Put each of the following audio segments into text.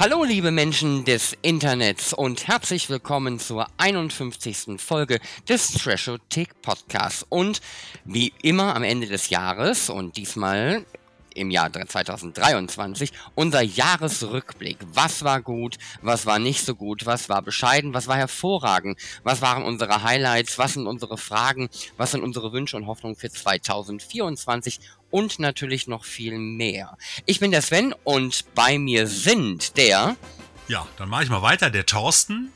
Hallo liebe Menschen des Internets und herzlich willkommen zur 51. Folge des Trashothek Podcasts. Und wie immer am Ende des Jahres und diesmal im Jahr 2023 unser Jahresrückblick. Was war gut, was war nicht so gut, was war bescheiden, was war hervorragend, was waren unsere Highlights, was sind unsere Fragen, was sind unsere Wünsche und Hoffnungen für 2024 und natürlich noch viel mehr. Ich bin der Sven und bei mir sind der ja, dann mache ich mal weiter. Der Thorsten.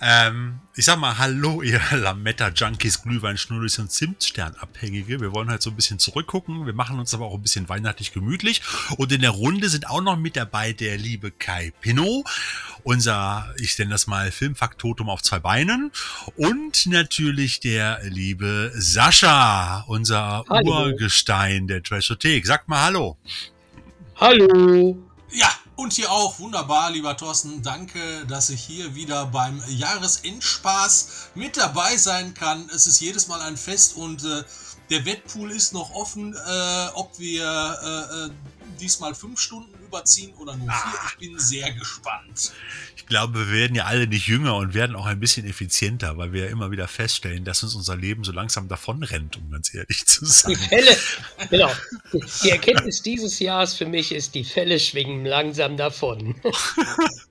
Ähm, ich sag mal, hallo, ihr Lametta-Junkies, Glühwein, Schnullis und Zimtstern-Abhängige. Wir wollen halt so ein bisschen zurückgucken. Wir machen uns aber auch ein bisschen weihnachtlich gemütlich. Und in der Runde sind auch noch mit dabei der liebe Kai Pinot, unser, ich nenne das mal Filmfaktotum auf zwei Beinen. Und natürlich der liebe Sascha, unser hallo. Urgestein der Trashothek. Sagt mal Hallo. Hallo. Ja, und hier auch wunderbar, lieber Thorsten. Danke, dass ich hier wieder beim Jahresendspaß mit dabei sein kann. Es ist jedes Mal ein Fest und äh, der Wettpool ist noch offen, äh, ob wir äh, äh diesmal fünf Stunden überziehen oder nur vier. Ah. Ich bin sehr gespannt. Ich glaube, wir werden ja alle nicht jünger und werden auch ein bisschen effizienter, weil wir ja immer wieder feststellen, dass uns unser Leben so langsam davonrennt, um ganz ehrlich zu sein. Die Fälle, genau. Die Erkenntnis dieses Jahres für mich ist, die Fälle schwingen langsam davon.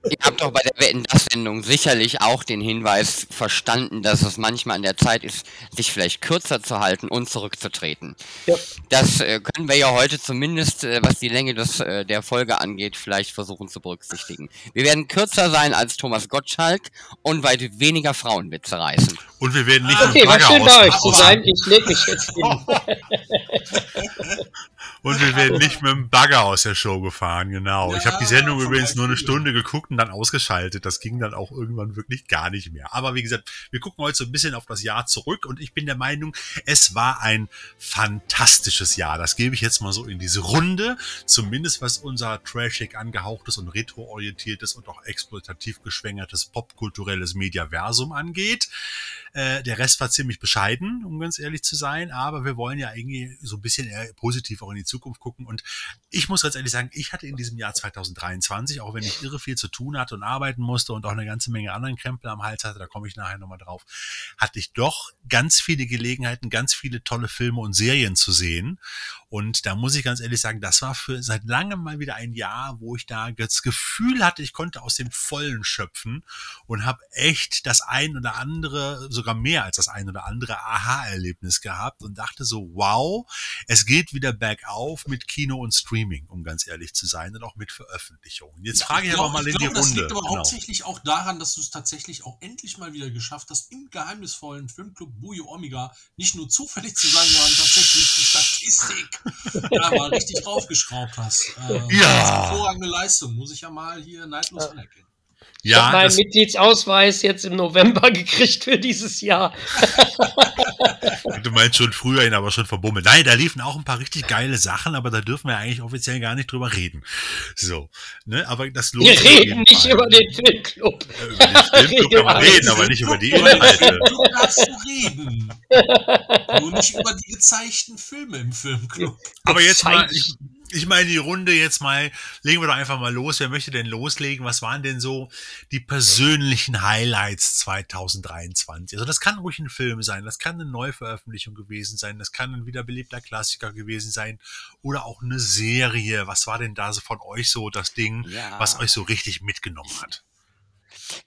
Ihr habt doch bei der Wetten das Sendung sicherlich auch den Hinweis verstanden, dass es manchmal an der Zeit ist, sich vielleicht kürzer zu halten und zurückzutreten. Ja. Das äh, können wir ja heute zumindest, äh, was die Länge des, äh, der Folge Folge angeht, vielleicht versuchen zu berücksichtigen. Wir werden kürzer sein als Thomas Gottschalk und weit weniger Frauenwitze reißen. Und wir werden nicht ah, Okay, war schön bei euch zu sein. Ich leg mich jetzt hin. Und wir werden nicht mit dem Bagger aus der Show gefahren, genau. Ja, ich habe die Sendung übrigens nur eine Stunde geguckt und dann ausgeschaltet. Das ging dann auch irgendwann wirklich gar nicht mehr. Aber wie gesagt, wir gucken heute so ein bisschen auf das Jahr zurück und ich bin der Meinung, es war ein fantastisches Jahr. Das gebe ich jetzt mal so in diese Runde. Zumindest was unser trashig angehauchtes und retroorientiertes und auch exploitativ geschwängertes popkulturelles Mediaversum angeht. Äh, der Rest war ziemlich bescheiden, um ganz ehrlich zu sein, aber wir wollen ja irgendwie so ein bisschen eher positiv auch in die Zukunft gucken. Und ich muss ganz ehrlich sagen, ich hatte in diesem Jahr 2023, auch wenn ich irre viel zu tun hatte und arbeiten musste und auch eine ganze Menge anderen Krempel am Hals hatte, da komme ich nachher nochmal drauf, hatte ich doch ganz viele Gelegenheiten, ganz viele tolle Filme und Serien zu sehen. Und da muss ich ganz ehrlich sagen, das war für seit langem mal wieder ein Jahr, wo ich da das Gefühl hatte, ich konnte aus dem Vollen schöpfen und habe echt das ein oder andere, sogar mehr als das ein oder andere Aha-Erlebnis gehabt und dachte so, wow, es geht wieder bergauf mit Kino und Streaming, um ganz ehrlich zu sein, und auch mit Veröffentlichungen. Jetzt ja, frage ich, ich aber mal in glaube, die Runde. Das liegt aber genau. hauptsächlich auch daran, dass du es tatsächlich auch endlich mal wieder geschafft hast, im geheimnisvollen Filmclub Bujo Omega nicht nur zufällig zu sein, sondern tatsächlich die Statistik ja, mal richtig draufgeschraubt hast. Äh, ja. Hervorragende Leistung, muss ich ja mal hier neidlos anerkennen. Ja, ich habe meinen Mitgliedsausweis jetzt im November gekriegt für dieses Jahr. du meinst schon früher ihn aber schon verbummelt. Nein, da liefen auch ein paar richtig geile Sachen, aber da dürfen wir eigentlich offiziell gar nicht drüber reden. So, ne, aber das lohnt Wir reden nicht Fall. über den Filmclub. Ja, über den Filmclub kann man reden, aber nicht über die Inhalte. Du darfst reden. Nur nicht über die gezeigten Filme im Filmclub. Aber jetzt mal, ich, ich meine, die Runde jetzt mal, legen wir doch einfach mal los. Wer möchte denn loslegen? Was waren denn so die persönlichen Highlights 2023? Also das kann ruhig ein Film sein, das kann eine Neuveröffentlichung gewesen sein, das kann ein wiederbelebter Klassiker gewesen sein oder auch eine Serie. Was war denn da so von euch so das Ding, ja. was euch so richtig mitgenommen hat?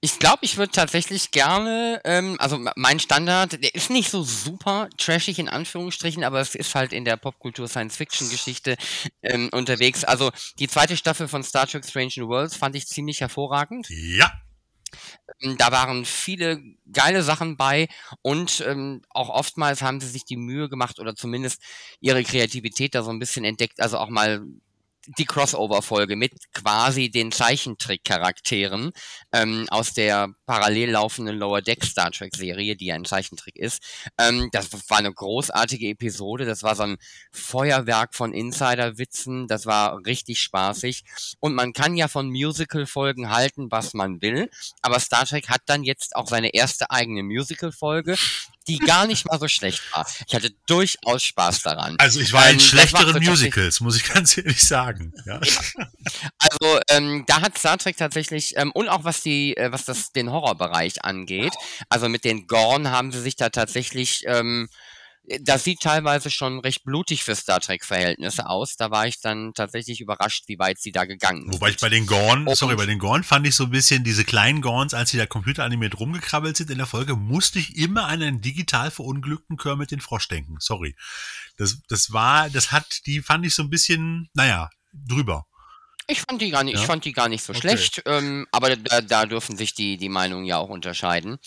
Ich glaube, ich würde tatsächlich gerne, ähm, also mein Standard, der ist nicht so super trashig in Anführungsstrichen, aber es ist halt in der Popkultur Science-Fiction-Geschichte ähm, unterwegs. Also die zweite Staffel von Star Trek Strange New Worlds fand ich ziemlich hervorragend. Ja. Ähm, da waren viele geile Sachen bei und ähm, auch oftmals haben sie sich die Mühe gemacht oder zumindest ihre Kreativität da so ein bisschen entdeckt, also auch mal die Crossover-Folge mit quasi den Zeichentrick-Charakteren ähm, aus der parallel laufenden Lower Deck Star Trek-Serie, die ein Zeichentrick ist. Ähm, das war eine großartige Episode. Das war so ein Feuerwerk von Insider-Witzen. Das war richtig spaßig. Und man kann ja von Musical-Folgen halten, was man will. Aber Star Trek hat dann jetzt auch seine erste eigene Musical-Folge die gar nicht mal so schlecht war. Ich hatte durchaus Spaß daran. Also ich war in Ähm, das schlechteren Musicals, muss ich ganz ehrlich sagen. Ja. Also ähm, da hat Star Trek tatsächlich ähm, und auch was die, äh, was das den Horrorbereich angeht. Also mit den Gorn haben sie sich da tatsächlich ähm, das sieht teilweise schon recht blutig für Star Trek-Verhältnisse aus. Da war ich dann tatsächlich überrascht, wie weit sie da gegangen Wobei ich sind. bei den Gorn, Und- sorry, bei den Gorn fand ich so ein bisschen diese kleinen Gorns, als sie da computeranimiert rumgekrabbelt sind in der Folge, musste ich immer an einen digital verunglückten Kermit den Frosch denken. Sorry. Das, das war, das hat, die fand ich so ein bisschen, naja, drüber. Ich fand die gar nicht, Ja? ich fand die gar nicht so Okay. schlecht, ähm, aber da, da dürfen sich die, die Meinungen ja auch unterscheiden.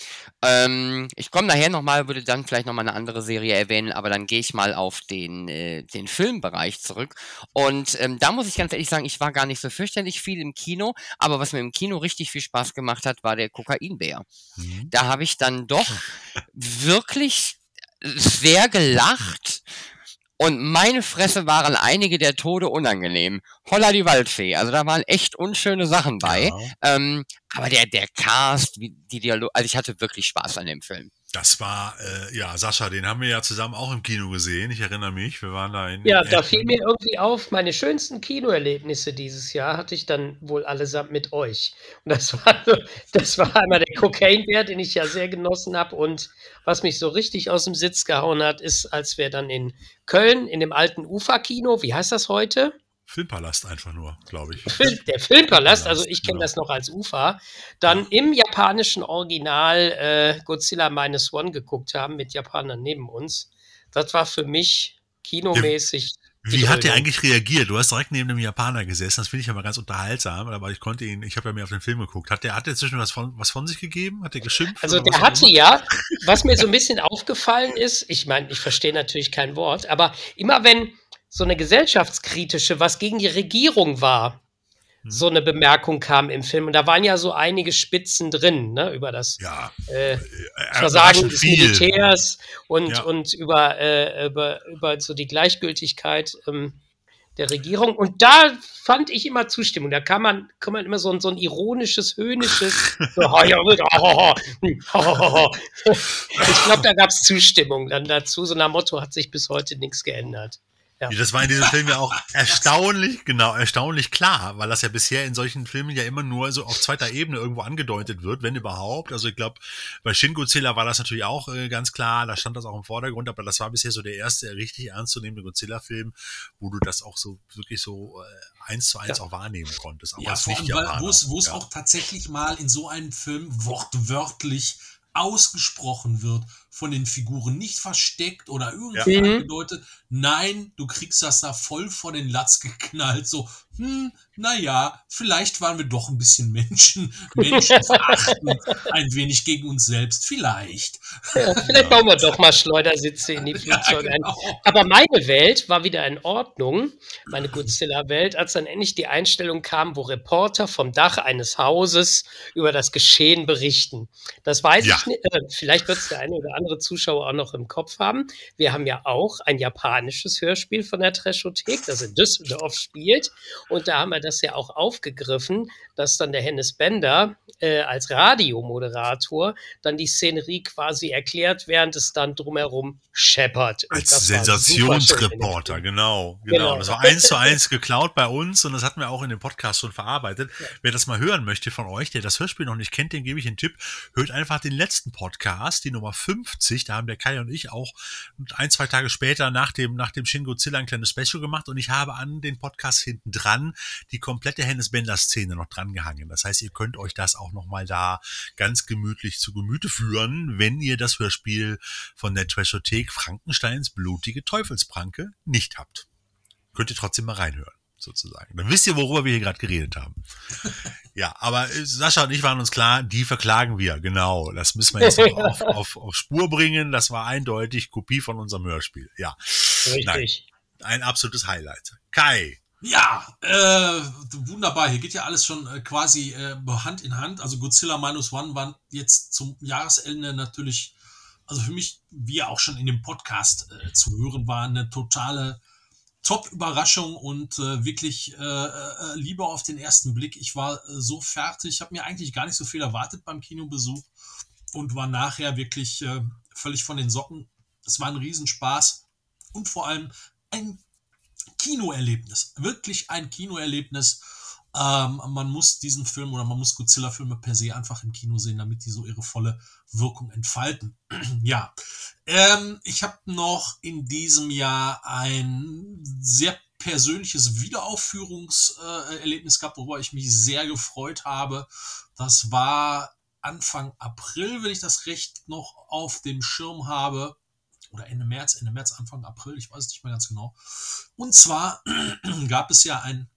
Ähm, ich komme nachher nochmal, würde dann vielleicht nochmal eine andere Serie erwähnen, aber dann gehe ich mal auf den, äh, den Filmbereich zurück. Und ähm, da muss ich ganz ehrlich sagen, ich war gar nicht so fürchterlich viel im Kino, aber was mir im Kino richtig viel Spaß gemacht hat, war der Kokainbär. Mhm. Da habe ich dann doch wirklich sehr gelacht. Und meine Fresse waren einige der Tode unangenehm. Holla die Waldfee. Also da waren echt unschöne Sachen bei. Ja. Ähm, aber der, der Cast, wie, die Dialog, also ich hatte wirklich Spaß an dem Film. Das war, äh, ja, Sascha, den haben wir ja zusammen auch im Kino gesehen. Ich erinnere mich, wir waren da in. Ja, in da fiel mir irgendwie auf, meine schönsten Kinoerlebnisse dieses Jahr hatte ich dann wohl allesamt mit euch. Und das war, das war einmal der Cocaine-Bär, den ich ja sehr genossen habe. Und was mich so richtig aus dem Sitz gehauen hat, ist, als wir dann in Köln in dem alten Ufa-Kino, wie heißt das heute? Filmpalast einfach nur, glaube ich. Film, der Filmpalast, also ich kenne genau. das noch als Ufa, dann im japanischen Original äh, Godzilla Minus One geguckt haben mit Japanern neben uns. Das war für mich kinomäßig. die Wie hat der eigentlich reagiert? Du hast direkt neben dem Japaner gesessen. Das finde ich ja mal ganz unterhaltsam, aber ich konnte ihn, ich habe ja mehr auf den Film geguckt. Hat der, hat der zwischen was von, was von sich gegeben? Hat der geschimpft? Also der hatte ja, was mir so ein bisschen aufgefallen ist, ich meine, ich verstehe natürlich kein Wort, aber immer wenn so eine gesellschaftskritische, was gegen die Regierung war, Hm. so eine Bemerkung kam im Film. Und da waren ja so einige Spitzen drin, ne, über das Ja, äh, äh, Versagen überraschend des Militärs und, Ja. und über, äh, über, über so die Gleichgültigkeit ähm, der Regierung. Und da fand ich immer Zustimmung. Da kann man, kann man immer so ein, so ein ironisches, höhnisches, ich glaube, da gab es Zustimmung dann dazu. So nach Motto hat sich bis heute nichts geändert. Ja. Das war in diesem Film ja auch erstaunlich, genau, erstaunlich klar, weil das ja bisher in solchen Filmen ja immer nur so auf zweiter Ebene irgendwo angedeutet wird, wenn überhaupt. Also ich glaube, bei Shin Godzilla war das natürlich auch äh, ganz klar, da stand das auch im Vordergrund, aber das war bisher so der erste richtig ernstzunehmende Godzilla-Film, wo du das auch so wirklich so äh, eins zu eins Ja. auch wahrnehmen konntest. Auch Ja, als es, wo es ja. auch tatsächlich mal in so einem Film wortwörtlich ausgesprochen wird von den Figuren, nicht versteckt oder irgendwie Ja. Mhm. angedeutet. Nein, du kriegst das da voll vor den Latz geknallt. So, hm, naja, vielleicht waren wir doch ein bisschen Menschen, menschenverachtend, ein wenig gegen uns selbst, vielleicht. Ja, vielleicht bauen wir doch mal Schleudersitze in die Flugzeuge ein. genau. Aber meine Welt war wieder in Ordnung, meine Godzilla-Welt, als dann endlich die Einstellung kam, wo Reporter vom Dach eines Hauses über das Geschehen berichten. Das weiß Ja. ich nicht. Äh, vielleicht wird es der eine oder andere Zuschauer auch noch im Kopf haben. Wir haben ja auch ein japanisches Hörspiel von der Treschothek, das in Düsseldorf spielt. Und da haben wir das ja auch aufgegriffen, dass dann der Hennes Bender äh, als Radiomoderator dann die Szenerie quasi erklärt, während es dann drumherum scheppert. Als dem Sensationsreporter, genau, genau. Genau. Das war eins zu eins geklaut bei uns und das hatten wir auch in dem Podcast schon verarbeitet. Wer das mal hören möchte von euch, der das Hörspiel noch nicht kennt, den gebe ich einen Tipp. Hört einfach den letzten Podcast, die Nummer 50. Da haben der Kai und ich auch ein, zwei Tage später nach dem, nach dem Shin Godzilla ein kleines Special gemacht und ich habe an den Podcast hinten dran die komplette Hennes Bender Szene noch dran gehangen. Das heißt, ihr könnt euch das auch noch mal da ganz gemütlich zu Gemüte führen, wenn ihr das Hörspiel von der Trashothek Frankensteins blutige Teufelspranke nicht habt. Könnt ihr trotzdem mal reinhören, sozusagen. Dann wisst ihr, worüber wir hier gerade geredet haben. ja, aber äh, Sascha und ich waren uns klar, die verklagen wir, genau. Das müssen wir jetzt auf, auf, auf Spur bringen. Das war eindeutig Kopie von unserem Hörspiel. Ja, Richtig. ein absolutes Highlight. Kai, Ja, äh, wunderbar. Hier geht ja alles schon äh, quasi äh, Hand in Hand. Also Godzilla Minus One waren jetzt zum Jahresende natürlich, also für mich, wie ja auch schon in dem Podcast äh, zu hören war, eine totale Top-Überraschung und äh, wirklich äh, äh, Liebe auf den ersten Blick. Ich war äh, so fertig, ich habe mir eigentlich gar nicht so viel erwartet beim Kinobesuch und war nachher wirklich äh, völlig von den Socken. Es war ein Riesenspaß und vor allem ein Kinoerlebnis. Wirklich ein Kinoerlebnis. Ähm, man muss diesen Film oder man muss Godzilla-Filme per se einfach im Kino sehen, damit die so ihre volle Wirkung entfalten. ja, ähm, ich habe noch in diesem Jahr ein sehr persönliches Wiederaufführungserlebnis äh, gehabt, worüber ich mich sehr gefreut habe. Das war Anfang April, wenn ich das recht noch auf dem Schirm habe. Oder Ende März, Ende März, Anfang April, ich weiß nicht mehr ganz genau. Und zwar gab es ja ein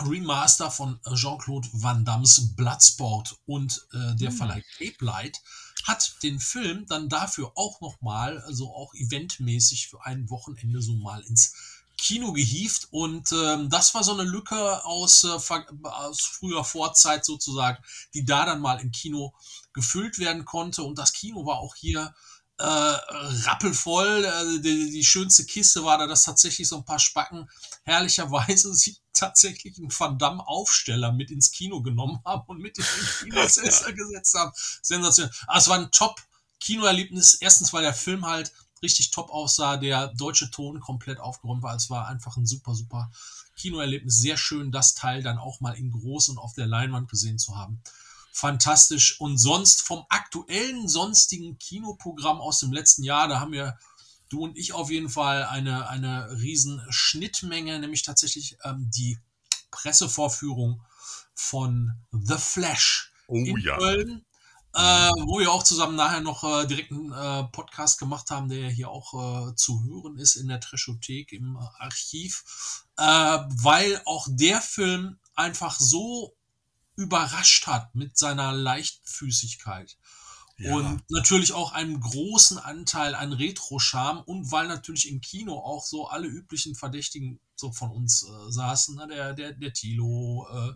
Remaster von Jean-Claude Van Dammes Bloodsport und äh, der hm. Verleih Cape Light hat den Film dann dafür auch nochmal, also auch eventmäßig für ein Wochenende so mal ins Kino gehievt und ähm, das war so eine Lücke aus, äh, aus früher Vorzeit sozusagen, die da dann mal im Kino gefüllt werden konnte und das Kino war auch hier äh, rappelvoll. Äh, die, die, schönste Kiste war da, dass tatsächlich so ein paar Spacken herrlicherweise sich tatsächlich einen Van Damme Aufsteller mit ins Kino genommen haben und mit in den Kinosessel gesetzt haben. Sensationell. Aber es war ein top Kinoerlebnis. Erstens, weil der Film halt richtig top aussah, der deutsche Ton komplett aufgeräumt war. Es war einfach ein super, super Kinoerlebnis. Sehr schön, das Teil dann auch mal in groß und auf der Leinwand gesehen zu haben fantastisch. Und sonst vom aktuellen sonstigen Kinoprogramm aus dem letzten Jahr, da haben wir du und ich auf jeden Fall eine, eine riesen Schnittmenge, nämlich tatsächlich ähm, die Pressevorführung von The Flash oh, in ja. Köln. Äh, wo wir auch zusammen nachher noch äh, direkt einen äh, Podcast gemacht haben, der hier auch äh, zu hören ist in der Treschothek im Archiv, äh, weil auch der Film einfach so überrascht hat mit seiner Leichtfüßigkeit. Ja. Und natürlich auch einen großen Anteil an Retro-Charme und weil natürlich im Kino auch so alle üblichen Verdächtigen so von uns äh, saßen, ne? der, der, der Tilo, äh,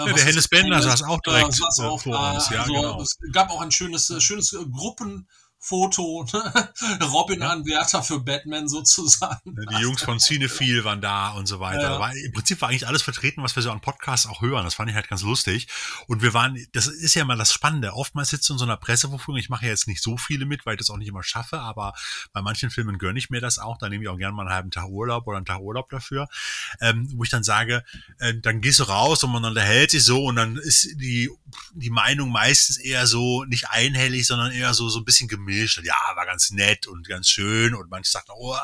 äh ja, der Hennes Bender saß auch direkt äh, saß auch vor uns. Ja, also, genau. Es gab auch ein schönes, äh, schönes Gruppen, Foto, ne? Robin-Anwärter für Batman sozusagen. Die Jungs von Cinephile waren da und so weiter. Ja. War, Im Prinzip war eigentlich alles vertreten, was wir so an Podcasts auch hören. Das fand ich halt ganz lustig. Und wir waren, das ist ja mal das Spannende. Oftmals sitzt du in so einer Presseverfügung. Ich mache ja jetzt nicht so viele mit, weil ich das auch nicht immer schaffe, aber bei manchen Filmen gönne ich mir das auch. Da nehme ich auch gerne mal einen halben Tag Urlaub oder einen Tag Urlaub dafür. Ähm, wo ich dann sage, äh, dann gehst du raus und man unterhält sich so und dann ist die, die Meinung meistens eher so nicht einhellig, sondern eher so, so ein bisschen gemischt und ja, war ganz nett und ganz schön und manche sagten, oh,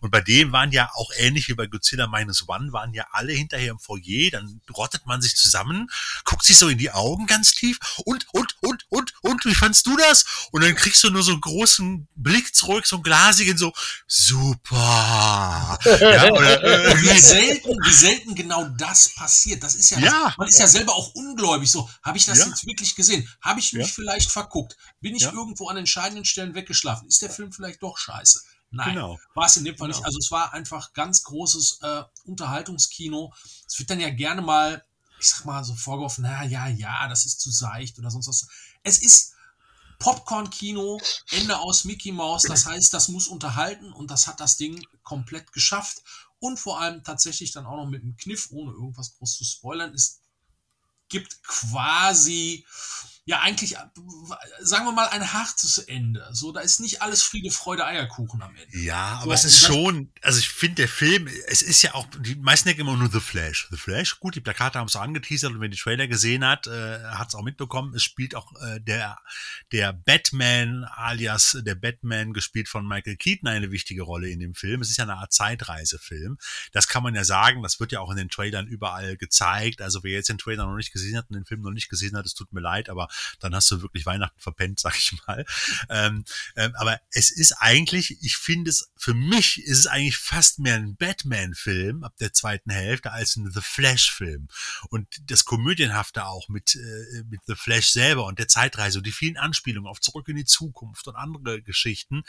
und bei dem waren ja auch ähnlich wie bei Godzilla Minus One, waren ja alle hinterher im Foyer, dann rottet man sich zusammen, guckt sich so in die Augen ganz tief und, und, und, und, und, wie fandst du das? Und dann kriegst du nur so einen großen Blick zurück, so einen glasigen, so, super. ja, oder, äh, wie selten, wie selten genau das passiert. Das ist ja, ja. Das, man ist ja selber auch ungläubig. So, habe ich das ja. jetzt wirklich gesehen? Habe ich mich vielleicht verguckt? Bin ich irgendwo an entscheidenden Stellen weggeschlafen. Ist der Film vielleicht doch scheiße? Nein, genau. war es in dem Fall genau. nicht. Also es war einfach ganz großes äh, Unterhaltungskino. Es wird dann ja gerne mal, ich sag mal, so vorgeworfen, na ja, ja, das ist zu seicht oder sonst was. Es ist Popcorn-Kino, Ende aus Mickey Mouse. Das heißt, das muss unterhalten und das hat das Ding komplett geschafft. Und vor allem tatsächlich dann auch noch mit einem Kniff, ohne irgendwas groß zu spoilern. Es gibt quasi ja eigentlich, äh, sagen wir mal, ein hartes Ende. So, da ist nicht alles Friede, Freude, Eierkuchen am Ende. Ja, aber so, es ist schon, also ich finde, der Film, es ist ja auch, die meisten denken immer nur The Flash. The Flash, gut, die Plakate haben es auch angeteasert und wenn die Trailer gesehen hat, äh, hat es auch mitbekommen. Es spielt auch äh, der, der Batman alias der Batman, gespielt von Michael Keaton, eine wichtige Rolle in dem Film. Es ist ja eine Art Zeitreisefilm. Das kann man ja sagen, das wird ja auch in den Trailern überall gezeigt. Also wer jetzt den Trailer noch nicht gesehen hat und den Film noch nicht gesehen hat, es tut mir leid, aber dann hast du wirklich Weihnachten verpennt, sag ich mal. Ähm, ähm, aber es ist eigentlich, ich finde es, für mich ist es eigentlich fast mehr ein Batman-Film ab der zweiten Hälfte als ein The Flash-Film. Und das Komödienhafte auch mit, äh, mit The Flash selber und der Zeitreise und die vielen Anspielungen auf Zurück in die Zukunft und andere Geschichten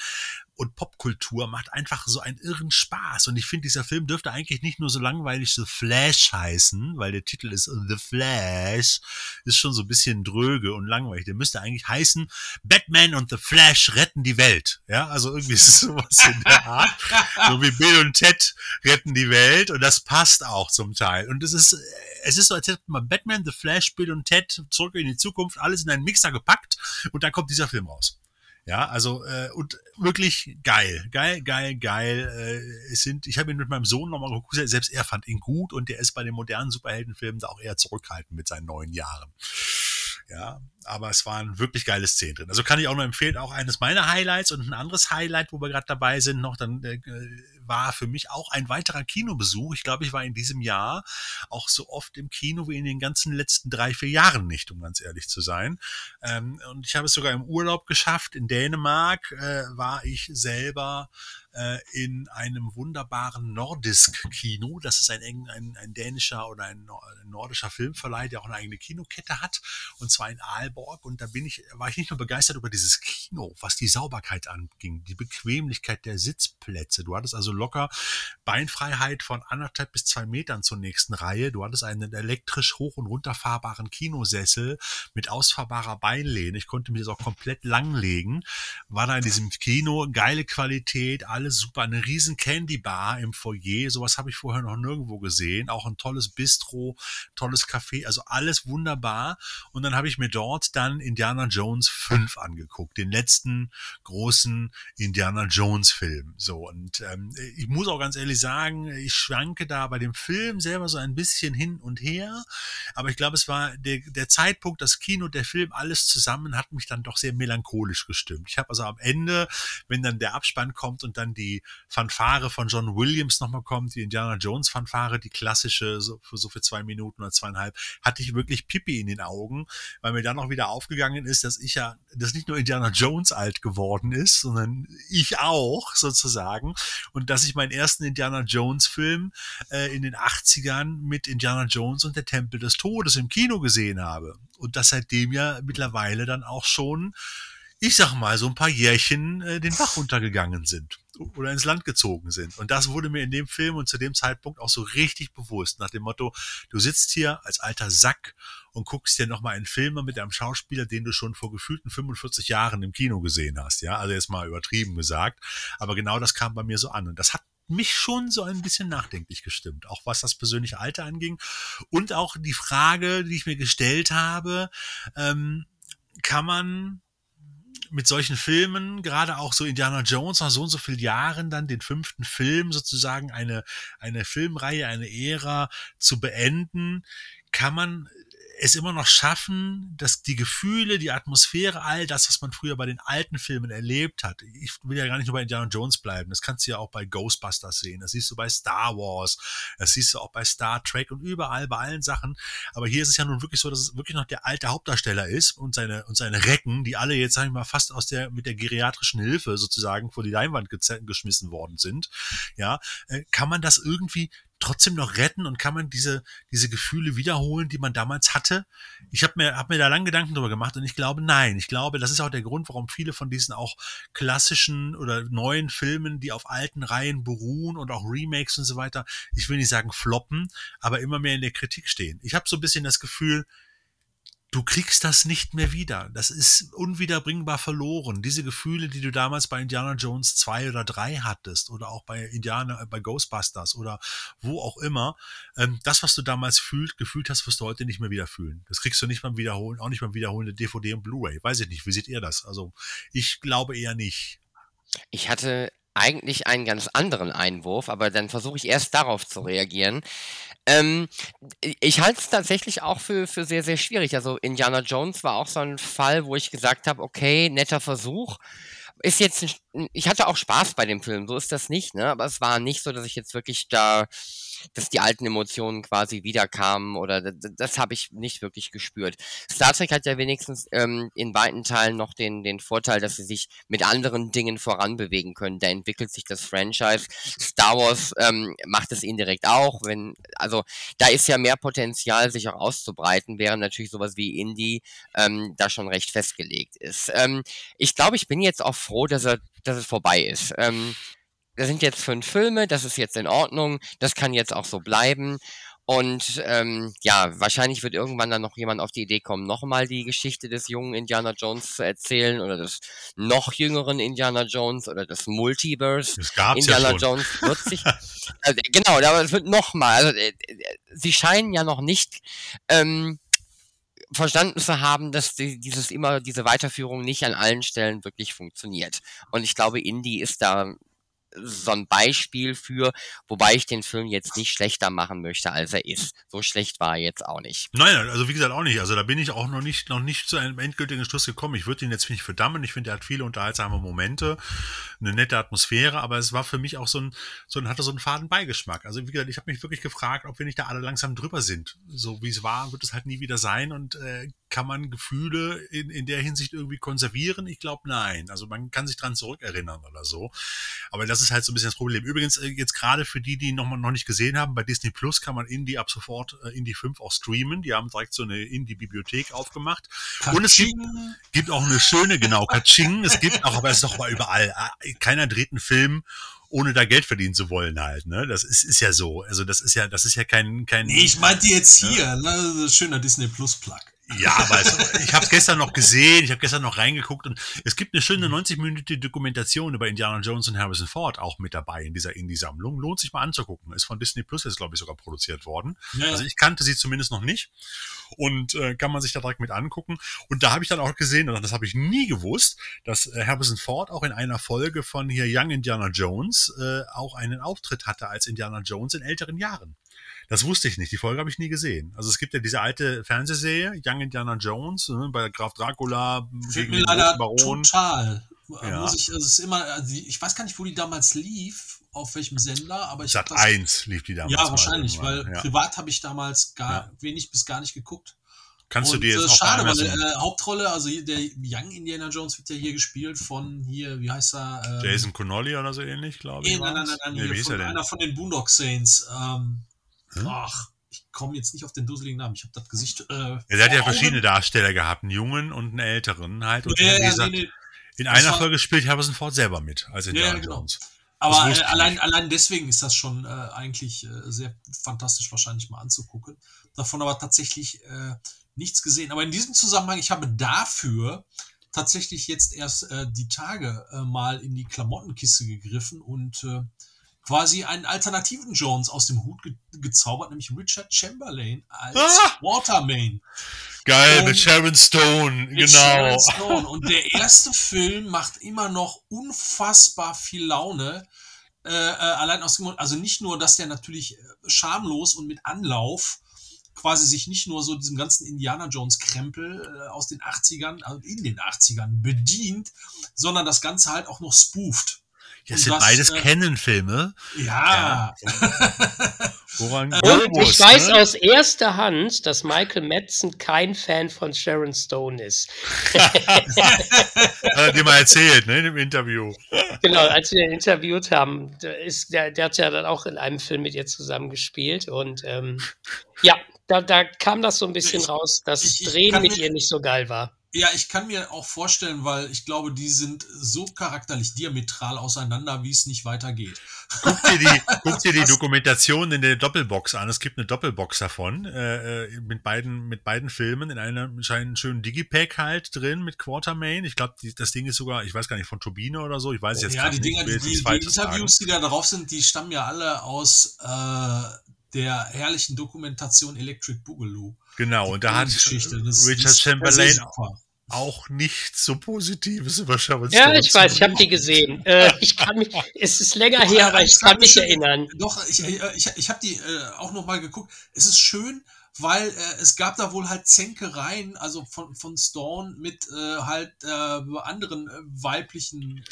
und Popkultur macht einfach so einen irren Spaß. Und ich finde, dieser Film dürfte eigentlich nicht nur so langweilig The Flash heißen, weil der Titel ist The Flash, ist schon so ein bisschen dröge und langweilig. Der müsste eigentlich heißen, Batman und The Flash retten die Welt. Ja, also irgendwie ist es sowas in der Art. so wie Bill und Ted retten die Welt und das passt auch zum Teil. Und es ist, es ist so, als hätte man Batman, The Flash, Bill und Ted zurück in die Zukunft alles in einen Mixer gepackt und dann kommt dieser Film raus. Ja, also äh, und wirklich geil, geil, geil, geil. Äh, es sind, ich habe ihn mit meinem Sohn nochmal geguckt, selbst er fand ihn gut und der ist bei den modernen Superheldenfilmen da auch eher zurückhaltend mit seinen neuen Jahren. Ja, aber es waren wirklich geile Szenen drin. Also kann ich auch nur empfehlen, auch eines meiner Highlights und ein anderes Highlight, wo wir gerade dabei sind, noch dann äh, war für mich auch ein weiterer Kinobesuch. Ich glaube, ich war in diesem Jahr auch so oft im Kino wie in den ganzen letzten drei, vier Jahren nicht, um ganz ehrlich zu sein. Ähm, und ich habe es sogar im Urlaub geschafft. In Dänemark äh, war ich selber äh, in einem wunderbaren Nordisk-Kino. Das ist ein, ein, ein dänischer oder ein, nordischer Filmverleih, der auch eine eigene Kinokette hat. Und zwar in Aalborg. Und da bin ich, war ich nicht nur begeistert über dieses Kino, was die Sauberkeit anging, die Bequemlichkeit der Sitzplätze. Du hattest also locker Beinfreiheit von anderthalb bis zwei Metern zur nächsten Reihe. Du hattest einen elektrisch hoch- und runterfahrbaren Kinosessel mit ausfahrbarer Beinlehne. Ich konnte mir das auch komplett langlegen. War da in diesem Kino, geile Qualität, alles super. Eine riesen Candy Bar im Foyer. Sowas habe ich vorher noch nirgendwo gesehen. Auch ein tolles Bistro, tolles Café. Also alles wunderbar. Und dann habe ich mir dort dann Indiana Jones 5 angeguckt. Den letzten großen Indiana Jones Film. So. Und ähm, ich muss auch ganz ehrlich sagen, ich schwanke da bei dem Film selber so ein bisschen hin und her. Aber ich glaube, es war der, der Zeitpunkt, das Kino, der Film, alles zusammen hat mich dann doch sehr melancholisch gestimmt. Ich habe also am Ende, wenn dann der Abspann kommt und dann die Fanfare von John Williams nochmal kommt, die Indiana Jones Fanfare, die klassische, so für, so für zwei Minuten oder zweieinhalb, hatte ich wirklich Pipi in den Augen, weil mir dann auch wieder aufgegangen ist, dass ich ja, dass nicht nur Indiana Jones alt geworden ist, sondern ich auch sozusagen. Und dass ich meinen ersten Indiana Jones Film äh, in den 80ern mit Indiana Jones und der Tempel des Todes im Kino gesehen habe. Und das seitdem ja mittlerweile dann auch schon ich sag mal, so ein paar Jährchen äh, den Bach runtergegangen sind oder ins Land gezogen sind. Und das wurde mir in dem Film und zu dem Zeitpunkt auch so richtig bewusst, nach dem Motto, du sitzt hier als alter Sack und guckst dir nochmal einen Film mit einem Schauspieler, den du schon vor gefühlten 45 Jahren im Kino gesehen hast. Ja, also jetzt mal übertrieben gesagt. Aber genau das kam bei mir so an. Und das hat mich schon so ein bisschen nachdenklich gestimmt, auch was das persönliche Alter anging und auch die Frage, die ich mir gestellt habe, ähm, kann man mit solchen Filmen, gerade auch so Indiana Jones nach so und so vielen Jahren dann den fünften Film sozusagen eine, eine Filmreihe, eine Ära zu beenden, kann man es immer noch schaffen, dass die Gefühle, die Atmosphäre, all das, was man früher bei den alten Filmen erlebt hat. Ich will ja gar nicht nur bei Indiana Jones bleiben. Das kannst du ja auch bei Ghostbusters sehen. Das siehst du bei Star Wars. Das siehst du auch bei Star Trek und überall bei allen Sachen. Aber hier ist es ja nun wirklich so, dass es wirklich noch der alte Hauptdarsteller ist und seine, und seine Recken, die alle jetzt, sag ich mal, fast aus der, mit der geriatrischen Hilfe sozusagen vor die Leinwand geschmissen worden sind. Ja, äh, kann man das irgendwie trotzdem noch retten und kann man diese, diese Gefühle wiederholen, die man damals hatte? Ich habe mir, hab mir da lange Gedanken drüber gemacht und ich glaube, nein. Ich glaube, das ist auch der Grund, warum viele von diesen auch klassischen oder neuen Filmen, die auf alten Reihen beruhen und auch Remakes und so weiter, ich will nicht sagen floppen, aber immer mehr in der Kritik stehen. Ich habe so ein bisschen das Gefühl, du kriegst das nicht mehr wieder. Das ist unwiederbringbar verloren. Diese Gefühle, die du damals bei Indiana Jones 2 oder 3 hattest oder auch bei Indiana, äh, bei Ghostbusters oder wo auch immer, ähm, das, was du damals fühlt, gefühlt hast, wirst du heute nicht mehr wieder fühlen. Das kriegst du nicht beim Wiederholen, auch nicht beim Wiederholen der DVD und Blu-ray. Weiß ich nicht. Wie seht ihr das? Also, ich glaube eher nicht. Ich hatte eigentlich einen ganz anderen Einwurf, aber dann versuche ich erst darauf zu reagieren. Ähm, ich halte es tatsächlich auch für, für sehr, sehr schwierig. Also Indiana Jones war auch so ein Fall, wo ich gesagt habe, okay, netter Versuch. Ist jetzt, ich hatte auch Spaß bei dem Film, so ist das nicht, ne? Aber es war nicht so, dass ich jetzt wirklich da dass die alten Emotionen quasi wiederkamen oder das, das habe ich nicht wirklich gespürt. Star Trek hat ja wenigstens ähm, in weiten Teilen noch den, den Vorteil, dass sie sich mit anderen Dingen voranbewegen können. Da entwickelt sich das Franchise. Star Wars ähm, macht es indirekt auch, wenn, also da ist ja mehr Potenzial, sich auch auszubreiten, während natürlich sowas wie Indie ähm, da schon recht festgelegt ist. Ähm, ich glaube, ich bin jetzt auch froh, dass er, dass es vorbei ist. Ähm, das sind jetzt fünf Filme, das ist jetzt in Ordnung, das kann jetzt auch so bleiben. Und ähm, ja, wahrscheinlich wird irgendwann dann noch jemand auf die Idee kommen, nochmal die Geschichte des jungen Indiana Jones zu erzählen oder des noch jüngeren Indiana Jones oder des Multiverse. Das gab's Indiana ja schon. Jones wird sich. also, genau, aber es wird nochmal. Also, äh, äh, sie scheinen ja noch nicht ähm, verstanden zu haben, dass die, dieses immer diese Weiterführung nicht an allen Stellen wirklich funktioniert. Und ich glaube, Indie ist da so ein Beispiel für, wobei ich den Film jetzt nicht schlechter machen möchte, als er ist. So schlecht war er jetzt auch nicht. Nein, also wie gesagt auch nicht. Also da bin ich auch noch nicht, noch nicht zu einem endgültigen Schluss gekommen. Ich würde ihn jetzt nicht verdammen. Ich finde, er hat viele unterhaltsame Momente, eine nette Atmosphäre, aber es war für mich auch so ein, so ein, hatte so einen faden Beigeschmack. Also wie gesagt, ich habe mich wirklich gefragt, ob wir nicht da alle langsam drüber sind. So wie es war, wird es halt nie wieder sein und äh, kann man Gefühle in, in der Hinsicht irgendwie konservieren? Ich glaube, nein. Also man kann sich dran zurückerinnern oder so. Aber das ist halt so ein bisschen das Problem. Übrigens, äh, jetzt gerade für die, die noch, mal, noch nicht gesehen haben, bei Disney Plus kann man Indie ab sofort äh, Indie 5 auch streamen. Die haben direkt so eine Indie-Bibliothek aufgemacht. Und es gibt, gibt auch eine schöne, genau, Kaching. Es gibt auch, aber es ist doch mal überall. äh, Keiner dreht einen Film ohne da Geld verdienen zu wollen halt, ne? Das ist, ist ja so. Also das ist ja, das ist ja kein, kein. Nee, ich meinte jetzt hier, ne? Schöner Disney Plus Plug. Ja, aber es, ich habe es gestern noch gesehen, ich habe gestern noch reingeguckt und es gibt eine schöne 90-minütige Dokumentation über Indiana Jones und Harrison Ford auch mit dabei in dieser Indie-Sammlung. Lohnt sich mal anzugucken. Ist von Disney Plus jetzt, glaube ich, sogar produziert worden. Ja, ja. Also ich kannte sie zumindest noch nicht und äh, kann man sich da direkt mit angucken. Und da habe ich dann auch gesehen, und das habe ich nie gewusst, dass äh, Harrison Ford auch in einer Folge von hier Young Indiana Jones äh, auch einen Auftritt hatte als Indiana Jones in älteren Jahren. Das wusste ich nicht. Die Folge habe ich nie gesehen. Also es gibt ja diese alte Fernsehserie, Young Indiana Jones, ne, bei Graf Dracula gegen den Baron. total. Ja. Muss ich, also es ist immer, also ich weiß gar nicht, wo die damals lief, auf welchem Sender, aber ich Sat das- 1 lief die damals. Ja, wahrscheinlich, weil ja. privat habe ich damals gar Ja. wenig bis gar nicht geguckt. Kannst du Und, dir jetzt äh, auch schade, weil äh, Hauptrolle, also hier, der Young Indiana Jones wird ja hier gespielt von hier, wie heißt er? Ähm, Jason Connolly oder so ähnlich, glaube ich. Nee, nein, nein, nein, nein, Nee, hier von er denn? einer von den Boondock Saints. Ähm, Hm? Ach, ich komme jetzt nicht auf den dusseligen Namen. Ich habe das Gesicht. Äh, Ja, der hat ja Augen. verschiedene Darsteller gehabt, einen jungen und einen älteren halt. Und Ja, ja, gesagt, nee, nee. in das einer Folge spielt Harrison Ford selber mit, als Indiana Ja, genau. Jones. Aber äh, allein, allein deswegen ist das schon äh, eigentlich äh, sehr fantastisch wahrscheinlich mal anzugucken. Davon aber tatsächlich äh, nichts gesehen. Aber in diesem Zusammenhang, ich habe dafür tatsächlich jetzt erst äh, die Tage äh, mal in die Klamottenkiste gegriffen und äh, quasi einen alternativen Jones aus dem Hut ge gezaubert, nämlich Richard Chamberlain als Ah! Watermain. Geil, Und- mit Sharon Stone, Mit genau. Sharon Stone. Und der erste Film macht immer noch unfassbar viel Laune. Äh, äh, allein aus dem Grund, also nicht nur, dass der natürlich äh, schamlos und mit Anlauf quasi sich nicht nur so diesem ganzen Indiana Jones Krempel äh, aus den 80ern, also in den 80ern bedient, sondern das Ganze halt auch noch spooft. Das Und sind das, beides äh, Canon-Filme. Ja, Woran Und Globus, ich weiß ne? aus erster Hand, dass Michael Madsen kein Fan von Sharon Stone ist. Hat er dir mal erzählt, ne, im Interview. Genau, als wir ihn interviewt haben, der, ist, der, der hat ja dann auch in einem Film mit ihr zusammengespielt. Und ähm, ja, da, da kam das so ein bisschen Ich- raus, dass ich- Drehen mit ihr nicht so geil war. Ja, ich kann mir auch vorstellen, weil ich glaube, die sind so charakterlich diametral auseinander, wie es nicht weitergeht. Guck dir die, guck dir die Dokumentation in der Doppelbox an. Es gibt eine Doppelbox davon, äh, äh, mit beiden, mit beiden Filmen, in einem scheinen schönen Digipack halt drin mit Quatermain. Ich glaube, das Ding ist sogar, ich weiß gar nicht, von Turbine oder so. Ich weiß jetzt ja, grad die nicht, Dinger, die, die, die Interviews, die da drauf sind, die stammen ja alle aus äh, der herrlichen Dokumentation Electric Boogaloo. Genau, und da hat Geschichte. Das, Richard Chamberlain auch nichts so Positives über Sharon Ja, ich weiß, ich habe die gesehen. Äh, ich kann mich, es ist länger her, aber ich kann mich erinnern. Doch, ich, ich, ich habe die äh, auch noch mal geguckt. Es ist schön, weil äh, es gab da wohl halt Zänkereien, also von, von Stone mit äh, halt äh, anderen äh, weiblichen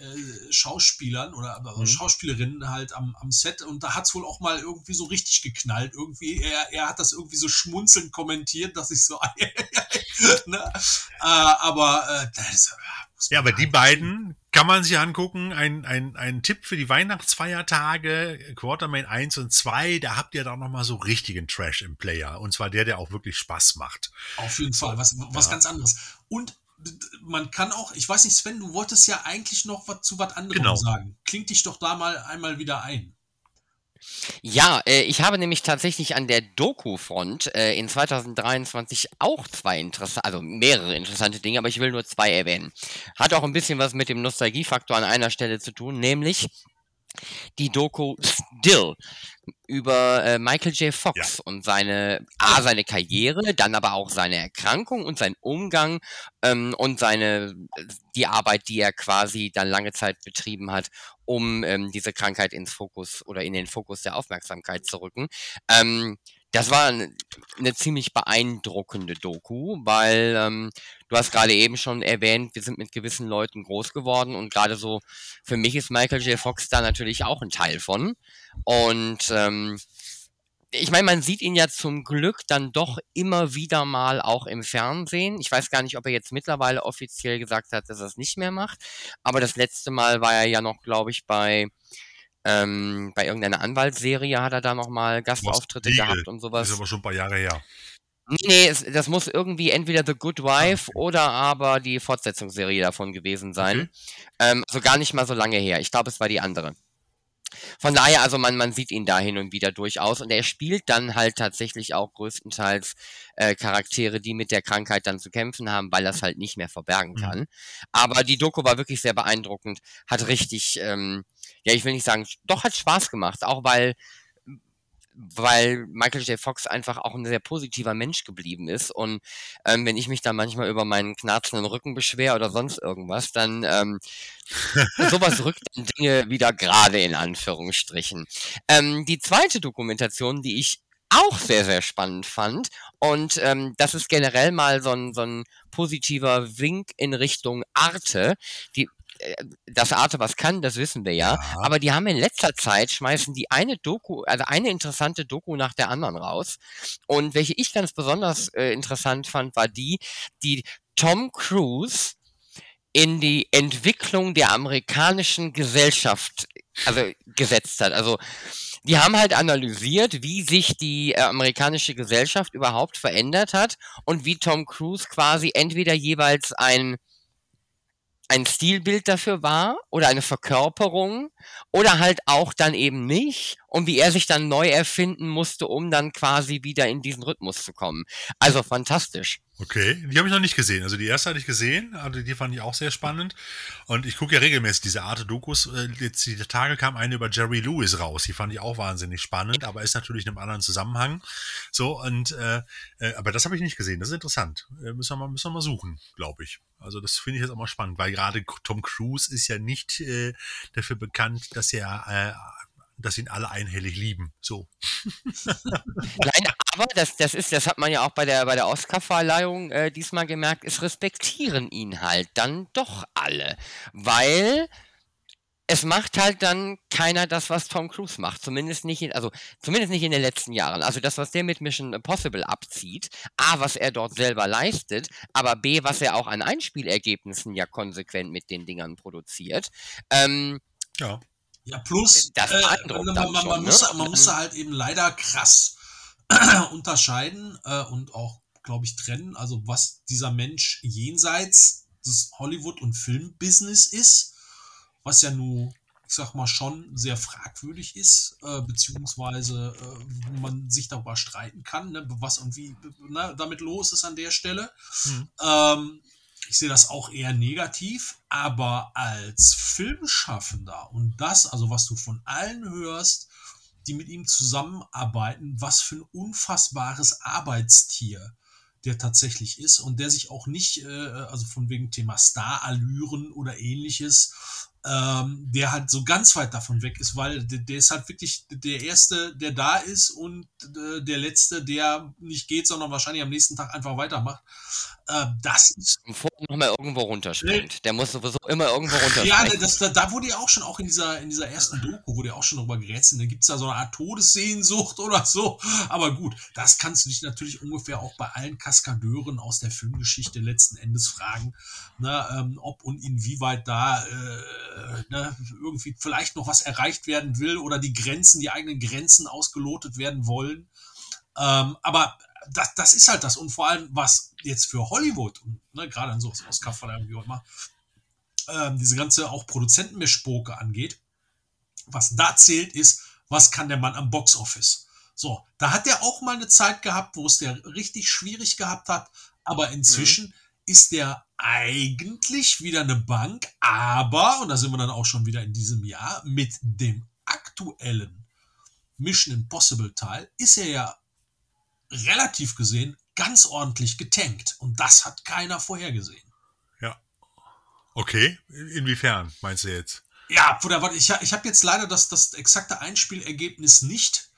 äh, Schauspielern oder Mhm. Schauspielerinnen halt am, am Set und da hat's wohl auch mal irgendwie so richtig geknallt. Irgendwie, er, er hat das irgendwie so schmunzelnd kommentiert, dass ich so, ne? äh, aber äh, das, äh, Ja, aber die beiden kann man sich angucken. Ein, ein, ein Tipp für die Weihnachtsfeiertage, Quartermain 1 und 2, da habt ihr dann nochmal so richtigen Trash im Player. Und zwar der, der auch wirklich Spaß macht. Auf jeden Fall, was, was Ja. ganz anderes. Und man kann auch, ich weiß nicht, Sven, du wolltest ja eigentlich noch was zu was anderem Genau. sagen. Klingt dich doch da mal einmal wieder ein. Ja, äh, ich habe nämlich tatsächlich an der Doku-Front äh, in 2023 auch zwei interessante, also mehrere interessante Dinge, aber ich will nur zwei erwähnen. Hat auch ein bisschen was mit dem Nostalgiefaktor an einer Stelle zu tun, nämlich die Doku Still über äh, Michael J. Fox ja. und seine A, seine Karriere, dann aber auch seine Erkrankung und sein Umgang ähm, und seine die Arbeit, die er quasi dann lange Zeit betrieben hat, um ähm, diese Krankheit ins Fokus oder in den Fokus der Aufmerksamkeit zu rücken. Ähm, das war eine ziemlich beeindruckende Doku, weil ähm, du hast gerade eben schon erwähnt, wir sind mit gewissen Leuten groß geworden und gerade so für mich ist Michael J. Fox da natürlich auch ein Teil von. Und ähm, ich meine, man sieht ihn ja zum Glück dann doch immer wieder mal auch im Fernsehen. Ich weiß gar nicht, ob er jetzt mittlerweile offiziell gesagt hat, dass er es nicht mehr macht. Aber das letzte Mal war er ja noch, glaube ich, bei ähm, bei irgendeiner Anwaltsserie hat er da nochmal Gastauftritte gehabt und sowas. Das ist aber schon ein paar Jahre her. Nee, es, das muss irgendwie entweder The Good Wife ah, okay. oder aber die Fortsetzungsserie davon gewesen sein. Okay. Ähm, also gar nicht mal so lange her. Ich glaube, es war die andere. Von daher, also man, man sieht ihn da hin und wieder durchaus und er spielt dann halt tatsächlich auch größtenteils äh, Charaktere, die mit der Krankheit dann zu kämpfen haben, weil er es halt nicht mehr verbergen mhm. kann. Mhm. Aber die Doku war wirklich sehr beeindruckend, hat richtig, ähm, ja, ich will nicht sagen, doch hat Spaß gemacht, auch weil weil Michael J. Fox einfach auch ein sehr positiver Mensch geblieben ist. Und ähm, wenn ich mich da manchmal über meinen knarzenden Rücken beschwere oder sonst irgendwas, dann ähm, sowas rückt dann Dinge wieder gerade in Anführungsstrichen. Ähm, die zweite Dokumentation, die ich auch sehr, sehr spannend fand. Und ähm, das ist generell mal so ein, so ein positiver Wink in Richtung Arte. Die äh, das Arte was kann, das wissen wir ja. ja. Aber die haben in letzter Zeit schmeißen die eine Doku, also eine interessante Doku nach der anderen raus. Und welche ich ganz besonders äh, interessant fand, war die, die Tom Cruise in die Entwicklung der amerikanischen Gesellschaft also gesetzt hat. Also die haben halt analysiert, wie sich die äh, amerikanische Gesellschaft überhaupt verändert hat und wie Tom Cruise quasi entweder jeweils ein ein Stilbild dafür war oder eine Verkörperung oder halt auch dann eben nicht und wie er sich dann neu erfinden musste, um dann quasi wieder in diesen Rhythmus zu kommen. Also fantastisch. Okay, die habe ich noch nicht gesehen. Also die erste hatte ich gesehen, also die fand ich auch sehr spannend. Und ich gucke ja regelmäßig diese Art Dokus. Äh, jetzt die Tage kam eine über Jerry Lewis raus. Die fand ich auch wahnsinnig spannend, aber ist natürlich in einem anderen Zusammenhang. So und äh, äh, aber das habe ich nicht gesehen. Das ist interessant. Äh, müssen wir mal müssen wir mal suchen, glaube ich. Also das finde ich jetzt auch mal spannend, weil gerade Tom Cruise ist ja nicht äh, dafür bekannt, dass er äh, dass ihn alle einhellig lieben. So. Nein, aber das, das ist, das hat man ja auch bei der, bei der Oscar-Verleihung äh, diesmal gemerkt, es respektieren ihn halt dann doch alle. Weil es macht halt dann keiner das, was Tom Cruise macht. Zumindest nicht in, also zumindest nicht in den letzten Jahren. Also das, was der mit Mission Impossible abzieht, A, was er dort selber leistet, aber B, was er auch an Einspielergebnissen ja konsequent mit den Dingern produziert. Ähm, ja. Ja, plus, das äh, man, man, man, schon, muss, ne? man muss halt eben leider krass unterscheiden äh, und auch, glaube ich, trennen, also was dieser Mensch jenseits des Hollywood- und Filmbusiness ist, was ja nun, ich sag mal, schon sehr fragwürdig ist, äh, beziehungsweise äh, man sich darüber streiten kann, ne, was und wie ne, damit los ist an der Stelle. Mhm. Ähm, ich sehe das auch eher negativ, aber als Filmschaffender und das, also was du von allen hörst, die mit ihm zusammenarbeiten, was für ein unfassbares Arbeitstier der tatsächlich ist und der sich auch nicht, äh, also von wegen Thema Starallüren oder ähnliches, ähm, der halt so ganz weit davon weg ist, weil der, der, ist halt wirklich der Erste, der da ist und äh, der Letzte, der nicht geht, sondern wahrscheinlich am nächsten Tag einfach weitermacht. Äh, das ist. Bevor er nochmal irgendwo runterspringt. Der muss sowieso immer irgendwo runterspringen. Ja, das, da, da wurde ja auch schon, auch in dieser, in dieser ersten Doku, wurde ja auch schon drüber gerätselt. Da gibt es da so eine Art Todessehnsucht oder so. Aber gut, das kannst du dich natürlich ungefähr auch bei allen Kaskadeuren aus der Filmgeschichte letzten Endes fragen, ne, ähm, ob und inwieweit da. Äh, ne, irgendwie vielleicht noch was erreicht werden will oder die Grenzen, die eigenen Grenzen ausgelotet werden wollen. Ähm, aber das, das ist halt das. Und vor allem, was jetzt für Hollywood, ne, gerade an so Oscar-Verleihung wie auch immer, ähm, diese ganze auch Produzentenmischpoke angeht, was da zählt, ist, was kann der Mann am Boxoffice. So, da hat er auch mal eine Zeit gehabt, wo es der richtig schwierig gehabt hat, aber inzwischen mhm. ist der eigentlich wieder eine Bank, aber, und da sind wir dann auch schon wieder in diesem Jahr, mit dem aktuellen Mission Impossible Teil ist er ja relativ gesehen ganz ordentlich getankt. Und das hat keiner vorhergesehen. Ja. Okay, inwiefern meinst du jetzt? Ja, ich, ich habe jetzt leider das, das exakte Einspielergebnis nicht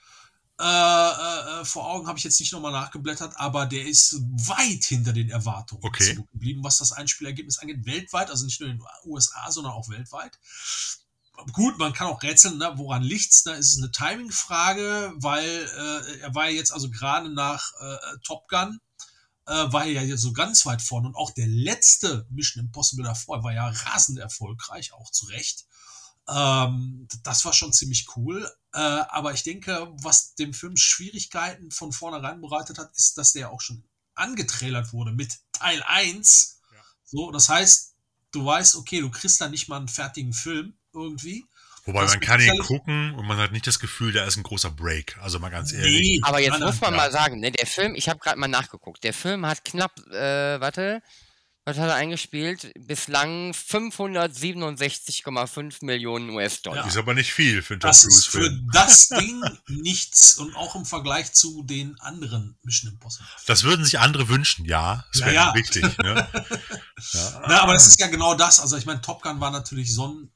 äh, äh, vor Augen, habe ich jetzt nicht nochmal nachgeblättert, aber der ist weit hinter den Erwartungen okay. zurückgeblieben, was das Einspielergebnis angeht, weltweit, also nicht nur in den USA, sondern auch weltweit gut, man kann auch rätseln, ne, woran liegt's? Da ist es eine Timing-Frage, weil äh, er war jetzt also gerade nach äh, Top Gun, äh, war er ja so ganz weit vorne und auch der letzte Mission Impossible davor war ja rasend erfolgreich, auch zu Recht. Ähm, das war schon ziemlich cool. Äh, aber ich denke, was dem Film Schwierigkeiten von vornherein bereitet hat, ist, dass der auch schon angetrailert wurde mit Teil 1. Ja. So, das heißt, du weißt, okay, du kriegst da nicht mal einen fertigen Film irgendwie. Wobei man kann ihn gucken und man hat nicht das Gefühl, da ist ein großer Break. Also mal ganz ehrlich. Nee, aber jetzt muss man ja. mal sagen, ne, der Film, ich habe gerade mal nachgeguckt, der Film hat knapp, äh, warte, was hat er eingespielt? Bislang 567,5 Millionen US-Dollar. Ja. Ist aber nicht viel für einen Das ist für das Ding nichts und auch im Vergleich zu den anderen Mission Impossible. Das würden sich andere wünschen, ja. Das wäre ja, wichtig. Ne? ja. Na, aber es ist ja genau das. Also ich meine, Top Gun war natürlich so ein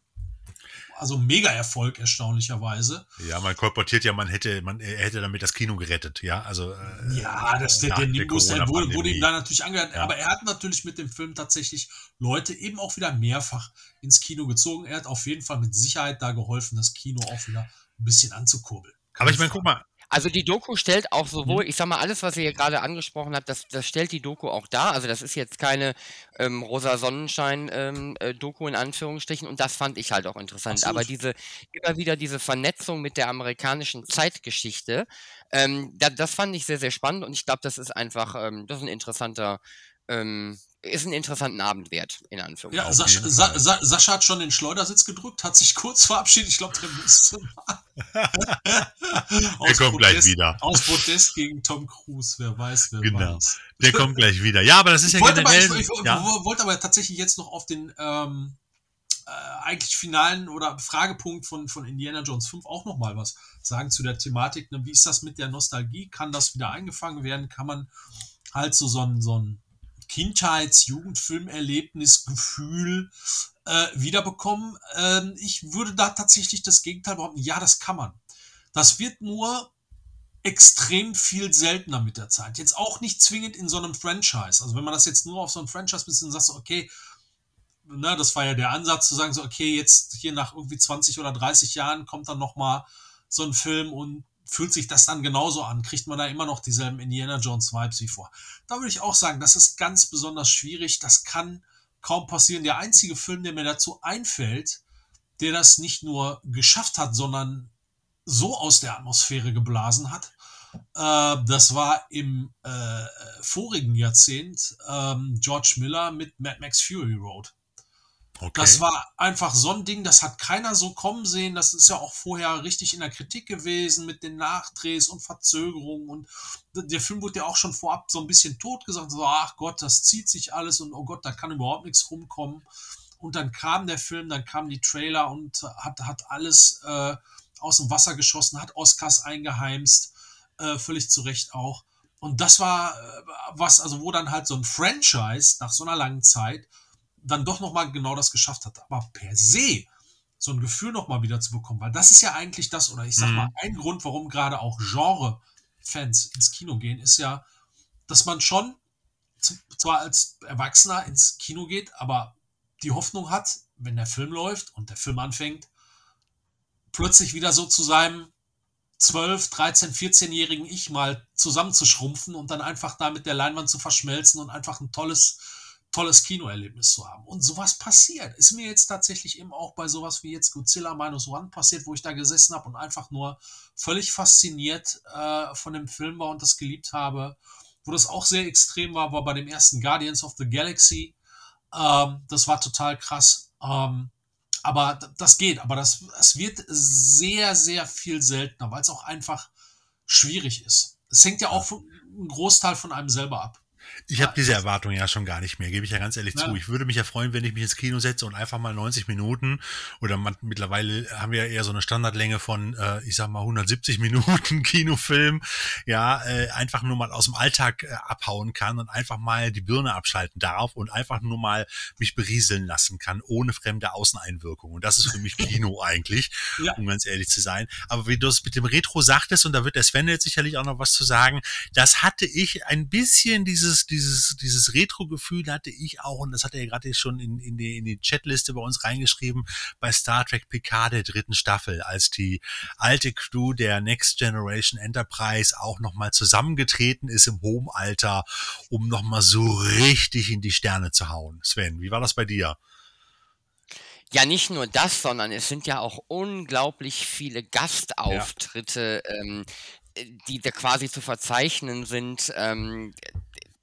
also Mega-Erfolg erstaunlicherweise. Ja, man kolportiert ja, man hätte, man er hätte damit das Kino gerettet, ja, also. Äh, ja, das, der, der Nimbus, der wurde, wurde ihm da natürlich angehört, ja. aber er hat natürlich mit dem Film tatsächlich Leute eben auch wieder mehrfach ins Kino gezogen. Er hat auf jeden Fall mit Sicherheit da geholfen, das Kino auch wieder ein bisschen anzukurbeln. Aber ich meine, guck mal, also die Doku stellt auch sowohl, mhm. ich sag mal, alles, was ihr hier gerade angesprochen habt, das, das stellt die Doku auch dar. Also das ist jetzt keine ähm, rosa Sonnenschein-Doku ähm, äh, in Anführungsstrichen und das fand ich halt auch interessant. Absolut. Aber diese, immer wieder diese Vernetzung mit der amerikanischen Zeitgeschichte, ähm, da, das fand ich sehr, sehr spannend und ich glaube, das ist einfach, ähm, das ist ein interessanter ähm, ist einen interessanten Abend wert, in Anführungszeichen. Ja, Sascha, Sa Sa Sascha, hat schon den Schleudersitz gedrückt, hat sich kurz verabschiedet. Ich glaube, der müsste mal. der kommt gleich wieder. Aus Protest gegen Tom Cruise, wer weiß, wer genau. weiß. Der kommt gleich wieder. Ja, aber das ist ja wollte generell... Aber, ich, ich ja. wollte aber tatsächlich jetzt noch auf den ähm, äh, eigentlich finalen oder Fragepunkt von, von Indiana Jones 5 auch noch mal was sagen zu der Thematik. Ne? Wie ist das mit der Nostalgie? Kann das wieder eingefangen werden? Kann man halt so, so ein, so ein Kindheits-, Jugendfilmerlebnis, Gefühl äh, wiederbekommen. Ähm, ich würde da tatsächlich das Gegenteil behaupten. Ja, das kann man. Das wird nur extrem viel seltener mit der Zeit. Jetzt auch nicht zwingend in so einem Franchise. Also wenn man das jetzt nur auf so ein Franchise bisschen sagt, okay, ne, das war ja der Ansatz zu sagen, so, okay, jetzt hier nach irgendwie 20 oder 30 Jahren kommt dann nochmal so ein Film und fühlt sich das dann genauso an? Kriegt man da immer noch dieselben Indiana Jones Vibes wie vor? Da würde ich auch sagen, das ist ganz besonders schwierig. Das kann kaum passieren. Der einzige Film, der mir dazu einfällt, der das nicht nur geschafft hat, sondern so aus der Atmosphäre geblasen hat, äh, das war im äh, vorigen Jahrzehnt äh, George Miller mit Mad Max Fury Road. Okay. Das war einfach so ein Ding, das hat keiner so kommen sehen. Das ist ja auch vorher richtig in der Kritik gewesen mit den Nachdrehs und Verzögerungen. Und der Film wurde ja auch schon vorab so ein bisschen tot gesagt. So, ach Gott, das zieht sich alles und oh Gott, da kann überhaupt nichts rumkommen. Und dann kam der Film, dann kamen die Trailer und hat, hat alles äh, aus dem Wasser geschossen, hat Oscars eingeheimst, äh, völlig zu Recht auch. Und das war äh, was, also wo dann halt so ein Franchise nach so einer langen Zeit dann doch nochmal genau das geschafft hat. Aber per se so ein Gefühl nochmal wieder zu bekommen, weil das ist ja eigentlich das, oder ich sag mhm. mal, ein Grund, warum gerade auch Genre-Fans ins Kino gehen, ist ja, dass man schon zwar als Erwachsener ins Kino geht, aber die Hoffnung hat, wenn der Film läuft und der Film anfängt, plötzlich wieder so zu seinem 12, 13, 14-jährigen Ich mal zusammenzuschrumpfen und dann einfach da mit der Leinwand zu verschmelzen und einfach ein tolles tolles Kinoerlebnis zu haben. Und sowas passiert. Ist mir jetzt tatsächlich eben auch bei sowas wie jetzt Godzilla Minus One passiert, wo ich da gesessen habe und einfach nur völlig fasziniert äh, von dem Film war und das geliebt habe. Wo das auch sehr extrem war, war bei dem ersten Guardians of the Galaxy. Ähm, das war total krass. Ähm, Aber das geht, aber das, das wird sehr, sehr viel seltener, weil es auch einfach schwierig ist. Es hängt ja auch von, ein Großteil von einem selber ab. Ich habe diese Erwartung ja schon gar nicht mehr, gebe ich ja ganz ehrlich ja. zu. Ich würde mich ja freuen, wenn ich mich ins Kino setze und einfach mal 90 Minuten oder man, mittlerweile haben wir ja eher so eine Standardlänge von, äh, ich sag mal 170 Minuten Kinofilm, ja, äh, einfach nur mal aus dem Alltag äh, abhauen kann und einfach mal die Birne abschalten darf und einfach nur mal mich berieseln lassen kann, ohne fremde Außeneinwirkung. Und das ist für mich Kino eigentlich, ja. um ganz ehrlich zu sein. Aber wie du es mit dem Retro sagtest, und da wird der Sven jetzt sicherlich auch noch was zu sagen, das hatte ich ein bisschen dieses dieses, dieses, Retro-Gefühl hatte ich auch, und das hat er ja gerade schon in, in, die, in die Chatliste bei uns reingeschrieben, bei Star Trek Picard der dritten Staffel, als die alte Crew der Next Generation Enterprise auch nochmal zusammengetreten ist im hohen Alter, um nochmal so richtig in die Sterne zu hauen. Sven, wie war das bei dir? Ja, nicht nur das, sondern es sind ja auch unglaublich viele Gastauftritte, ja. ähm, die da quasi zu verzeichnen sind. Ähm,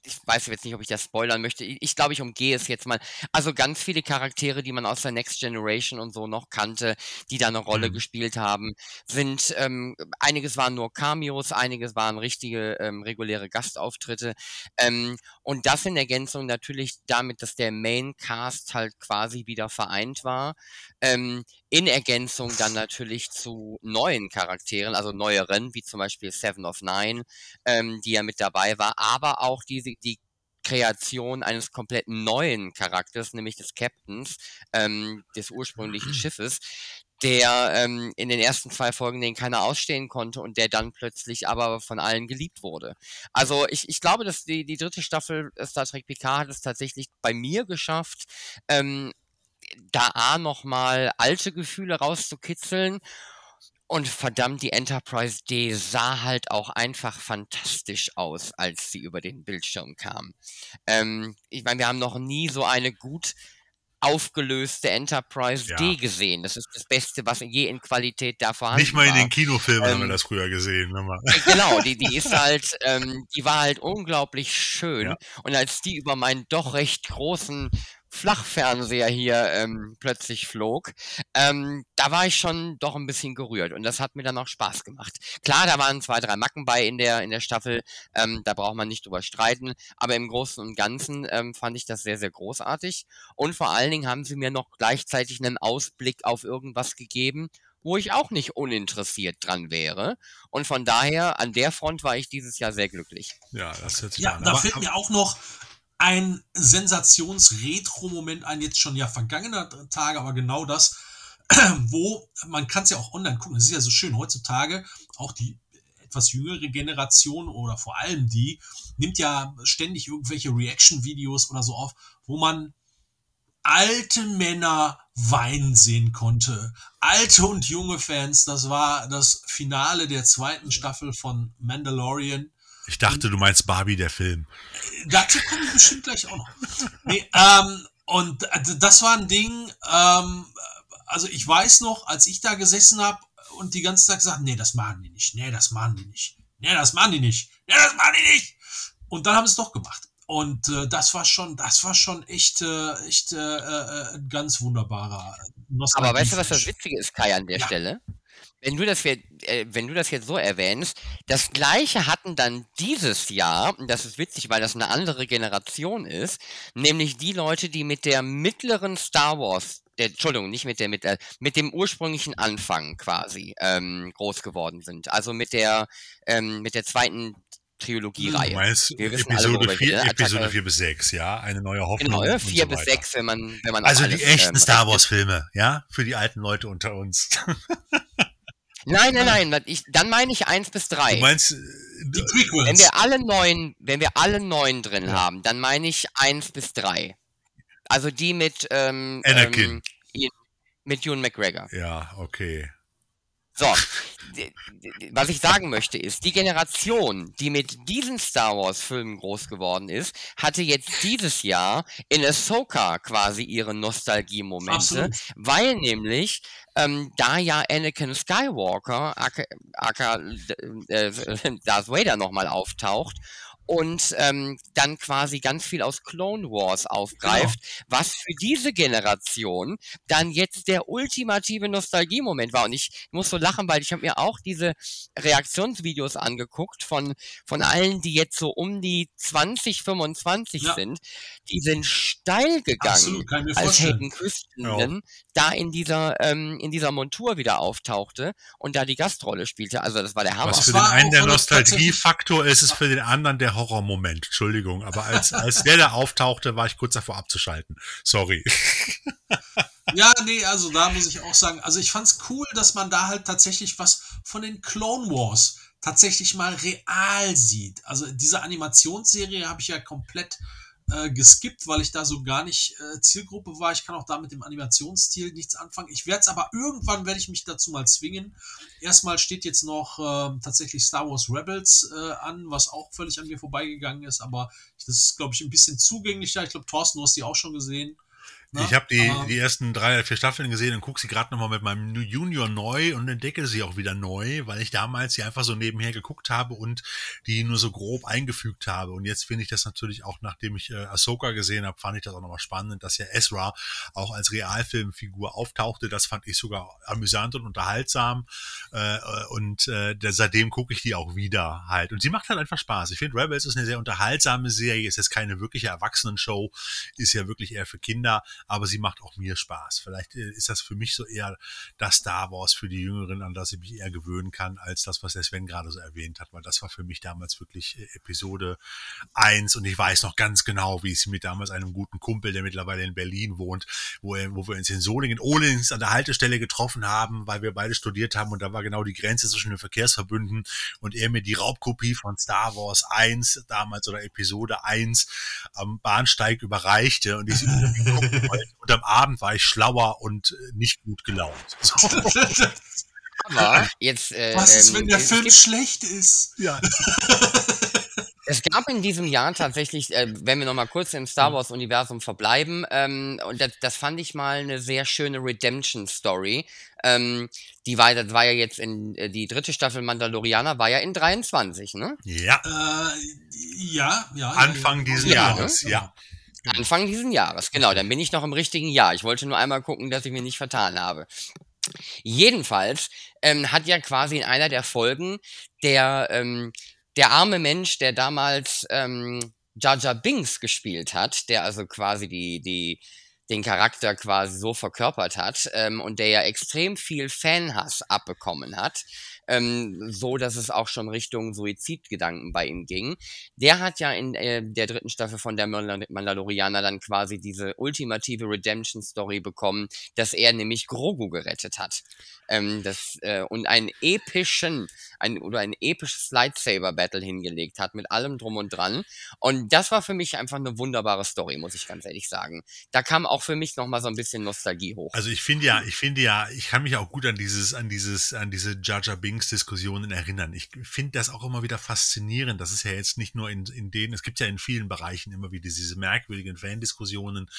ich weiß jetzt nicht, ob ich das spoilern möchte. Ich glaube, ich umgehe es jetzt mal. Also ganz viele Charaktere, die man aus der Next Generation und so noch kannte, die da eine Rolle mhm. gespielt haben, sind, ähm, einiges waren nur Cameos, einiges waren richtige, ähm, reguläre Gastauftritte. Ähm, und das in Ergänzung natürlich damit, dass der Main Cast halt quasi wieder vereint war. Ähm, in Ergänzung dann natürlich zu neuen Charakteren, also neueren, wie zum Beispiel Seven of Nine, ähm, die ja mit dabei war, aber auch diese, die Kreation eines komplett neuen Charakters, nämlich des Captains ähm, des ursprünglichen mhm. Schiffes, der ähm, in den ersten zwei Folgen den keiner ausstehen konnte und der dann plötzlich aber von allen geliebt wurde. Also ich, ich glaube, dass die, die dritte Staffel Star Trek PK hat es tatsächlich bei mir geschafft, ähm, da A nochmal alte Gefühle rauszukitzeln. Und verdammt, die Enterprise D sah halt auch einfach fantastisch aus, als sie über den Bildschirm kam. Ähm, ich meine, wir haben noch nie so eine gut aufgelöste Enterprise ja. D gesehen. Das ist das Beste, was je in Qualität da vorhanden Nicht mal in den Kinofilmen ähm, haben wir ähm, das früher gesehen. Ne? Genau, die, die ist halt, ähm, die war halt unglaublich schön. Ja. Und als die über meinen doch recht großen Flachfernseher hier ähm, plötzlich flog, ähm, da war ich schon doch ein bisschen gerührt und das hat mir dann auch Spaß gemacht. Klar, da waren zwei, drei Macken bei in der, in der Staffel, ähm, da braucht man nicht drüber streiten, aber im Großen und Ganzen ähm, fand ich das sehr, sehr großartig und vor allen Dingen haben sie mir noch gleichzeitig einen Ausblick auf irgendwas gegeben, wo ich auch nicht uninteressiert dran wäre. Und von daher, an der Front war ich dieses Jahr sehr glücklich. Ja, das hört sich ja, an. Da fällt mir auch noch ein Sensations-Retro-Moment ein, jetzt schon ja vergangener Tage, aber genau das, wo man kann es ja auch online gucken. Es ist ja so schön heutzutage, auch die etwas jüngere Generation oder vor allem die nimmt ja ständig irgendwelche Reaction-Videos oder so auf, wo man alte Männer weinen sehen konnte. Alte und junge Fans, das war das Finale der zweiten Staffel von Mandalorian. Ich dachte, du meinst Barbie, der Film. Dazu kommen wir bestimmt gleich auch noch. Nee, ähm, und das war ein Ding, ähm, also ich weiß noch, als ich da gesessen habe und die ganze Zeit gesagt, nee, das machen die nicht, nee, das machen die nicht, nee, das machen die nicht, nee, das machen die nicht. Und dann haben sie es doch gemacht. Und äh, das war schon, das war schon echt, äh, echt äh, äh, ein ganz wunderbarer. Aber weißt du, was das Witzige ist, Kai, an der ja. Stelle? Wenn du das jetzt, äh, wenn du das jetzt so erwähnst, das gleiche hatten dann dieses Jahr, und das ist witzig, weil das eine andere Generation ist, nämlich die Leute, die mit der mittleren Star Wars, der, Entschuldigung, nicht mit der mit, äh, mit dem ursprünglichen Anfang quasi ähm, groß geworden sind. Also mit der ähm, mit der zweiten. Du meinst Episode, alle, 4, Episode 4 bis 6, ja? Eine neue Hoffnung. Genau, 4 so bis 6, wenn man, wenn man Also die echten ähm, Star Wars-Filme, ja? Für die alten Leute unter uns. Nein, nein, nein. Ich, dann meine ich eins bis drei. Du meinst äh, die Prequels. Wenn wir alle neun, wenn wir alle neun drin ja. haben, dann meine ich eins bis drei. Also die mit ähm, Anakin. Ähm, mit Ewan McGregor. Ja, okay. So, was ich sagen möchte ist, die Generation, die mit diesen Star Wars Filmen groß geworden ist, hatte jetzt dieses Jahr in Ahsoka quasi ihre Nostalgie-Momente, weil nämlich ähm, da ja Anakin Skywalker, aka, aka äh, Darth Vader nochmal auftaucht und ähm, dann quasi ganz viel aus Clone Wars aufgreift, genau. was für diese Generation dann jetzt der ultimative Nostalgiemoment war. Und ich muss so lachen, weil ich habe mir auch diese Reaktionsvideos angeguckt von, von allen, die jetzt so um die 20, 25 ja. sind. Die sind steil gegangen, Absolut, als Hayden Christensen ja. Da in dieser, ähm, in dieser Montur wieder auftauchte und da die Gastrolle spielte. Also das war der Hammer. Was für den einen der Nostalgiefaktor ist, ist für den anderen der Horrormoment. Entschuldigung, aber als, als der da auftauchte, war ich kurz davor abzuschalten. Sorry. Ja, nee, also da muss ich auch sagen, also ich fand's cool, dass man da halt tatsächlich was von den Clone Wars tatsächlich mal real sieht. Also diese Animationsserie habe ich ja komplett äh, geskippt, weil ich da so gar nicht äh, Zielgruppe war. Ich kann auch da mit dem Animationsstil nichts anfangen. Ich werde es aber irgendwann, werde ich mich dazu mal zwingen. Erstmal steht jetzt noch äh, tatsächlich Star Wars Rebels äh, an, was auch völlig an mir vorbeigegangen ist, aber das ist, glaube ich, ein bisschen zugänglicher. Ich glaube, Thorsten, du hast die auch schon gesehen. Ne? Ich habe die, die ersten drei oder vier Staffeln gesehen und gucke sie gerade nochmal mit meinem Junior neu und entdecke sie auch wieder neu, weil ich damals sie einfach so nebenher geguckt habe und die nur so grob eingefügt habe. Und jetzt finde ich das natürlich auch, nachdem ich äh, Ahsoka gesehen habe, fand ich das auch nochmal spannend, dass ja Ezra auch als Realfilmfigur auftauchte. Das fand ich sogar amüsant und unterhaltsam. Äh, und äh, seitdem gucke ich die auch wieder halt. Und sie macht halt einfach Spaß. Ich finde, Rebels ist eine sehr unterhaltsame Serie, ist jetzt keine wirkliche Erwachsenenshow, ist ja wirklich eher für Kinder aber sie macht auch mir Spaß. Vielleicht äh, ist das für mich so eher das Star Wars für die Jüngeren, an das ich mich eher gewöhnen kann, als das, was der Sven gerade so erwähnt hat, weil das war für mich damals wirklich äh, Episode eins und ich weiß noch ganz genau, wie ich mit damals einem guten Kumpel, der mittlerweile in Berlin wohnt, wo, er, wo wir uns in Solingen, Ohlings an der Haltestelle getroffen haben, weil wir beide studiert haben und da war genau die Grenze zwischen den Verkehrsverbünden und er mir die Raubkopie von Star Wars 1 damals oder Episode 1 am Bahnsteig überreichte und ich sie und am Abend war ich schlauer und äh, nicht gut gelaunt. Aber jetzt. Äh, Was ist, wenn ähm, der Film schlecht ist? Ja. Es gab in diesem Jahr tatsächlich, äh, wenn wir nochmal kurz im Star Wars-Universum verbleiben, ähm, und das, das, fand ich mal eine sehr schöne Redemption-Story. Ähm, die war, das war ja jetzt in äh, die dritte Staffel Mandalorianer war ja in 23, ne? Ja. Äh, ja, ja. Anfang ja, dieses ja, Jahres, ne? ja. Anfang diesen Jahres, genau. Dann bin ich noch im richtigen Jahr. Ich wollte nur einmal gucken, dass ich mir nicht vertan habe. Jedenfalls ähm, hat ja quasi in einer der Folgen der, ähm, der arme Mensch, der damals ähm, Jar Binks gespielt hat, der also quasi die, die, den Charakter quasi so verkörpert hat ähm, und der ja extrem viel Fanhass abbekommen hat, ähm, so dass es auch schon Richtung Suizidgedanken bei ihm ging. Der hat ja in äh, der dritten Staffel von der Mandalorianer dann quasi diese ultimative Redemption Story bekommen, dass er nämlich Grogu gerettet hat. Ähm, das, äh, und einen epischen, ein, oder ein episches Lightsaber-Battle hingelegt hat, mit allem drum und dran. Und das war für mich einfach eine wunderbare Story, muss ich ganz ehrlich sagen. Da kam auch für mich nochmal so ein bisschen Nostalgie hoch. Also ich finde ja, ich finde ja, ich kann mich auch gut an dieses, an dieses, an diese Jar Jar Bing Linksdiskussionen erinnern. Ich finde das auch immer wieder faszinierend. Das ist ja jetzt nicht nur in, in denen, es gibt ja in vielen Bereichen immer wieder diese merkwürdigen Fan-Diskussionen,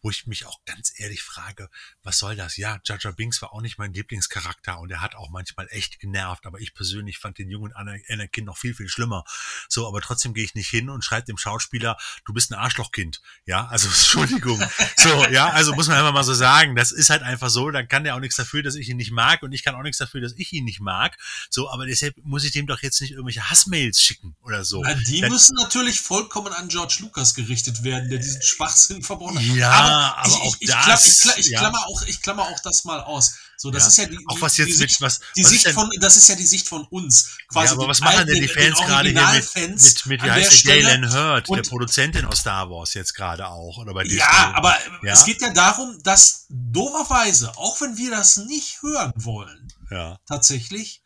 wo ich mich auch ganz ehrlich frage, was soll das? Ja, Jaja Binks war auch nicht mein Lieblingscharakter und er hat auch manchmal echt genervt, aber ich persönlich fand den jungen Anakin noch viel, viel schlimmer. So, aber trotzdem gehe ich nicht hin und schreibe dem Schauspieler, du bist ein Arschlochkind. Ja, also Entschuldigung. so, ja, also muss man einfach mal so sagen, das ist halt einfach so, dann kann der auch nichts dafür, dass ich ihn nicht mag und ich kann auch nichts dafür, dass ich ihn nicht mag. So, aber deshalb muss ich dem doch jetzt nicht irgendwelche Hassmails schicken oder so. Na, die das, müssen natürlich vollkommen an George Lucas gerichtet werden, der diesen Schwachsinn verbaut hat. Ja, aber, aber ich, auch ich, das. Ich, klammer, ich, ja. klammer auch, ich klammer auch das mal aus. So, das ja. ist ja die, auch was jetzt die Sicht, was, die was Sicht von, das ist ja die Sicht von uns. Quasi ja, aber was machen denn die Fans gerade hier mit, mit, mit wie heißt der Galen Hurd, der Produzentin aus Star Wars jetzt gerade auch, oder bei Disney? Ja, aber ja? es geht ja darum, dass doverweise, auch wenn wir das nicht hören wollen, ja. tatsächlich,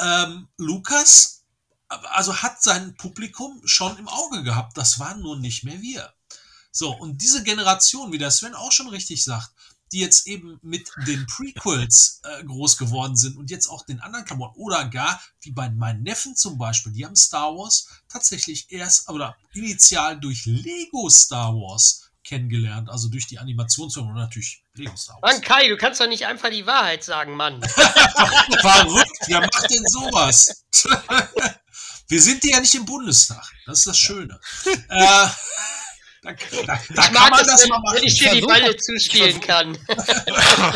ähm, Lukas, also hat sein Publikum schon im Auge gehabt. Das waren nur nicht mehr wir. So, und diese Generation, wie der Sven auch schon richtig sagt, die jetzt eben mit den Prequels äh, groß geworden sind und jetzt auch den anderen Klamotten oder gar wie bei meinen Neffen zum Beispiel, die haben Star Wars tatsächlich erst oder initial durch Lego Star Wars kennengelernt, also durch die Animationsfilme und natürlich Lego Star Wars. Mann, Kai, du kannst doch nicht einfach die Wahrheit sagen, Mann. Verrückt, wer macht denn sowas? Wir sind ja nicht im Bundestag. Das ist das Schöne. äh, da, da, da kann man das, mal machen. Wenn ich dir die Balle zuspielen kann.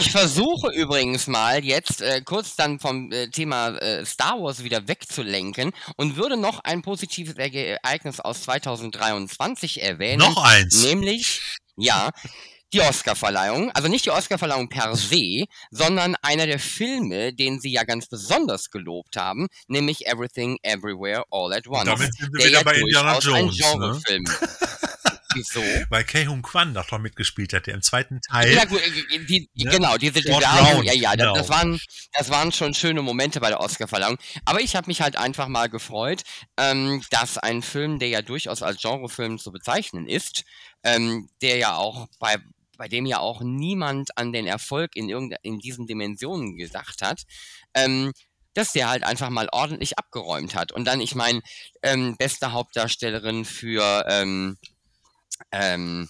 ich versuche übrigens mal jetzt äh, kurz dann vom äh, Thema äh, Star Wars wieder wegzulenken und würde noch ein positives Ereignis aus 2023 erwähnen. Noch eins. Nämlich, ja, die Oscarverleihung, also nicht die Oscarverleihung per se, sondern einer der Filme, den sie ja ganz besonders gelobt haben, nämlich Everything Everywhere All at Once. Damit sind wir wieder bei Indiana Jones. Ein ne? Genrefilm. Ne? Wieso? Weil Kei-Hung Kwan doch noch mitgespielt hat, der im zweiten Teil. Ja, gut, äh, die, ne? genau, diese Diversen, ja, ja, genau. das, waren, das waren schon schöne Momente bei der Oscarverleihung. Aber ich habe mich halt einfach mal gefreut, ähm, dass ein Film, der ja durchaus als Genrefilm zu bezeichnen ist, ähm, der ja auch bei bei dem ja auch niemand an den Erfolg in, in diesen Dimensionen gedacht hat, ähm, dass der halt einfach mal ordentlich abgeräumt hat. Und dann, ich meine, ähm, beste Hauptdarstellerin für ähm, ähm,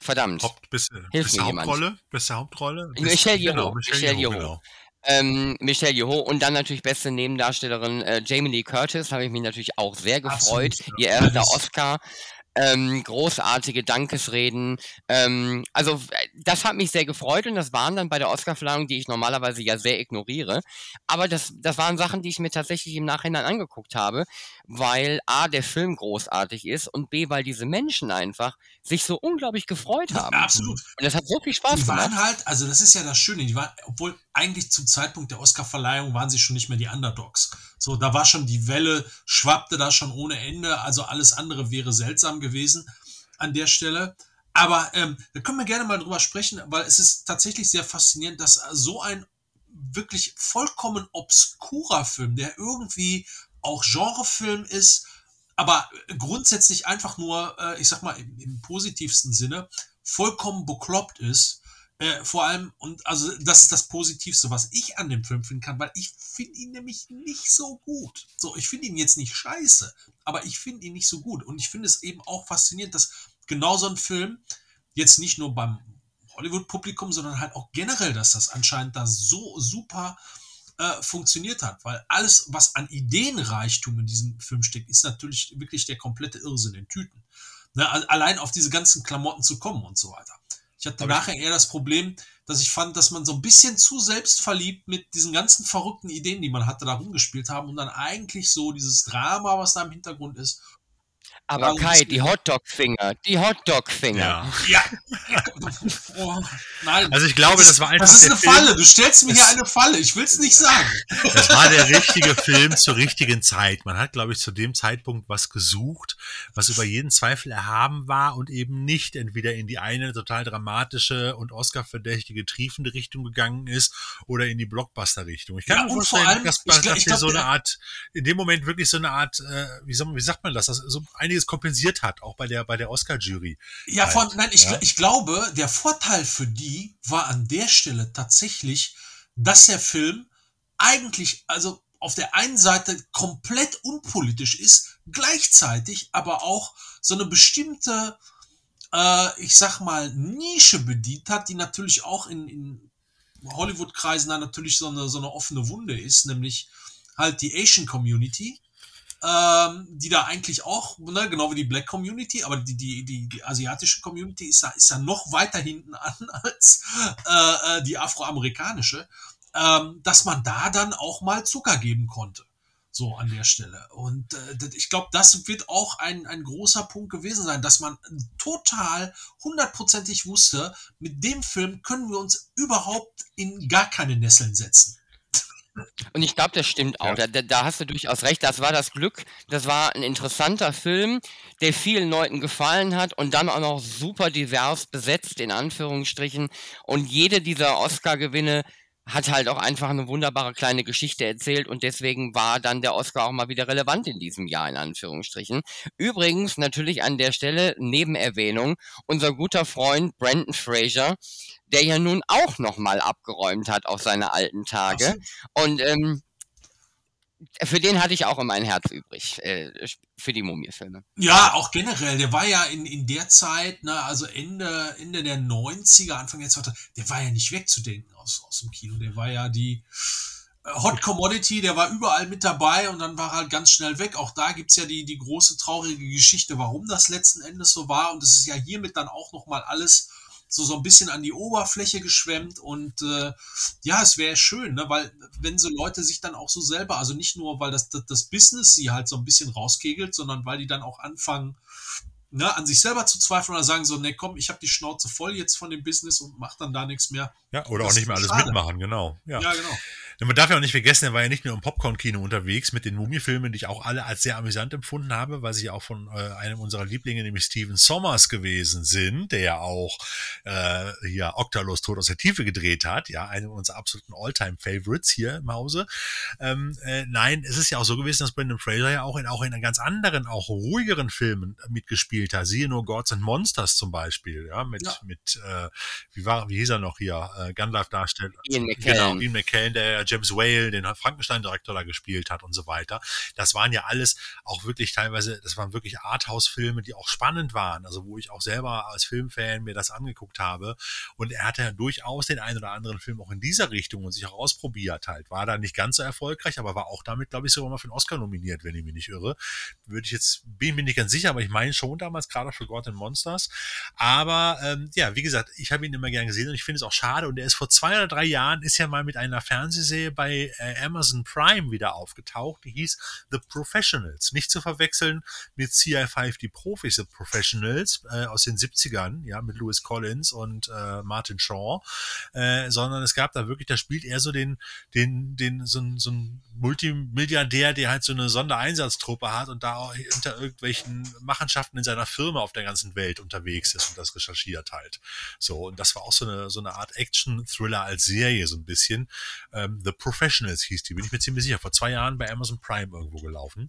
verdammt. Haupt, beste, Hilf beste mir Hauptrolle? Beste Hauptrolle? Michelle Yeoh. Genau, Michelle, Yeoh. Genau. Ähm, Michelle Yeoh und dann natürlich beste Nebendarstellerin äh, Jamie Lee Curtis, habe ich mich natürlich auch sehr gefreut. Absolut, Ihr erster Oscar ähm, großartige Dankesreden. Ähm, also das hat mich sehr gefreut und das waren dann bei der Oscarverleihung, die ich normalerweise ja sehr ignoriere. Aber das, das waren Sachen, die ich mir tatsächlich im Nachhinein angeguckt habe, weil A, der Film großartig ist und B, weil diese Menschen einfach sich so unglaublich gefreut haben. Ja, absolut. Und das hat so viel Spaß die gemacht. Die waren halt, also das ist ja das Schöne, die waren, obwohl eigentlich zum Zeitpunkt der Oscarverleihung waren sie schon nicht mehr die Underdogs. So, da war schon die Welle, schwappte da schon ohne Ende. Also alles andere wäre seltsam gewesen an der Stelle. Aber ähm, da können wir gerne mal drüber sprechen, weil es ist tatsächlich sehr faszinierend, dass so ein wirklich vollkommen obskurer Film, der irgendwie auch Genrefilm ist, aber grundsätzlich einfach nur, äh, ich sag mal, im, im positivsten Sinne, vollkommen bekloppt ist, äh, vor allem, und also das ist das Positivste, was ich an dem Film finden kann, weil ich finde ihn nämlich nicht so gut. So, ich finde ihn jetzt nicht scheiße, aber ich finde ihn nicht so gut. Und ich finde es eben auch faszinierend, dass genau so ein Film jetzt nicht nur beim Hollywood-Publikum, sondern halt auch generell, dass das anscheinend da so super äh, funktioniert hat. Weil alles, was an Ideenreichtum in diesem Film steckt, ist natürlich wirklich der komplette Irrsinn in Tüten. Ne, allein auf diese ganzen Klamotten zu kommen und so weiter. Ich hatte Aber nachher eher das Problem, dass ich fand, dass man so ein bisschen zu selbstverliebt mit diesen ganzen verrückten Ideen, die man hatte, da rumgespielt haben und dann eigentlich so dieses Drama, was da im Hintergrund ist, aber Kai, die Hotdog-Finger, die Hotdog-Finger. Ja. ja. Oh, nein. Also ich glaube, das, das war einfach. Das ist eine Film. Falle. Du stellst mir hier eine Falle. Ich will es nicht sagen. Das war der richtige Film zur richtigen Zeit. Man hat, glaube ich, zu dem Zeitpunkt was gesucht, was über jeden Zweifel erhaben war und eben nicht entweder in die eine total dramatische und Oscar-verdächtige, triefende Richtung gegangen ist oder in die Blockbuster-Richtung. Ich kann ja, mir vorstellen, allem, dass, dass ich, ich glaub, so eine Art, in dem Moment wirklich so eine Art, äh, wie, soll, wie sagt man das, also so einige einiges kompensiert hat, auch bei der, bei der Oscar-Jury. Ja, halt. von, nein, ich, ja? ich glaube, der Vorteil für die war an der Stelle tatsächlich, dass der Film eigentlich, also auf der einen Seite komplett unpolitisch ist, gleichzeitig aber auch so eine bestimmte, äh, ich sag mal, Nische bedient hat, die natürlich auch in, in Hollywood-Kreisen dann natürlich so eine, so eine offene Wunde ist, nämlich halt die Asian Community ähm, die da eigentlich auch, ne, genau wie die Black Community, aber die, die, die, die asiatische Community ist da, ist da noch weiter hinten an als äh, äh, die afroamerikanische, ähm, dass man da dann auch mal Zucker geben konnte. So an der Stelle. Und äh, ich glaube, das wird auch ein, ein großer Punkt gewesen sein, dass man total hundertprozentig wusste, mit dem Film können wir uns überhaupt in gar keine Nesseln setzen. Und ich glaube, das stimmt auch. Ja. Da, da, hast du durchaus recht. Das war das Glück. Das war ein interessanter Film, der vielen Leuten gefallen hat und dann auch noch super divers besetzt, in Anführungsstrichen. Und jede dieser Oscar-Gewinne hat halt auch einfach eine wunderbare kleine Geschichte erzählt und deswegen war dann der Oscar auch mal wieder relevant in diesem Jahr, in Anführungsstrichen. Übrigens natürlich an der Stelle Nebenerwähnung, unser guter Freund Brandon Fraser, der ja nun auch nochmal abgeräumt hat auf seine alten Tage. Und ähm, für den hatte ich auch immer ein Herz übrig, äh, für die Mumie-Filme. Ja, auch generell. Der war ja in, in der Zeit, ne, also Ende, Ende der 90er, Anfang der 2000er, der war ja nicht wegzudenken aus, aus dem Kino. Der war ja die, Hot Commodity, der war überall mit dabei und dann war er halt ganz schnell weg. Auch da gibt's ja die, die große traurige Geschichte, warum das letzten Endes so war. Und es ist ja hiermit dann auch nochmal alles so, so ein bisschen an die Oberfläche geschwemmt. Und äh, ja, es wäre schön, ne? weil wenn so Leute sich dann auch so selber, also nicht nur, weil das, das, das Business sie halt so ein bisschen rauskegelt, sondern weil die dann auch anfangen, ne, an sich selber zu zweifeln oder sagen so, ne, komm, ich habe die Schnauze voll jetzt von dem Business und mach dann da nichts mehr. Ja, oder Das auch nicht mehr alles schade. mitmachen, genau. Ja. Ja, genau. Denn man darf ja auch nicht vergessen, er war ja nicht nur im Popcorn-Kino unterwegs mit den Mumie-Filmen, die ich auch alle als sehr amüsant empfunden habe, weil sie ja auch von äh, einem unserer Lieblinge, nämlich Steven Sommers gewesen sind, der ja auch äh, hier Octalos Tod aus der Tiefe gedreht hat, ja, einem unserer absoluten All-Time-Favorites hier im Hause. Ähm, äh, nein, es ist ja auch so gewesen, dass Brendan Fraser ja auch in, auch in ganz anderen, auch ruhigeren Filmen mitgespielt hat. Siehe nur Gods and Monsters zum Beispiel, ja, mit, Ja. mit äh, wie war, wie hieß er noch hier, äh, Gunlife-Darsteller. Ian Genau, McKellen. Ian McKellen, der ja James Whale, den Frankenstein-Direktor da gespielt hat und so weiter. Das waren ja alles auch wirklich teilweise, das waren wirklich Arthouse-Filme, die auch spannend waren, also wo ich auch selber als Filmfan mir das angeguckt habe. Und er hatte ja durchaus den einen oder anderen Film auch in dieser Richtung und sich auch ausprobiert halt. War da nicht ganz so erfolgreich, aber war auch damit, glaube ich, sogar mal für den Oscar nominiert, wenn ich mich nicht irre. Würde ich jetzt, bin ich mir nicht ganz sicher, aber ich meine schon damals, gerade für God Monsters. Aber ähm, ja, wie gesagt, ich habe ihn immer gern gesehen und ich finde es auch schade. Und er ist vor zwei oder drei Jahren, ist ja mal mit einer Fernsehserie bei äh, Amazon Prime wieder aufgetaucht. Die hieß The Professionals. Nicht zu verwechseln mit CI5, die Profis, The Professionals äh, aus den 70ern, ja, mit Lewis Collins und äh, Martin Shaw. Äh, sondern es gab da wirklich, da spielt er so den, den, den, so so ein Multimilliardär, der halt so eine Sondereinsatztruppe hat und da auch hinter irgendwelchen Machenschaften in seiner Firma auf der ganzen Welt unterwegs ist und das recherchiert halt. So, und das war auch so eine, so eine Art Action-Thriller als Serie, so ein bisschen. Ähm, The Professionals hieß die, bin ich mir ziemlich sicher, vor zwei Jahren bei Amazon Prime irgendwo gelaufen.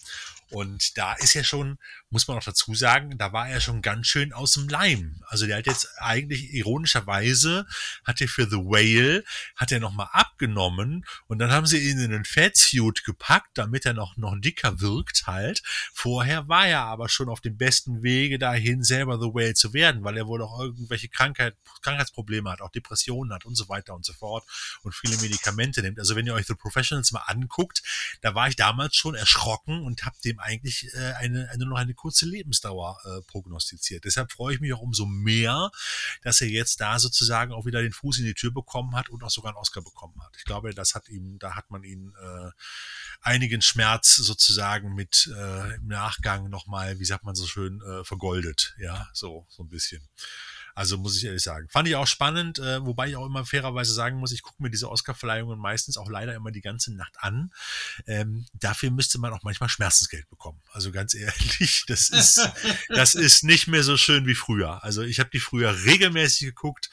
Und da ist er schon, muss man auch dazu sagen, da war er schon ganz schön aus dem Leim. Also der hat jetzt eigentlich ironischerweise, hat er für The Whale, hat er nochmal abgenommen und dann haben sie ihn in einen Fatsuit gepackt, damit er noch, noch dicker wirkt halt. Vorher war er aber schon auf dem besten Wege dahin, selber The Whale zu werden, weil er wohl auch irgendwelche Krankheit, Krankheitsprobleme hat, auch Depressionen hat und so weiter und so fort und viele Medikamente nimmt. Also wenn ihr euch The Professionals mal anguckt, da war ich damals schon erschrocken und habe dem eigentlich äh, eine, eine noch eine kurze Lebensdauer äh, prognostiziert. Deshalb freue ich mich auch umso mehr, dass er jetzt da sozusagen auch wieder den Fuß in die Tür bekommen hat und auch sogar einen Oscar bekommen hat. Ich glaube, das hat ihm, da hat man ihn äh, einigen Schmerz sozusagen mit äh, im Nachgang nochmal, wie sagt man so schön, äh, vergoldet. Ja, so, so ein bisschen. Also muss ich ehrlich sagen. Fand ich auch spannend, äh, wobei ich auch immer fairerweise sagen muss, ich gucke mir diese Oscar-Verleihungen meistens auch leider immer die ganze Nacht an. Ähm, dafür müsste man auch manchmal Schmerzensgeld bekommen. Also ganz ehrlich, das ist, das ist nicht mehr so schön wie früher. Also ich habe die früher regelmäßig geguckt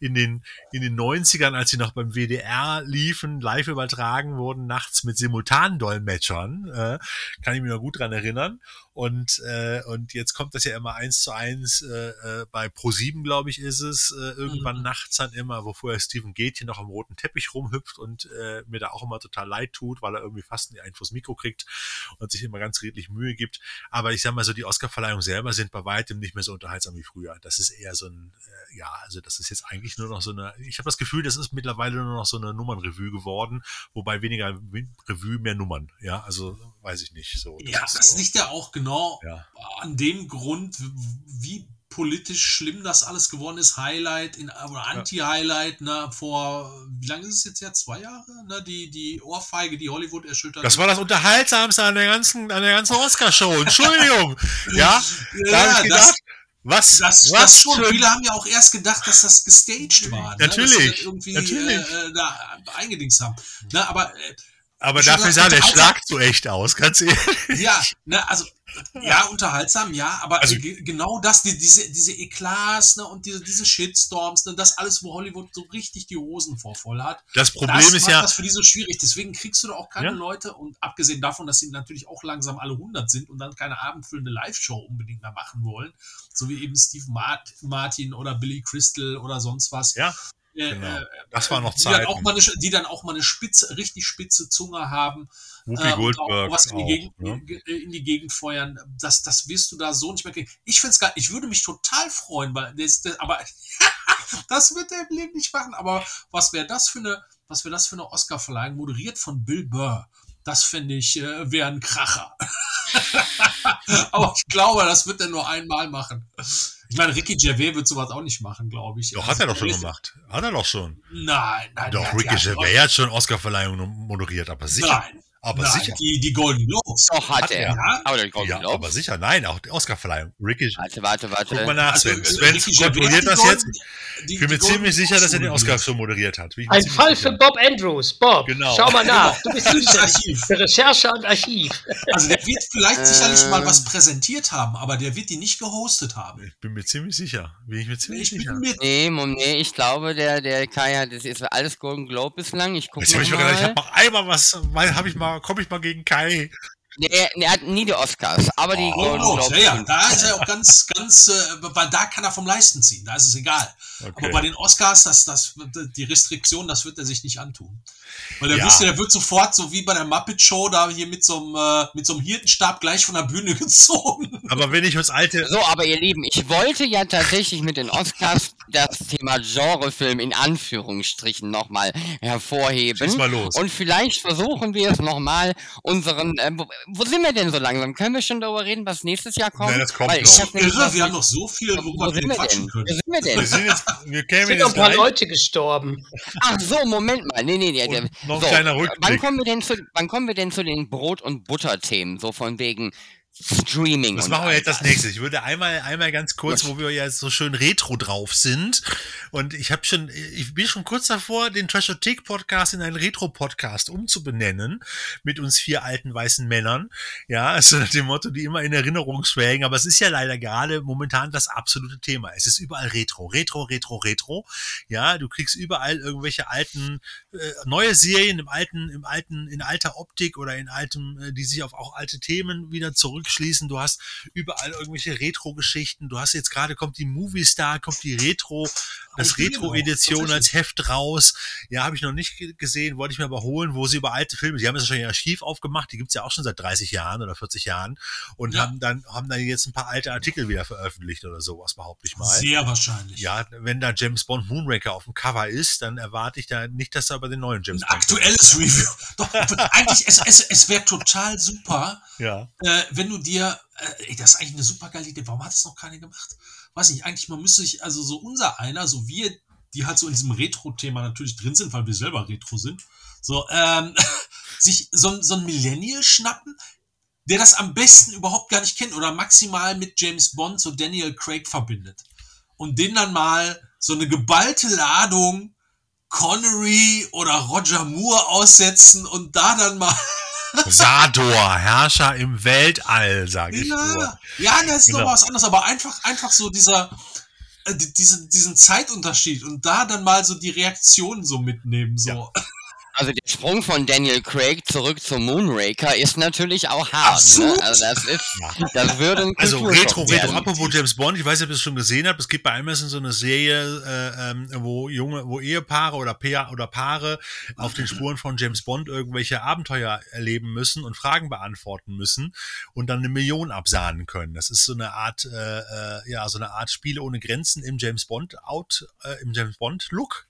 in den, in den 90ern, als sie noch beim WDR liefen, live übertragen wurden, nachts mit Simultandolmetschern. Äh, kann ich mich noch gut dran erinnern. Und, äh, und jetzt kommt das ja immer eins zu eins äh, äh, bei Pro7, glaube ich, ist es, äh, irgendwann Mhm. nachts dann immer, wo vorher Steven Gätchen noch am roten Teppich rumhüpft und äh, mir da auch immer total leid tut, weil er irgendwie fast einen vors Mikro kriegt und sich immer ganz redlich Mühe gibt. Aber ich sag mal so, die Oscarverleihungen selber sind bei weitem nicht mehr so unterhaltsam wie früher. Das ist eher so ein, äh, ja, also das ist jetzt eigentlich nur noch so eine, ich habe das Gefühl, das ist mittlerweile nur noch so eine Nummernrevue geworden, wobei weniger Revue, mehr Nummern. Ja, also weiß ich nicht. So, Ja, ist das so. liegt ja auch genau Ja. an dem Grund, wie politisch schlimm das alles geworden ist. Highlight in, oder Anti-Highlight, ne, vor, wie lange ist es jetzt her? Zwei Jahre? Ne, die, die Ohrfeige, die Hollywood erschüttert. Das war das Unterhaltsamste an der ganzen, an der ganzen Oscarshow. Entschuldigung. ja, da ja, habe ich das, gedacht, was, das, was das schon. Viele haben ja auch erst gedacht, dass das gestaged war. Ne? Natürlich, Dass sie das irgendwie natürlich. Äh, äh, da eingedingst haben. Ne, aber äh, aber dafür sah der. Schlag so echt aus, ganz ehrlich. Ja, ne, also ja, unterhaltsam, ja, aber Also- ge- genau das, die, diese, diese Eklats ne, und diese, diese Shitstorms, ne, das alles, wo Hollywood so richtig die Hosen vor voll hat. Das Problem das ist ja, das für die so schwierig. Deswegen kriegst du da auch keine Ja. Leute und abgesehen davon, dass sie natürlich auch langsam alle 100 sind und dann keine abendfüllende Live-Show unbedingt mehr machen wollen, so wie eben Steve Mart Martin oder Billy Crystal oder sonst was. ja, genau. äh, Das war noch die dann, Zeiten. auch mal eine, die dann auch mal eine spitze, richtig spitze Zunge haben Whoopi äh, Goldberg was in die, auch, Gegend, ne? in die Gegend feuern. Das, das wirst du da so nicht mehr kriegen. Ich finde es geil. Ich würde mich total freuen, weil das, das aber das wird er im Leben nicht machen. Aber was wäre das für eine, was wäre das für eine Oscarverleihung, moderiert von Bill Burr? Das finde ich, äh, wäre ein Kracher. Aber ich glaube, das wird er nur einmal machen. Ich meine, Ricky Gervais wird sowas auch nicht machen, glaube ich. Doch, hat er doch schon gemacht. Hat er doch schon. Nein, nein. Doch, Ricky Gervais hat schon Oscarverleihungen moderiert, aber sicher. Nein, aber nein, sicher. Die, die Golden Globes. Doch, hat, Hat er. er. Ja? Aber der Golden Ja, Globe. aber sicher, nein, auch die Oscarverleihung. Ricky, Warte, warte, warte. guck mal nach, Also, Sven. äh, Sven Ricky kontrolliert die das Golden- jetzt. die- Ich bin die mir Golden ziemlich sicher, Globes dass er den Oscar moderiert. schon moderiert hat. Ein Fall sicher. für Bob Andrews. Bob, Genau. schau mal nach. Du bist zuständig Archiv. für Recherche und Archiv. Also der wird vielleicht sicherlich mal was präsentiert haben, aber der wird die nicht gehostet haben. Ich bin mir ziemlich sicher. Bin ich mir ziemlich Ich sicher. mir Nee, Mom, nee, ich glaube, der, der Kai hat, das ist alles Golden Globe bislang. Ich gucke Jetzt habe ich mir mal. gedacht, ich habe noch einmal was, weil habe ich mal, komme ich mal gegen Kai. Der, der hat nie die Oscars, aber die Oh, Golden Globes, ja, ja, da ist er auch ganz, ganz, äh, weil da kann er vom Leisten ziehen, da ist es egal. Aber bei Okay. den Oscars, das, das, die Restriktion, das wird er sich nicht antun. Weil der Ja. wüsste, der wird sofort, so wie bei der Muppet Show, da hier mit so einem, äh, mit so einem Hirtenstab gleich von der Bühne gezogen. Aber wenn ich uns alte, So, aber ihr Lieben, ich wollte ja tatsächlich mit den Oscars das Thema Genrefilm in Anführungsstrichen nochmal hervorheben. Schieß mal los. Und vielleicht versuchen wir es nochmal unseren. Äh, wo, wo sind wir denn so langsam? Können wir schon darüber reden, was nächstes Jahr kommt? Nein, das kommt Weil noch. Irre, wir haben noch so viel, wo worüber wir sind wir quatschen denn? können. Wo sind wir wir denn? sind jetzt, wir Es kämen sind noch jetzt ein paar gleich. Leute gestorben. Ach so, Moment mal. Nee, nee, nee. der- Und noch ein so, kleiner Wann Rückblick. kommen wir denn zu, wann kommen wir denn zu den Brot- und Butter-Themen? So von wegen Streaming Das machen wir jetzt das nächste. Ich würde einmal, einmal ganz kurz, Gut. wo wir jetzt so schön retro drauf sind. Und ich habe schon, ich bin schon kurz davor, den Trashothek Podcast in einen Retro-Podcast umzubenennen. Mit uns vier alten weißen Männern. Ja, also nach dem Motto, die immer in Erinnerung schwelgen. Aber es ist ja leider gerade momentan das absolute Thema. Es ist überall Retro. Retro, Retro, Retro. Ja, du kriegst überall irgendwelche alten, äh, neue Serien im alten, im alten, in alter Optik oder in altem, äh, die sich auf auch alte Themen wieder zurückschließen. Du hast überall irgendwelche Retro-Geschichten. Du hast jetzt gerade kommt die Movie Star, kommt die Retro, auch, Retro-Edition als. Heft raus. Ja, habe ich noch nicht ge- gesehen, wollte ich mir aber holen, wo sie über alte Filme, die haben jetzt schon ein Archiv aufgemacht, die gibt's ja auch schon seit 30 Jahren oder 40 Jahren und Ja. haben dann, haben dann jetzt ein paar alte Artikel wieder veröffentlicht oder sowas, behaupte ich mal. Sehr wahrscheinlich. Ja, wenn da James Bond Moonraker auf dem Cover ist, dann erwarte ich da nicht, dass da aber den neuen James Ein Bond. aktuelles Review. Doch, eigentlich, es, es, es wäre total super, Ja. äh, wenn du dir, äh, ey, das ist eigentlich eine super geile Idee. Warum hat das noch keiner gemacht? Weiß nicht, eigentlich, man müsste sich, also so unser einer, so wir, die halt so in diesem Retro-Thema natürlich drin sind, weil wir selber Retro sind, so, ähm, sich so, so ein Millennial schnappen, der das am besten überhaupt gar nicht kennt oder maximal mit James Bond, so Daniel Craig verbindet. Und den dann mal so eine geballte Ladung Connery oder Roger Moore aussetzen und da dann mal Sador, Herrscher im Weltall, sage ich nur. Ja, ja, das ist Genau. noch was anderes, aber einfach, einfach so dieser, äh, die- diese, diesen Zeitunterschied und da dann mal so die Reaktionen so mitnehmen, so. Also der Sprung von Daniel Craig zurück zum Moonraker ist natürlich auch hart. Ne? Also das ist, das würde ein Also Retro, Retro, werden. apropos James Bond, ich weiß nicht, ob ihr es schon gesehen habt, es gibt bei Amazon so eine Serie, äh, ähm, wo junge, wo Ehepaare oder, Pair, oder Paare auf den Spuren von James Bond irgendwelche Abenteuer erleben müssen und Fragen beantworten müssen und dann eine Million absahnen können. Das ist so eine Art, äh, äh, ja, so eine Art Spiele ohne Grenzen im James Bond Out, äh, im James Bond Look.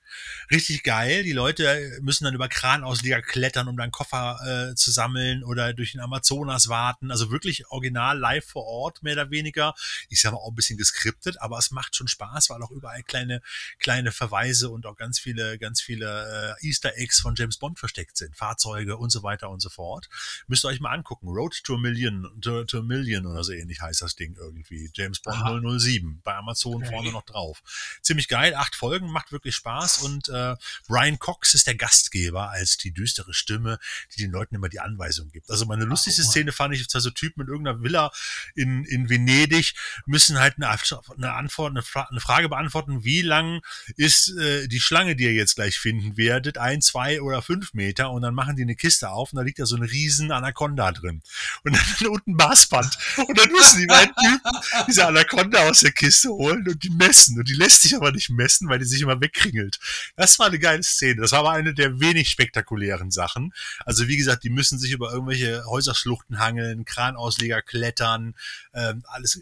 Richtig geil. Die Leute müssen dann über Kranausleger klettern, um dann Koffer äh, zu sammeln oder durch den Amazonas warten. Also wirklich original live vor Ort, mehr oder weniger. Ich sag mal auch ein bisschen geskriptet, aber es macht schon Spaß, weil auch überall kleine, kleine Verweise und auch ganz viele, ganz viele äh, Easter Eggs von James Bond versteckt sind. Fahrzeuge und so weiter und so fort. Müsst ihr euch mal angucken. Road to a Million, to, to a Million oder so ähnlich heißt das Ding irgendwie. James Bond Aha. 007. Bei Amazon Okay. vorne noch drauf. Ziemlich geil. Acht Folgen, macht wirklich Spaß und äh, Brian Cox ist der Gastgeber als die düstere Stimme, die den Leuten immer die Anweisung gibt. Also meine lustigste mal. Szene fand ich, zwei so Typen in irgendeiner Villa in, in Venedig müssen halt eine, eine Antwort, eine, Fra eine Frage beantworten, wie lang ist äh, die Schlange, die ihr jetzt gleich finden werdet, ein, zwei oder fünf Meter und dann machen die eine Kiste auf und da liegt da so ein riesen Anaconda drin und dann unten ein Maßband und dann müssen die beiden Typen diese Anaconda aus der Kiste holen und die messen und die lässt sich aber nicht messen, weil die sich immer wegkringelt. Das war eine geile Szene. Das war aber eine der wenig spektakulären Sachen. Also wie gesagt, die müssen sich über irgendwelche Häuserschluchten hangeln, Kranausleger klettern, ähm, alles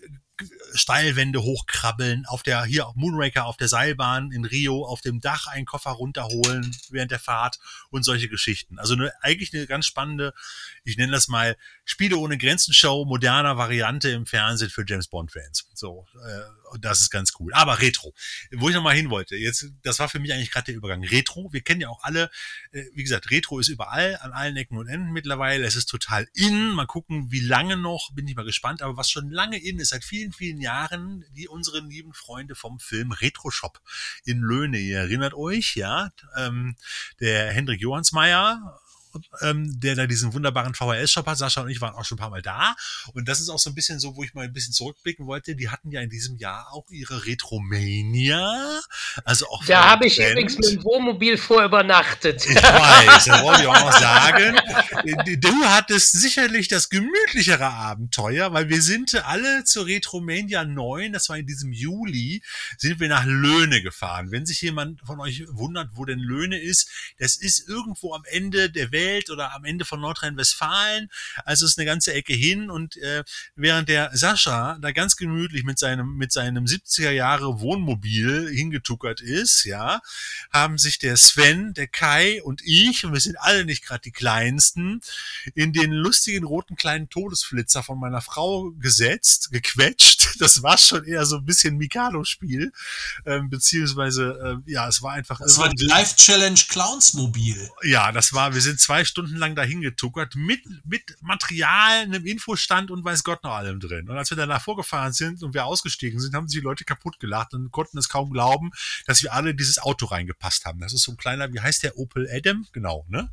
Steilwände hochkrabbeln, auf der, hier Moonraker auf der Seilbahn in Rio, auf dem Dach einen Koffer runterholen während der Fahrt und solche Geschichten. Also eine, eigentlich eine ganz spannende, ich nenne das mal Spiele ohne Grenzen Show, moderner Variante im Fernsehen für James Bond Fans. So, äh, das ist ganz cool. Aber Retro, wo ich nochmal hin wollte, jetzt, das war für mich eigentlich gerade der Übergang. Retro, wir kennen ja auch alle, äh, wie gesagt, Retro ist überall, an allen Ecken und Enden mittlerweile. Es ist total in. Mal gucken, wie lange noch, bin ich mal gespannt. Aber was schon lange in ist, seit vielen, vielen Jahren, die unseren lieben Freunde vom Film Retro Shop in Löhne. Ihr erinnert euch, ja, ähm, der Hendrik Johansmeier ähm, der da diesen wunderbaren VHS-Shop hat. Sascha und ich waren auch schon ein paar Mal da. Und das ist auch so ein bisschen so, wo ich mal ein bisschen zurückblicken wollte. Die hatten ja in diesem Jahr auch ihre Retromania. Also auch da habe ich übrigens mit dem Wohnmobil vor übernachtet. Ich weiß, da wollte ich auch noch sagen. Du hattest sicherlich das gemütlichere Abenteuer, weil wir sind alle zur Retromania 9, das war in diesem Juli, sind wir nach Löhne gefahren. Wenn sich jemand von euch wundert, wo denn Löhne ist, das ist irgendwo am Ende der Welt Welt oder am Ende von Nordrhein-Westfalen. Also ist eine ganze Ecke hin und äh, während der Sascha da ganz gemütlich mit seinem mit seinem 70er Jahre Wohnmobil hingetuckert ist, ja, haben sich der Sven, der Kai und ich und wir sind alle nicht gerade die kleinsten in den lustigen roten kleinen Todesflitzer von meiner Frau gesetzt, gequetscht. Das war schon eher so ein bisschen Mikado-Spiel, ähm, beziehungsweise äh, ja, es war einfach. Das war die Live Challenge Clowns Mobil. Ja, das war. Wir sind zwei zwei Stunden lang dahin getuckert mit, mit Material, einem Infostand und weiß Gott noch allem drin. Und als wir danach vorgefahren sind und wir ausgestiegen sind, haben sich die Leute kaputt gelacht und konnten es kaum glauben, dass wir alle dieses Auto reingepasst haben. Das ist so ein kleiner, wie heißt der Opel Adam? Genau, ne?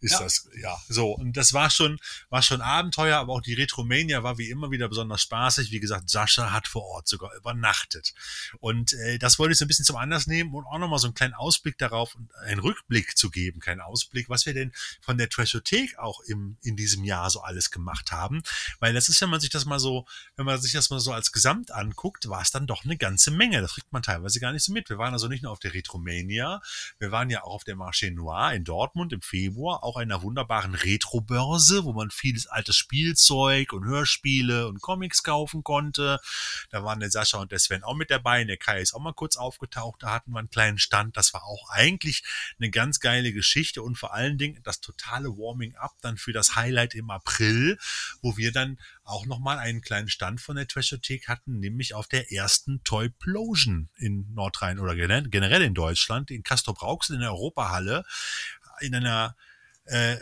Ist ja. das, ja. So. Und das war schon, war schon Abenteuer, aber auch die Retromania war wie immer wieder besonders spaßig. Wie gesagt, Sascha hat vor Ort sogar übernachtet. Und äh, das wollte ich so ein bisschen zum Anlass nehmen und auch nochmal so einen kleinen Ausblick darauf und einen Rückblick zu geben, keinen Ausblick, was wir denn von der Trashothek auch im, in diesem Jahr so alles gemacht haben. Weil das ist, wenn man sich das mal so, wenn man sich das mal so als Gesamt anguckt, war es dann doch eine ganze Menge. Das kriegt man teilweise gar nicht so mit. Wir waren also nicht nur auf der Retromania, wir waren ja auch auf der Marché Noir in Dortmund im Februar, auch einer wunderbaren Retro-Börse, wo man vieles altes Spielzeug und Hörspiele und Comics kaufen konnte. Da waren der Sascha und der Sven auch mit dabei. Der Kai ist auch mal kurz aufgetaucht. Da hatten wir einen kleinen Stand. Das war auch eigentlich eine ganz geile Geschichte und vor allen Dingen das totale Warming-up dann für das Highlight im April, wo wir dann auch nochmal einen kleinen Stand von der Trashothek hatten, nämlich auf der ersten Toyplosion in Nordrhein oder generell in Deutschland, in Castor Brauxel in der Europahalle, in einer äh,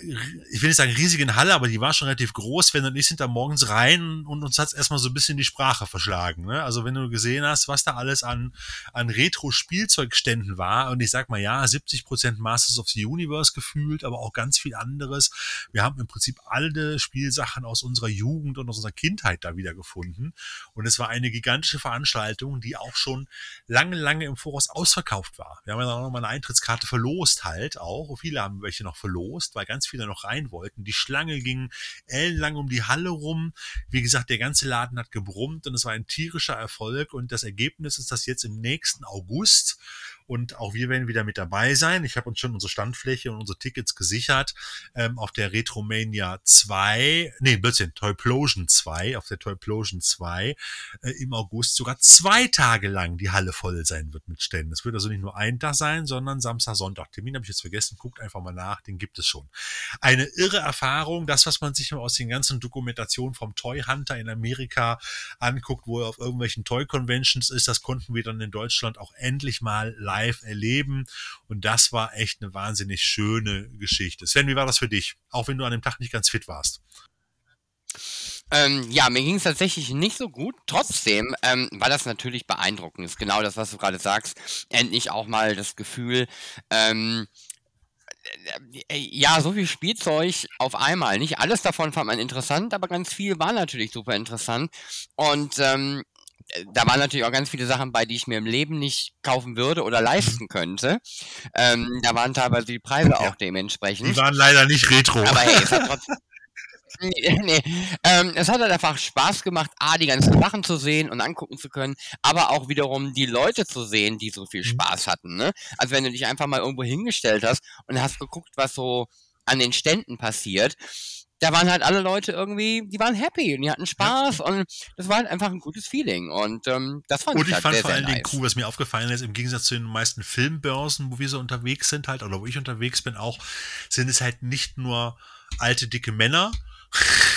ich will nicht sagen riesigen Halle, aber die war schon relativ groß. Wenn und ich sind da morgens rein und uns hat's erstmal so ein bisschen die Sprache verschlagen. Ne? Also wenn du gesehen hast, was da alles an, an Retro-Spielzeugständen war, und ich sag mal ja, 70 Prozent Masters of the Universe gefühlt, aber auch ganz viel anderes. Wir haben im Prinzip alle Spielsachen aus unserer Jugend und aus unserer Kindheit da wieder gefunden. Und es war eine gigantische Veranstaltung, die auch schon lange, lange im Voraus ausverkauft war. Wir haben ja auch noch mal eine Eintrittskarte verlost halt auch. Viele haben welche noch verlost weil ganz viele noch rein wollten. Die Schlange ging ellenlang um die Halle rum. Wie gesagt, der ganze Laden hat gebrummt und es war ein tierischer Erfolg. Und das Ergebnis ist, dass jetzt im nächsten August und auch wir werden wieder mit dabei sein. Ich habe uns schon unsere Standfläche und unsere Tickets gesichert ähm, auf der Retromania 2, nee, Blödsinn, Toyplosion 2, auf der Toyplosion 2 äh, im August sogar zwei Tage lang die Halle voll sein wird mit Ständen. Es wird also nicht nur ein Tag sein, sondern Samstag, Sonntag. Termin habe ich jetzt vergessen, guckt einfach mal nach, den gibt es schon. Eine irre Erfahrung, das, was man sich aus den ganzen Dokumentationen vom Toy Hunter in Amerika anguckt, wo er auf irgendwelchen Toy Conventions ist, das konnten wir dann in Deutschland auch endlich mal live erleben. Und das war echt eine wahnsinnig schöne Geschichte. Sven, wie war das für dich? Auch wenn du an dem Tag nicht ganz fit warst. Ähm, ja, mir ging es tatsächlich nicht so gut. Trotzdem ähm, war das natürlich beeindruckend. Ist genau das, was du gerade sagst. Endlich auch mal das Gefühl, ähm, äh, ja, so viel Spielzeug auf einmal. Nicht alles davon fand man interessant, aber ganz viel war natürlich super interessant. Und ähm, da waren natürlich auch ganz viele Sachen bei, die ich mir im Leben nicht kaufen würde oder leisten könnte. Ähm, da waren teilweise die Preise ja. auch dementsprechend. Die waren leider nicht retro. Aber hey, es hat trotzdem. Nee, nee. Ähm, es hat halt einfach Spaß gemacht, A, die ganzen Sachen zu sehen und angucken zu können, aber auch wiederum die Leute zu sehen, die so viel mhm. Spaß hatten. Ne? Also wenn du dich einfach mal irgendwo hingestellt hast und hast geguckt, was so an den Ständen passiert, da waren halt alle Leute irgendwie, die waren happy und die hatten Spaß ja. und das war halt einfach ein gutes Feeling und ähm, das fand und ich, ich halt fand sehr, vor allen Dingen nice. cool, was mir aufgefallen ist, im Gegensatz zu den meisten Filmbörsen, wo wir so unterwegs sind halt, oder wo ich unterwegs bin auch, sind es halt nicht nur alte, dicke Männer,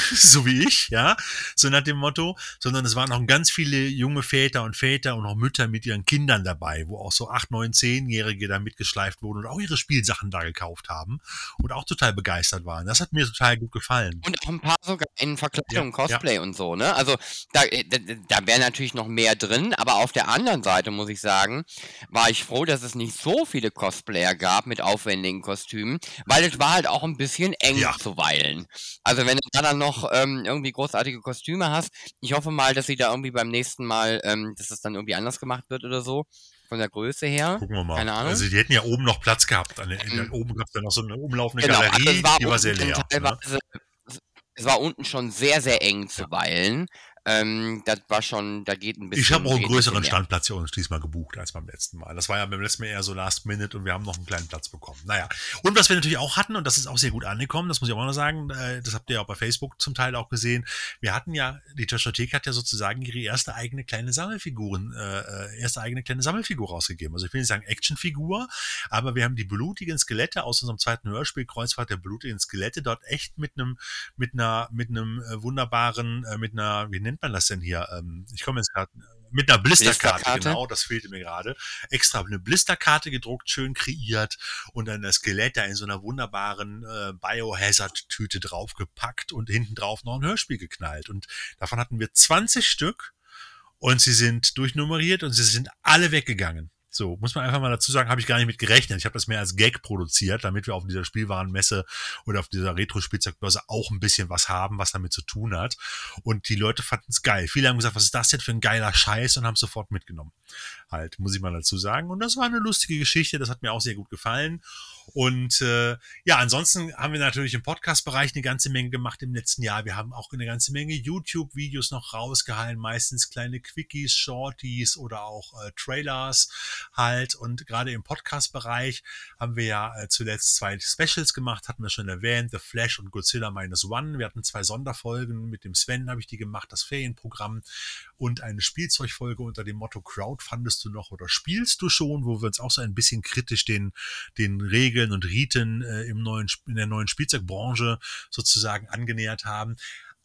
so wie ich, ja, so nach dem Motto, sondern es waren auch ganz viele junge Väter und Väter und auch Mütter mit ihren Kindern dabei, wo auch so acht, neun, zehnjährige da mitgeschleift wurden und auch ihre Spielsachen da gekauft haben und auch total begeistert waren. Das hat mir total gut gefallen. Und auch ein paar sogar in Verkleidung, Ja, Cosplay und so, ne? Also da, äh, da, da wäre natürlich noch mehr drin, aber auf der anderen Seite muss ich sagen, war ich froh, dass es nicht so viele Cosplayer gab mit aufwendigen Kostümen, weil es war halt auch ein bisschen eng Ja. zuweilen. Also wenn du da dann noch ähm, irgendwie großartige Kostüme hast, ich hoffe mal, dass sie da irgendwie beim nächsten Mal, ähm, dass das dann irgendwie anders gemacht wird oder so, von der Größe her. Gucken wir mal. Keine Ahnung. Also die hätten ja oben noch Platz gehabt. Der, Mhm. oben gab es ja noch so eine umlaufende Genau, Galerie, also es war die war sehr leer. Ne? es war unten schon sehr, sehr eng zuweilen. Ähm, das war schon, da geht ein bisschen. Ich habe auch einen größeren. Standplatz hier uns diesmal gebucht als beim letzten Mal. Das war ja beim letzten Mal eher so Last Minute und wir haben noch einen kleinen Platz bekommen. Naja. Und was wir natürlich auch hatten, und das ist auch sehr gut angekommen, das muss ich auch noch sagen, äh, das habt ihr ja auch bei Facebook zum Teil auch gesehen. Wir hatten ja, die Trashothek hat ja sozusagen ihre erste eigene kleine Sammelfiguren, äh, äh, erste eigene kleine Sammelfigur rausgegeben. Also ich will nicht sagen Actionfigur, aber wir haben die blutigen Skelette aus unserem zweiten Hörspiel Kreuzfahrt der blutigen Skelette dort echt mit einem, mit einer, mit einem äh, wunderbaren, mit einer, wie nennt man das denn hier? Ähm, ich komme jetzt gerade mit einer Blisterkarte, Blisterkarte? genau, das fehlte mir gerade. Extra eine Blisterkarte gedruckt, schön kreiert und dann das Skelett da in so einer wunderbaren äh, Biohazard-Tüte draufgepackt und hinten drauf noch ein Hörspiel geknallt. Und davon hatten wir 20 Stück und sie sind durchnummeriert und sie sind alle weggegangen. So, muss man einfach mal dazu sagen, habe ich gar nicht mit gerechnet. Ich habe das mehr als Gag produziert, damit wir auf dieser Spielwarenmesse oder auf dieser Retro-Spielzeugbörse auch ein bisschen was haben, was damit zu tun hat. Und die Leute fanden es geil. Viele haben gesagt, was ist das denn für ein geiler Scheiß und haben sofort mitgenommen. Halt, muss ich mal dazu sagen. Und das war eine lustige Geschichte, das hat mir auch sehr gut gefallen. Und äh, ja, ansonsten haben wir natürlich im Podcast-Bereich eine ganze Menge gemacht im letzten Jahr. Wir haben auch eine ganze Menge YouTube-Videos noch rausgehalten, meistens kleine Quickies, Shorties oder auch äh, Trailers halt. Und gerade im Podcast-Bereich haben wir ja äh, zuletzt zwei Specials gemacht, hatten wir schon erwähnt, The Flash und Godzilla Minus One. Wir hatten zwei Sonderfolgen, mit dem Sven habe ich die gemacht, das Ferienprogramm und eine Spielzeugfolge unter dem Motto Crowd fandest du noch oder spielst du schon, wo wir uns auch so ein bisschen kritisch den, den Regeln und Riten äh, im neuen, in der neuen Spielzeugbranche sozusagen angenähert haben.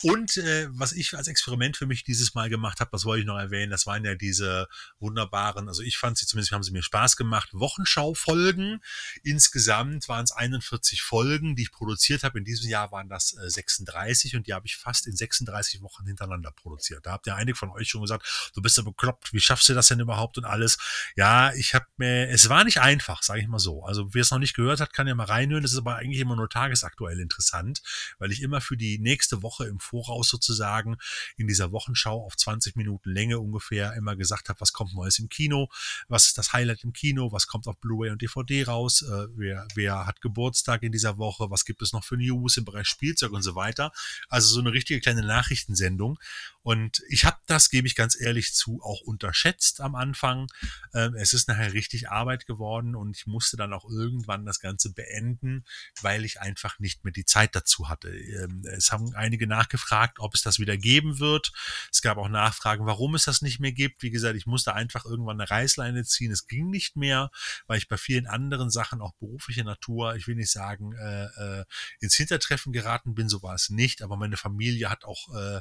Und äh, was ich als Experiment für mich dieses Mal gemacht habe, das wollte ich noch erwähnen, das waren ja diese wunderbaren, also ich fand sie zumindest, haben sie mir Spaß gemacht, Wochenschau-Folgen. Insgesamt waren es 41 Folgen, die ich produziert habe. In diesem Jahr waren das äh, 36 und die habe ich fast in 36 Wochen hintereinander produziert. Da habt ihr einige von euch schon gesagt, du bist ja bekloppt, wie schaffst du das denn überhaupt und alles? Ja, ich habe mir, es war nicht einfach, sage ich mal so. Also wer es noch nicht gehört hat, kann ja mal reinhören. Das ist aber eigentlich immer nur tagesaktuell interessant, weil ich immer für die nächste Woche im Voraus sozusagen in dieser Wochenschau auf 20 Minuten Länge ungefähr immer gesagt habe, was kommt Neues im Kino, was ist das Highlight im Kino, was kommt auf Blu-ray und DVD raus, äh, wer, wer hat Geburtstag in dieser Woche, was gibt es noch für News im Bereich Spielzeug und so weiter. Also so eine richtige kleine Nachrichtensendung. Und ich habe das, gebe ich ganz ehrlich zu, auch unterschätzt am Anfang. Ähm, es ist nachher richtig Arbeit geworden und ich musste dann auch irgendwann das Ganze beenden, weil ich einfach nicht mehr die Zeit dazu hatte. Ähm, es haben einige nachgefragt, ob es das wieder geben wird. Es gab auch Nachfragen, warum es das nicht mehr gibt. Wie gesagt, ich musste einfach irgendwann eine Reißleine ziehen. Es ging nicht mehr, weil ich bei vielen anderen Sachen, auch beruflicher Natur, ich will nicht sagen, äh, äh, ins Hintertreffen geraten bin, so war es nicht. Aber meine Familie hat auch, äh,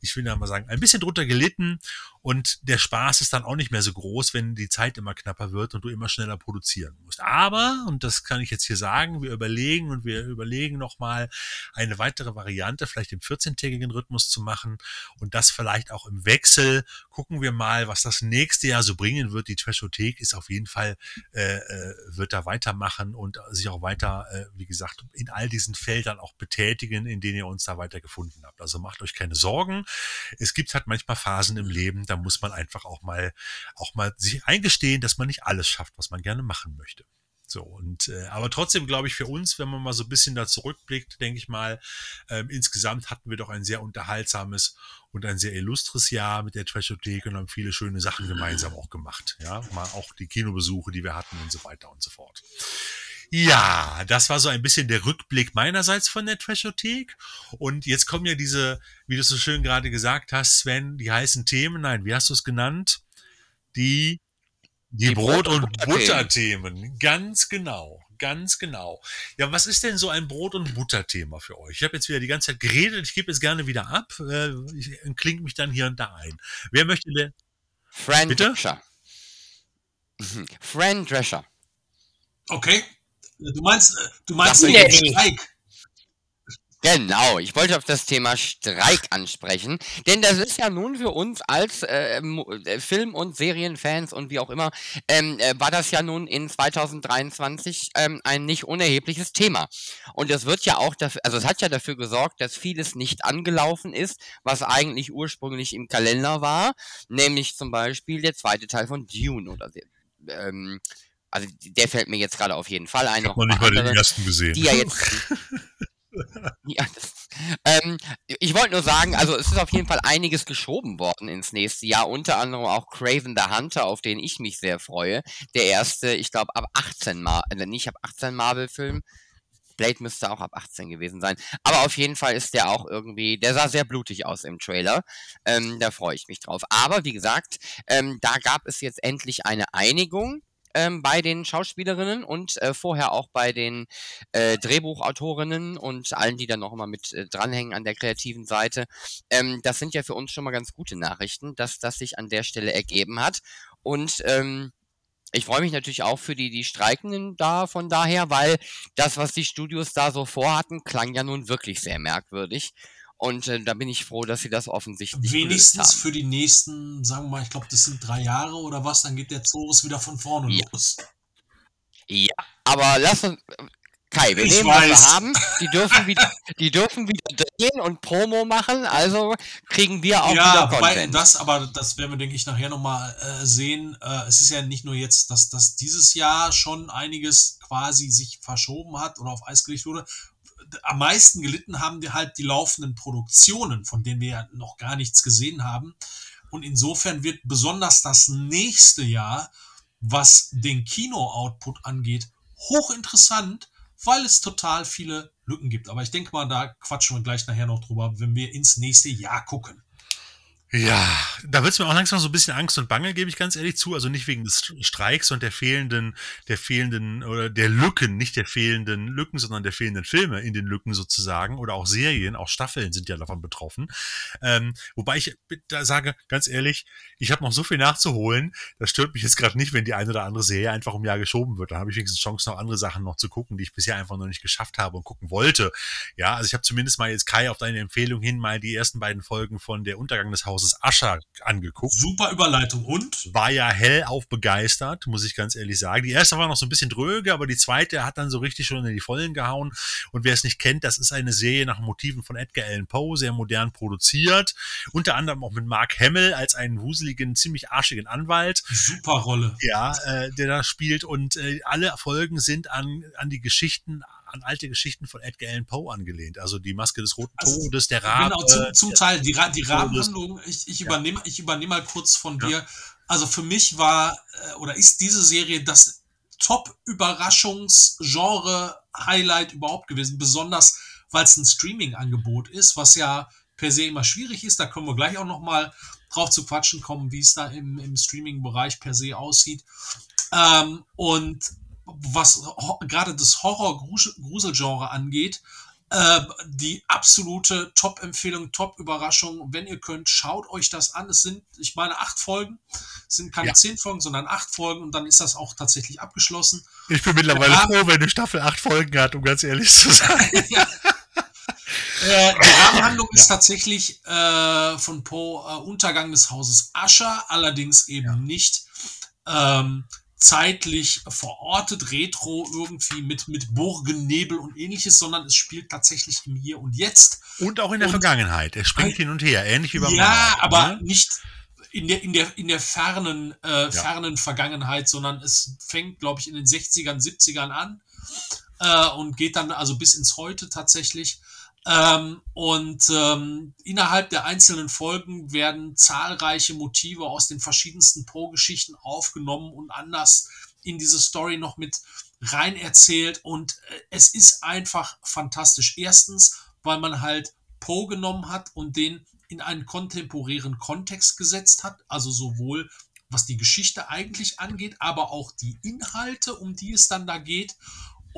ich will ja mal sagen, ein bisschen drunter gelitten und der Spaß ist dann auch nicht mehr so groß, wenn die Zeit immer knapper wird und du immer schneller produzieren musst. Aber, und das kann ich jetzt hier sagen, wir überlegen und wir überlegen nochmal eine weitere Variante, vielleicht im 14-tägigen Rhythmus zu machen und das vielleicht auch im Wechsel. Gucken wir mal, was das nächste Jahr so bringen wird. Die Trashothek ist auf jeden Fall, äh, äh, wird da weitermachen und sich auch weiter, äh, wie gesagt, in all diesen Feldern auch betätigen, in denen ihr uns da weiter gefunden habt. Also macht euch keine Sorgen. Es gibt halt manchmal Phasen im Leben, da muss man einfach auch mal, auch mal sich eingestehen, dass man nicht alles schafft, was man gerne machen möchte. So, und äh, aber trotzdem glaube ich für uns, wenn man mal so ein bisschen da zurückblickt, denke ich mal, ähm, insgesamt hatten wir doch ein sehr unterhaltsames und ein sehr illustres Jahr mit der Trashothek und haben viele schöne Sachen gemeinsam auch gemacht. Ja, mal auch die Kinobesuche, die wir hatten und so weiter und so fort. Ja, das war so ein bisschen der Rückblick meinerseits von der Trashothek. Und jetzt kommen ja diese, wie du so schön gerade gesagt hast, Sven, die heißen Themen. Nein, wie hast du es genannt? Die, die, Die Brot- Brot- und Butterthemen. Ganz genau. Ganz genau. Ja, was ist denn so ein Brot- und Butterthema für euch? Ich habe jetzt wieder die ganze Zeit geredet. Ich gebe jetzt gerne wieder ab. Äh, Ich klinge mich dann hier und da ein. Wer möchte denn? Fran Bitte? Drescher. Mhm. Fran Drescher. Okay. Du meinst, äh, du meinst Das den. Streik. Genau, ich wollte auf das Thema Streik ansprechen, denn das ist ja nun für uns als äh, äh, Film- und Serienfans und wie auch immer, ähm, äh, war das ja nun in 2023 ähm, ein nicht unerhebliches Thema. Und es wird ja auch dafür, also es hat ja dafür gesorgt, dass vieles nicht angelaufen ist, was eigentlich ursprünglich im Kalender war, nämlich zum Beispiel der zweite Teil von Dune oder der, ähm, also der fällt mir jetzt gerade auf jeden Fall ein. Ich habe noch nicht mal den ersten gesehen. die ja jetzt. ja, das, ähm, ich wollte nur sagen, also es ist auf jeden Fall einiges geschoben worden ins nächste Jahr, unter anderem auch Craven the Hunter, auf den ich mich sehr freue. Der erste, ich glaube, ab 18 Mal, äh, nicht ab 18 Marvel-Film. Blade müsste auch ab 18 gewesen sein. Aber auf jeden Fall ist der auch irgendwie, der sah sehr blutig aus im Trailer. Ähm, da freue ich mich drauf. Aber wie gesagt, ähm, da gab es jetzt endlich eine Einigung ähm, bei den Schauspielerinnen und äh, vorher auch bei den äh, Drehbuchautorinnen und allen, die dann noch immer mit äh, dranhängen an der kreativen Seite. Ähm, das sind ja für uns schon mal ganz gute Nachrichten, dass das sich an der Stelle ergeben hat. Und ähm, ich freue mich natürlich auch für die, die Streikenden da von daher, weil das, was die Studios da so vorhatten, klang ja nun wirklich sehr merkwürdig. Und äh, da bin ich froh, dass sie das offensichtlich Wenigstens für die nächsten, sagen wir mal, ich glaube, das sind drei Jahre oder was, dann geht der Zorus wieder von vorne Ja. los. Ja, aber lass uns. Kai, wir Ich nehmen, was weiß. wir haben. Die dürfen wieder, die dürfen wieder drehen und Promo machen, also kriegen wir auch ja, wieder Content. das, aber das werden wir, denke ich, nachher nochmal äh, sehen. Äh, es ist ja nicht nur jetzt, dass, dass dieses Jahr schon einiges quasi sich verschoben hat oder auf Eis gelegt wurde. Am meisten gelitten haben wir halt die laufenden Produktionen, von denen wir ja noch gar nichts gesehen haben. Und insofern wird besonders das nächste Jahr, was den Kino-Output angeht, hochinteressant, weil es total viele Lücken gibt. Aber ich denke mal, da quatschen wir gleich nachher noch drüber, wenn wir ins nächste Jahr gucken. Ja, da wird's mir auch langsam so ein bisschen Angst und Bange, gebe ich ganz ehrlich zu. Also nicht wegen des Streiks und der fehlenden, der fehlenden oder der Lücken, nicht der fehlenden Lücken, sondern der fehlenden Filme in den Lücken sozusagen oder auch Serien, auch Staffeln sind ja davon betroffen. Ähm, wobei ich da sage, ganz ehrlich, ich habe noch so viel nachzuholen. Das stört mich jetzt gerade nicht, wenn die eine oder andere Serie einfach um Jahr geschoben wird. Da habe ich wenigstens Chance, noch andere Sachen noch zu gucken, die ich bisher einfach noch nicht geschafft habe und gucken wollte. Ja, also ich habe zumindest mal jetzt Kai auf deine Empfehlung hin mal die ersten beiden Folgen von Der Untergang des Hauses Ascher angeguckt. Super Überleitung. Und? War ja hellauf begeistert, muss ich ganz ehrlich sagen. Die erste war noch so ein bisschen dröge, aber die zweite hat dann so richtig schon in die Vollen gehauen. Und wer es nicht kennt, das ist eine Serie nach Motiven von Edgar Allan Poe, sehr modern produziert. Unter anderem auch mit Mark Hamill als einen wuseligen, ziemlich arschigen Anwalt. Super Rolle. Ja, äh, der da spielt und äh, alle Folgen sind an, an die Geschichten, an alte Geschichten von Edgar Allan Poe angelehnt. Also die Maske des Roten Also, Todes, der Rabe. Genau, zum, zum Teil. Die, Ra- die Rahmenhandlung, ich, ich, Ja. übernehme, ich übernehme mal kurz von Ja. dir. Also für mich war äh, oder ist diese Serie das Top-Überraschungs-Genre-Highlight überhaupt gewesen, besonders weil es ein Streaming-Angebot ist, was ja per se immer schwierig ist. Da können wir gleich auch nochmal drauf zu quatschen kommen, wie es da im, im Streaming-Bereich per se aussieht. Ähm, und was gerade das Horror-Grusel-Genre angeht, äh, die absolute Top-Empfehlung, Top-Überraschung. Wenn ihr könnt, schaut euch das an. Es sind, ich meine, acht Folgen. Es sind keine Ja. zehn Folgen, sondern acht Folgen und dann ist das auch tatsächlich abgeschlossen. Ich bin mittlerweile Ja. froh, wenn eine Staffel acht Folgen hat, um ganz ehrlich zu sein. Äh, die Rahmenhandlung ist tatsächlich äh, von Poe äh, Untergang des Hauses Ascher, allerdings eben nicht ähm, zeitlich verortet, retro irgendwie mit, mit Burgennebel und ähnliches, sondern es spielt tatsächlich im Hier und Jetzt. Und auch in der Und- Vergangenheit. Er springt hin und her, ähnlich wie beim Ja, Monarch, aber ne? nicht in der, in der, in der fernen, äh, fernen Vergangenheit, sondern es fängt, glaube ich, in den 60ern, 70ern an äh, und geht dann also bis ins Heute tatsächlich. Ähm, und ähm, innerhalb der einzelnen Folgen werden zahlreiche Motive aus den verschiedensten Poe-Geschichten aufgenommen und anders in diese Story noch mit rein erzählt und äh, es ist einfach fantastisch. Erstens, weil man halt Poe genommen hat und den in einen kontemporären Kontext gesetzt hat, also sowohl was die Geschichte eigentlich angeht, aber auch die Inhalte, um die es dann da geht.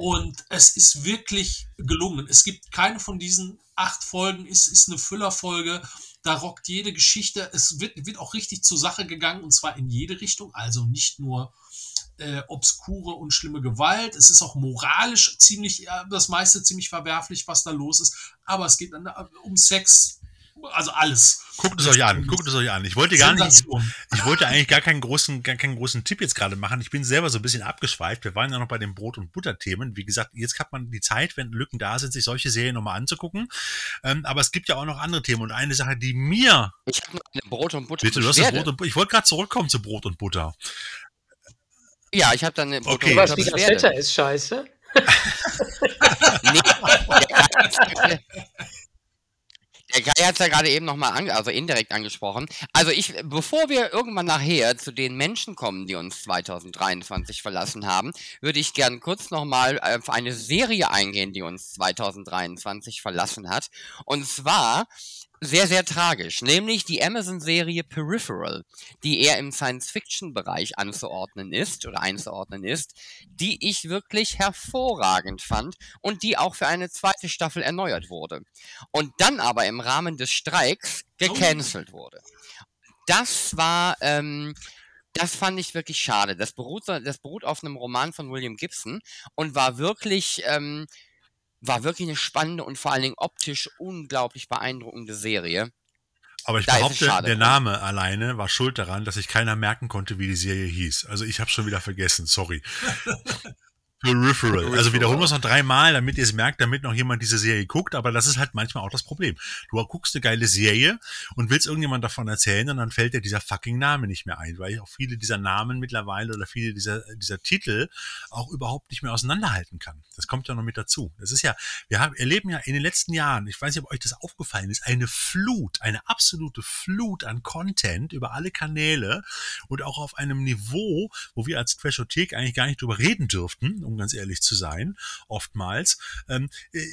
Und es ist wirklich gelungen. Es gibt keine von diesen acht Folgen, ist, ist eine Füllerfolge. Da rockt jede Geschichte. Es wird, wird auch richtig zur Sache gegangen und zwar in jede Richtung. Also nicht nur äh, obskure und schlimme Gewalt. Es ist auch moralisch ziemlich, das meiste ziemlich verwerflich, was da los ist. Aber es geht dann äh, um Sex, also alles. Guckt es euch an, guckt es euch an. Ich wollte gar nicht, ich wollte eigentlich gar keinen großen, gar keinen großen Tipp jetzt gerade machen. Ich bin selber so ein bisschen abgeschweift. Wir waren ja noch bei den Brot- und Butter-Themen. Wie gesagt, jetzt hat man die Zeit, wenn Lücken da sind, sich solche Serien nochmal anzugucken. Ähm, aber es gibt ja auch noch andere Themen. Und eine Sache, die mir. Ich habe noch eine Brot- und Butter. Bitte, du hast das Brot und Butter. Ich wollte gerade zurückkommen zu Brot und Butter. Ja, ich habe dann eine Brot okay. und Butter. Was, das Wetter ist scheiße. nee, Der Kai hat es ja gerade eben nochmal an, also indirekt angesprochen. Also ich, bevor wir irgendwann nachher zu den Menschen kommen, die uns 2023 verlassen haben, würde ich gern kurz nochmal auf eine Serie eingehen, die uns 2023 verlassen hat. Und zwar sehr, sehr tragisch, nämlich die Amazon-Serie Peripheral, die eher im Science-Fiction-Bereich anzuordnen ist oder einzuordnen ist, die ich wirklich hervorragend fand und die auch für eine zweite Staffel erneuert wurde. Und dann aber im Rahmen des Streiks gecancelt wurde. Das war, ähm, das fand ich wirklich schade. Das beruht, das beruht auf einem Roman von William Gibson und war wirklich, ähm, war wirklich eine spannende und vor allen Dingen optisch unglaublich beeindruckende Serie. Aber ich da behaupte, der Name alleine war schuld daran, dass sich keiner merken konnte, wie die Serie hieß. Also ich habe schon wieder vergessen, sorry. Peripheral. Also wiederholen wir es noch dreimal, damit ihr es merkt, damit noch jemand diese Serie guckt. Aber das ist halt manchmal auch das Problem. Du guckst eine geile Serie und willst irgendjemand davon erzählen und dann fällt dir dieser fucking Name nicht mehr ein, weil ich auch viele dieser Namen mittlerweile oder viele dieser, dieser Titel auch überhaupt nicht mehr auseinanderhalten kann. Das kommt ja noch mit dazu. Das ist ja, wir haben, erleben ja in den letzten Jahren, ich weiß nicht, ob euch das aufgefallen ist, eine Flut, eine absolute Flut an Content über alle Kanäle und auch auf einem Niveau, wo wir als Trashothek eigentlich gar nicht drüber reden dürften um ganz ehrlich zu sein, oftmals. Ähm, äh,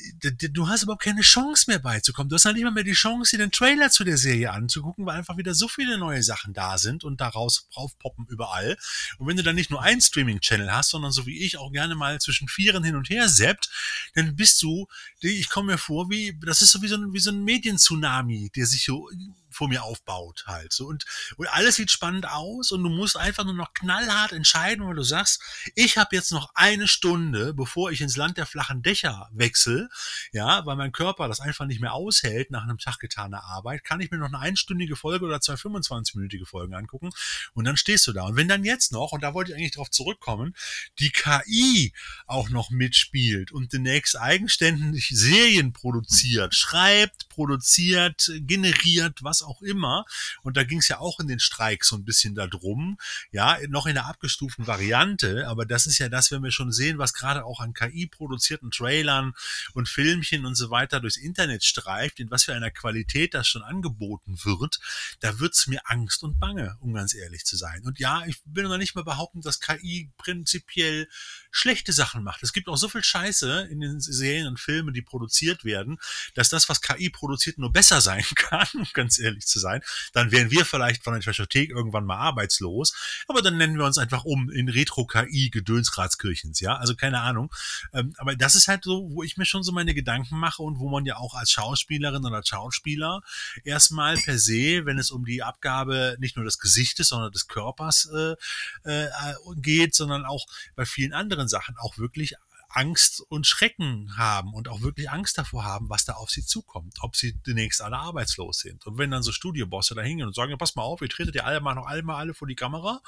du hast überhaupt keine Chance mehr beizukommen. Du hast halt nicht mal mehr die Chance, dir den Trailer zu der Serie anzugucken, weil einfach wieder so viele neue Sachen da sind und daraus raufpoppen überall. Und wenn du dann nicht nur einen Streaming-Channel hast, sondern so wie ich auch gerne mal zwischen Vieren hin und her seppt, dann bist du, ich komme mir vor, wie, das ist so wie so ein, wie so ein Medien-Tsunami, der sich so vor mir aufbaut halt. So und, und alles sieht spannend aus und du musst einfach nur noch knallhart entscheiden, weil du sagst, ich habe jetzt noch eine Stunde, bevor ich ins Land der flachen Dächer wechsle, ja, weil mein Körper das einfach nicht mehr aushält nach einem Tag getaner Arbeit, kann ich mir noch eine einstündige Folge oder zwei 25-minütige Folgen angucken und dann stehst du da. Und wenn dann jetzt noch, und da wollte ich eigentlich drauf zurückkommen, die KI auch noch mitspielt und demnächst eigenständig Serien produziert, schreibt, produziert, generiert, was auch immer. Und da ging es ja auch in den Streik so ein bisschen darum, ja, noch in der abgestuften Variante, aber das ist ja das, wenn wir schon sehen, was gerade auch an KI-produzierten Trailern und Filmchen und so weiter durchs Internet streift, in was für einer Qualität das schon angeboten wird, da wird's mir Angst und Bange, um ganz ehrlich zu sein. Und ja, ich will noch nicht mal behaupten, dass KI prinzipiell schlechte Sachen macht. Es gibt auch so viel Scheiße in den Serien und Filmen, die produziert werden, dass das, was KI produziert, nur besser sein kann, um ganz ehrlich zu sein. Dann wären wir vielleicht von der Trashothek irgendwann mal arbeitslos, aber dann nennen wir uns einfach um in Retro-KI Gedönsratskirchens, ja, also keine Ahnung. Ähm, aber das ist halt so, wo ich mir schon so meine Gedanken mache und wo man ja auch als Schauspielerin oder Schauspieler erstmal per se, wenn es um die Abgabe nicht nur des Gesichtes, sondern des Körpers äh, äh, geht, sondern auch bei vielen anderen Sachen auch wirklich Angst und Schrecken haben und auch wirklich Angst davor haben, was da auf sie zukommt, ob sie demnächst alle arbeitslos sind. Und wenn dann so Studiobosse da hingehen und sagen, ja, pass mal auf, ihr tretet ja alle mal noch alle mal alle vor die Kamera,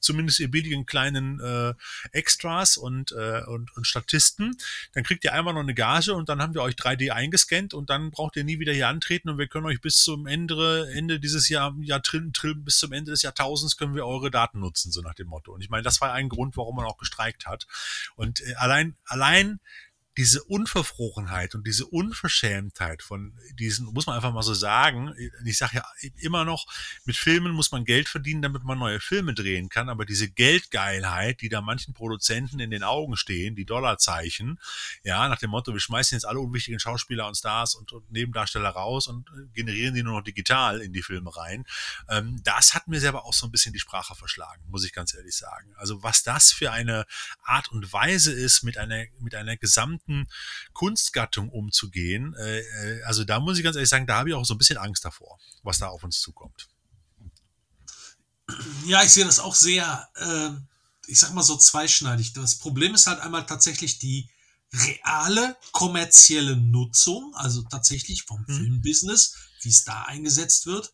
zumindest ihr billigen kleinen äh, Extras und, äh, und, und Statisten, dann kriegt ihr einmal noch eine Gage und dann haben wir euch 3D eingescannt und dann braucht ihr nie wieder hier antreten und wir können euch bis zum Ende, Ende dieses Jahr, Jahr trill, trill, bis zum Ende des Jahrtausends können wir eure Daten nutzen, so nach dem Motto. Und ich meine, das war ein Grund, warum man auch gestreikt hat. Und äh, allein allein diese Unverfrochenheit und diese Unverschämtheit von diesen, muss man einfach mal so sagen, ich sage ja immer noch, mit Filmen muss man Geld verdienen, damit man neue Filme drehen kann, aber diese Geldgeilheit, die da manchen Produzenten in den Augen stehen, die Dollarzeichen, ja, nach dem Motto, wir schmeißen jetzt alle unwichtigen Schauspieler und Stars und, und Nebendarsteller raus und generieren die nur noch digital in die Filme rein, ähm, das hat mir selber auch so ein bisschen die Sprache verschlagen, muss ich ganz ehrlich sagen. Also was das für eine Art und Weise ist, mit einer, mit einer gesamten Kunstgattung umzugehen, äh, äh, also da muss ich ganz ehrlich sagen, da habe ich auch so ein bisschen Angst davor, was da auf uns zukommt. Ja, ich sehe das auch sehr, äh, ich sag mal so zweischneidig. Das Problem ist halt einmal tatsächlich die reale kommerzielle Nutzung, also tatsächlich vom mhm. Filmbusiness, wie es da eingesetzt wird,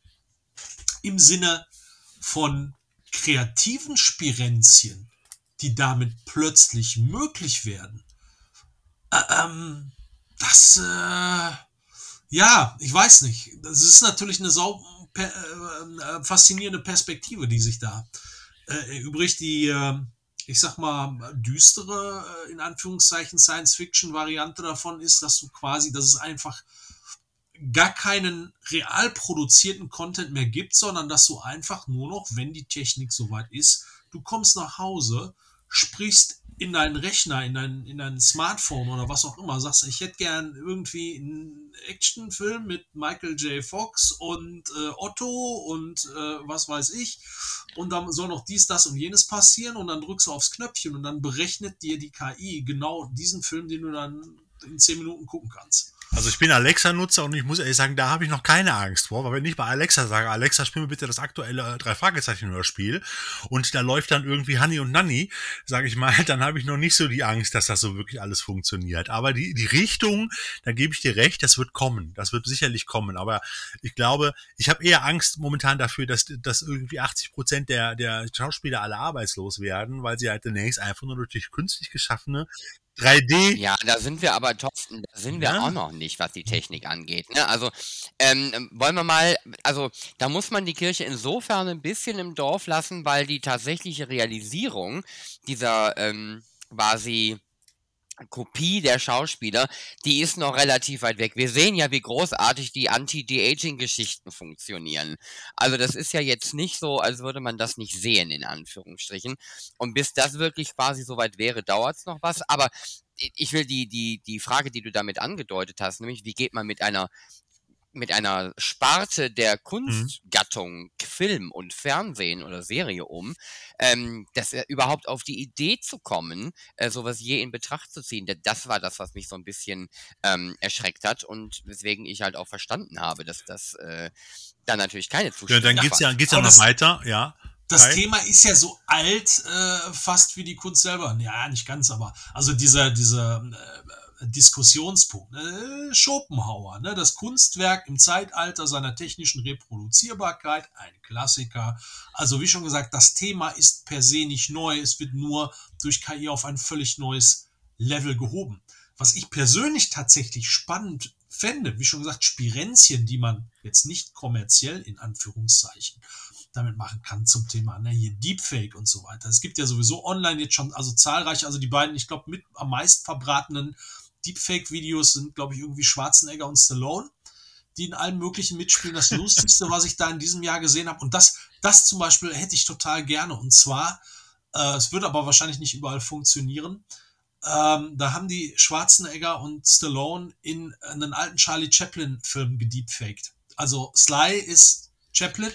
im Sinne von kreativen Spirenzien, die damit plötzlich möglich werden. Äh, ähm, das, äh, ja, ich weiß nicht. Das ist natürlich eine sau per, äh, äh faszinierende Perspektive, die sich da äh, erübrigt. Die, äh, ich sag mal, düstere, in Anführungszeichen, Science-Fiction-Variante davon ist, dass du quasi, dass es einfach gar keinen real produzierten Content mehr gibt, sondern dass du einfach nur noch, wenn die Technik soweit ist, du kommst nach Hause, sprichst in deinen Rechner, in dein, in dein Smartphone oder was auch immer, sagst, ich hätte gern irgendwie einen Actionfilm mit Michael J. Fox und äh, Otto und äh, was weiß ich. Und dann soll noch dies, das und jenes passieren und dann drückst du aufs Knöpfchen und dann berechnet dir die KI genau diesen Film, den du dann in 10 Minuten gucken kannst. Also ich bin Alexa-Nutzer und ich muss ehrlich sagen, da habe ich noch keine Angst vor, weil wenn ich bei Alexa sage, Alexa, spiel mir bitte das aktuelle drei Fragezeichen Hörspiel und da läuft dann irgendwie Honey und Nanny, sage ich mal, dann habe ich noch nicht so die Angst, dass das so wirklich alles funktioniert. Aber die, die Richtung, da gebe ich dir recht, das wird kommen, das wird sicherlich kommen. Aber ich glaube, ich habe eher Angst momentan dafür, dass, dass irgendwie 80 Prozent der, der Schauspieler alle arbeitslos werden, weil sie halt demnächst einfach nur durch künstlich geschaffene 3D. Ja, da sind wir aber, Thorsten, da sind wir ja. auch noch nicht, was die Technik angeht. Ne? Also, ähm, wollen wir mal, also, da muss man die Kirche insofern ein bisschen im Dorf lassen, weil die tatsächliche Realisierung dieser ähm, quasi Kopie der Schauspieler, die ist noch relativ weit weg. Wir sehen ja, wie großartig die Anti-De-Aging-Geschichten funktionieren. Also das ist ja jetzt nicht so, als würde man das nicht sehen, in Anführungsstrichen. Und bis das wirklich quasi so weit wäre, dauert es noch was. Aber ich will die, die, die Frage, die du damit angedeutet hast, nämlich wie geht man mit einer mit einer Sparte der mhm. Kunstgattung mhm. Film und Fernsehen oder Serie um, ähm, dass er überhaupt auf die Idee zu kommen, äh, sowas je in Betracht zu ziehen. Das war das, was mich so ein bisschen ähm, erschreckt hat und weswegen ich halt auch verstanden habe, dass das äh, dann natürlich keine Zustimmung Ja, dann geht's ja, geht's ja noch weiter, ja. Das Hi. Thema ist ja so alt, äh, fast wie die Kunst selber. Ja, nicht ganz, aber also dieser, dieser äh, Diskussionspunkt. Ne? Schopenhauer, ne? das Kunstwerk im Zeitalter seiner technischen Reproduzierbarkeit, ein Klassiker. Also wie schon gesagt, das Thema ist per se nicht neu, es wird nur durch KI auf ein völlig neues Level gehoben. Was ich persönlich tatsächlich spannend fände, wie schon gesagt, Spirenzien, die man jetzt nicht kommerziell in Anführungszeichen damit machen kann zum Thema ne, hier Deepfake und so weiter. Es gibt ja sowieso online jetzt schon also zahlreiche, also die beiden, ich glaube, mit am meist verbratenen Deepfake-Videos sind, glaube ich, irgendwie Schwarzenegger und Stallone, die in allen möglichen mitspielen. Das Lustigste, was ich da in diesem Jahr gesehen habe. Und das, das zum Beispiel hätte ich total gerne. Und zwar, äh, es würde aber wahrscheinlich nicht überall funktionieren. Ähm, da haben die Schwarzenegger und Stallone in einen alten Charlie Chaplin-Film gedeepfaked. Also Sly ist Chaplin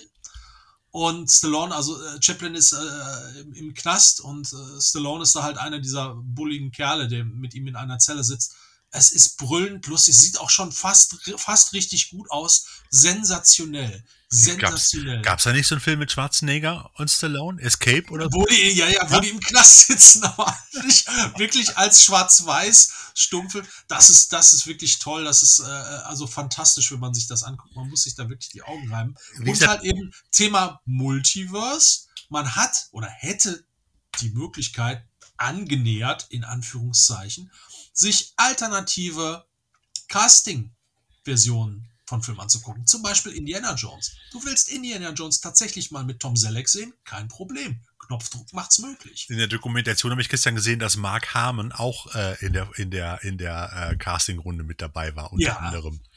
und Stallone, also äh, Chaplin ist äh, im, im, Knast und äh, Stallone ist da halt einer dieser bulligen Kerle, der mit ihm in einer Zelle sitzt. Es ist brüllend lustig, sieht auch schon fast, fast richtig gut aus. Sensationell. Sensationell. Gab es da nicht so einen Film mit Schwarzenegger und Stallone? Escape oder wo Die, ja, ja, wo ja? die im Knast sitzen, aber nicht wirklich als schwarz-weiß Stumpfe. Das ist, das ist wirklich toll. Das ist äh, also fantastisch, wenn man sich das anguckt. Man muss sich da wirklich die Augen reiben. Wie und halt eben Thema Multiverse. Man hat oder hätte die Möglichkeit angenähert, in Anführungszeichen, sich alternative Casting-Versionen von Filmen anzugucken. Zum Beispiel Indiana Jones. Du willst Indiana Jones tatsächlich mal mit Tom Selleck sehen? Kein Problem. Knopfdruck macht's möglich. In der Dokumentation habe ich gestern gesehen, dass Mark Harmon auch äh, in der in der in der äh, Castingrunde mit dabei war unter Ja. anderem.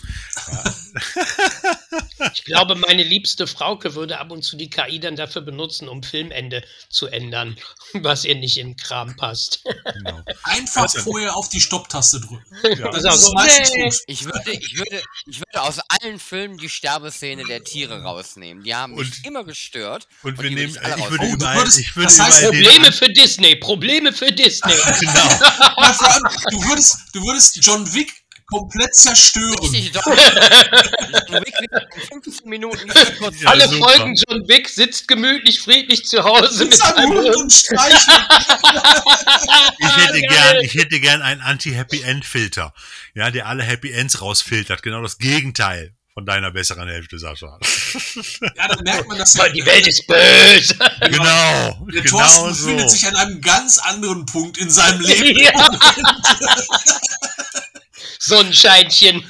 Ich glaube, meine liebste Frauke würde ab und zu die KI dann dafür benutzen, um Filmende zu ändern, was ihr nicht in den Kram passt. Genau. Einfach denn? vorher auf die Stopptaste drücken. Ja. Das Das ist gut. Ich würde, ich würde, ich würde aus allen Filmen die Sterbeszene der Tiere rausnehmen. Die haben mich Und- immer gestört. Und wir die würde nehmen, ich alle ich würde Oh, du überall, würdest- ich würde das heißt, Probleme für Disney, Probleme für Disney. genau. Ja, vor allem, du würdest, du würdest John Wick komplett zerstören. Richtig, doch. John Wick wird in 15 Minuten Ja, Alle super. Folgen John Wick sitzt gemütlich, friedlich zu Hause Mit seinem Hund und. Ich hätte gern, ich hätte gern einen Anti-Happy-End-Filter, ja, der alle Happy Ends rausfiltert. Genau das Gegenteil von deiner besseren Hälfte, Sascha. Ja, dann merkt man, dass Die Welt ist böse. genau, der genau Thorsten so. befindet sich an einem ganz anderen Punkt in seinem Leben. Ja. Sonnenscheinchen.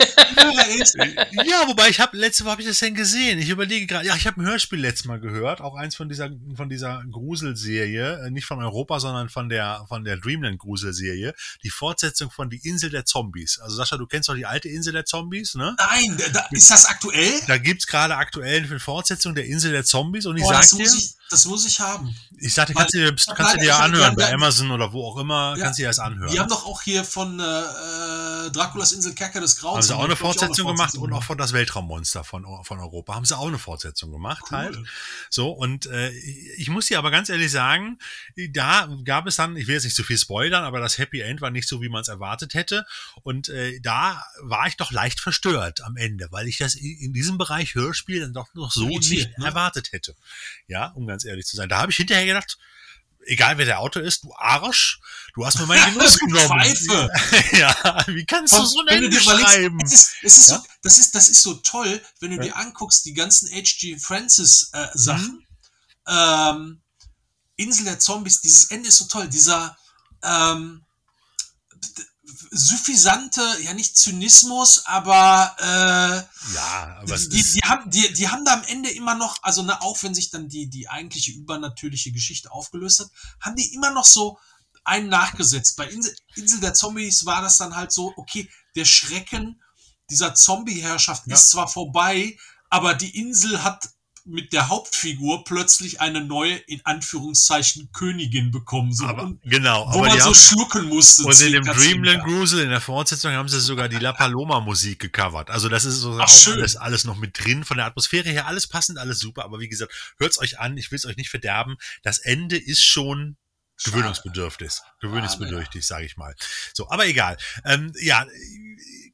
Ja, wobei ich habe letzte Woche habe ich das denn gesehen. Ich überlege gerade, ja, ich habe ein Hörspiel letztes Mal gehört, auch eins von dieser von dieser Gruselserie, äh, nicht von Europa, sondern von der von der Dreamland Gruselserie, die Fortsetzung von Die Insel der Zombies. Also Sascha, du kennst doch die alte Insel der Zombies, ne? Nein, da, ist das aktuell? Da gibt's gerade aktuell eine Fortsetzung der Insel der Zombies und ich Boah, sag das, dir, ich, das muss ich haben. ich sagte, kannst du dir, Weil- kannst du dir anhören bei Amazon oder wo auch immer, Ja, kannst du dir das anhören. Die haben doch auch hier von äh, äh, Draculas Insel Kerker des Grauens. Haben sie auch eine glaub ich, Fortsetzung gemacht Fortsetzung und auch von das Weltraummonster von, von Europa haben sie auch eine Fortsetzung gemacht Cool. halt. So, und äh, ich muss dir aber ganz ehrlich sagen, da gab es dann, ich will jetzt nicht zu viel spoilern, aber das Happy End war nicht so, wie man es erwartet hätte. Und äh, da war ich doch leicht verstört am Ende, weil ich das in diesem Bereich Hörspiel dann doch noch so nicht ne? erwartet hätte. Ja, um ganz ehrlich zu sein. Da habe ich hinterher gedacht, egal wer der Autor ist, du Arsch, du hast mir meinen Genuss genommen. Pfeife. ja, wie kannst du so ein Ende schreiben? es ist, es ist Ja? so, das ist, das ist so toll, wenn du Ja. dir anguckst, die ganzen H.G. Francis äh, Mhm. Sachen. Ähm, Insel der Zombies, dieses Ende ist so toll, dieser ähm, suffisante, ja nicht Zynismus, aber äh, Ja, aber die, die, haben, die, die haben da am Ende immer noch, also ne, auch wenn sich dann die, die eigentliche übernatürliche Geschichte aufgelöst hat, haben die immer noch so einen nachgesetzt. Bei Insel, Insel der Zombies war das dann halt so, okay, der Schrecken dieser Zombie-Herrschaft Ja. ist zwar vorbei, aber die Insel hat mit der Hauptfigur plötzlich eine neue, in Anführungszeichen, Königin bekommen. So, aber, und, genau, wo aber man so haben, schlucken musste. und in dem Dreamland. Grusel, in der Fortsetzung, haben sie sogar die La Paloma Musik gecovert. Also das ist so Ach, auch alles, alles noch mit drin, von der Atmosphäre her, alles passend, alles super. Aber wie gesagt, hört's euch an, ich will's euch nicht verderben. Das Ende ist schon Schade. gewöhnungsbedürftig, gewöhnungsbedürftig, sage ich mal. So, aber egal. Ähm, ja,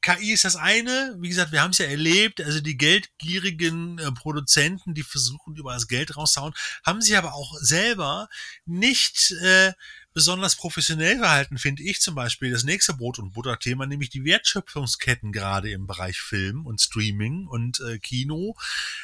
KI ist das eine. Wie gesagt, wir haben es ja erlebt. Also die geldgierigen äh, Produzenten, die versuchen über das Geld rauszuhauen, haben sich aber auch selber nicht äh, besonders professionell verhalten, finde ich zum Beispiel. Das nächste Brot- und Butter-Thema, nämlich die Wertschöpfungsketten gerade im Bereich Film und Streaming und äh, Kino.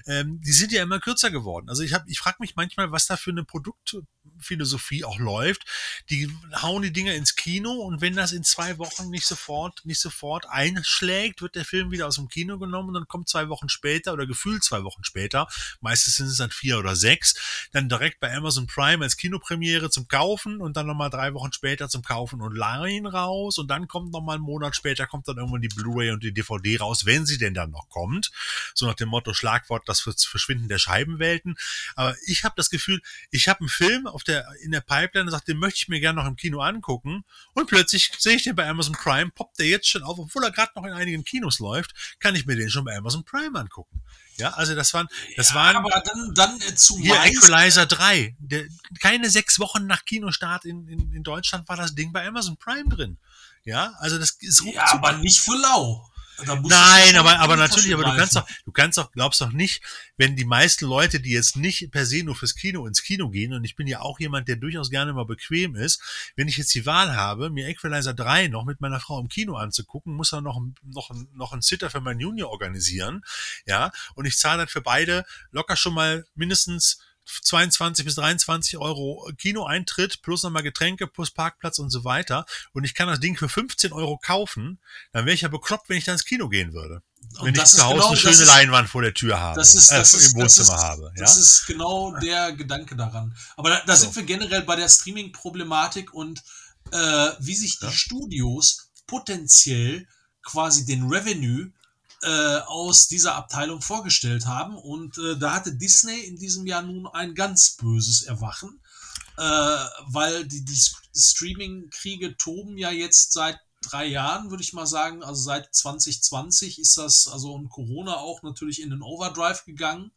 Ähm, die sind ja immer kürzer geworden. Also ich habe, ich frage mich manchmal, was da für eine Produktphilosophie auch läuft. Die hauen die Dinger ins Kino und wenn das in zwei Wochen nicht sofort, nicht sofort einschlägt, wird der Film wieder aus dem Kino genommen und dann kommt zwei Wochen später oder gefühlt zwei Wochen später, meistens sind es dann vier oder sechs, dann direkt bei Amazon Prime als Kinopremiere zum Kaufen und dann nochmal drei Wochen später zum Kaufen und Leihen raus und dann kommt nochmal einen Monat später kommt dann irgendwann die Blu-ray und die DVD raus, wenn sie denn dann noch kommt. So nach dem Motto Schlagwort das Verschwinden der Scheibenwelten. Aber ich habe das Gefühl, ich habe einen Film auf der, in der Pipeline und sage, den möchte ich mir gerne noch im Kino angucken. Und plötzlich sehe ich den bei Amazon Prime, poppt der jetzt schon auf, obwohl er gerade noch in einigen Kinos läuft, kann ich mir den schon bei Amazon Prime angucken. Ja, also das waren, das ja, waren aber dann, dann äh, zu hier Equalizer 3. Der, keine sechs Wochen nach Kinostart in, in, in Deutschland war das Ding bei Amazon Prime drin. Ja, also das ist Ja, aber nicht für lau. Nein, aber, aber natürlich, aber du kannst doch, du kannst doch, glaubst doch nicht, wenn die meisten Leute, die jetzt nicht per se nur fürs Kino ins Kino gehen, und ich bin ja auch jemand, der durchaus gerne mal bequem ist, wenn ich jetzt die Wahl habe, mir Equalizer 3 noch mit meiner Frau im Kino anzugucken, muss er noch, noch, ein- noch einen Sitter für meinen Junior organisieren, ja, und ich zahle dann für beide locker schon mal mindestens 22 bis 23 Euro Kinoeintritt plus nochmal Getränke plus Parkplatz und so weiter und ich kann das Ding für 15 Euro kaufen, dann wäre ich ja bekloppt, wenn ich da ins Kino gehen würde. Und Wenn ich das zu Hause genau- eine das schöne ist- Leinwand vor der Tür habe. Das ist, das äh, ist, im das Wohnzimmer ist, habe. Ja? Das ist genau der Gedanke daran. Aber da, da So. sind wir generell bei der Streaming-Problematik und äh, wie sich die Ja. Studios potenziell quasi den Revenue äh, aus dieser Abteilung vorgestellt haben. Und äh, da hatte Disney in diesem Jahr nun ein ganz böses Erwachen, äh, weil die, die Streaming-Kriege toben ja jetzt seit drei Jahren, würde ich mal sagen. Also seit 2020 ist das, also und Corona auch natürlich in den Overdrive gegangen.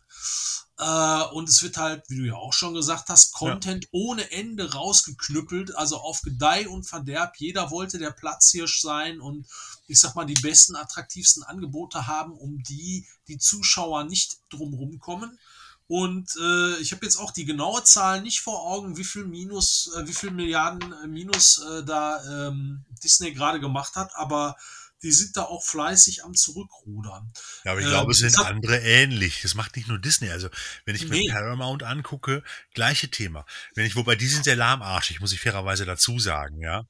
Äh, und es wird halt, wie du ja auch schon gesagt hast, Content ohne Ende rausgeknüppelt, also auf Gedeih und Verderb. Jeder wollte der Platzhirsch sein und ich sag mal, die besten, attraktivsten Angebote haben, um die die Zuschauer nicht drumherum kommen. Und äh, ich habe jetzt auch die genaue Zahl nicht vor Augen, wie viel Minus, äh, wie viel Milliarden äh, Minus äh, da ähm, Disney gerade gemacht hat, aber die sind da auch fleißig am Zurückrudern. Ja, aber ich Ähm, glaube, es sind es hat- andere ähnlich. Das macht nicht nur Disney. Also, wenn ich mir Nee. Paramount angucke, gleiche Thema. Wenn ich, wobei die sind sehr lahmarschig, muss ich fairerweise dazu sagen, ja.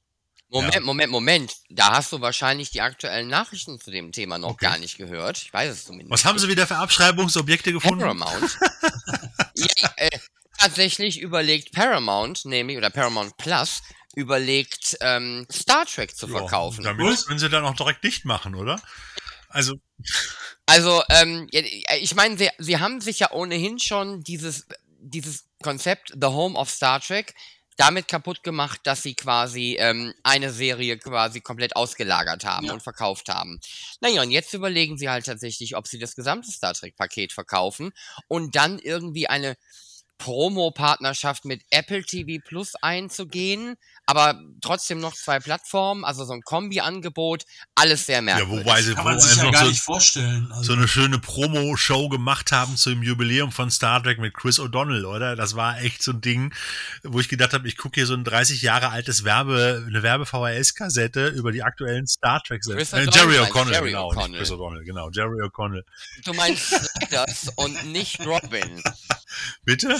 Moment, Ja. Moment, Moment. Da hast du wahrscheinlich die aktuellen Nachrichten zu dem Thema noch Okay. gar nicht gehört. Ich weiß es zumindest. Was haben sie wieder für Abschreibungsobjekte gefunden? Paramount. ja, äh, tatsächlich überlegt Paramount, nämlich, oder Paramount Plus, überlegt, ähm, Star Trek zu Ja, verkaufen. damit Was? können sie dann auch direkt dicht machen, oder? Also, Also, ähm, ja, ich meine, sie, sie haben sich ja ohnehin schon dieses, dieses Konzept The Home of Star Trek damit kaputt gemacht, dass sie quasi ähm, eine Serie quasi komplett ausgelagert haben Ja. und verkauft haben. Naja, und jetzt überlegen sie halt tatsächlich, ob sie das gesamte Star Trek-Paket verkaufen und dann irgendwie eine Promo-Partnerschaft mit Apple TV Plus einzugehen, aber trotzdem noch zwei Plattformen, also so ein Kombi-Angebot, alles sehr ja, merkwürdig. wobei sie Kann man sich ja gar so, nicht vorstellen. Also, so eine schöne Promo-Show gemacht haben zum Jubiläum von Star Trek mit Chris O'Donnell, oder? Das war echt so ein Ding, wo ich gedacht habe, ich gucke hier so ein 30 Jahre altes Werbe, eine Werbe-VHS-Kassette über die aktuellen Star trek Chris äh, Jerry O'Connell, Jerry genau, O'Connell. Chris O'Donnell, genau, Jerry O'Connell. Du meinst Sliders und nicht Robin. Bitte?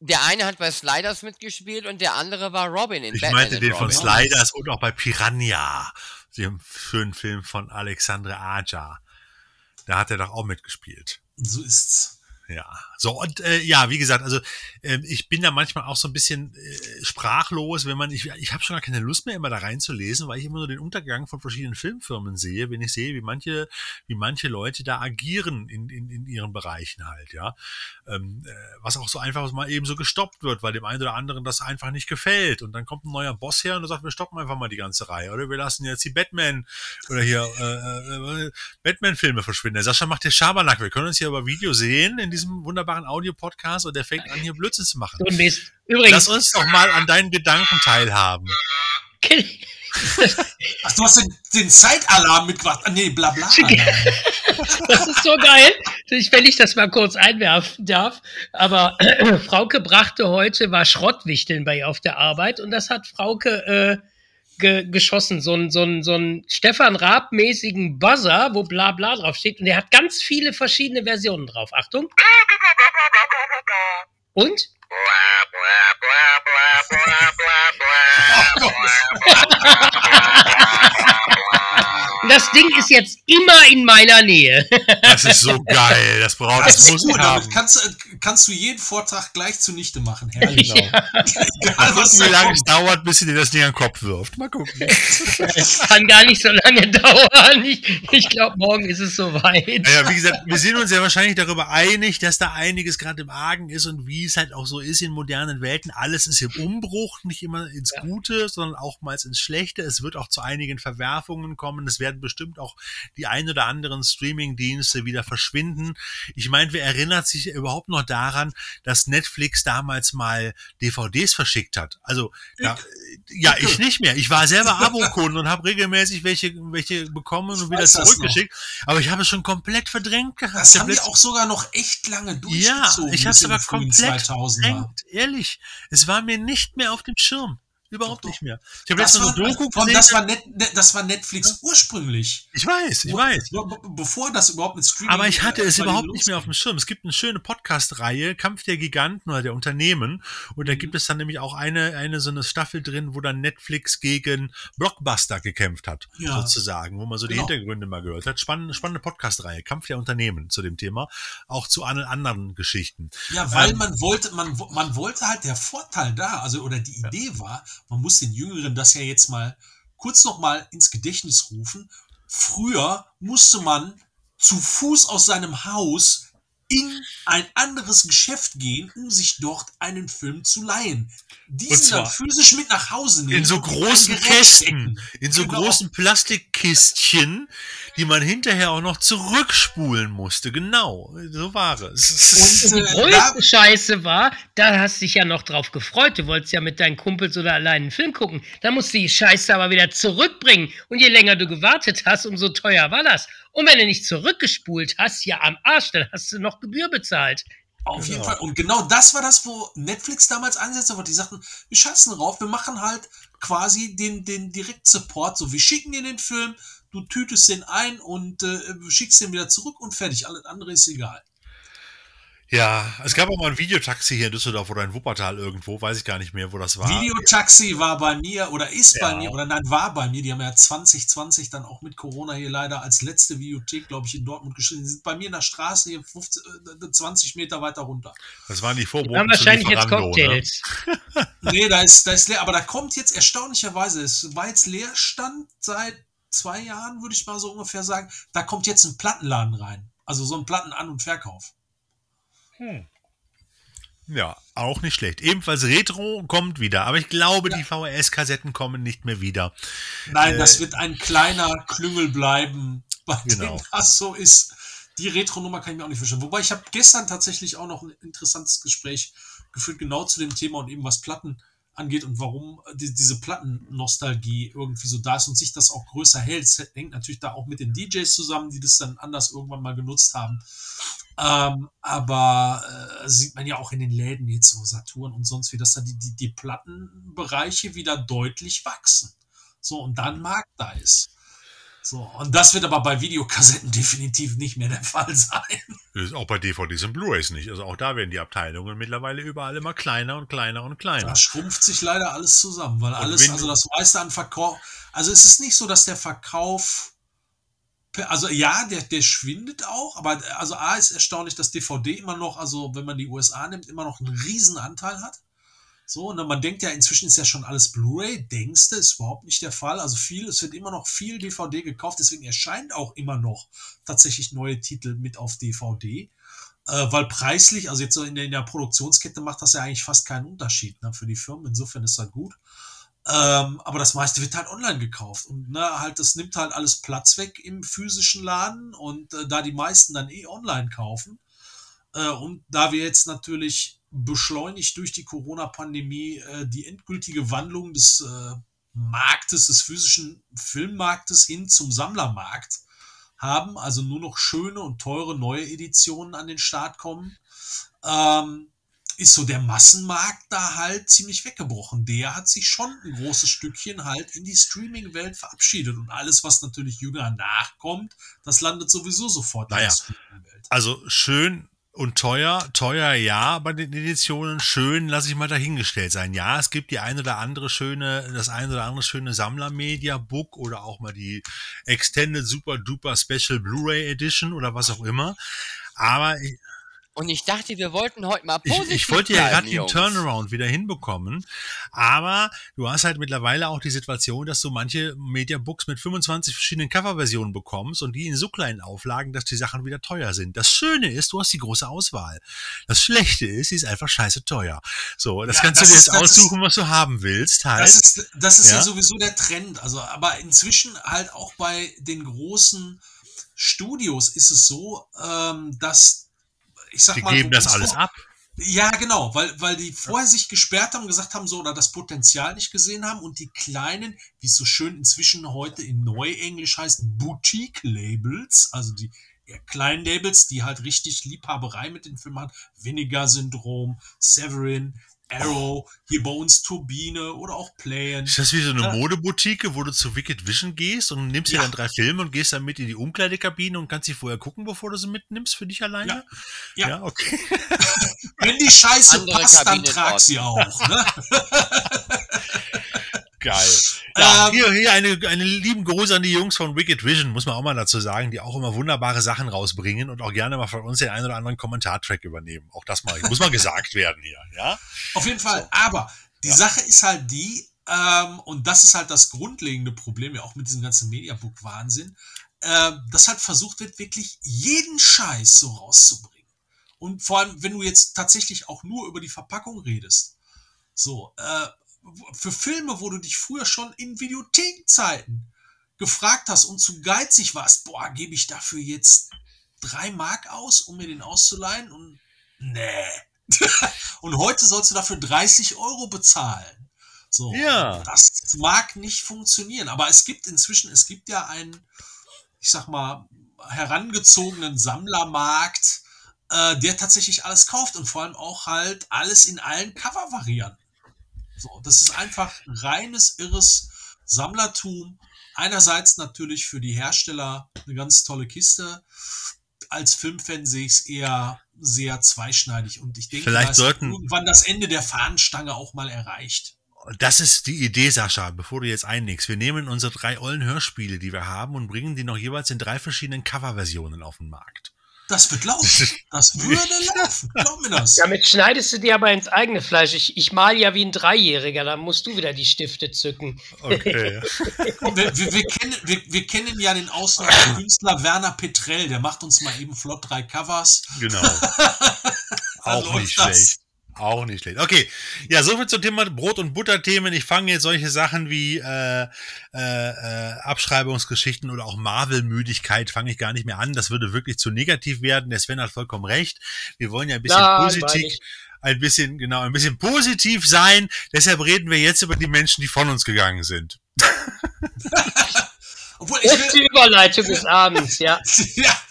Der eine hat bei Sliders mitgespielt und der andere war Robin in Ich Batman meinte and den von Robin. Sliders und auch bei Piranha, dem schönen Film von Alexandre Aja. Da hat er doch auch mitgespielt. so ist's. Ja, so und äh, ja, wie gesagt, also äh, ich bin da manchmal auch so ein bisschen äh, sprachlos, wenn man ich ich habe schon gar keine Lust mehr immer da reinzulesen, weil ich immer nur den Untergang von verschiedenen Filmfirmen sehe, wenn ich sehe, wie manche wie manche Leute da agieren in in, in ihren Bereichen halt, ja, ähm, äh, was auch so einfach mal eben so gestoppt wird, weil dem einen oder anderen das einfach nicht gefällt und dann kommt ein neuer Boss her und sagt, wir stoppen einfach mal die ganze Reihe oder wir lassen jetzt die Batman oder hier äh, äh, Batman-Filme verschwinden. Der Sascha macht hier Schabernack. Wir können uns hier über Video sehen in diesem wunderbaren Audio-Podcast und der fängt an, hier Blödsinn zu machen. Ein Mist. Übrigens, Lass uns doch mal an deinen Gedanken teilhaben. Ach, du hast den, den Zeitalarm mitgebracht. Ah, nee, bla bla. das ist so geil. Ich, wenn ich das mal kurz einwerfen darf. Aber Frauke brachte heute, war Schrottwichteln bei ihr auf der Arbeit und das hat Frauke äh, ge geschossen. So ein so ein so ein Stefan Raab-mäßigen Buzzer, wo bla bla drauf steht. Und der hat ganz viele verschiedene Versionen drauf. Achtung. Und? Das Ding ist jetzt immer in meiner Nähe. Das ist so geil. Das braucht Das das muss gut, damit kannst, du- kannst du jeden Vortrag gleich zunichte machen. Herrlich. Genau. Egal, was wie lange es dauert, bis sie dir das Ding an den Kopf wirft. Mal gucken. Kann gar nicht so lange dauern. Ich, ich glaube, morgen ist es soweit. Naja, wie gesagt, wir sind uns ja wahrscheinlich darüber einig, dass da einiges gerade im Argen ist und wie es halt auch so ist in modernen Welten. Alles ist im Umbruch, nicht immer ins Ja. Gute, sondern auch mal ins Schlechte. Es wird auch zu einigen Verwerfungen kommen. Es werden bestimmt auch die ein oder anderen Streaming-Dienste wieder verschwinden. Ich meine, wer erinnert sich überhaupt noch daran, dass Netflix damals mal DVDs verschickt hat? Also, da, ja, ich nicht mehr. Ich war selber Abokunde und habe regelmäßig welche, welche bekommen und wieder weiß das zurückgeschickt. Aber ich habe es schon komplett verdrängt gehabt. Das Ich haben hab die auch sogar noch echt lange ja, durchgezogen. ich habe es aber komplett 2000er. verdrängt. Ehrlich, es war mir nicht mehr auf dem Schirm. Überhaupt Doch, nicht mehr. Ich habe Das letztens eine Doku gesehen. das, war net, das war Netflix ursprünglich. ich weiß, ich weiß. be- be- Bevor das überhaupt mit Streaming Aber ich hatte es überhaupt nicht mehr auf dem. Schirm. Es gibt eine schöne Podcast-Reihe, Kampf der Giganten oder der Unternehmen. Und da Mhm. gibt es dann nämlich auch eine, eine so eine Staffel drin, wo dann Netflix gegen Blockbuster gekämpft hat, Ja. sozusagen, wo man so die Genau. Hintergründe mal gehört hat. Spannende, spannende Podcast-Reihe, Kampf der Unternehmen zu dem Thema. Auch zu allen anderen Geschichten. Ja, weil Ähm, man wollte, man, man wollte halt der Vorteil da, also oder die Idee war, man muss den Jüngeren das ja jetzt mal kurz noch mal ins Gedächtnis rufen. Früher musste man zu Fuß aus seinem Haus in ein anderes Geschäft gehen, um sich dort einen Film zu leihen. Diesen dann physisch mit nach Hause nehmen. In so großen Kästen, in so Genau. großen Plastikkistchen, die man hinterher auch noch zurückspulen musste. Genau, so war es. Und die äh, größte Scheiße war, da hast du dich ja noch drauf gefreut. Du wolltest ja mit deinen Kumpels oder allein einen Film gucken. Da musst du die Scheiße aber wieder zurückbringen. Und je länger du gewartet hast, umso teuer war das. Und wenn du nicht zurückgespult hast, ja am Arsch, dann hast du noch Gebühr bezahlt. Auf jeden Genau. Fall. Und genau das war das, wo Netflix damals ansetzte, wo die sagten, wir scheißen drauf, wir machen halt quasi den, den Direkt-Support. So, wir schicken dir den Film, du tütest den ein und äh, schickst den wieder zurück und fertig. Alles andere ist egal. Ja, es gab auch mal ein Videotaxi hier in Düsseldorf oder in Wuppertal irgendwo, weiß ich gar nicht mehr, wo das war. Videotaxi war bei mir oder ist bei Ja. mir oder nein, war bei mir. Die haben ja 2020 dann auch mit Corona hier leider als letzte Videothek, glaube ich, in Dortmund geschrieben. Die sind bei mir in der Straße hier 15, äh, 20 Meter weiter runter. Das waren die Die Vorboten haben zu wahrscheinlich jetzt ne? Cocktails. Nee, da ist, da ist leer. Aber da kommt jetzt erstaunlicherweise, es war jetzt Leerstand seit zwei Jahren, würde ich mal so ungefähr sagen. Da kommt jetzt ein Plattenladen rein. Also so ein Plattenan- und Verkauf. Ja, auch nicht schlecht. Ebenfalls Retro kommt wieder, aber ich glaube, Ja. die VHS-Kassetten kommen nicht mehr wieder. Nein, Äh, das wird ein kleiner Klüngel bleiben, bei Genau. dem das so ist. Die Retro-Nummer kann ich mir auch nicht vorstellen. Wobei ich habe gestern tatsächlich auch noch ein interessantes Gespräch geführt, genau zu dem Thema und eben was Platten angeht und warum die, diese Plattennostalgie irgendwie so da ist und sich das auch größer hält. Es hängt natürlich da auch mit den DJs zusammen, die das dann anders irgendwann mal genutzt haben. Ähm, aber äh, sieht man ja auch in den Läden jetzt so Saturn und sonst wie, dass da die, die, die Plattenbereiche wieder deutlich wachsen. So, und dann Markt da ist. So, und das wird aber bei Videokassetten definitiv nicht mehr der Fall sein. Das ist auch bei DVDs und Blu-rays nicht. Also auch da werden die Abteilungen mittlerweile überall immer kleiner und kleiner und kleiner. Da schrumpft sich leider alles zusammen, weil alles, wenn- also das meiste an Verkauf, also es ist nicht so, dass der Verkauf, also ja, der, der schwindet auch, aber also A ist erstaunlich, dass DVD immer noch, also wenn man die USA nimmt, immer noch einen riesen Anteil hat. So, und dann man denkt ja, inzwischen ist ja schon alles Blu-ray, denkst du, ist überhaupt nicht der Fall. Also viel, es wird immer noch viel DVD gekauft, deswegen erscheint auch immer noch tatsächlich neue Titel mit auf DVD. Äh, weil preislich, also jetzt so in der, in der Produktionskette macht das ja eigentlich fast keinen Unterschied ne, für die Firmen. Insofern ist das gut. Ähm, aber das meiste wird halt online gekauft. Und ne, halt, das nimmt halt alles Platz weg im physischen Laden. Und äh, da die meisten dann eh online kaufen, äh, und da wir jetzt natürlich beschleunigt durch die Corona-Pandemie äh, die endgültige Wandlung des äh, Marktes, des physischen Filmmarktes hin zum Sammlermarkt haben, also nur noch schöne und teure neue Editionen an den Start kommen, ähm, ist so der Massenmarkt da halt ziemlich weggebrochen. Der hat sich schon ein großes Stückchen halt in die Streaming-Welt verabschiedet. Und alles, was natürlich jünger nachkommt, das landet sowieso sofort Naja. in der Streaming-Welt. Also schön und teuer, teuer ja bei den Editionen, schön lasse ich mal dahingestellt sein. Ja, es gibt die ein oder andere schöne, das ein oder andere schöne Sammler-Media-Book oder auch mal die Extended Super Duper Special Blu-ray Edition oder was auch immer. Aber ich, Und ich dachte, wir wollten heute mal ich, positiv ich wollte ja gerade den. Turnaround wieder hinbekommen, aber du hast halt mittlerweile auch die Situation, dass du manche Mediabooks mit 25 verschiedenen Coverversionen bekommst und die in so kleinen Auflagen, dass die Sachen wieder teuer sind. Das Schöne ist, du hast die große Auswahl. Das Schlechte ist, sie ist einfach scheiße teuer. So, das Ja, kannst das du dir jetzt das ist- aussuchen, was du haben willst, halt. Das ist, das ist ja. Ja. sowieso der Trend. Also, aber inzwischen halt auch bei den großen Studios ist es so, ähm, dass ich sag die mal, geben das alles ab. Ja, genau, weil, weil die vorher sich gesperrt haben, gesagt haben, so, oder das Potenzial nicht gesehen haben und die kleinen, wie es so schön inzwischen heute in Neuenglisch heißt, Boutique-Labels, also die eher kleinen Labels, die halt richtig Liebhaberei mit den Filmen haben, Vinegar-Syndrom, Severin, Arrow, hier bei uns Turbine oder auch Playen. Ist das wie so eine Ja. Modeboutique, wo du zu Wicked Vision gehst und nimmst dir Ja. dann drei Filme und gehst dann mit in die Umkleidekabine und kannst sie vorher gucken, bevor du sie mitnimmst für dich alleine? Ja. okay. Wenn die Scheiße Andere passt, dann Kabine trag dort. sie auch. Ne? Geil. Ja, Ähm, hier, hier eine, eine lieben Gruß an die Jungs von Wicked Vision, muss man auch mal dazu sagen, die auch immer wunderbare Sachen rausbringen und auch gerne mal von uns den einen oder anderen Kommentartrack übernehmen. Auch das mal, muss mal gesagt werden hier, ja? Auf jeden Fall. Aber die Ja. Sache ist halt die, ähm, und das ist halt das grundlegende Problem, ja auch mit diesem ganzen Mediabook-Wahnsinn, äh, dass halt versucht wird, wirklich jeden Scheiß so rauszubringen. Und vor allem, wenn du jetzt tatsächlich auch nur über die Verpackung redest. So, äh, für Filme, wo du dich früher schon in Videothekenzeiten gefragt hast und zu geizig warst, boah, gebe ich dafür jetzt drei Mark aus, um mir den auszuleihen? Und nee. und heute sollst du dafür 30 Euro bezahlen. So, Ja. das mag nicht funktionieren. Aber es gibt inzwischen, es gibt ja einen, ich sag mal, herangezogenen Sammlermarkt, äh, der tatsächlich alles kauft und vor allem auch halt alles in allen Cover-Varianten. So, das ist einfach reines, irres Sammlertum. Einerseits natürlich für die Hersteller eine ganz tolle Kiste. Als Filmfan sehe ich es eher sehr zweischneidig und ich denke, Vielleicht sollten- irgendwann das Ende der Fahnenstange auch mal erreicht. Das ist die Idee, Sascha, bevor du jetzt einlegst. Wir nehmen unsere drei ollen Hörspiele, die wir haben, und bringen die noch jeweils in drei verschiedenen Coverversionen auf den Markt. Das wird laufen. Das würde laufen. Glaub mir das. Damit schneidest du dir aber ins eigene Fleisch. Ich, ich mal ja wie ein Dreijähriger, da musst du wieder die Stifte zücken. Okay. Wir, wir, wir, kennen, wir, wir kennen ja den Auslandskünstler Werner Petrell. Der macht uns mal eben flott drei Covers. genau. Auch nicht das. schlecht. Auch nicht schlecht. Okay, ja, soviel zum Thema Brot- und Butterthemen. Ich fange jetzt solche Sachen wie äh, äh, äh, Abschreibungsgeschichten oder auch Marvel-Müdigkeit fange ich gar nicht mehr an. Das würde wirklich zu negativ werden. Der Sven hat vollkommen recht. Wir wollen ja ein bisschen positiv, ein bisschen, genau, ein bisschen positiv sein. Deshalb reden wir jetzt über die Menschen, die von uns gegangen sind. Obwohl ich will, Überleitung des Abends, ja. ja,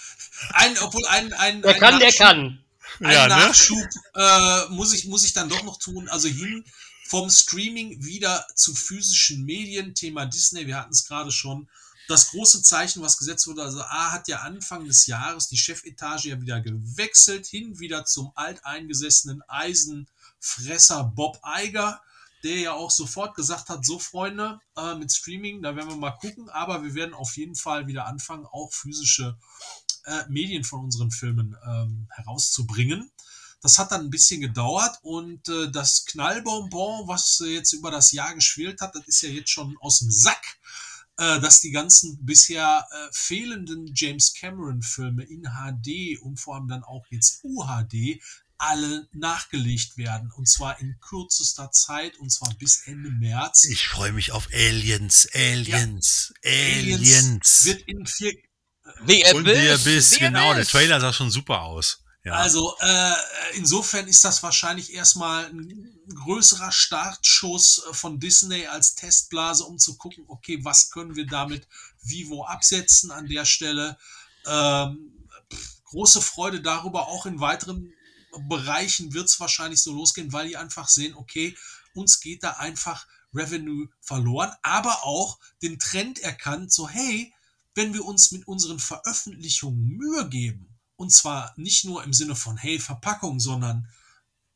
ein, obwohl ein, ein, Wer ein kann, der Nachschub- kann. Ein Ja, ne? Nachschub äh, muss, ich, muss ich dann doch noch tun. Also hin vom Streaming wieder zu physischen Medien. Thema Disney, wir hatten es gerade schon. Das große Zeichen, was gesetzt wurde, also A hat ja Anfang des Jahres die Chefetage ja wieder gewechselt, hin wieder zum alteingesessenen Eisenfresser Bob Eiger, der ja auch sofort gesagt hat, so Freunde, äh, mit Streaming, da werden wir mal gucken, aber wir werden auf jeden Fall wieder anfangen, auch physische äh, Medien von unseren Filmen ähm, herauszubringen. Das hat dann ein bisschen gedauert und äh, das Knallbonbon, was äh, jetzt über das Jahr geschwelt hat, das ist ja jetzt schon aus dem Sack, äh, dass die ganzen bisher äh, fehlenden James Cameron-Filme in HD und vor allem dann auch jetzt UHD alle nachgelegt werden und zwar in kürzester Zeit und zwar bis Ende März. Ich freue mich auf Aliens, Aliens, Aliens. wird in vier, Abyss, Biss, The genau, der. Trailer sah schon super aus. Ja. Also äh, insofern ist das wahrscheinlich erstmal ein größerer Startschuss äh, von Disney als Testblase, um zu gucken, okay, was können wir damit Vivo absetzen an der Stelle. Ähm, große Freude darüber, auch in weiteren Bereichen wird es wahrscheinlich so losgehen, weil die einfach sehen, okay, uns geht da einfach Revenue verloren, aber auch den Trend erkannt, so hey, wenn wir uns mit unseren Veröffentlichungen Mühe geben, und zwar nicht nur im Sinne von, hey, Verpackung, sondern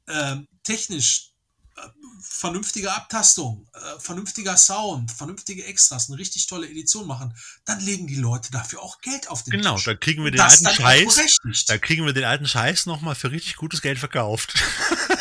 ähm, technisch äh, vernünftige Abtastung, äh, vernünftiger Sound, vernünftige Extras, eine richtig tolle Edition machen, dann legen die Leute dafür auch Geld auf den genau, Tisch. da kriegen wir den das alten Scheiß. Da kriegen wir den alten Scheiß nochmal für richtig gutes Geld verkauft.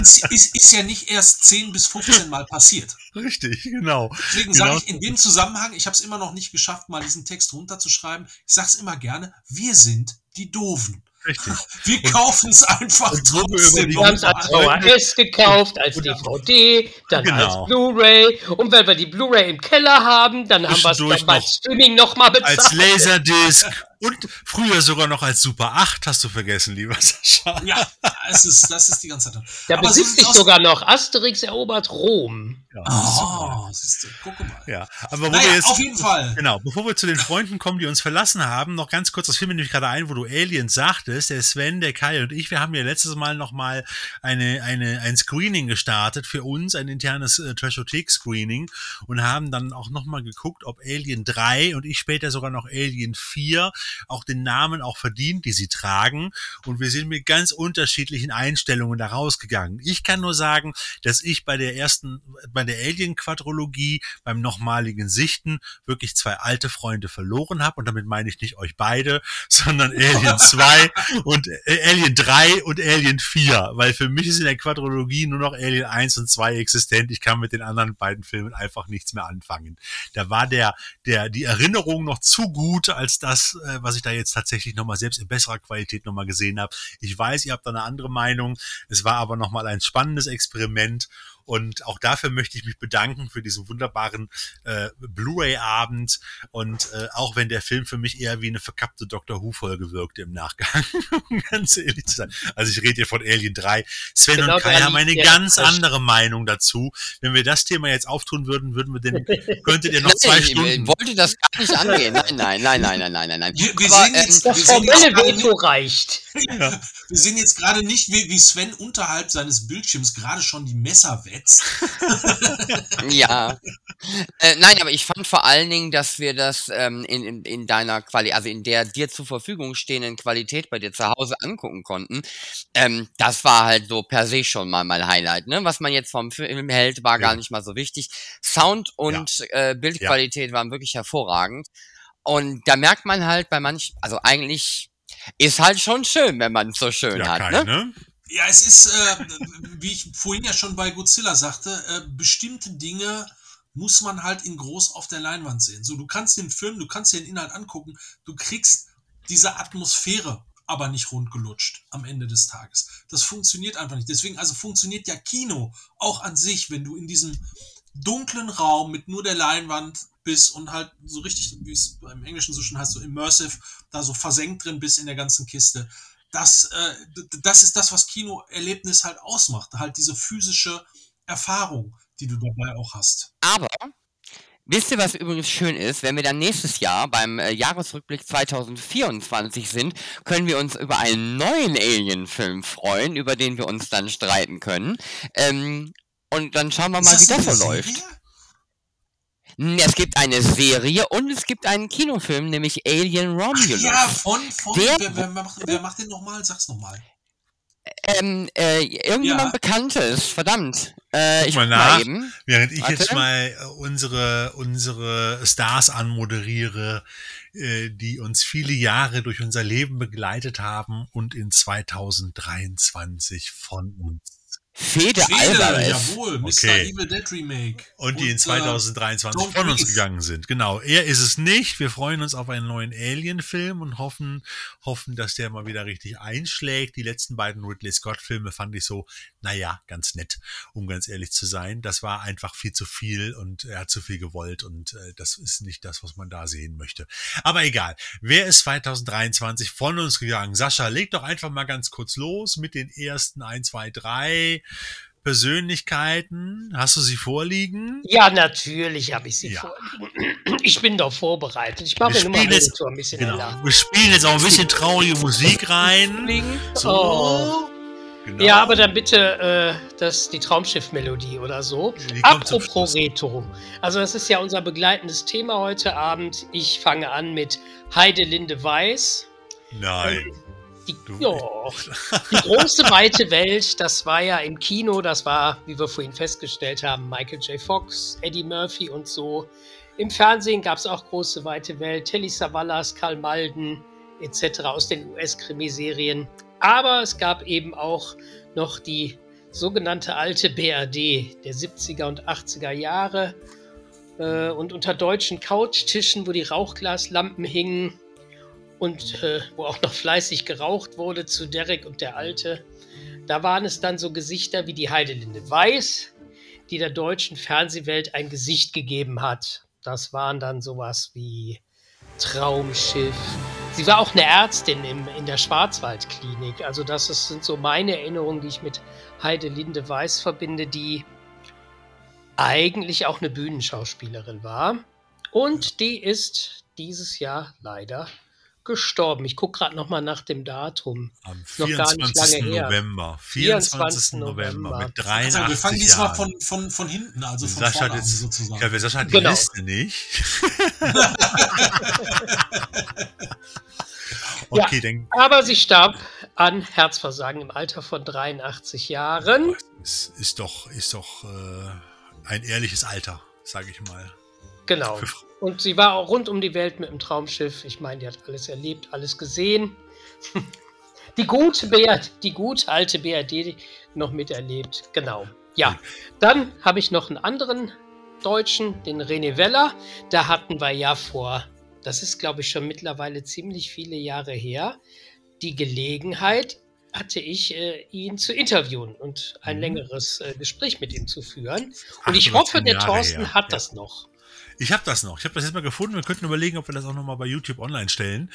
ist, ist, ist ja nicht erst 10 bis 15 Mal passiert. richtig, genau. Deswegen Genau. sage ich in dem Zusammenhang, ich habe es immer noch nicht geschafft, mal diesen Text runterzuschreiben. Ich sage es immer gerne, wir sind die Doofen. Richtig. Wir kaufen es einfach trotzdem. die Wir haben es als VHS gekauft, als DVD, dann Genau. als Blu-ray. Und wenn wir die Bluray im Keller haben, dann haben wir es beim noch Streaming nochmal bezahlt. Als Laserdisc Und früher sogar noch als Super 8 hast du vergessen, lieber Sascha. Ja, es ist, das ist die ganze Zeit. Da Aber besitzt aus- sogar noch Asterix erobert Rom. Ja, Oh, siehst du, guck mal. ja. aber wo Naja, wir jetzt, auf jeden Fall. Genau, bevor wir zu den Freunden kommen, die uns verlassen haben, noch ganz kurz, das fiel mir nämlich gerade ein, wo du Aliens sagtest, der Sven, der Kai und ich, wir haben ja letztes Mal nochmal eine, eine, ein Screening gestartet für uns, ein internes äh, Trashothek-Screening und haben dann auch nochmal geguckt, ob Alien 3 und ich später sogar noch Alien 4 auch den Namen auch verdient, die sie tragen und wir sind mit ganz unterschiedlichen Einstellungen da rausgegangen. Ich kann nur sagen, dass ich bei der ersten, bei der Alien-Quadrologie, beim nochmaligen Sichten wirklich zwei alte Freunde verloren habe. Und damit meine ich nicht euch beide, sondern Alien 2 und äh, Alien 3 und Alien 4. Weil für mich ist in der Quadrologie nur noch Alien 1 und 2 existent. Ich kann mit den anderen beiden Filmen einfach nichts mehr anfangen. Da war der, der, die Erinnerung noch zu gut, als das, was ich da jetzt tatsächlich nochmal selbst in besserer Qualität nochmal gesehen habe. Ich weiß, ihr habt da eine andere Meinung. Es war aber nochmal ein spannendes Experiment. Und auch dafür möchte ich mich bedanken für diesen wunderbaren äh, Blu-ray-Abend. Und äh, auch wenn der Film für mich eher wie eine verkappte Doctor Who-Folge wirkte im Nachgang, um ganz ehrlich zu sein. Also ich rede hier von Alien 3. Sven Genau und Kai haben eine ganz andere Meinung dazu. Wenn wir das Thema jetzt auftun würden, würden wir den, könntet ihr noch zwei Nein, ich Stunden. wollte das gar nicht angehen. Nein, nein, nein, nein, nein, nein, nein, nein. Wir, wir Aber, sehen jetzt, ähm, Das formelle gerade Veto reicht. Wir sehen jetzt gerade nicht, wie, wie Sven unterhalb seines Bildschirms gerade schon die Messer wetzt. Ja. Äh, nein, aber ich fand vor allen Dingen, dass wir das ähm, in, in, in deiner Qualität, also in der dir zur Verfügung stehenden Qualität bei dir zu Hause angucken konnten. Ähm, das war halt so per se schon mal mein Highlight. Ne? Was man jetzt vom Film hält, war gar Ja. nicht mal so wichtig. Sound und äh, Bildqualität waren wirklich hervorragend. Und da merkt man halt bei manch, also eigentlich ist halt schon schön, wenn man es so schön Ja, hat. Kai, ne? ne? Ja, es ist, äh, wie ich vorhin ja schon bei Godzilla sagte, äh, bestimmte Dinge muss man halt in groß auf der Leinwand sehen. So, du kannst den Film, du kannst dir den Inhalt angucken, du kriegst diese Atmosphäre aber nicht rundgelutscht am Ende des Tages. Das funktioniert einfach nicht. Deswegen, also funktioniert ja Kino auch an sich, wenn du in diesem dunklen Raum mit nur der Leinwand bist und halt so richtig, wie es beim Englischen so schön heißt, so immersive, da so versenkt drin bist in der ganzen Kiste. Das, äh, das ist das, was Kinoerlebnis halt ausmacht. Halt diese physische Erfahrung, die du dabei auch hast. Aber wisst ihr, was übrigens schön ist? Wenn wir dann nächstes Jahr beim äh, Jahresrückblick 2024 sind, können wir uns über einen neuen Alien-Film freuen, über den wir uns dann streiten können. Ähm, und dann schauen wir mal, wie das eine so läuft. Serie? Hm, Es gibt eine Serie und es gibt einen Kinofilm, nämlich Alien Ach Romulus. ja, von, von, Der- wer, wer, macht, wer macht den nochmal? Sag's nochmal. Ähm, äh, irgendjemand Ja. Bekanntes, verdammt. Äh, ich mal guck mal nach. eben. Während ich Warte. jetzt mal äh, unsere, unsere Stars anmoderiere, äh, die uns viele Jahre durch unser Leben begleitet haben und in 2023 von uns Fede, Fede, Alvarez. jawohl, Mr. Okay. Evil Dead Remake. und die in äh, 2023 Don't von uns gegangen sind. Genau, er ist es nicht. Wir freuen uns auf einen neuen Alien-Film und hoffen, hoffen, dass der mal wieder richtig einschlägt. Die letzten beiden Ridley Scott-Filme fand ich so, naja, ganz nett, um ganz ehrlich zu sein. Das war einfach viel zu viel und er hat zu viel gewollt und äh, das ist nicht das, was man da sehen möchte. Aber egal. Wer ist 2023 von uns gegangen? Sascha, leg doch einfach mal ganz kurz los mit den ersten 1, 2, 3 Persönlichkeiten. Hast du sie vorliegen? Ja, natürlich habe ich sie Ja. vorliegen. Ich bin doch vorbereitet. Ich mache Wir mir nur mal jetzt- ein bisschen Genau. Wir spielen jetzt auch ein bisschen traurige Musik rein. So. Oh. Genau. Ja, aber dann bitte äh, das, die Traumschiff-Melodie oder so. Apropos. Retro. Also das ist ja unser begleitendes Thema heute Abend. Ich fange an mit Heidelinde Weiß. Nein. Die, ja, die große weite Welt, das war ja im Kino, das war, wie wir vorhin festgestellt haben, Michael J. Fox, Eddie Murphy und so. Im Fernsehen gab es auch große weite Welt, Telly Savalas, Karl Malden etc. aus den US-Krimiserien. Aber es gab eben auch noch die sogenannte alte BRD der 70er und 80er Jahre. Äh, und unter deutschen Couchtischen, wo die Rauchglaslampen hingen, und äh, wo auch noch fleißig geraucht wurde zu Derek und der Alte. Da waren es dann so Gesichter wie die Heidelinde Weiß, die der deutschen Fernsehwelt ein Gesicht gegeben hat. Das waren dann sowas wie Traumschiff, Sie war auch eine Ärztin im, in der Schwarzwaldklinik. Also das ist, sind so meine Erinnerungen, die ich mit Heidelinde Weiß verbinde, die eigentlich auch eine Bühnenschauspielerin war. Und die ist dieses Jahr leider gestorben. Ich gucke gerade noch mal nach dem Datum. Am Noch gar nicht 24. lange her. November. 24. 24. November mit 83 Also wir fangen diesmal Jahren. von, von, von hinten, also von Sascha vorne jetzt, sozusagen. ja, wer Sascha hat die Genau. Liste nicht. Ja. okay, dann Aber sie starb an Herzversagen im Alter von 83 Jahren. ist, ist doch, ist doch äh, ein ehrliches Alter, sage ich mal. Genau. Für Und sie war auch rund um die Welt mit dem Traumschiff. Ich meine, die hat alles erlebt, alles gesehen. Die gute BRD, die gute alte BRD noch miterlebt. Genau. Ja. Dann habe ich noch einen anderen Deutschen, den René Weller. Da hatten wir ja vor, das ist glaube ich schon mittlerweile ziemlich viele Jahre her, die Gelegenheit hatte ich, äh, ihn zu interviewen und ein Mhm. längeres äh, Gespräch mit ihm zu führen. Und ich hoffe, der Jahre Thorsten her. hat Ja. das noch. Ich habe das noch. Ich habe das jetzt mal gefunden. Wir könnten überlegen, ob wir das auch noch mal bei YouTube online stellen.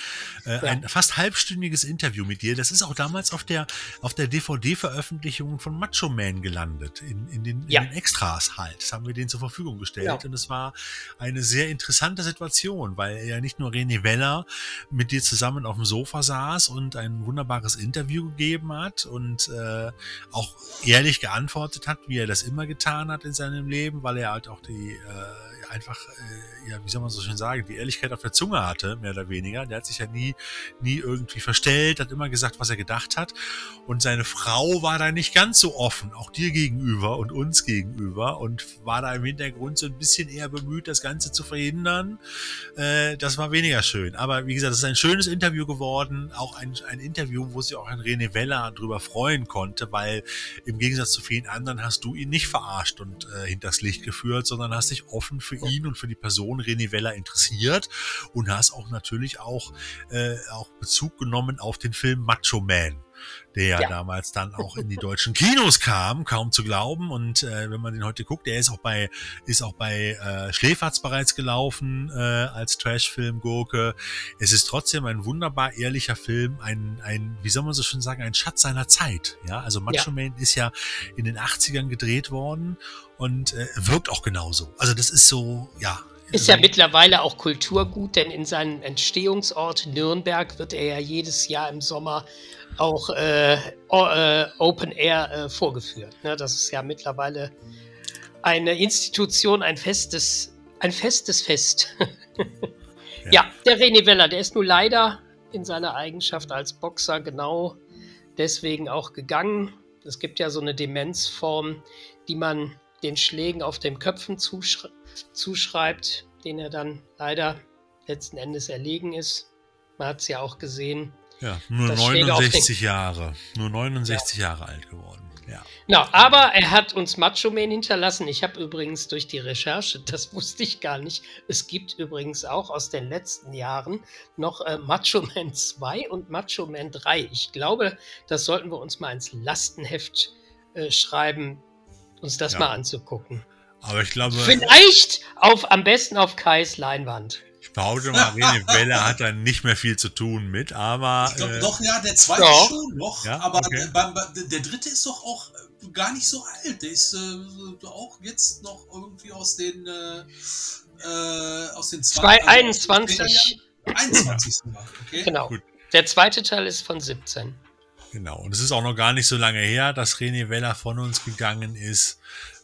Äh, Ja. Ein fast halbstündiges Interview mit dir. Das ist auch damals auf der auf der DVD-Veröffentlichung von Macho Man gelandet in, in, den, Ja. in den Extras halt. Das haben wir denen zur Verfügung gestellt Ja. und es war eine sehr interessante Situation, weil er ja nicht nur René Weller mit dir zusammen auf dem Sofa saß und ein wunderbares Interview gegeben hat und äh, auch ehrlich geantwortet hat, wie er das immer getan hat in seinem Leben, weil er halt auch die äh, einfach, äh, ja, wie soll man so schön sagen, die Ehrlichkeit auf der Zunge hatte, mehr oder weniger. Der hat sich ja nie, nie irgendwie verstellt, hat immer gesagt, was er gedacht hat. Und seine Frau war da nicht ganz so offen, auch dir gegenüber und uns gegenüber und war da im Hintergrund so ein bisschen eher bemüht, das Ganze zu verhindern. Äh, das war weniger schön. Aber wie gesagt, es ist ein schönes Interview geworden, auch ein, ein Interview, wo sich auch ein René Weller drüber freuen konnte, weil im Gegensatz zu vielen anderen hast du ihn nicht verarscht und äh, hinters Licht geführt, sondern hast dich offen für ihn und für die Person René Weller interessiert. Und hast auch natürlich auch, äh, auch Bezug genommen auf den Film Macho Man der ja, Ja. damals dann auch in die deutschen Kinos kam, kaum zu glauben. Und äh, wenn man den heute guckt, der ist auch bei ist auch bei äh, Schläferz bereits gelaufen äh, als Trashfilm Gurke. Es ist trotzdem ein wunderbar ehrlicher Film, ein ein wie soll man so schön sagen, ein Schatz seiner Zeit. Ja, also Macho Ja. Man ist ja in den 80ern gedreht worden und äh, wirkt auch genauso. Also das ist so, ja. Ist ja so- mittlerweile auch Kulturgut, denn in seinem Entstehungsort Nürnberg wird er ja jedes Jahr im Sommer auch äh, äh, Open Air äh, vorgeführt. Ne? Das ist ja mittlerweile eine Institution, ein festes, ein festes Fest. ja. der René Weller, der ist nur leider in seiner Eigenschaft als Boxer genau deswegen auch gegangen. Es gibt ja so eine Demenzform, die man den Schlägen auf den Köpfen zuschreibt zuschreibt, den er dann leider letzten Endes erlegen ist. Man hat es ja auch gesehen. Ja, nur Das Schläge auf den- 69 Jahre. Nur 69 Jahre alt geworden. Ja. Genau, aber er hat uns Macho Man hinterlassen. Ich habe übrigens durch die Recherche, das wusste ich gar nicht, es gibt übrigens auch aus den letzten Jahren noch äh, Macho Man 2 und Macho Man 3. Ich glaube, das sollten wir uns mal ins Lastenheft äh, schreiben, uns das Ja. mal anzugucken. Aber ich glaube, Vielleicht auf, am besten auf Kais Leinwand. Ich behaupte mal, René Weller hat da nicht mehr viel zu tun mit, aber Ich glaube äh, doch, ja, der zweite Ja. schon noch, Ja, aber okay. der, beim, beim- der dritte ist doch auch äh, gar nicht so alt. Der ist äh, auch jetzt noch irgendwie aus den äh, äh, aus den Zwei- also aus den 21. 10er Jahren. 21 sogar, okay? Genau. Gut. Der zweite Teil ist von 17. Genau. Und es ist auch noch gar nicht so lange her, dass René Weller von uns gegangen ist.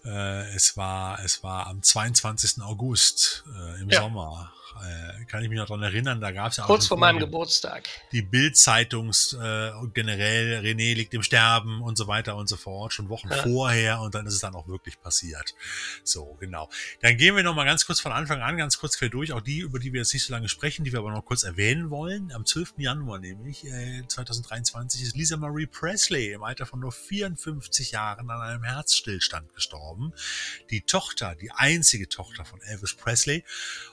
Äh, es war, es war am 22. August äh, im Ja. Sommer. Äh, kann ich mich noch dran erinnern, da gab es ja auch Kurz vor meinem Geburtstag. die Bild-Zeitungs äh, generell René liegt im Sterben und so weiter und so fort, schon Wochen Ja. vorher und dann ist es dann auch wirklich passiert. So, genau. Dann gehen wir noch mal ganz kurz von Anfang an, ganz kurz quer durch, auch die, über die wir jetzt nicht so lange sprechen, die wir aber noch kurz erwähnen wollen. Am 12. Januar nämlich, äh, 2023, ist Lisa Marie Presley im Alter von nur 54 Jahren an einem Herzstillstand gestorben. Die Tochter, die einzige Tochter von Elvis Presley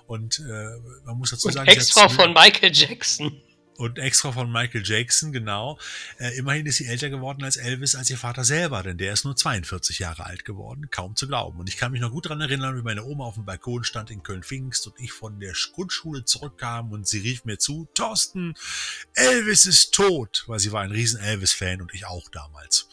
und äh, man muss dazu Und sagen, Ex-Frau zwölf- von Michael Jackson. Und extra von Michael Jackson, genau. Äh, immerhin ist sie älter geworden als Elvis, als ihr Vater selber, denn der ist nur 42 Jahre alt geworden. Kaum zu glauben. Und ich kann mich noch gut daran erinnern, wie meine Oma auf dem Balkon stand in Köln-Pfingst und ich von der Grundschule zurückkam und sie rief mir zu, Thorsten, Elvis ist tot, weil sie war ein riesen Elvis-Fan und ich auch damals.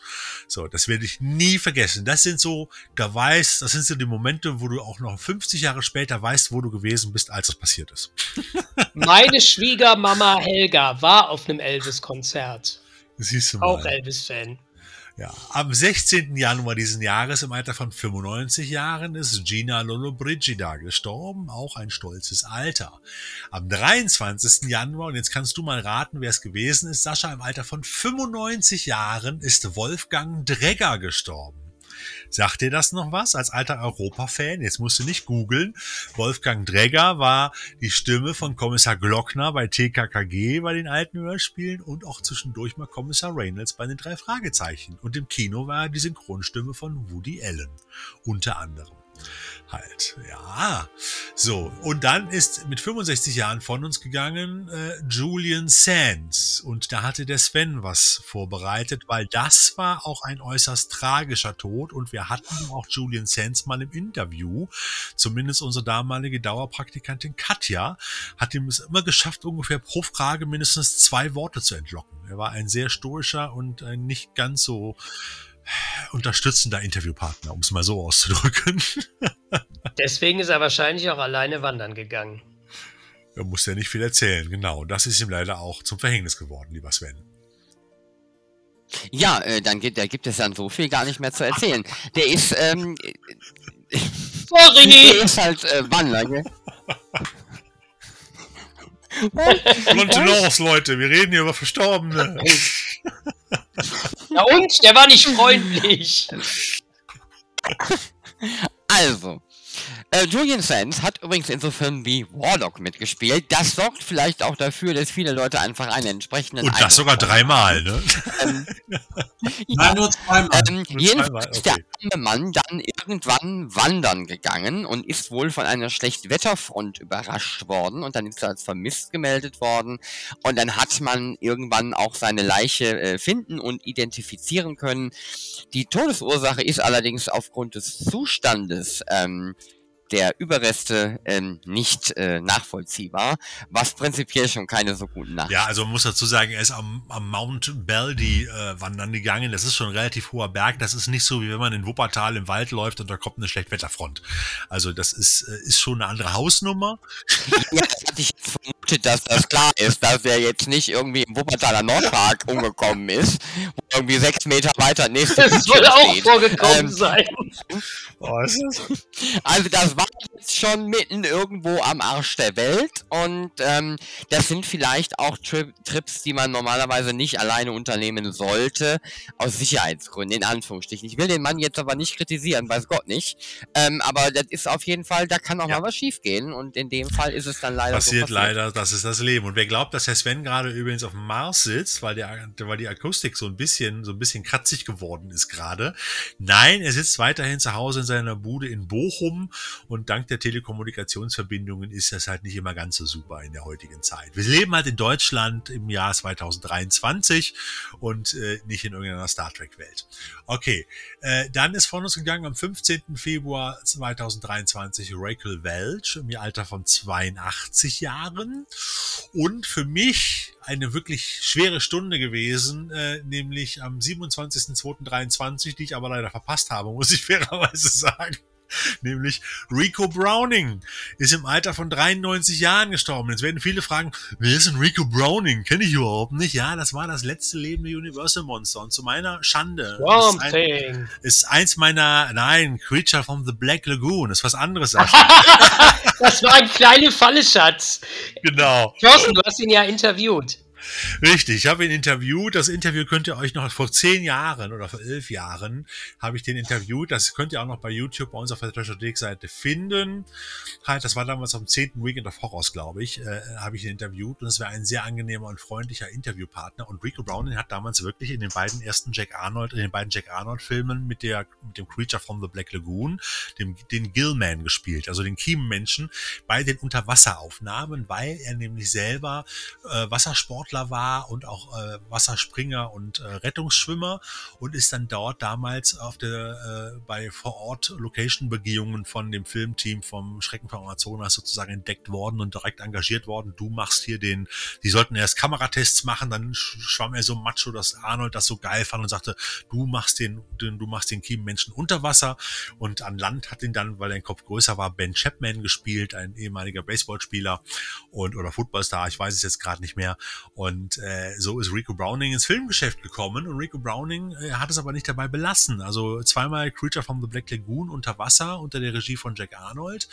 So, das werde ich nie vergessen. Das sind so, da weißt, das sind so die Momente, wo du auch noch 50 Jahre später weißt, wo du gewesen bist, als das passiert ist. Meine Schwiegermama Helga war auf einem Elvis-Konzert. Siehst du mal. Auch Elvis-Fan. Ja, am 16. Januar diesen Jahres im Alter von 95 Jahren ist Gina Lollobrigida gestorben, auch ein stolzes Alter. Am 23. Januar, und jetzt kannst du mal raten, wer es gewesen ist, Sascha, im Alter von 95 Jahren ist Wolfgang Dregger gestorben. Sagt dir das noch was als alter Europa-Fan? Jetzt musst du nicht googeln. Wolfgang Dregger war die Stimme von Kommissar Glockner bei TKKG bei den alten Hörspielen und auch zwischendurch mal Kommissar Reynolds bei den drei Fragezeichen. Und im Kino war er die Synchronstimme von Woody Allen. Unter anderem halt. Ja. So, und dann ist mit 65 Jahren von uns gegangen äh, Julian Sands. Und da hatte der Sven was vorbereitet, weil das war auch ein äußerst tragischer Tod. Und wir hatten auch Julian Sands mal im Interview. Zumindest unsere damalige Dauerpraktikantin Katja hat ihm es immer geschafft, ungefähr pro Frage mindestens zwei Worte zu entlocken. Er war ein sehr stoischer und ein nicht ganz so unterstützender Interviewpartner, um es mal so auszudrücken. Deswegen ist er wahrscheinlich auch alleine wandern gegangen. Er muss ja nicht viel erzählen, genau. Das ist ihm leider auch zum Verhängnis geworden, lieber Sven. Ja, äh, dann gibt, da gibt es dann so viel gar nicht mehr zu erzählen. Der ist, ähm, Sorry! der ist halt äh, Wanderer, gell? Kontenance, Leute, wir reden hier über Verstorbene. Ja und? Der war nicht freundlich. Also, äh, Julian Sands hat übrigens in so Filmen wie Warlock mitgespielt. Das sorgt vielleicht auch dafür, dass viele Leute einfach einen entsprechenden. Und das sogar dreimal, ne? Ähm, Nein, nur zweimal. Ähm, Nur jedenfalls zweimal, ist der okay. arme Mann dann irgendwann wandern gegangen und ist wohl von einer Schlechtwetterfront überrascht worden und dann ist er als vermisst gemeldet worden und dann hat man irgendwann auch seine Leiche äh, finden und identifizieren können. Die Todesursache ist allerdings aufgrund des Zustandes ähm, der Überreste ähm, nicht äh, nachvollziehbar, was prinzipiell schon keine so guten Nachrichten Ja, also man muss dazu sagen, er ist am, am Mount Baldy äh, wandern gegangen. Das ist schon ein relativ hoher Berg. Das ist nicht so, wie wenn man in Wuppertal im Wald läuft und da kommt eine Schlechtwetterfront. Also das ist, äh, ist schon eine andere Hausnummer. Ja, das hatte ich jetzt vermutet, dass das klar ist, dass er jetzt nicht irgendwie im Wuppertaler Nordpark umgekommen ist, wo irgendwie sechs Meter weiter nächste Das soll auch vorgekommen Ähm, sein. Oh, ist das? Also das war jetzt schon mitten irgendwo am Arsch der Welt und ähm, das sind vielleicht auch Tri Trips, die man normalerweise nicht alleine unternehmen sollte, aus Sicherheitsgründen, in Anführungsstrichen. Ich will den Mann jetzt aber nicht kritisieren, weiß Gott nicht. Ähm, aber das ist auf jeden Fall, da kann auch Ja. mal was schiefgehen und in dem Fall ist es dann leider so passiert passiert. leider, das ist das Leben. Und wer glaubt, dass Herr Sven gerade übrigens auf dem Mars sitzt, weil, der, weil die Akustik so ein bisschen, so ein bisschen kratzig geworden ist gerade. Nein, er sitzt weiterhin zu Hause in seiner Bude in Bochum und dank der Telekommunikationsverbindungen ist das halt nicht immer ganz so super in der heutigen Zeit. Wir leben halt in Deutschland im Jahr 2023 und äh, nicht in irgendeiner Star Trek Welt. Okay, äh, dann ist von uns gegangen am 15. Februar 2023 Rachel Welch im Alter von 82 Jahren. Und für mich eine wirklich schwere Stunde gewesen, äh, nämlich am 27.02.23, die ich aber leider verpasst habe, muss ich fairerweise sagen. Nämlich Rico Browning ist im Alter von 93 Jahren gestorben. Jetzt werden viele fragen, wer ist denn Rico Browning? Kenne ich überhaupt nicht. Ja, das war das letzte lebende Universal Monster. Und zu meiner Schande Swamp ist, ein, ist eins meiner, nein, Creature from the Black Lagoon. ist was anderes. Das war ein kleiner Falle, Schatz. genau. Thorsten, du hast ihn ja interviewt. Richtig, ich habe ihn interviewt. Das Interview könnt ihr euch noch vor zehn Jahren oder vor elf Jahren habe ich den interviewt. Das könnt ihr auch noch bei YouTube bei uns auf der Trashothek-Seite finden. Halt, das war damals am 10. Weekend of Horrors, glaube ich, äh, habe ich ihn interviewt. Und es war ein sehr angenehmer und freundlicher Interviewpartner. Und Rico Browning hat damals wirklich in den beiden ersten Jack Arnold, in den beiden Jack Arnold-Filmen mit der, mit dem Creature from the Black Lagoon, dem, den Gillman gespielt, also den Kiemenmenschen, bei den Unterwasseraufnahmen, weil er nämlich selber äh, Wassersportler Sportler war und auch äh, Wasserspringer und äh, Rettungsschwimmer und ist dann dort damals auf der äh, bei vor Ort Location Begehungen von dem Filmteam vom Schrecken vom Amazonas sozusagen entdeckt worden und direkt engagiert worden. Du machst hier den, die sollten erst Kameratests machen, dann schwamm er so macho, dass Arnold das so geil fand und sagte, du machst den, den du machst den Kiemenmenschen unter Wasser und an Land hat ihn dann, weil dein Kopf größer war, Ben Chapman gespielt, ein ehemaliger Baseballspieler und oder Footballstar, ich weiß es jetzt gerade nicht mehr. Äh, so ist Rico Browning ins Filmgeschäft gekommen und Rico Browning äh, hat es aber nicht dabei belassen. Also zweimal Creature from the Black Lagoon unter Wasser unter der Regie von Jack Arnold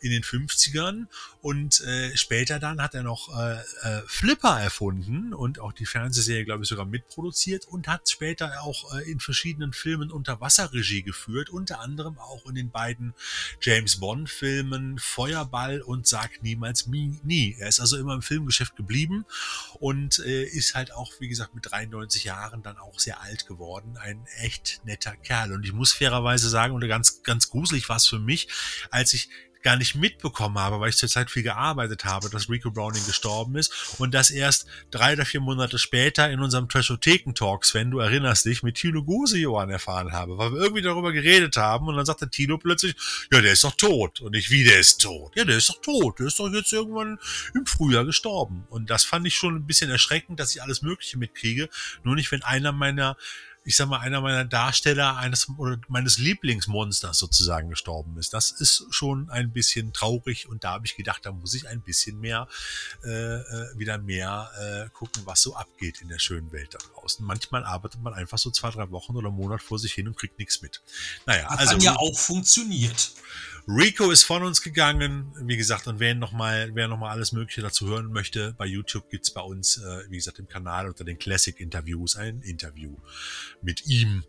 in den 50ern und äh, später dann hat er noch äh, äh, Flipper erfunden und auch die Fernsehserie, glaube ich, sogar mitproduziert und hat später auch äh, in verschiedenen Filmen unter Wasser Regie geführt, unter anderem auch in den beiden James Bond Filmen Feuerball und Sag niemals nie. Er ist also immer im Filmgeschäft geblieben und äh, ist halt auch, wie gesagt, mit 93 Jahren dann auch sehr alt geworden. Ein echt netter Kerl. Und ich muss fairerweise sagen, und ganz, ganz gruselig war es für mich, als ich gar nicht mitbekommen habe, weil ich zurzeit viel gearbeitet habe, dass Rico Browning gestorben ist und das erst drei oder vier Monate später in unserem Trashotheken-Talks, wenn du erinnerst dich, mit Tilo Gusejohann erfahren habe, weil wir irgendwie darüber geredet haben und dann sagte Tilo plötzlich, ja, der ist doch tot. Und ich, wie, der ist tot? Ja, der ist doch tot. Der ist doch jetzt irgendwann im Frühjahr gestorben. Und das fand ich schon ein bisschen erschreckend, dass ich alles Mögliche mitkriege. Nur nicht, wenn einer meiner ich sag mal, einer meiner Darsteller eines oder meines Lieblingsmonsters sozusagen gestorben ist. Das ist schon ein bisschen traurig und da habe ich gedacht, da muss ich ein bisschen mehr äh, äh, wieder mehr äh, gucken, was so abgeht in der schönen Welt da draußen. Manchmal arbeitet man einfach so zwei, drei Wochen oder einen Monat vor sich hin und kriegt nichts mit. Naja, Hat also ja auch funktioniert. Rico ist von uns gegangen, wie gesagt, und wer nochmal, wer noch mal alles Mögliche dazu hören möchte, bei YouTube gibt's bei uns, äh, wie gesagt, im Kanal unter den Classic Interviews ein Interview mit ihm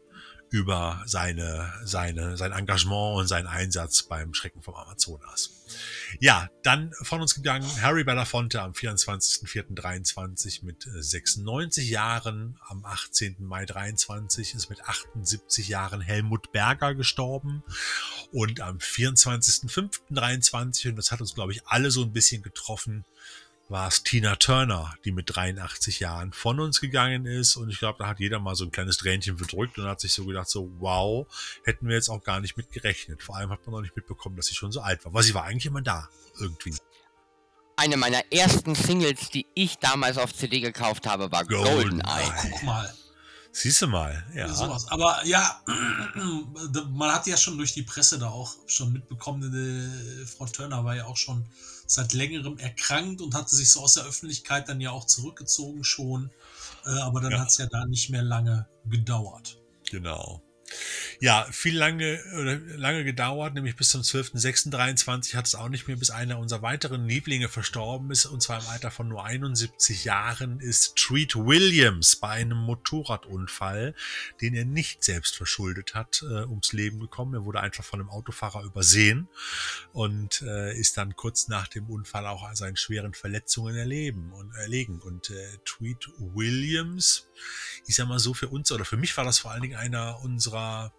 über seine, seine, sein Engagement und seinen Einsatz beim Schrecken vom Amazonas. Ja, dann von uns gegangen Harry Belafonte am 24.04.23 mit 96 Jahren. Am 18. Mai 23 ist mit 78 Jahren Helmut Berger gestorben. Und am 24.05.23, und das hat uns, glaube ich, alle so ein bisschen getroffen, war es Tina Turner, die mit 83 Jahren von uns gegangen ist. Und ich glaube, da hat jeder mal so ein kleines Tränchen verdrückt und hat sich so gedacht, so, wow, hätten wir jetzt auch gar nicht mit gerechnet. Vor allem hat man noch nicht mitbekommen, dass sie schon so alt war. Weil sie war eigentlich immer da, irgendwie. Eine meiner ersten Singles, die ich damals auf CD gekauft habe, war Golden, Eye. Guck mal. Siehst du mal, ja. Sowas. Aber ja, man hat ja schon durch die Presse da auch schon mitbekommen, Frau Turner war ja auch schon seit längerem erkrankt und hatte sich so aus der Öffentlichkeit dann ja auch zurückgezogen schon. Äh, aber dann ja. hat es ja da nicht mehr lange gedauert. Genau. Ja, viel lange, oder lange gedauert, nämlich bis zum 12.06.23 hat es auch nicht mehr, bis einer unserer weiteren Lieblinge verstorben ist, und zwar im Alter von nur 71 Jahren, ist Treat Williams bei einem Motorradunfall, den er nicht selbst verschuldet hat, äh, ums Leben gekommen. Er wurde einfach von einem Autofahrer übersehen und äh, ist dann kurz nach dem Unfall auch an seinen schweren Verletzungen erleben und erlegen. Und äh, Treat Williams, ich sag mal so für uns, oder für mich war das vor allen Dingen einer unserer faudra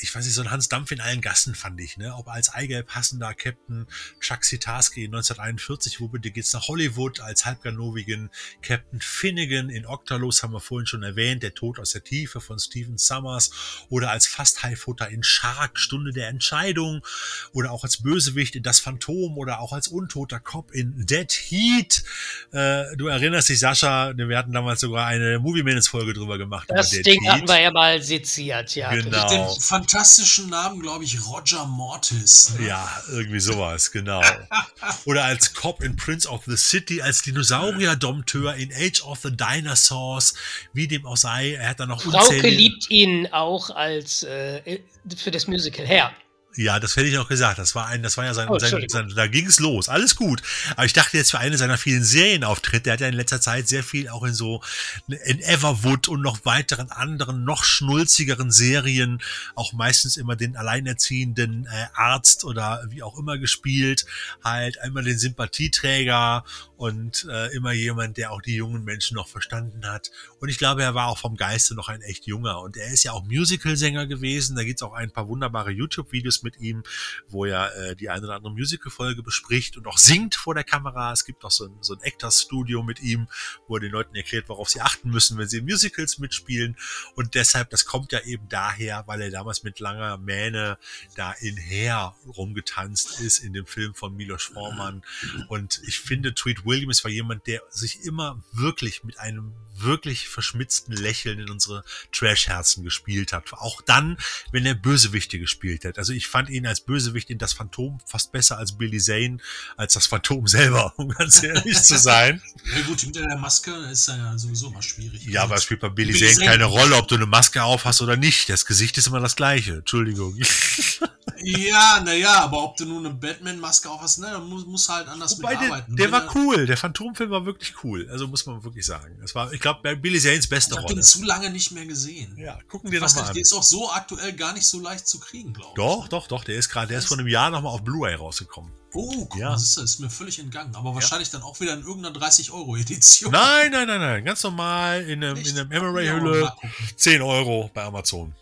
ich weiß nicht, so ein Hans Dampf in allen Gassen fand ich, ne? Ob als Eigelb passender Captain Chuck Sitarsky 1941, wo bitte geht's nach Hollywood, als halbganovigen Captain Finnegan in Octalos haben wir vorhin schon erwähnt, der Tod aus der Tiefe von Stephen Summers oder als fast Highfutter in Shark, Stunde der Entscheidung oder auch als Bösewicht in Das Phantom oder auch als untoter Cop in Dead Heat. Äh, du erinnerst dich, Sascha, wir hatten damals sogar eine Movie Minutes Folge drüber gemacht. Das Ding Heat. hatten wir ja mal seziert, ja. Genau den fantastischen Namen, glaube ich, Roger Mortis. Ne? Ja, irgendwie sowas, genau. Oder als Cop in Prince of the City, als Dinosaurier-Dompteur in Age of the Dinosaurs, wie dem auch sei. Er hat dann noch Frauke liebt ihn auch als äh, für das Musical her. Ja, das hätte ich auch gesagt. Das war ein, das war ja sein, oh, sein, sein da ging es los. Alles gut. Aber ich dachte jetzt für eine seiner vielen Serienauftritte, der hat ja in letzter Zeit sehr viel auch in so in Everwood und noch weiteren anderen, noch schnulzigeren Serien auch meistens immer den alleinerziehenden äh, Arzt oder wie auch immer gespielt. Halt einmal den Sympathieträger und äh, immer jemand, der auch die jungen Menschen noch verstanden hat. Und ich glaube, er war auch vom Geiste noch ein echt junger. Und er ist ja auch Musical-Sänger gewesen. Da gibt's auch ein paar wunderbare YouTube-Videos mit ihm, wo er äh, die eine oder andere Musical-Folge bespricht und auch singt vor der Kamera. Es gibt auch so ein, so ein Actors-Studio mit ihm, wo er den Leuten erklärt, worauf sie achten müssen, wenn sie in Musicals mitspielen. Und deshalb, das kommt ja eben daher, weil er damals mit langer Mähne da in Her rumgetanzt ist in dem Film von Milos Forman. Und ich finde, Tweet Williams war jemand, der sich immer wirklich mit einem wirklich verschmitzten Lächeln in unsere Trash-Herzen gespielt hat. Auch dann, wenn er Bösewichte gespielt hat. Also ich fand ihn als Bösewicht in das Phantom fast besser als Billy Zane, als das Phantom selber, um ganz ehrlich zu sein. Ja gut, mit der Maske ist ja sowieso mal schwierig. Ja, aber es spielt bei Billy, Billy Zane, Zane keine Rolle, ob du eine Maske auf hast oder nicht. Das Gesicht ist immer das gleiche. Entschuldigung. Ja, naja, aber ob du nun eine Batman-Maske auf hast, ne, dann muss, muss halt anders Wobei mitarbeiten. Der, der war cool, der Phantomfilm war wirklich cool. Also muss man wirklich sagen. Es war, ich glaube, Billy Zanes beste ich hab Rolle. Ich habe den zu lange nicht mehr gesehen. Ja, gucken wir nochmal an. Der ist auch so aktuell gar nicht so leicht zu kriegen, glaube ich. Doch, doch, doch. Der ist gerade, der ist vor einem Jahr nochmal auf Blu-ray rausgekommen. Oh, guck ja. mal, das ist, mir völlig entgangen. Aber wahrscheinlich ja. dann auch wieder in irgendeiner 30-Euro-Edition. Nein, nein, nein, nein. Ganz normal in einem, in einem Emery-Hülle. 10 Euro bei Amazon.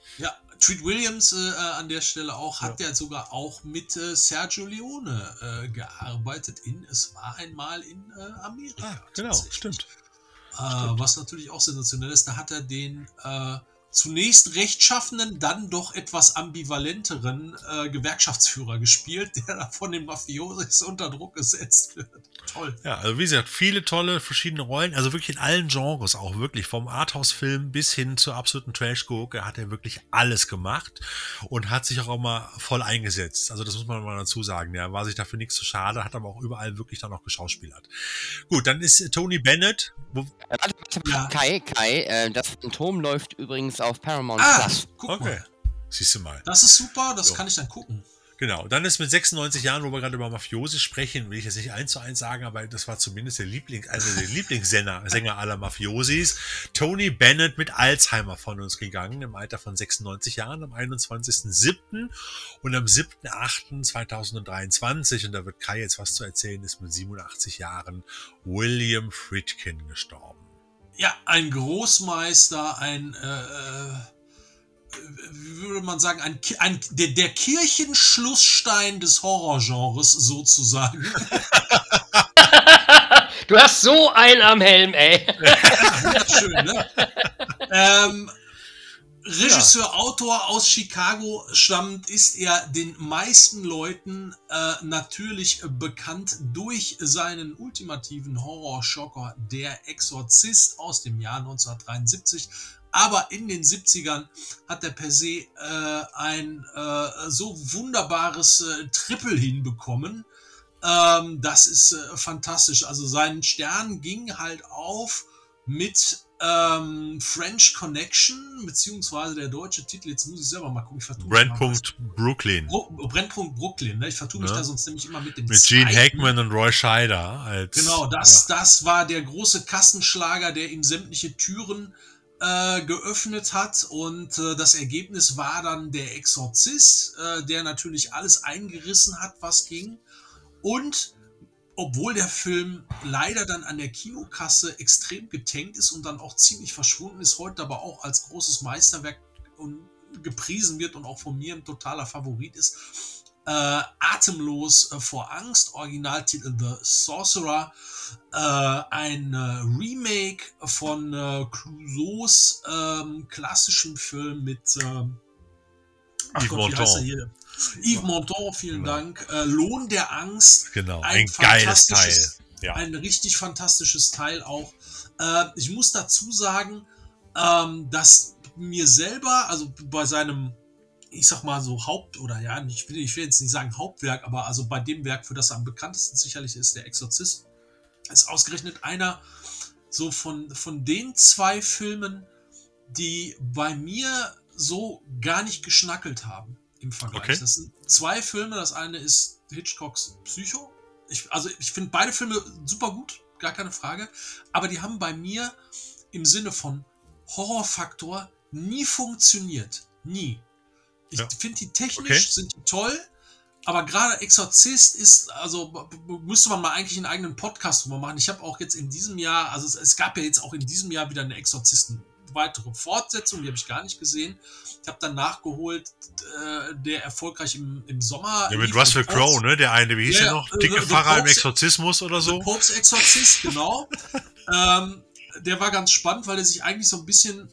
Ja, Treat Williams äh, äh, an der Stelle auch, hat ja, sogar auch mit äh, Sergio Leone äh, gearbeitet in Es war einmal in äh, Amerika. Ah, genau, stimmt. stimmt. Was natürlich auch sensationell ist, da hat er den zunächst rechtschaffenen, dann doch etwas ambivalenteren äh, Gewerkschaftsführer gespielt, der da von den Mafiosis unter Druck gesetzt wird. Toll. Ja, also wie gesagt, viele tolle verschiedene Rollen, also wirklich in allen Genres auch wirklich, vom Arthouse-Film bis hin zur absoluten Trash-Gurke hat er wirklich alles gemacht und hat sich auch immer voll eingesetzt. Also das muss man mal dazu sagen. Er war sich dafür nichts zu schade, hat aber auch überall wirklich dann auch geschauspielert. Gut, dann ist Tony Bennett. Wo, äh, warte, warte, ja. Kai, Kai, äh, das Phantom läuft übrigens auf Paramount ah, Plus. Guck okay. Mal. Siehst du mal. Das ist super, das so. kann ich dann gucken. Genau, dann ist mit 96 Jahren, wo wir gerade über Mafiosi sprechen, will ich jetzt nicht eins zu eins sagen, aber das war zumindest der Liebling, also der Lieblingssänger Sänger aller Mafiosis, Tony Bennett mit Alzheimer von uns gegangen, im Alter von 96 Jahren, am 21.07. und am 7.08.2023, und da wird Kai jetzt was zu erzählen, ist mit 87 Jahren William Friedkin gestorben. Ja, ein Großmeister, ein, äh, äh, wie würde man sagen, ein, ein, der, der Kirchenschlussstein des Horrorgenres sozusagen. du hast so einen am Helm, ey. ja, schön, ne? ähm, Regisseur, ja. Autor aus Chicago stammt, ist er den meisten Leuten äh, natürlich bekannt durch seinen ultimativen Horrorschocker Der Exorzist aus dem Jahr 1973. Aber in den 70ern hat er per se äh, ein äh, so wunderbares äh, Triple hinbekommen. Ähm, das ist äh, fantastisch. Also sein Stern ging halt auf mit ähm, French Connection, beziehungsweise der deutsche Titel, jetzt muss ich selber mal gucken, ich vertue Brennpunkt Brooklyn. Bro Brennpunkt Brooklyn, ne? ich vertue mich ja. da sonst nämlich immer mit dem Mit Gene Hackman und Roy Scheider. Als, genau, das, ja. das war der große Kassenschlager, der ihm sämtliche Türen äh, geöffnet hat und äh, das Ergebnis war dann der Exorzist, äh, der natürlich alles eingerissen hat, was ging und obwohl der Film leider dann an der Kinokasse extrem getankt ist und dann auch ziemlich verschwunden ist, heute aber auch als großes Meisterwerk gepriesen wird und auch von mir ein totaler Favorit ist. Äh, Atemlos äh, vor Angst, Originaltitel The Sorcerer, äh, ein äh, Remake von äh, Clouseaus ähm, klassischen Film mit ähm, ach Gott, wie heißt er hier? Yves Montand, vielen genau. Dank. Äh, Lohn der Angst. Genau, ein, ein geiles Teil. Ja. Ein richtig fantastisches Teil auch. Äh, ich muss dazu sagen, ähm, dass mir selber, also bei seinem, ich sag mal so Haupt- oder ja, ich will, ich will jetzt nicht sagen Hauptwerk, aber also bei dem Werk, für das er am bekanntesten sicherlich ist, der Exorzist, ist ausgerechnet einer so von, von den zwei Filmen, die bei mir so gar nicht geschnackelt haben im Vergleich. Okay. Das sind zwei Filme. Das eine ist Hitchcocks Psycho. Ich, also ich finde beide Filme super gut, gar keine Frage. Aber die haben bei mir im Sinne von Horrorfaktor nie funktioniert. Nie. Ich ja. finde die technisch okay. sind die toll, aber gerade Exorzist ist, also müsste man mal eigentlich einen eigenen Podcast drüber machen. Ich habe auch jetzt in diesem Jahr, also es, es, gab ja jetzt auch in diesem Jahr wieder eine Exorzisten weitere Fortsetzung, die habe ich gar nicht gesehen. Ich habe dann nachgeholt, äh, der erfolgreich im, im Sommer. Ja, mit Russell Crowe, ne? Der eine, wie hieß der noch? Dicke the, Pfarrer im Exorzismus oder so? Popes Exorzist, genau. ähm, der war ganz spannend, weil er sich eigentlich so ein bisschen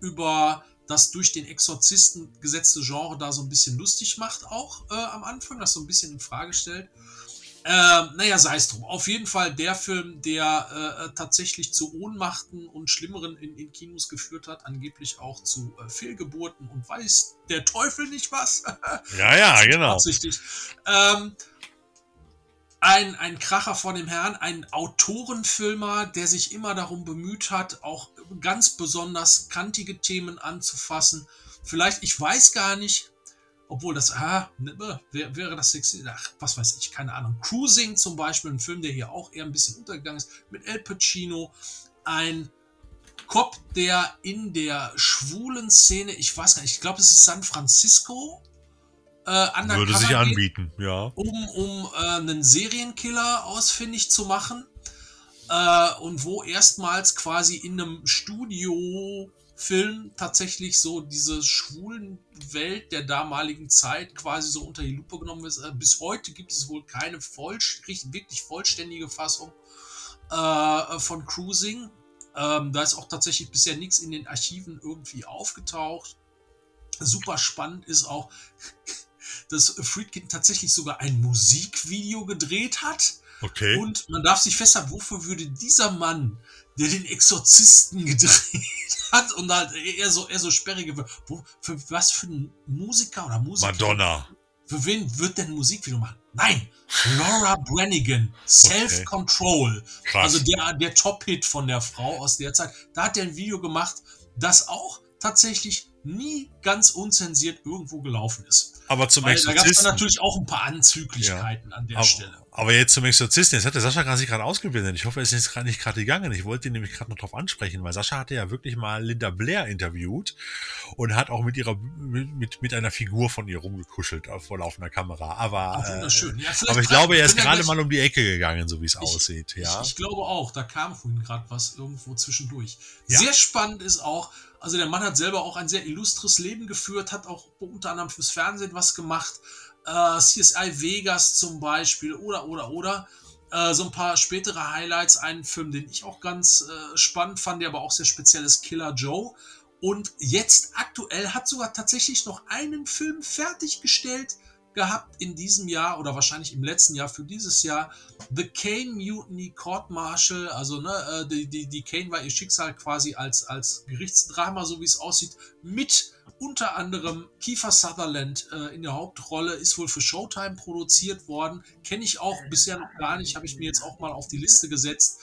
über das durch den Exorzisten gesetzte Genre da so ein bisschen lustig macht, auch äh, am Anfang, das so ein bisschen in Frage stellt. Äh, naja, sei es drum. Auf jeden Fall der Film, der äh, tatsächlich zu Ohnmachten und Schlimmeren in, in, Kinos geführt hat, angeblich auch zu äh, Fehlgeburten und weiß der Teufel nicht was. ja, ja, genau. Tatsächlich. Ähm, ein, ein Kracher von dem Herrn, ein Autorenfilmer, der sich immer darum bemüht hat, auch ganz besonders kantige Themen anzufassen. Vielleicht, ich weiß gar nicht, obwohl das, ah, ne, wäre das sexy, ach, was weiß ich, keine Ahnung. Cruising zum Beispiel, ein Film, der hier auch eher ein bisschen untergegangen ist, mit El Pacino, ein Cop, der in der schwulen Szene, ich weiß gar nicht, ich glaube, es ist San Francisco, äh, Würde sich anbieten, ja. Um, um äh, einen Serienkiller ausfindig zu machen. Äh, und wo erstmals quasi in einem Studiofilm tatsächlich so diese schwulen Welt der damaligen Zeit quasi so unter die Lupe genommen ist. Äh, bis heute gibt es wohl keine voll, wirklich vollständige Fassung äh, von Cruising. Ähm, da ist auch tatsächlich bisher nichts in den Archiven irgendwie aufgetaucht. Super spannend ist auch, dass Friedkin tatsächlich sogar ein Musikvideo gedreht hat. Okay. Und man darf sich festhalten, wofür würde dieser Mann, der den Exorzisten gedreht hat und halt eher so, eher so sperrige, wo, für was für einen Musiker oder Musiker? Madonna. Für wen wird denn ein Musikvideo machen? Nein, Laura Brannigan, Self-Control. Okay. Also der, der Top-Hit von der Frau aus der Zeit. Da hat er ein Video gemacht, das auch tatsächlich nie ganz unzensiert irgendwo gelaufen ist. Aber zum Weil, Exorzisten. Da gab es natürlich auch ein paar Anzüglichkeiten ja. an der aber, Stelle. Aber jetzt zum Exorzisten. Jetzt hat der Sascha gerade sich gerade ausgebildet. Ich hoffe, er ist jetzt gerade nicht gerade gegangen. Ich wollte ihn nämlich gerade noch drauf ansprechen, weil Sascha hatte ja wirklich mal Linda Blair interviewt und hat auch mit ihrer mit, mit einer Figur von ihr rumgekuschelt vor laufender Kamera. Aber, Ach, wunderschön. Ja, aber ich glaube, er ist gerade mal um die Ecke gegangen, so wie es aussieht. Ja. Ich, ich, glaube auch. Da kam vorhin gerade was irgendwo zwischendurch. Ja. Sehr spannend ist auch, also der Mann hat selber auch ein sehr illustres Leben geführt, hat auch unter anderem fürs Fernsehen was gemacht. Äh, CSI Vegas zum Beispiel oder, oder, oder. Äh, so ein paar spätere Highlights. Einen Film, den ich auch ganz äh, spannend fand, der aber auch sehr speziell ist, Killer Joe. Und jetzt aktuell hat sogar tatsächlich noch einen Film fertiggestellt, gehabt in diesem Jahr oder wahrscheinlich im letzten Jahr für dieses Jahr. The Kane Mutiny Court Martial, also ne, äh, die, die, die Kane war ihr Schicksal quasi als, als Gerichtsdrama, so wie es aussieht, mit unter anderem Kiefer Sutherland äh, in der Hauptrolle, ist wohl für Showtime produziert worden. Kenne ich auch bisher noch gar nicht, habe ich mir jetzt auch mal auf die Liste gesetzt.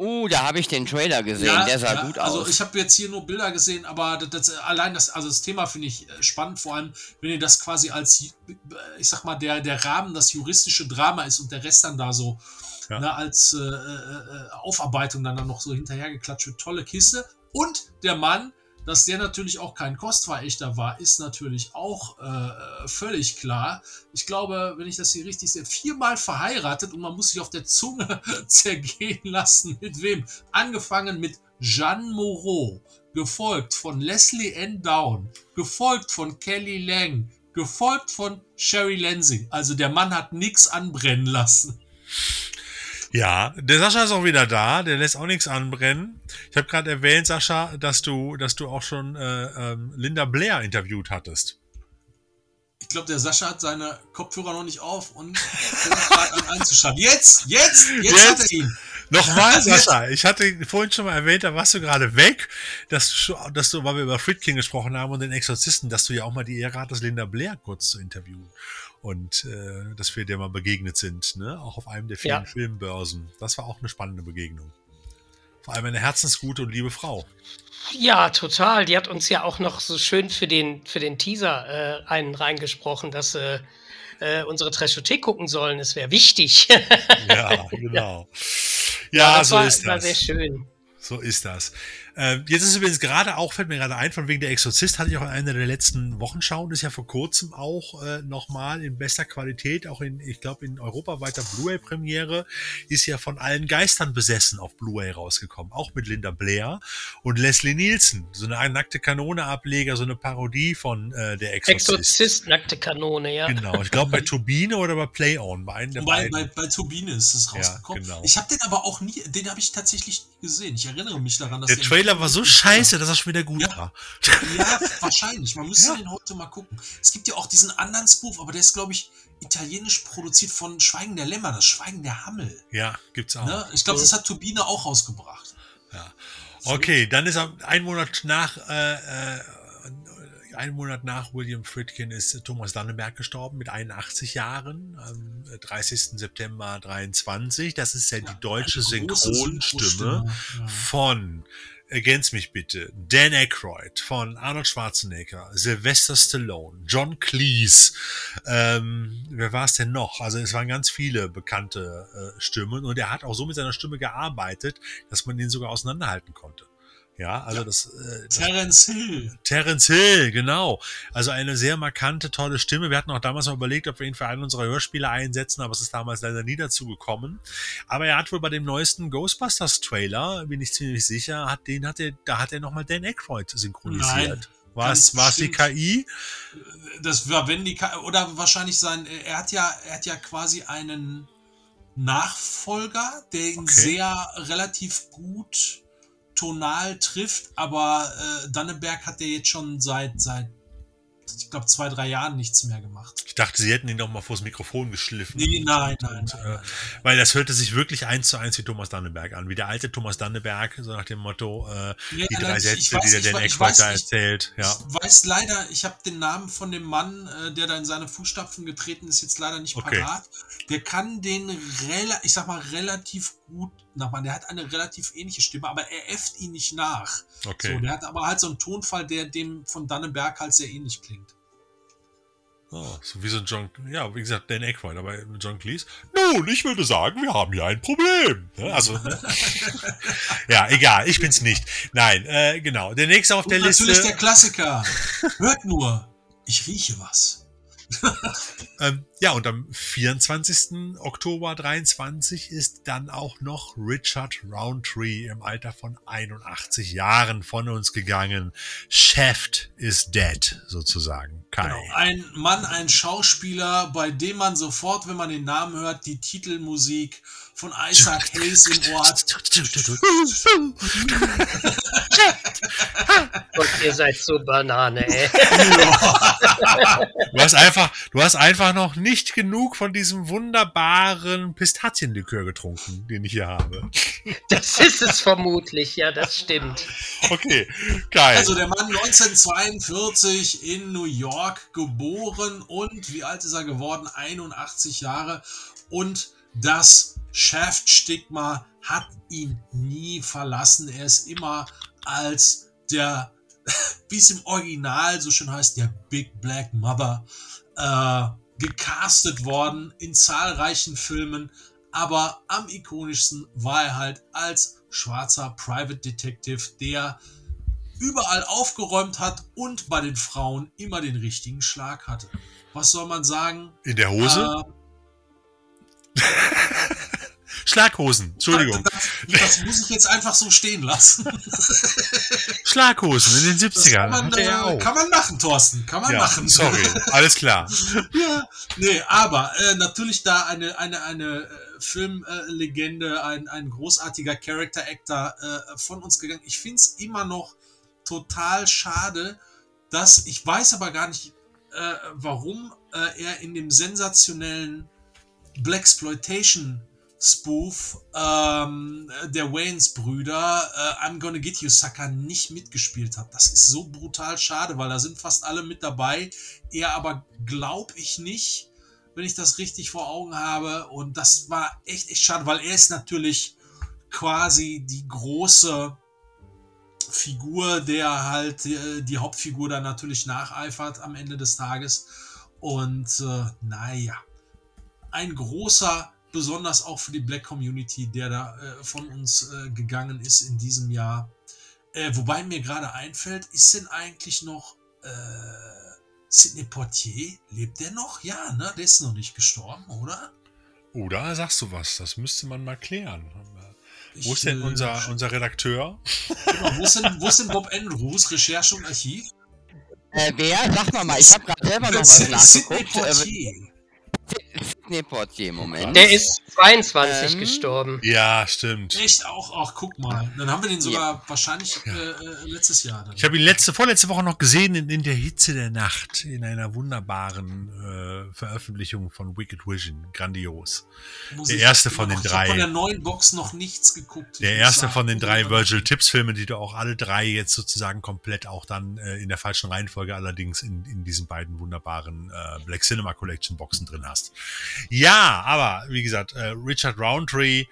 Uh, da habe ich den Trailer gesehen, ja, der sah ja, gut also aus. Also ich habe jetzt hier nur Bilder gesehen, aber das, das, allein das, also das Thema finde ich äh, spannend, vor allem wenn ihr das quasi als, ich sag mal, der, der Rahmen, das juristische Drama ist und der Rest dann da so ja. ne, als äh, äh, Aufarbeitung dann, dann noch so hinterhergeklatscht wird. Tolle Kiste. Und der Mann, dass der natürlich auch kein Kostverächter war, ist natürlich auch äh, völlig klar. Ich glaube, wenn ich das hier richtig sehe, viermal verheiratet und man muss sich auf der Zunge zergehen lassen. Mit wem? Angefangen mit Jeanne Moreau, gefolgt von Leslie N. Down, gefolgt von Kelly Lang, gefolgt von Sherry Lansing. Also der Mann hat nichts anbrennen lassen. Ja, der Sascha ist auch wieder da, der lässt auch nichts anbrennen. Ich habe gerade erwähnt, Sascha, dass du, dass du auch schon äh, ähm, Linda Blair interviewt hattest. Ich glaube, der Sascha hat seine Kopfhörer noch nicht auf und fängt an. Jetzt, jetzt, jetzt, jetzt hat er ihn. Nochmal, Sascha, ich hatte vorhin schon mal erwähnt, da warst du gerade weg, dass du, dass du, weil wir über Friedkin gesprochen haben und den Exorzisten, dass du ja auch mal die Ehre hattest, Linda Blair kurz zu interviewen und äh, dass wir der mal begegnet sind, ne? auch auf einem der vielen ja. Filmbörsen. Das war auch eine spannende Begegnung. Vor allem eine herzensgute und liebe Frau. Ja, total. Die hat uns ja auch noch so schön für den, für den Teaser äh, einen reingesprochen, dass äh, äh, unsere Trashothek gucken sollen. Es wäre wichtig. ja, genau. Ja, ja so war, ist das. War sehr schön. So ist das. Äh, jetzt ist übrigens gerade auch, fällt mir gerade ein, von wegen der Exorzist hatte ich auch in einer der letzten Wochen schauen, ist ja vor kurzem auch äh, nochmal in bester Qualität, auch in, ich glaube, in europaweiter Blu-ray-Premiere, ist ja von allen Geistern besessen auf Blu-ray rausgekommen, auch mit Linda Blair und Leslie Nielsen, so eine nackte Kanone-Ableger, so eine Parodie von äh, der Exorzist. Exorzist, nackte Kanone, ja. Genau, ich glaube bei Turbine oder bei Play On, bei einem der Bei, beiden. bei, bei Turbine ist es rausgekommen. genau. Ich habe den aber auch nie, den habe ich tatsächlich nie gesehen. Ich erinnere mich daran, dass Der im Trailer war so scheiße, dass er schon wieder gut Ja. war. Ja, wahrscheinlich. Man müsste Ja. den heute mal gucken. Es gibt ja auch diesen anderen Spoof, aber der ist, glaube ich, italienisch produziert von Schweigen der Lämmer, das Schweigen der Hammel. Ja, gibt's auch. Ne? Ich glaube, das hat Turbine auch rausgebracht. Ja. Okay, dann ist er ein Monat nach, äh, äh, ein Monat nach William Friedkin ist Thomas Danneberg gestorben mit 81 Jahren, am 30. September 23. Das ist ja, Ja, die deutsche Synchronstimme, ja. von, ergänz mich bitte, Dan Aykroyd, von Arnold Schwarzenegger, Sylvester Stallone, John Cleese, ähm, wer war es denn noch? Also es waren ganz viele bekannte äh, Stimmen und er hat auch so mit seiner Stimme gearbeitet, dass man den sogar auseinanderhalten konnte. Ja, also Ja. das, äh, Terence Hill. Terence Hill, genau. Also eine sehr markante, tolle Stimme. Wir hatten auch damals mal überlegt, ob wir ihn für einen unserer Hörspiele einsetzen, aber es ist damals leider nie dazu gekommen. Aber er hat wohl bei dem neuesten Ghostbusters Trailer, bin ich ziemlich sicher, hat den hat er, da hat er nochmal Dan Aykroyd synchronisiert. Nein, War es, die. KI? Das war wenn die Ka- oder wahrscheinlich sein. Er hat ja, er hat ja quasi einen Nachfolger, der ihn Okay. sehr relativ gut tonal trifft, aber äh, Danneberg hat ja jetzt schon seit seit ich glaube zwei drei Jahren nichts mehr gemacht. Ich dachte, sie hätten ihn noch mal vors Mikrofon geschliffen. Nee, nein, nein, Und, nein, äh, nein. Weil das hörte sich wirklich eins zu eins wie Thomas Danneberg an. Wie der alte Thomas Danneberg, so nach dem Motto, äh, Ja, die drei Sätze, weiß- die der Dan da nicht. erzählt. Ja. Ich weiß leider, ich habe den Namen von dem Mann, äh, der da in seine Fußstapfen getreten ist, jetzt leider nicht Okay. parat. Der kann den, ich sag mal, relativ gut nachmachen. Der hat eine relativ ähnliche Stimme, aber er äfft ihn nicht nach. Okay. So, der hat aber halt so einen Tonfall, der dem von Dannenberg halt sehr ähnlich klingt. Oh, so wie so ein John, ja, wie gesagt, Dan Aykroyd, aber John Cleese. Nun, ich würde sagen, wir haben hier ein Problem. Ne? Also, ne? ja, egal, ich bin's nicht. Nein, äh, genau. Der nächste auf Und der natürlich Liste. der Klassiker. Hört nur, ich rieche was. Ähm, ja, und am 24. Oktober 23 ist dann auch noch Richard Roundtree im Alter von 81 Jahren von uns gegangen. Shaft is dead, sozusagen. Kai. Genau. Ein Mann, ein Schauspieler, bei dem man sofort, wenn man den Namen hört, die Titelmusik von Isaac Hayes im Ohr hat. Und ihr seid so Banane, ey. Du hast einfach, du hast einfach noch nicht genug von diesem wunderbaren Pistazienlikör getrunken, den ich hier habe. Das ist es vermutlich, ja, das stimmt. Okay, geil. Also der Mann 1942 in New York geboren und wie alt ist er geworden? 81 Jahre. Und das Shaft-Stigma hat ihn nie verlassen. Er ist immer als der, wie es im Original so schön heißt, der Big Black Mother äh, gecastet worden in zahlreichen Filmen. Aber am ikonischsten war er halt als schwarzer Private Detective, der überall aufgeräumt hat und bei den Frauen immer den richtigen Schlag hatte. Was soll man sagen? In der Hose? Äh, Schlaghosen, Entschuldigung. das, das muss ich jetzt einfach so stehen lassen. Schlaghosen in den Das 70ern. kann man, äh, kann man machen, Thorsten. Kann man ja, machen. sorry, alles klar. ja, nee, aber äh, natürlich da eine, eine, eine äh, Filmlegende, ein, ein großartiger Character Actor äh, von uns gegangen. Ich finde es immer noch total schade, dass ich weiß aber gar nicht, äh, warum äh, er in dem sensationellen Black Exploitation Spoof ähm, der Waynes Brüder äh, I'm Gonna Get You Sucker nicht mitgespielt hat. Das ist so brutal schade, weil da sind fast alle mit dabei. Er aber glaube ich nicht, wenn ich das richtig vor Augen habe. Und das war echt, echt schade, weil er ist natürlich quasi die große Figur, der halt äh, die Hauptfigur dann natürlich nacheifert am Ende des Tages. Und äh, naja, ein großer, besonders auch für die Black Community, der da äh, von uns äh, gegangen ist in diesem Jahr. Äh, wobei mir gerade einfällt, ist denn eigentlich noch äh, Sidney Portier, lebt der noch? Ja, ne? Der ist noch nicht gestorben, oder? Oder sagst du was? Das müsste man mal klären. Ich, Wo ist denn äh, unser, unser Redakteur? Genau, wo, ist denn, wo ist denn Bob Andrews, Recherche und Archiv? Äh, wer? Sag mal mal, ich habe gerade selber noch was Sidney nachgeguckt. Äh, Portier. Sidney Portier, Moment. Der ist 22 Ähm, gestorben. Ja, stimmt. Echt auch, ach guck mal. Dann haben wir den sogar wahrscheinlich äh, äh, letztes Jahr. Dann. Ich habe ihn letzte, vorletzte Woche noch gesehen in, in der Hitze der Nacht, in einer wunderbaren äh, Veröffentlichung von Wicked Vision. Grandios. Muss der erste von den Ich habe drei. von der neuen Box noch nichts geguckt. Der erste von den drei Virgil Tips Filmen, die du auch alle drei jetzt sozusagen komplett auch dann äh, in der falschen Reihenfolge allerdings in, in diesen beiden wunderbaren äh, Black Cinema Collection Boxen drin hast. Ja, aber wie gesagt, äh, Richard Roundtree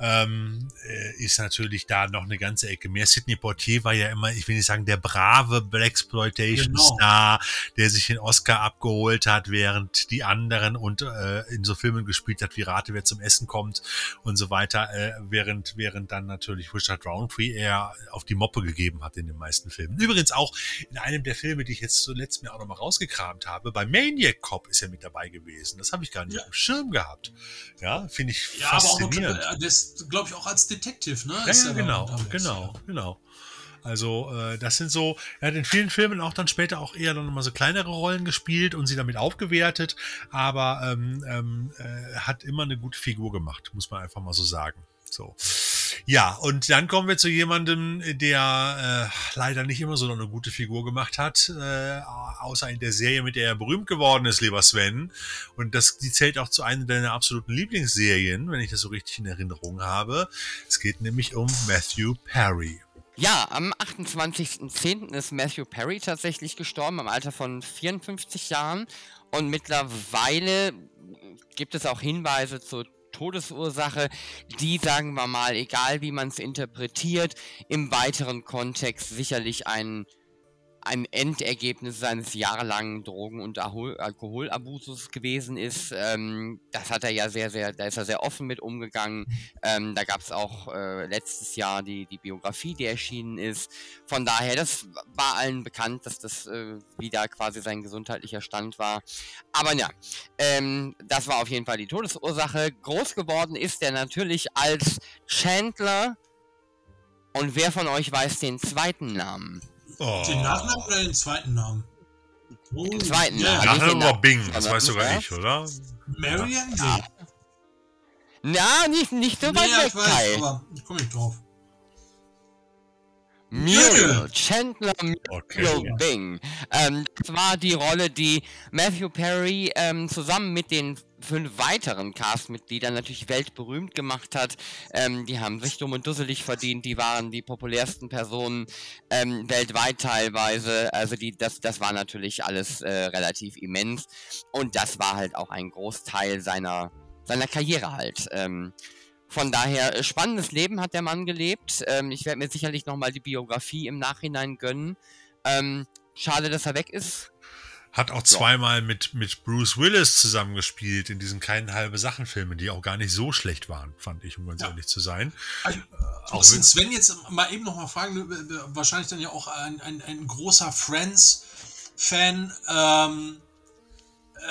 ähm, äh, ist natürlich da noch eine ganze Ecke mehr. Sidney Portier war ja immer, ich will nicht sagen, der brave Blaxploitation Genau. Star, der sich den Oscar abgeholt hat, während die anderen und äh, in so Filmen gespielt hat wie Rate, wer zum Essen kommt und so weiter, äh, während, während dann natürlich Richard Roundtree eher auf die Moppe gegeben hat in den meisten Filmen. Übrigens auch in einem der Filme, die ich jetzt zuletzt mir auch nochmal rausgekramt habe, bei Maniac Cop ist er mit dabei gewesen. Das habe ich gar nicht Ja. auf dem Schirm gehabt. Ja, finde ich Ja, aber auch noch, faszinierend. Glaube ich auch als Detective, ne? Ja, ja, genau, genau, ja. genau. Also äh, das sind so, er hat in vielen Filmen auch dann später auch eher dann nochmal so kleinere Rollen gespielt und sie damit aufgewertet, aber ähm, ähm, äh, hat immer eine gute Figur gemacht, muss man einfach mal so sagen. So. Ja, und dann kommen wir zu jemandem, der äh, leider nicht immer so eine gute Figur gemacht hat, äh, außer in der Serie, mit der er berühmt geworden ist, lieber Sven. Und das, die zählt auch zu einer deiner absoluten Lieblingsserien, wenn ich das so richtig in Erinnerung habe. Es geht nämlich um Matthew Perry. Ja, am 28.10. ist Matthew Perry tatsächlich gestorben, im Alter von 54 Jahren. Und mittlerweile gibt es auch Hinweise zur Todesursache, die, sagen wir mal, egal wie man es interpretiert, im weiteren Kontext sicherlich ein, ein Endergebnis seines jahrelangen Drogen- und Alkohol Alkoholabusus gewesen ist. Ähm, das hat er ja sehr, sehr, da ist er sehr offen mit umgegangen. Ähm, da gab es auch äh, letztes Jahr die, die Biografie, die erschienen ist. Von daher, das war allen bekannt, dass das äh, wieder quasi sein gesundheitlicher Stand war. Aber ja, ähm, das war auf jeden Fall die Todesursache. Groß geworden ist er natürlich als Chandler. Und wer von euch weiß den zweiten Namen? Oh. Den Nachnamen oder den zweiten Namen? Oh, Den zweiten ja, Namen. Nachher war Bing, das weiß sogar ich, oder? Marion? Ja. Nee. Na, nicht, nicht so Nee, weit ja, weg, ich weiß, aber ich komme nicht drauf. Muriel, Chandler Okay. Muriel Bing. Ähm, das war die Rolle, die Matthew Perry ähm, zusammen mit den fünf weiteren Castmitgliedern natürlich weltberühmt gemacht hat. Ähm, die haben sich dumm und dusselig verdient, die waren die populärsten Personen ähm, weltweit teilweise. Also die, das, das war natürlich alles äh, relativ immens. Und das war halt auch ein Großteil seiner, seiner Karriere halt. Ähm, von daher, äh, spannendes Leben hat der Mann gelebt. Ähm, ich werde mir sicherlich nochmal die Biografie im Nachhinein gönnen. Ähm, schade, dass er weg ist. Hat auch zweimal mit, mit Bruce Willis zusammengespielt in diesen kleinen halbe Sachen-Filmen, die auch gar nicht so schlecht waren, fand ich, um ganz Ja. ehrlich zu sein. Also, Auch muss den wenn- Sven jetzt mal eben noch mal fragen, äh, wahrscheinlich dann ja auch ein, ein, ein großer Friends-Fan. Ähm,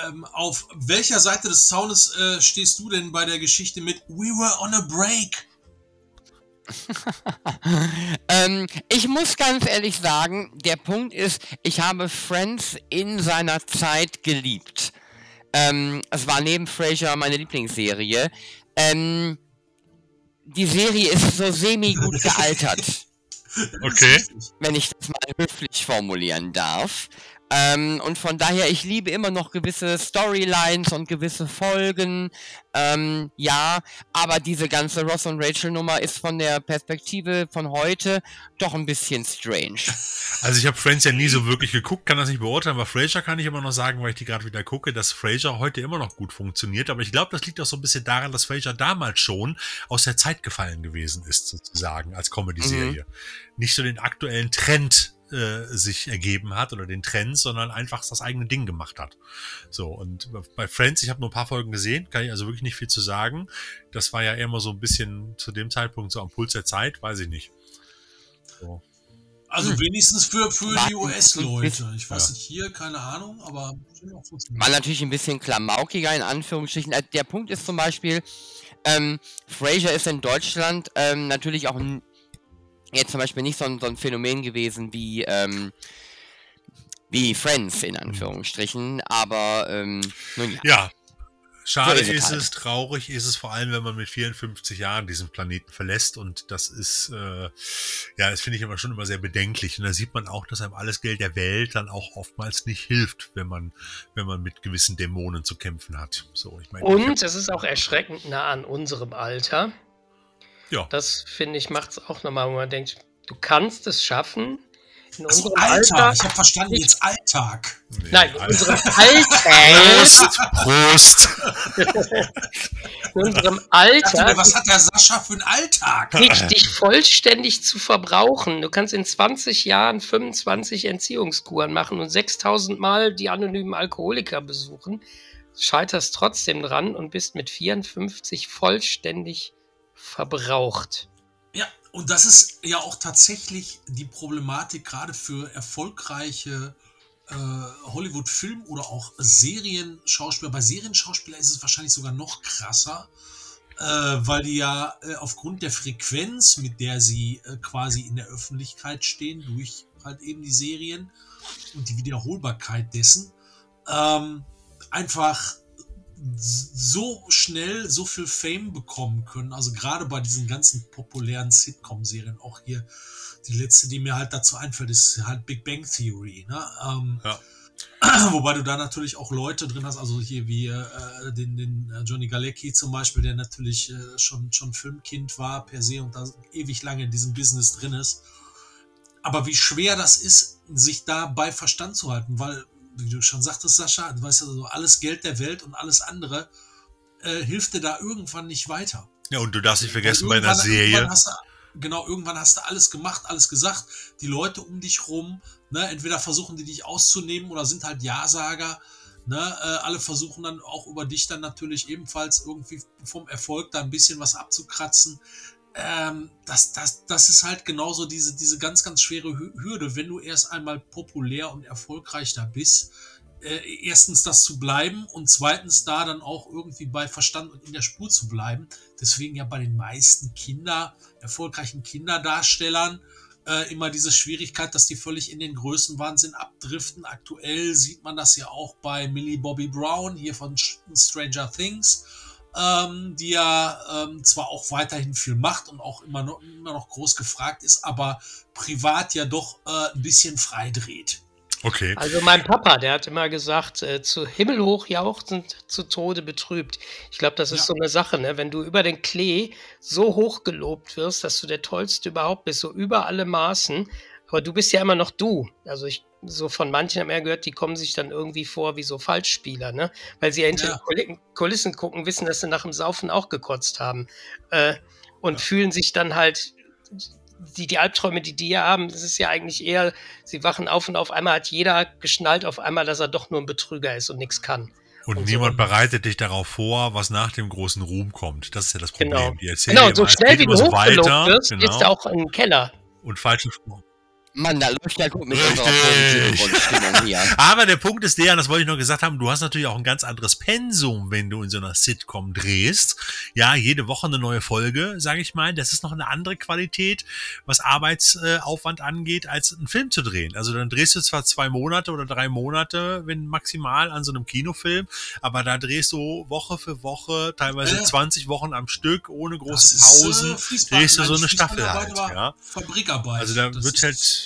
ähm, auf welcher Seite des Zaunes äh, stehst du denn bei der Geschichte mit We were on a break? ähm, ich muss ganz ehrlich sagen, der Punkt ist, ich habe Friends in seiner Zeit geliebt. Ähm, es war neben Frasier meine Lieblingsserie. Ähm, die Serie ist so semi-gut gealtert. Okay. wenn ich das mal höflich formulieren darf. Ähm, und von daher, ich liebe immer noch gewisse Storylines und gewisse Folgen. Ähm, ja, aber diese ganze Ross und Rachel Nummer ist von der Perspektive von heute doch ein bisschen strange. Also ich habe Friends ja nie so wirklich geguckt, kann das nicht beurteilen, aber Frasier kann ich immer noch sagen, weil ich die gerade wieder gucke, dass Frasier heute immer noch gut funktioniert. Aber ich glaube, das liegt auch so ein bisschen daran, dass Frasier damals schon aus der Zeit gefallen gewesen ist, sozusagen, als Comedy-Serie. Nicht so den aktuellen Trend äh, sich ergeben hat oder den Trends, sondern einfach das eigene Ding gemacht hat. So, und bei Friends, ich habe nur ein paar Folgen gesehen, kann ich also wirklich nicht viel zu sagen. Das war ja immer so ein bisschen zu dem Zeitpunkt so am Puls der Zeit, weiß ich nicht. So. Also Hm. wenigstens für, für die US-Leute. Ich weiß Ja. nicht, hier, keine Ahnung, aber War natürlich ein bisschen klamaukiger in Anführungsstrichen. Äh, Der Punkt ist zum Beispiel, ähm, Frasier ist in Deutschland ähm, natürlich auch n- jetzt zum Beispiel nicht so ein, so ein Phänomen gewesen wie, ähm, wie Friends in Anführungsstrichen, aber ähm, nun ja. Ja. Schade So ist es ist halt. es, traurig ist es vor allem, wenn man mit 54 Jahren diesen Planeten verlässt und das ist, äh, ja, das finde ich immer schon immer sehr bedenklich und da sieht man auch, dass einem alles Geld der Welt dann auch oftmals nicht hilft, wenn man, wenn man mit gewissen Dämonen zu kämpfen hat. So, ich meine, ich Und es ist auch erschreckend nah an unserem Alter. Ja. Das finde ich macht es auch nochmal, wo man denkt, du kannst es schaffen. In Also unserem Alltag, Alter. ich habe verstanden, jetzt Alltag. nee, Nein, in unserem Alter. Prost! In unserem Alter. was hat der Sascha für einen Alltag? dich, dich vollständig zu verbrauchen. Du kannst in 20 Jahren 25 Entziehungskuren machen und 6000 Mal die anonymen Alkoholiker besuchen, scheiterst trotzdem dran und bist mit 54 vollständig verbraucht. Ja, und das ist ja auch tatsächlich die Problematik gerade für erfolgreiche äh, Hollywood-Film- oder auch Serienschauspieler. Bei Serienschauspielern ist es wahrscheinlich sogar noch krasser, äh, weil die ja äh, aufgrund der Frequenz, mit der sie äh, quasi in der Öffentlichkeit stehen, durch halt eben die Serien und die Wiederholbarkeit dessen, ähm, einfach so schnell so viel Fame bekommen können. Also gerade bei diesen ganzen populären Sitcom-Serien, auch hier die letzte, die mir halt dazu einfällt, ist halt Big Bang Theory. Ne? Ähm, Ja. Wobei du da natürlich auch Leute drin hast, also hier wie äh, den, den äh, Johnny Galecki zum Beispiel, der natürlich äh, schon, schon Filmkind war per se und da ewig lange in diesem Business drin ist. Aber wie schwer das ist, sich da bei Verstand zu halten, weil, wie du schon sagtest, Sascha, du weißt ja so, alles Geld der Welt und alles andere äh, hilft dir da irgendwann nicht weiter. Ja, und du darfst nicht vergessen, bei einer Serie, du, genau, irgendwann hast du alles gemacht, alles gesagt. Die Leute um dich rum, ne, entweder versuchen die dich auszunehmen oder sind halt Ja-Sager. Ne, äh, alle versuchen dann auch über dich dann natürlich ebenfalls irgendwie vom Erfolg da ein bisschen was abzukratzen. Ähm, das, das, das ist halt genauso diese, diese ganz, ganz schwere Hü- Hürde, wenn du erst einmal populär und erfolgreich da bist. Äh, erstens das zu bleiben und zweitens da dann auch irgendwie bei Verstand und in der Spur zu bleiben. Deswegen ja bei den meisten Kinder, erfolgreichen Kinderdarstellern äh, immer diese Schwierigkeit, dass die völlig in den Größenwahnsinn abdriften. Aktuell sieht man das ja auch bei Millie Bobby Brown hier von Stranger Things, ähm, die ja ähm, zwar auch weiterhin viel macht und auch immer noch, immer noch groß gefragt ist, aber privat ja doch äh, ein bisschen frei dreht. okay. Also mein Papa, der hat immer gesagt, äh, zu Himmel hoch jauchzend, zu Tode betrübt. Ich glaube, das ist Ja. so eine Sache, ne? wenn du über den Klee so hoch gelobt wirst, dass du der Tollste überhaupt bist, so über alle Maßen, aber du bist ja immer noch du. Also ich so von manchen haben ja gehört, die kommen sich dann irgendwie vor wie so Falschspieler, ne? Weil sie ja hinter Ja. den Kulissen- gucken, wissen, dass sie nach dem Saufen auch gekotzt haben. Äh, und fühlen sich dann halt die, die Albträume, die die ja haben, das ist ja eigentlich eher, sie wachen auf und auf einmal hat jeder geschnallt auf einmal, dass er doch nur ein Betrüger ist und nichts kann. Und und so. niemand bereitet dich darauf vor, was nach dem großen Ruhm kommt. Das ist ja das Problem. Genau. Die erzählen Genau, so schnell wie du so hochgelobt wirst, genau, gehst du auch in den Keller. und falsche Mann, da läuft ja gut mit Grundstimmung hier. Aber der Punkt ist der, das wollte ich noch gesagt haben, du hast natürlich auch ein ganz anderes Pensum, wenn du in so einer Sitcom drehst. Ja, jede Woche eine neue Folge, sage ich mal. Das ist noch eine andere Qualität, was Arbeitsaufwand angeht, als einen Film zu drehen. Also dann drehst du zwar zwei Monate oder drei Monate, wenn maximal, an so einem Kinofilm, aber da drehst du Woche für Woche, teilweise Ja. 20 Wochen am Stück, ohne große ist, Pausen. äh, Fließband- drehst du so eine Staffel halt, ja. Fabrikarbeit. Also da Das wird ist-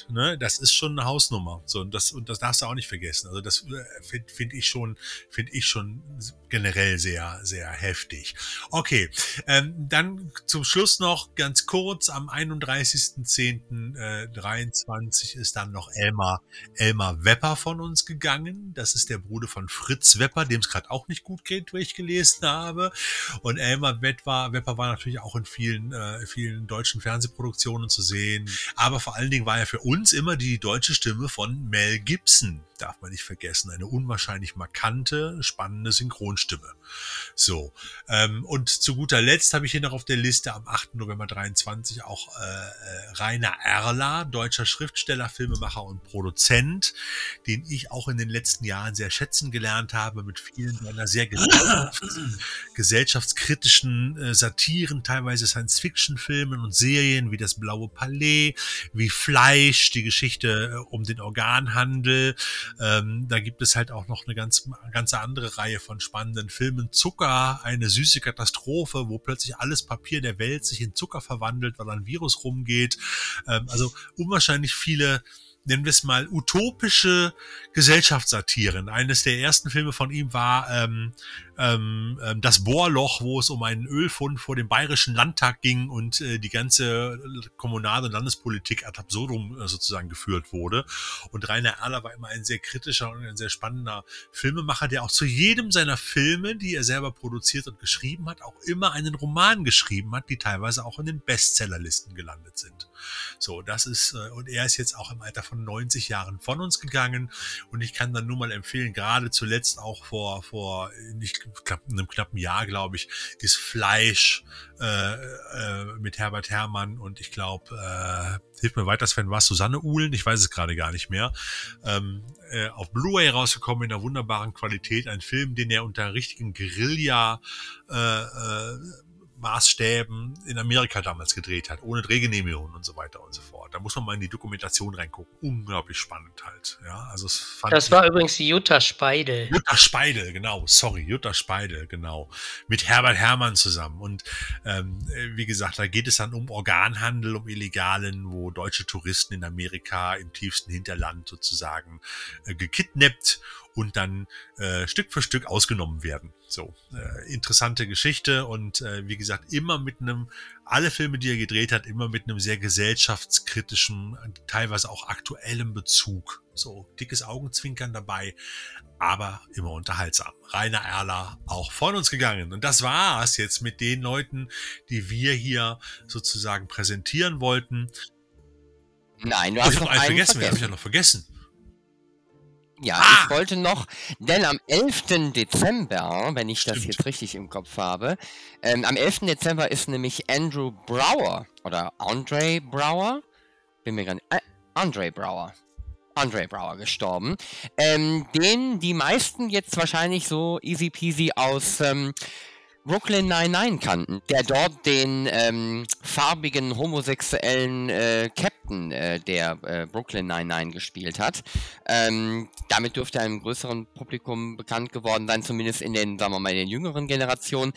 ne, das ist schon eine Hausnummer. So, und das, und das darfst du auch nicht vergessen. Also das finde find ich schon, finde ich schon generell sehr, sehr heftig. Okay, ähm, dann zum Schluss noch ganz kurz, am 31.10.23 ist dann noch Elmar, Elmar Wepper von uns gegangen. Das ist der Bruder von Fritz Wepper, dem es gerade auch nicht gut geht, wie ich gelesen habe. Und Elmar Wepper, Wepper war natürlich auch in vielen, äh, vielen deutschen Fernsehproduktionen zu sehen. Aber vor allen Dingen war er für uns immer die deutsche Stimme von Mel Gibson, darf man nicht vergessen. Eine unwahrscheinlich markante, spannende Synchronstimme. So, ähm, und zu guter Letzt habe ich hier noch auf der Liste am 8. November 23 auch äh, äh, Rainer Erler, deutscher Schriftsteller, Filmemacher und Produzent, den ich auch in den letzten Jahren sehr schätzen gelernt habe, mit vielen seiner sehr gesellschafts gesellschaftskritischen äh, Satiren, teilweise Science-Fiction-Filmen und Serien wie Das Blaue Palais, wie Fleisch, die Geschichte äh, um den Organhandel. Ähm, da gibt es halt auch noch eine ganz, ganze andere Reihe von spannenden Filmen. Zucker, eine süße Katastrophe, wo plötzlich alles Papier der Welt sich in Zucker verwandelt, weil ein Virus rumgeht. Ähm, also unwahrscheinlich viele nennen wir es mal, utopische Gesellschaftssatiren. Eines der ersten Filme von ihm war ähm, ähm, ähm, das Bohrloch, wo es um einen Ölfund vor dem Bayerischen Landtag ging und äh, die ganze Kommunal- und Landespolitik ad absurdum äh, sozusagen geführt wurde. Und Rainer Erler war immer ein sehr kritischer und ein sehr spannender Filmemacher, der auch zu jedem seiner Filme, die er selber produziert und geschrieben hat, auch immer einen Roman geschrieben hat, die teilweise auch in den Bestsellerlisten gelandet sind. So, das ist, äh, und er ist jetzt auch im Alter von 90 Jahren von uns gegangen und ich kann dann nur mal empfehlen, gerade zuletzt auch vor, vor nicht knapp, einem knappen Jahr, glaube ich, ist Fleisch äh, äh, mit Herbert Herrmann und ich glaube, äh, hilft mir weiter, Sven, war Susanne Uhlen, ich weiß es gerade gar nicht mehr, ähm, äh, auf Blu-ray rausgekommen in einer wunderbaren Qualität, ein Film, den er unter richtigen Guerilla äh, äh, Maßstäben in Amerika damals gedreht hat, ohne Drehgenehmigung und so weiter und so fort. Da muss man mal in die Dokumentation reingucken. Unglaublich spannend halt. Ja, also es das war übrigens Jutta Speidel. Jutta Speidel, genau. Sorry, Jutta Speidel, genau. Mit Herbert Herrmann zusammen. Und ähm, wie gesagt, da geht es dann um Organhandel, um Illegalen, wo deutsche Touristen in Amerika im tiefsten Hinterland sozusagen äh, gekidnappt und dann äh, Stück für Stück ausgenommen werden. So, äh, interessante Geschichte und äh, wie gesagt, immer mit einem, alle Filme, die er gedreht hat, immer mit einem sehr gesellschaftskritischen, teilweise auch aktuellem Bezug. So, dickes Augenzwinkern dabei, aber immer unterhaltsam. Rainer Erler auch von uns gegangen. Und das war's jetzt mit den Leuten, die wir hier sozusagen präsentieren wollten. Nein, du hast ich noch einen vergessen. vergessen. habe ich ja noch vergessen. Ja, ah! ich wollte noch, denn am 11. Dezember, wenn ich Stimmt. das jetzt richtig im Kopf habe, ähm, am 11. Dezember ist nämlich Andrew Brower oder Andre Brower, bin mir gar nicht, äh, Andre Brower, Andre Brower gestorben, ähm, den die meisten jetzt wahrscheinlich so easy peasy aus ähm, Brooklyn Nine-Nine kannten, der dort den ähm, farbigen homosexuellen äh, Captain äh, der äh, Brooklyn Nine-Nine gespielt hat. Ähm, damit dürfte er einem größeren Publikum bekannt geworden sein, zumindest in den, sagen wir mal, in den jüngeren Generationen.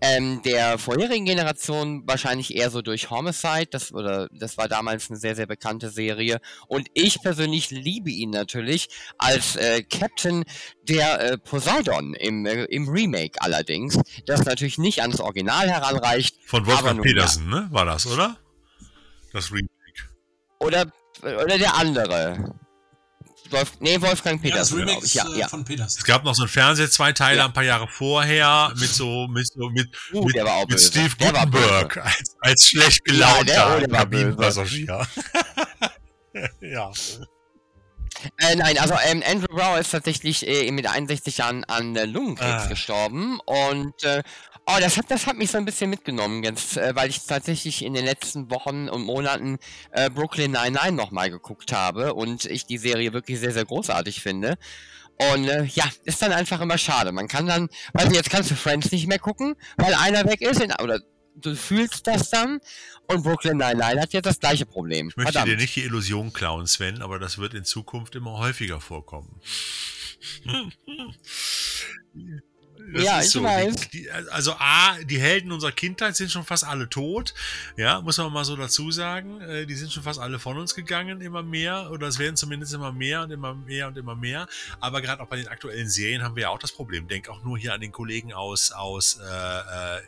Ähm, der vorherigen Generation wahrscheinlich eher so durch Homicide, das, oder, das war damals eine sehr, sehr bekannte Serie. Und ich persönlich liebe ihn natürlich als äh, Captain der äh, Poseidon im, äh, im Remake allerdings. Das natürlich nicht ans Original heranreicht. Von Wolfgang Petersen, ja. ne? War das, oder? Das Remake. Oder, oder der andere. Wolf, nee, Wolfgang Petersen, ja, ich. Ja, äh, ja. Von Petersen. Es gab noch so einen Fernseh-Zweiteiler ja. ein paar Jahre vorher mit so mit so mit, uh, mit, mit Steve Gutenberg als, als schlecht gelaunter ja, Kabinenpassagier. ja. Äh, nein, also ähm, Andrew Brower ist tatsächlich äh, mit 61 Jahren an äh, Lungenkrebs ah. gestorben und äh, oh, das hat, das hat mich so ein bisschen mitgenommen, jetzt, äh, weil ich tatsächlich in den letzten Wochen und Monaten äh, Brooklyn Nine-Nine nochmal geguckt habe und ich die Serie wirklich sehr, sehr großartig finde. Und äh, ja, ist dann einfach immer schade. Man kann dann, weil jetzt kannst du Friends nicht mehr gucken, weil einer weg ist, in, oder du fühlst das dann. Und Brooklyn Nine-Nine hat jetzt das gleiche Problem. Ich möchte Verdammt. dir nicht die Illusion klauen, Sven, aber das wird in Zukunft immer häufiger vorkommen. Das ja, ich so. weiß. Die, also A, die Helden unserer Kindheit sind schon fast alle tot. Ja, muss man mal so dazu sagen. Äh, die sind schon fast alle von uns gegangen, immer mehr. Oder es werden zumindest immer mehr und immer mehr und immer mehr. Aber gerade auch bei den aktuellen Serien haben wir ja auch das Problem. Denk auch nur hier an den Kollegen aus, aus äh, äh,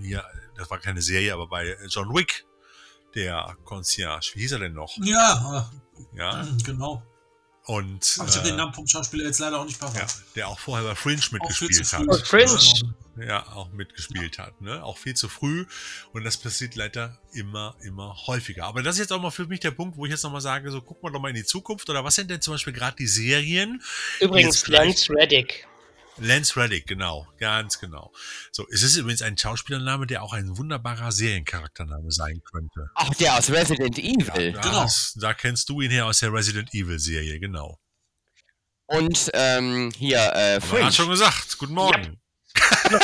hier das war keine Serie, aber bei John Wick, der Concierge, wie hieß er denn noch? Ja, ja, genau. Und, Aber ich habe äh, den Namen vom Schauspieler jetzt leider auch nicht ja, parat. der auch vorher bei Fringe Auch viel zu mitgespielt früh. hat. Und Fringe. Ja, auch mitgespielt hat, ne? Auch viel zu früh. Und das passiert leider immer, immer häufiger. Aber das ist jetzt auch mal für mich der Punkt, wo ich jetzt nochmal sage, so guck mal doch mal in die Zukunft. Oder was sind denn zum Beispiel gerade die Serien? Übrigens, Lance Reddick. Lance Reddick, genau, ganz genau. So, es ist übrigens ein Schauspielername, der auch ein wunderbarer Seriencharaktername sein könnte. Ach, der aus Resident Evil. Da, Genau. da kennst du ihn her aus der Resident Evil Serie, genau. Und ähm, hier, äh, Fringe. hat schon gesagt, guten Morgen.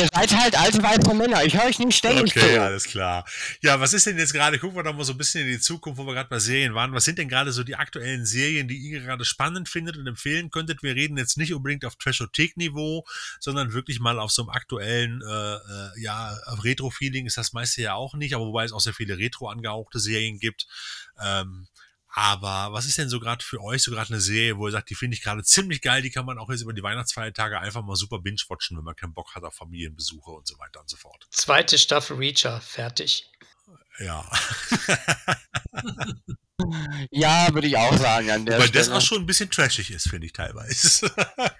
Ihr seid halt alte weiße Männer. Ich höre euch nicht ständig Okay, zu. alles klar. Ja, was ist denn jetzt gerade, gucken wir doch mal so ein bisschen in die Zukunft, wo wir gerade bei Serien waren. Was sind denn gerade so die aktuellen Serien, die ihr gerade spannend findet und empfehlen könntet? Wir reden jetzt nicht unbedingt auf Trashothek-Niveau, sondern wirklich mal auf so einem aktuellen, äh, äh, ja, Retro-Feeling ist das meiste ja auch nicht, aber wobei es auch sehr viele Retro angehauchte Serien gibt. Ähm, aber was ist denn so gerade für euch so gerade eine Serie, wo ihr sagt, die finde ich gerade ziemlich geil, die kann man auch jetzt über die Weihnachtsfeiertage einfach mal super binge-watchen, wenn man keinen Bock hat auf Familienbesuche und so weiter und so fort. Zweite Staffel Reacher, fertig. Ja. Ja, würde ich auch sagen an der Weil das auch schon ein bisschen trashig ist, finde ich teilweise.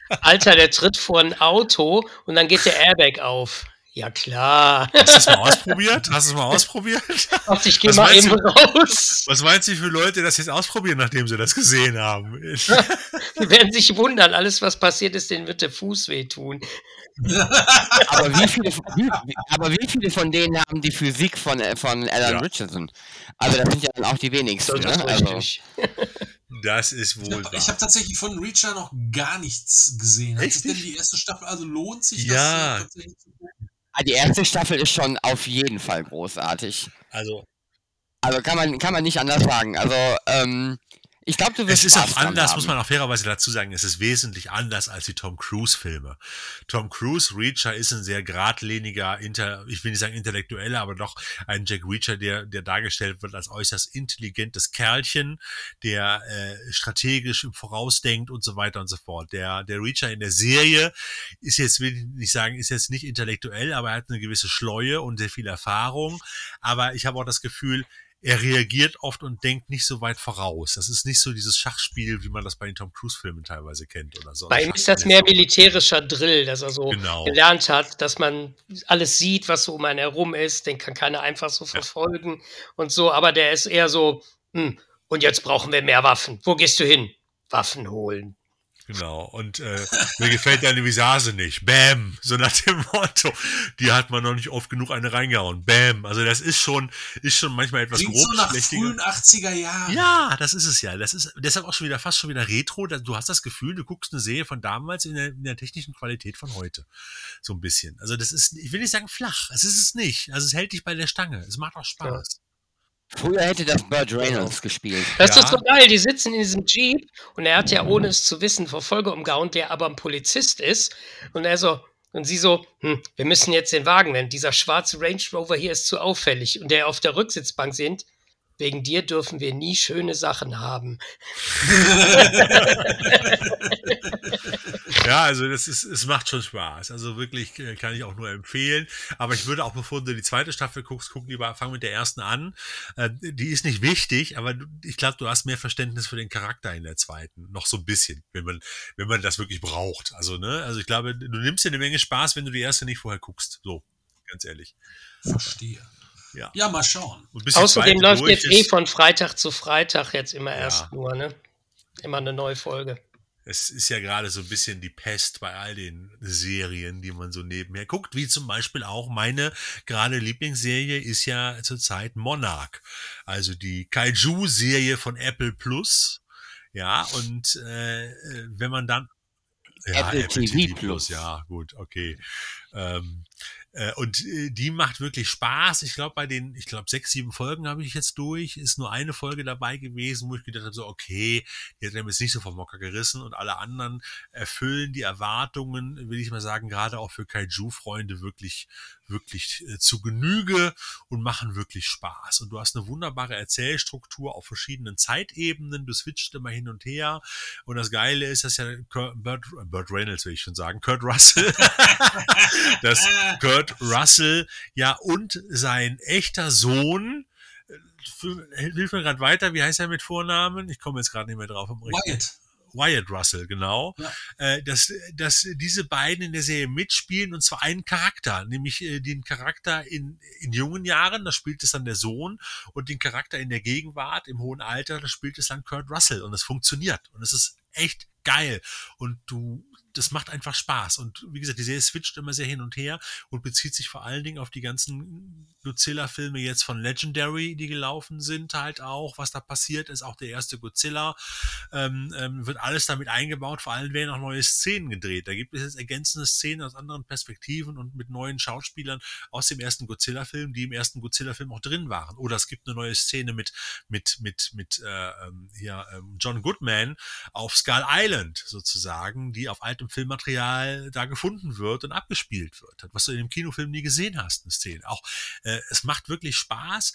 Alter, der tritt vor ein Auto und dann geht der Airbag auf. Ja klar. Hast du es mal ausprobiert? Hast du es mal ausprobiert? Ach, ich gehe Was mal meinst eben raus. Was meinst du, wie viele Leute das jetzt ausprobieren, nachdem sie das gesehen haben? Die werden sich wundern, alles was passiert ist, denen wird der Fuß wehtun. aber, wie viele, wie, aber wie viele von denen haben die Physik von, von Alan Ja. Richardson? Also das sind ja dann auch die wenigsten. Das ist Ne? Also. Das ist Ich wohl habe wahr. hab tatsächlich von Reacher noch gar nichts gesehen. Hat Echt denn die erste Staffel, also lohnt sich Ja. das äh, ah, die erste Staffel ist schon auf jeden Fall großartig. Also, Also kann man, kann man nicht anders sagen. Also, ähm, ich glaube, du wirst es ist Spaß auch anders, muss man auch fairerweise dazu sagen, es ist wesentlich anders als die Tom Cruise-Filme. Tom Cruise, Reacher ist ein sehr geradliniger, inter, ich will nicht sagen intellektueller, aber doch ein Jack Reacher, der, der dargestellt wird als äußerst intelligentes Kerlchen, der äh, strategisch im Vorausdenkt und so weiter und so fort. Der, der Reacher in der Serie ist jetzt, will ich nicht sagen, ist jetzt nicht intellektuell, aber er hat eine gewisse Schleue und sehr viel Erfahrung. Aber ich habe auch das Gefühl, er reagiert oft und denkt nicht so weit voraus. Das ist nicht so dieses Schachspiel, wie man das bei den Tom Cruise-Filmen teilweise kennt oder so. Bei ihm ist das mehr militärischer Drill, dass er so Genau. gelernt hat, dass man alles sieht, was so um einen herum ist. Den kann keiner einfach so verfolgen und so. Aber der ist eher so, hm, und jetzt brauchen wir mehr Waffen. Wo gehst du hin? Waffen holen. Genau. Und äh, mir gefällt deine Visage nicht. Bam. So nach dem Motto. Die hat man noch nicht oft genug eine reingehauen. Bam. Also das ist schon, ist schon manchmal etwas Klingt so grob nach schlechtiger. frühen 80er Jahren. Ja, das ist es ja. Das ist deshalb auch schon wieder fast schon wieder Retro. Da- Du hast das Gefühl, du guckst eine Serie von damals in der, in der technischen Qualität von heute. So ein bisschen. Also das ist, ich will nicht sagen flach. Es ist es nicht. Also es hält dich bei der Stange. Es macht auch Spaß. Früher hätte das Burt Reynolds gespielt. Das Ja. ist so geil. Die sitzen in diesem Jeep und er hat ja, ohne es zu wissen, Verfolger umgehauen, der aber ein Polizist ist. Und er so, und sie so, hm, wir müssen jetzt den Wagen nennen. Dieser schwarze Range Rover hier ist zu auffällig. Und der auf der Rücksitzbank sind, wegen dir dürfen wir nie schöne Sachen haben. Ja, also das ist, es macht schon Spaß. Also wirklich äh, kann ich auch nur empfehlen. Aber ich würde auch, bevor du die zweite Staffel guckst, guck lieber, fang mit der ersten an. Äh, die ist nicht wichtig, aber ich glaube, du hast mehr Verständnis für den Charakter in der zweiten. Noch so ein bisschen, wenn man, wenn man das wirklich braucht. Also, ne, also ich glaube, du nimmst dir eine Menge Spaß, wenn du die erste nicht vorher guckst. So, ganz ehrlich. Verstehe. Ja. Ja, mal schauen. Außerdem läuft jetzt eh von Freitag zu Freitag jetzt immer Ja. erst nur, ne? Immer eine neue Folge. Es ist ja gerade so ein bisschen die Pest bei all den Serien, die man so nebenher guckt, wie zum Beispiel auch meine gerade Lieblingsserie ist ja zurzeit Monarch, also die Kaiju-Serie von Apple Plus. Ja, und äh, äh, wenn man dann ja, Apple TV Plus. ja, gut, okay. Ähm, äh, und äh, die macht wirklich Spaß. Ich glaube, bei den, ich glaube, sechs, sieben Folgen habe ich jetzt durch. Ist nur eine Folge dabei gewesen, wo ich gedacht habe, so, okay, die hat mir nicht so vom Mocker gerissen und alle anderen erfüllen die Erwartungen, will ich mal sagen, gerade auch für Kaiju-Freunde wirklich, wirklich äh, zu Genüge und machen wirklich Spaß. Und du hast eine wunderbare Erzählstruktur auf verschiedenen Zeitebenen. Du switcht immer hin und her. Und das Geile ist, dass ja Burt, Burt Reynolds, will ich schon sagen, Kurt Russell, dass Kurt Russell ja und sein echter Sohn hilf mir gerade weiter, wie heißt er mit Vornamen? Ich komme jetzt gerade nicht mehr drauf. Wyatt. Wyatt Russell, genau, Ja. äh, dass, dass diese beiden in der Serie mitspielen und zwar einen Charakter, nämlich äh, den Charakter in, in jungen Jahren, da spielt es dann der Sohn und den Charakter in der Gegenwart, im hohen Alter, da spielt es dann Kurt Russell. Und es funktioniert. Und es ist echt geil. Und du das macht einfach Spaß. Und wie gesagt, die Serie switcht immer sehr hin und her und bezieht sich vor allen Dingen auf die ganzen Godzilla-Filme jetzt von Legendary, die gelaufen sind, halt auch, was da passiert ist. Auch der erste Godzilla ähm, ähm, wird alles damit eingebaut. Vor allem werden auch neue Szenen gedreht. Da gibt es jetzt ergänzende Szenen aus anderen Perspektiven und mit neuen Schauspielern aus dem ersten Godzilla-Film, die im ersten Godzilla-Film auch drin waren. Oder es gibt eine neue Szene mit mit mit mit äh, ähm, hier, ähm, John Goodman auf Skull Island sozusagen, die auf altem Filmmaterial da gefunden wird und abgespielt wird, was du in dem Kinofilm nie gesehen hast, eine Szene. Auch äh, es macht wirklich Spaß.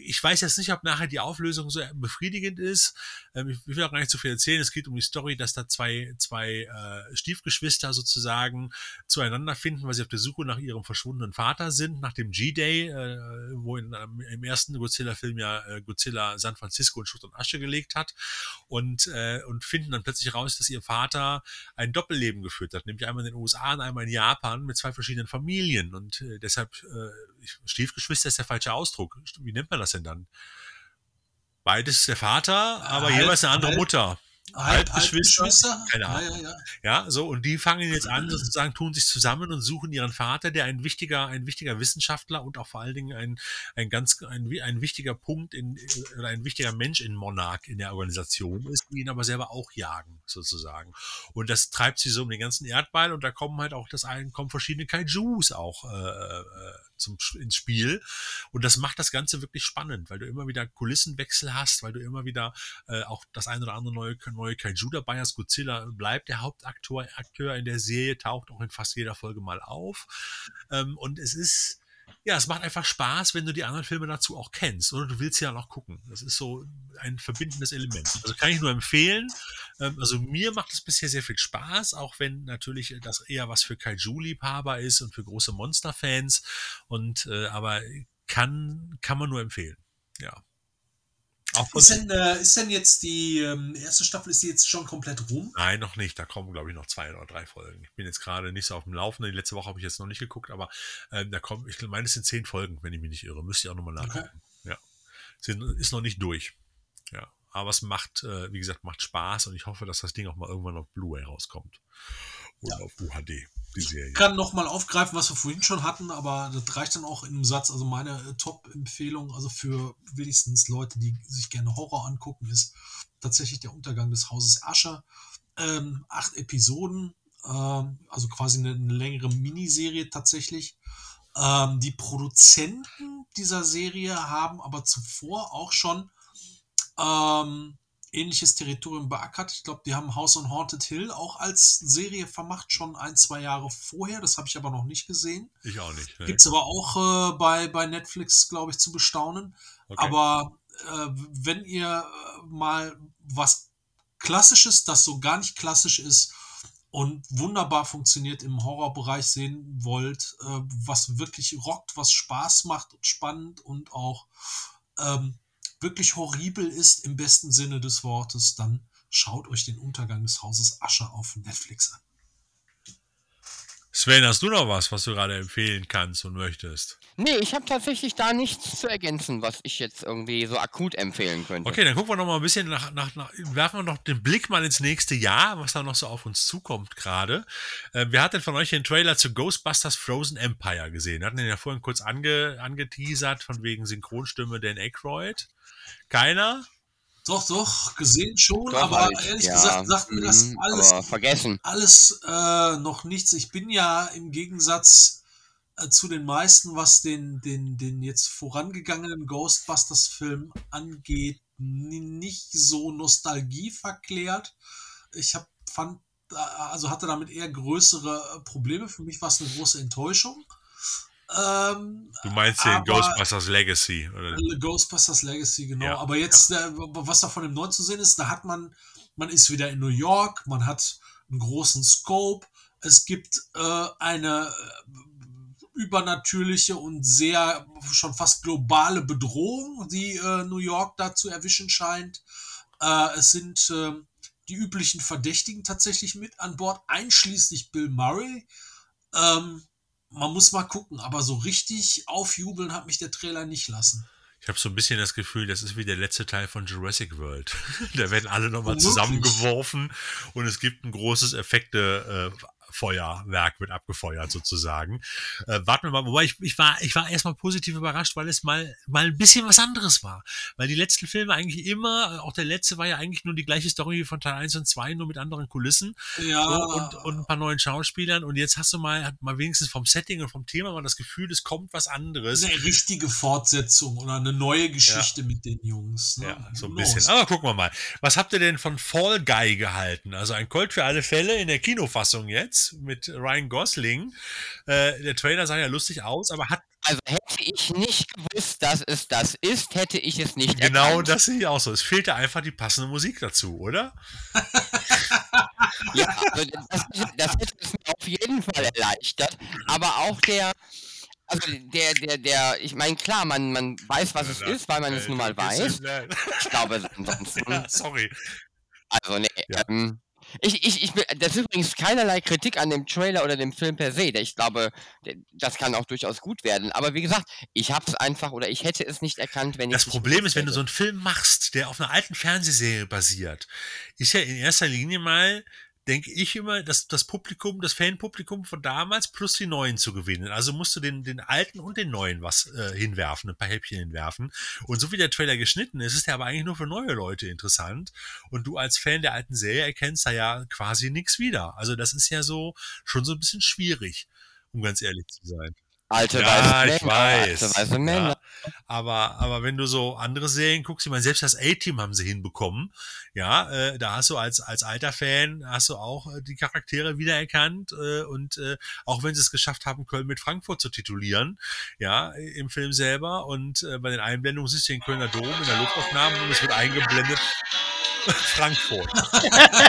Ich weiß jetzt nicht, ob nachher die Auflösung so befriedigend ist. Ähm, ich will auch gar nicht zu viel erzählen. Es geht um die Story, dass da zwei, zwei äh, Stiefgeschwister sozusagen zueinander finden, weil sie auf der Suche nach ihrem verschwundenen Vater sind, nach dem G-Day, äh, wo in, ähm, im ersten Godzilla-Film ja äh, Godzilla San Francisco in Schutt und Asche gelegt hat und, äh, und finden dann plötzlich raus, dass ihr Vater ein Doppelleben geführt hat, nämlich einmal in den USA und einmal in Japan mit zwei verschiedenen Familien und äh, deshalb äh, Stiefgeschwister ist der falsche Ausdruck. Wie nennt man das denn dann? Beides der Vater, aber Halb- jeweils eine andere halb- Mutter. Halb, Halbgeschwister? Halbgeschwister? Keine Ja, Ahnung. ja, ja. Ja, so, und die fangen jetzt an, sozusagen, tun sich zusammen und suchen ihren Vater, der ein wichtiger, ein wichtiger Wissenschaftler und auch vor allen Dingen ein, ein ganz, ein, ein wichtiger Punkt in, oder ein wichtiger Mensch in Monarch in der Organisation ist, die ihn aber selber auch jagen, sozusagen. Und das treibt sie so um den ganzen Erdball und da kommen halt auch das ein, kommen verschiedene Kaijus auch, äh, äh, zum, ins Spiel. Und das macht das Ganze wirklich spannend, weil du immer wieder Kulissenwechsel hast, weil du immer wieder äh, auch das ein oder andere neue, neue Kaiju dabei hast. Godzilla bleibt der Hauptakteur Akteur in der Serie, taucht auch in fast jeder Folge mal auf. Ähm, und es ist, ja, es macht einfach Spaß, wenn du die anderen Filme dazu auch kennst. Oder du willst ja noch gucken. Das ist so ein verbindendes Element. Also kann ich nur empfehlen. Ähm, also mir macht es bisher sehr viel Spaß, auch wenn natürlich das eher was für Kaiju-Liebhaber ist und für große Monster-Fans. Und äh, aber kann, kann man nur empfehlen. Ja. Ist denn, äh, ist denn jetzt die ähm, erste Staffel, ist die jetzt schon komplett rum? Nein, noch nicht. Da kommen, glaube ich, noch zwei oder drei Folgen. Ich bin jetzt gerade nicht so auf dem Laufenden. Die letzte Woche habe ich jetzt noch nicht geguckt, aber ähm, da kommen, ich meine, es sind zehn Folgen, wenn ich mich nicht irre. Müsste ich auch nochmal nachgucken. Ja. Sind, ist noch nicht durch. Ja. Aber es macht, äh, wie gesagt, macht Spaß und ich hoffe, dass das Ding auch mal irgendwann auf Blu-ray rauskommt. Oder auf UHD, die Serie. Ich kann nochmal aufgreifen, was wir vorhin schon hatten, aber das reicht dann auch in einem Satz. Also meine äh, Top-Empfehlung, also für wenigstens Leute, die sich gerne Horror angucken, ist tatsächlich der Untergang des Hauses Ascher. Ähm, acht Episoden, ähm, also quasi eine, eine längere Miniserie tatsächlich. Ähm, die Produzenten dieser Serie haben aber zuvor auch schon ähm, ähnliches Territorium beackert. Ich glaube, die haben House on Haunted Hill auch als Serie vermacht, schon ein, zwei Jahre vorher. Das habe ich aber noch nicht gesehen. Ich auch nicht. ne? Gibt es aber auch äh, bei, bei Netflix, glaube ich, zu bestaunen. Okay. Aber äh, wenn ihr äh, mal was Klassisches, das so gar nicht klassisch ist und wunderbar funktioniert im Horrorbereich sehen wollt, äh, was wirklich rockt, was Spaß macht und spannend und auch ähm, wirklich horribel ist im besten Sinne des Wortes, dann schaut euch den Untergang des Hauses Ascher auf Netflix an. Sven, hast du noch was, was du gerade empfehlen kannst und möchtest? Nee, ich habe tatsächlich da nichts zu ergänzen, was ich jetzt irgendwie so akut empfehlen könnte. Okay, dann gucken wir noch mal ein bisschen nach, nach, nach werfen wir noch den Blick mal ins nächste Jahr, was da noch so auf uns zukommt gerade. Äh, wer hat denn von euch den Trailer zu Ghostbusters Frozen Empire gesehen? Wir hatten den ja vorhin kurz ange, angeteasert, von wegen Synchronstimme Dan Aykroyd. Keiner? Doch, doch, gesehen schon, Doch, aber ich, ehrlich ja, gesagt sagt mir das mhm, alles, vergessen. alles äh, noch nichts. Ich bin ja im Gegensatz äh, zu den meisten, was den, den, den jetzt vorangegangenen Ghostbusters-Film angeht, ni- nicht so Nostalgie verklärt. Ich hab, fand, äh, also hatte damit eher größere äh, Probleme. Für mich war es eine große Enttäuschung. Ähm, Du meinst den Ghostbusters Legacy? Oder? Ghostbusters Legacy, genau. Ja, Aber jetzt, äh, was da von dem neu zu sehen ist, da hat man, man ist wieder in New York, man hat einen großen Scope, es gibt äh, eine äh, übernatürliche und sehr schon fast globale Bedrohung, die äh, New York da zu erwischen scheint. Äh, es sind äh, die üblichen Verdächtigen tatsächlich mit an Bord, einschließlich Bill Murray. Ähm, man muss mal gucken, aber so richtig aufjubeln hat mich der Trailer nicht lassen. Ich habe so ein bisschen das Gefühl, das ist wie der letzte Teil von Jurassic World. da werden alle nochmal zusammengeworfen und es gibt ein großes Effekte, äh, Feuerwerk wird abgefeuert sozusagen. Äh, warten wir mal, wobei ich, ich war, ich war erstmal positiv überrascht, weil es mal, mal ein bisschen was anderes war. Weil die letzten Filme eigentlich immer, auch der letzte war ja eigentlich nur die gleiche Story wie von Teil 1 und 2, nur mit anderen Kulissen. Ja. Und, und ein paar neuen Schauspielern. Und jetzt hast du mal, mal wenigstens vom Setting und vom Thema mal das Gefühl, es kommt was anderes. Eine richtige Fortsetzung oder eine neue Geschichte ja. mit den Jungs. Ne? Ja, so ein bisschen. Aber gucken wir mal. Was habt ihr denn von Fall Guy gehalten? Also ein Colt für alle Fälle in der Kinofassung jetzt mit Ryan Gosling. Äh, der Trailer sah ja lustig aus, aber hat. Also hätte ich nicht gewusst, dass es das ist, hätte ich es nicht Genau erkannt. das sehe ich auch so. Es fehlte einfach die passende Musik dazu, oder? ja, also das, das hätte es mir auf jeden Fall erleichtert. Aber auch der, also der, der, der, ich meine, klar, man, man weiß, was es ist, weil man es nun mal weiß. Ich glaube, ansonsten. Ja, sorry. Also, nee, ja. ähm, ich, ich, ich, das ist übrigens keinerlei Kritik an dem Trailer oder dem Film per se. Ich glaube, das kann auch durchaus gut werden. Aber wie gesagt, ich habe es einfach oder ich hätte es nicht erkannt, wenn das ich. Das Problem ist, wenn du so einen Film machst, der auf einer alten Fernsehserie basiert, ist ja in erster Linie mal denke ich immer, dass das Publikum, das Fanpublikum von damals plus die neuen zu gewinnen. Also musst du den, den alten und den neuen was äh, hinwerfen, ein paar Häppchen hinwerfen. Und so wie der Trailer geschnitten ist, ist der aber eigentlich nur für neue Leute interessant. Und du als Fan der alten Serie erkennst da ja quasi nichts wieder. Also das ist ja so schon so ein bisschen schwierig, um ganz ehrlich zu sein. Alte ja, weiße ich Männer, weiß. alte weiße Männer. Ja, aber, aber wenn du so andere Serien guckst, ich meine, selbst das A-Team haben sie hinbekommen. Ja, äh, da hast du als, als alter Fan, hast du auch äh, die Charaktere wiedererkannt äh, und äh, auch wenn sie es geschafft haben, Köln mit Frankfurt zu titulieren, ja, im Film selber und äh, bei den Einblendungen siehst du den Kölner Dom in der Luftaufnahme und es wird eingeblendet Frankfurt.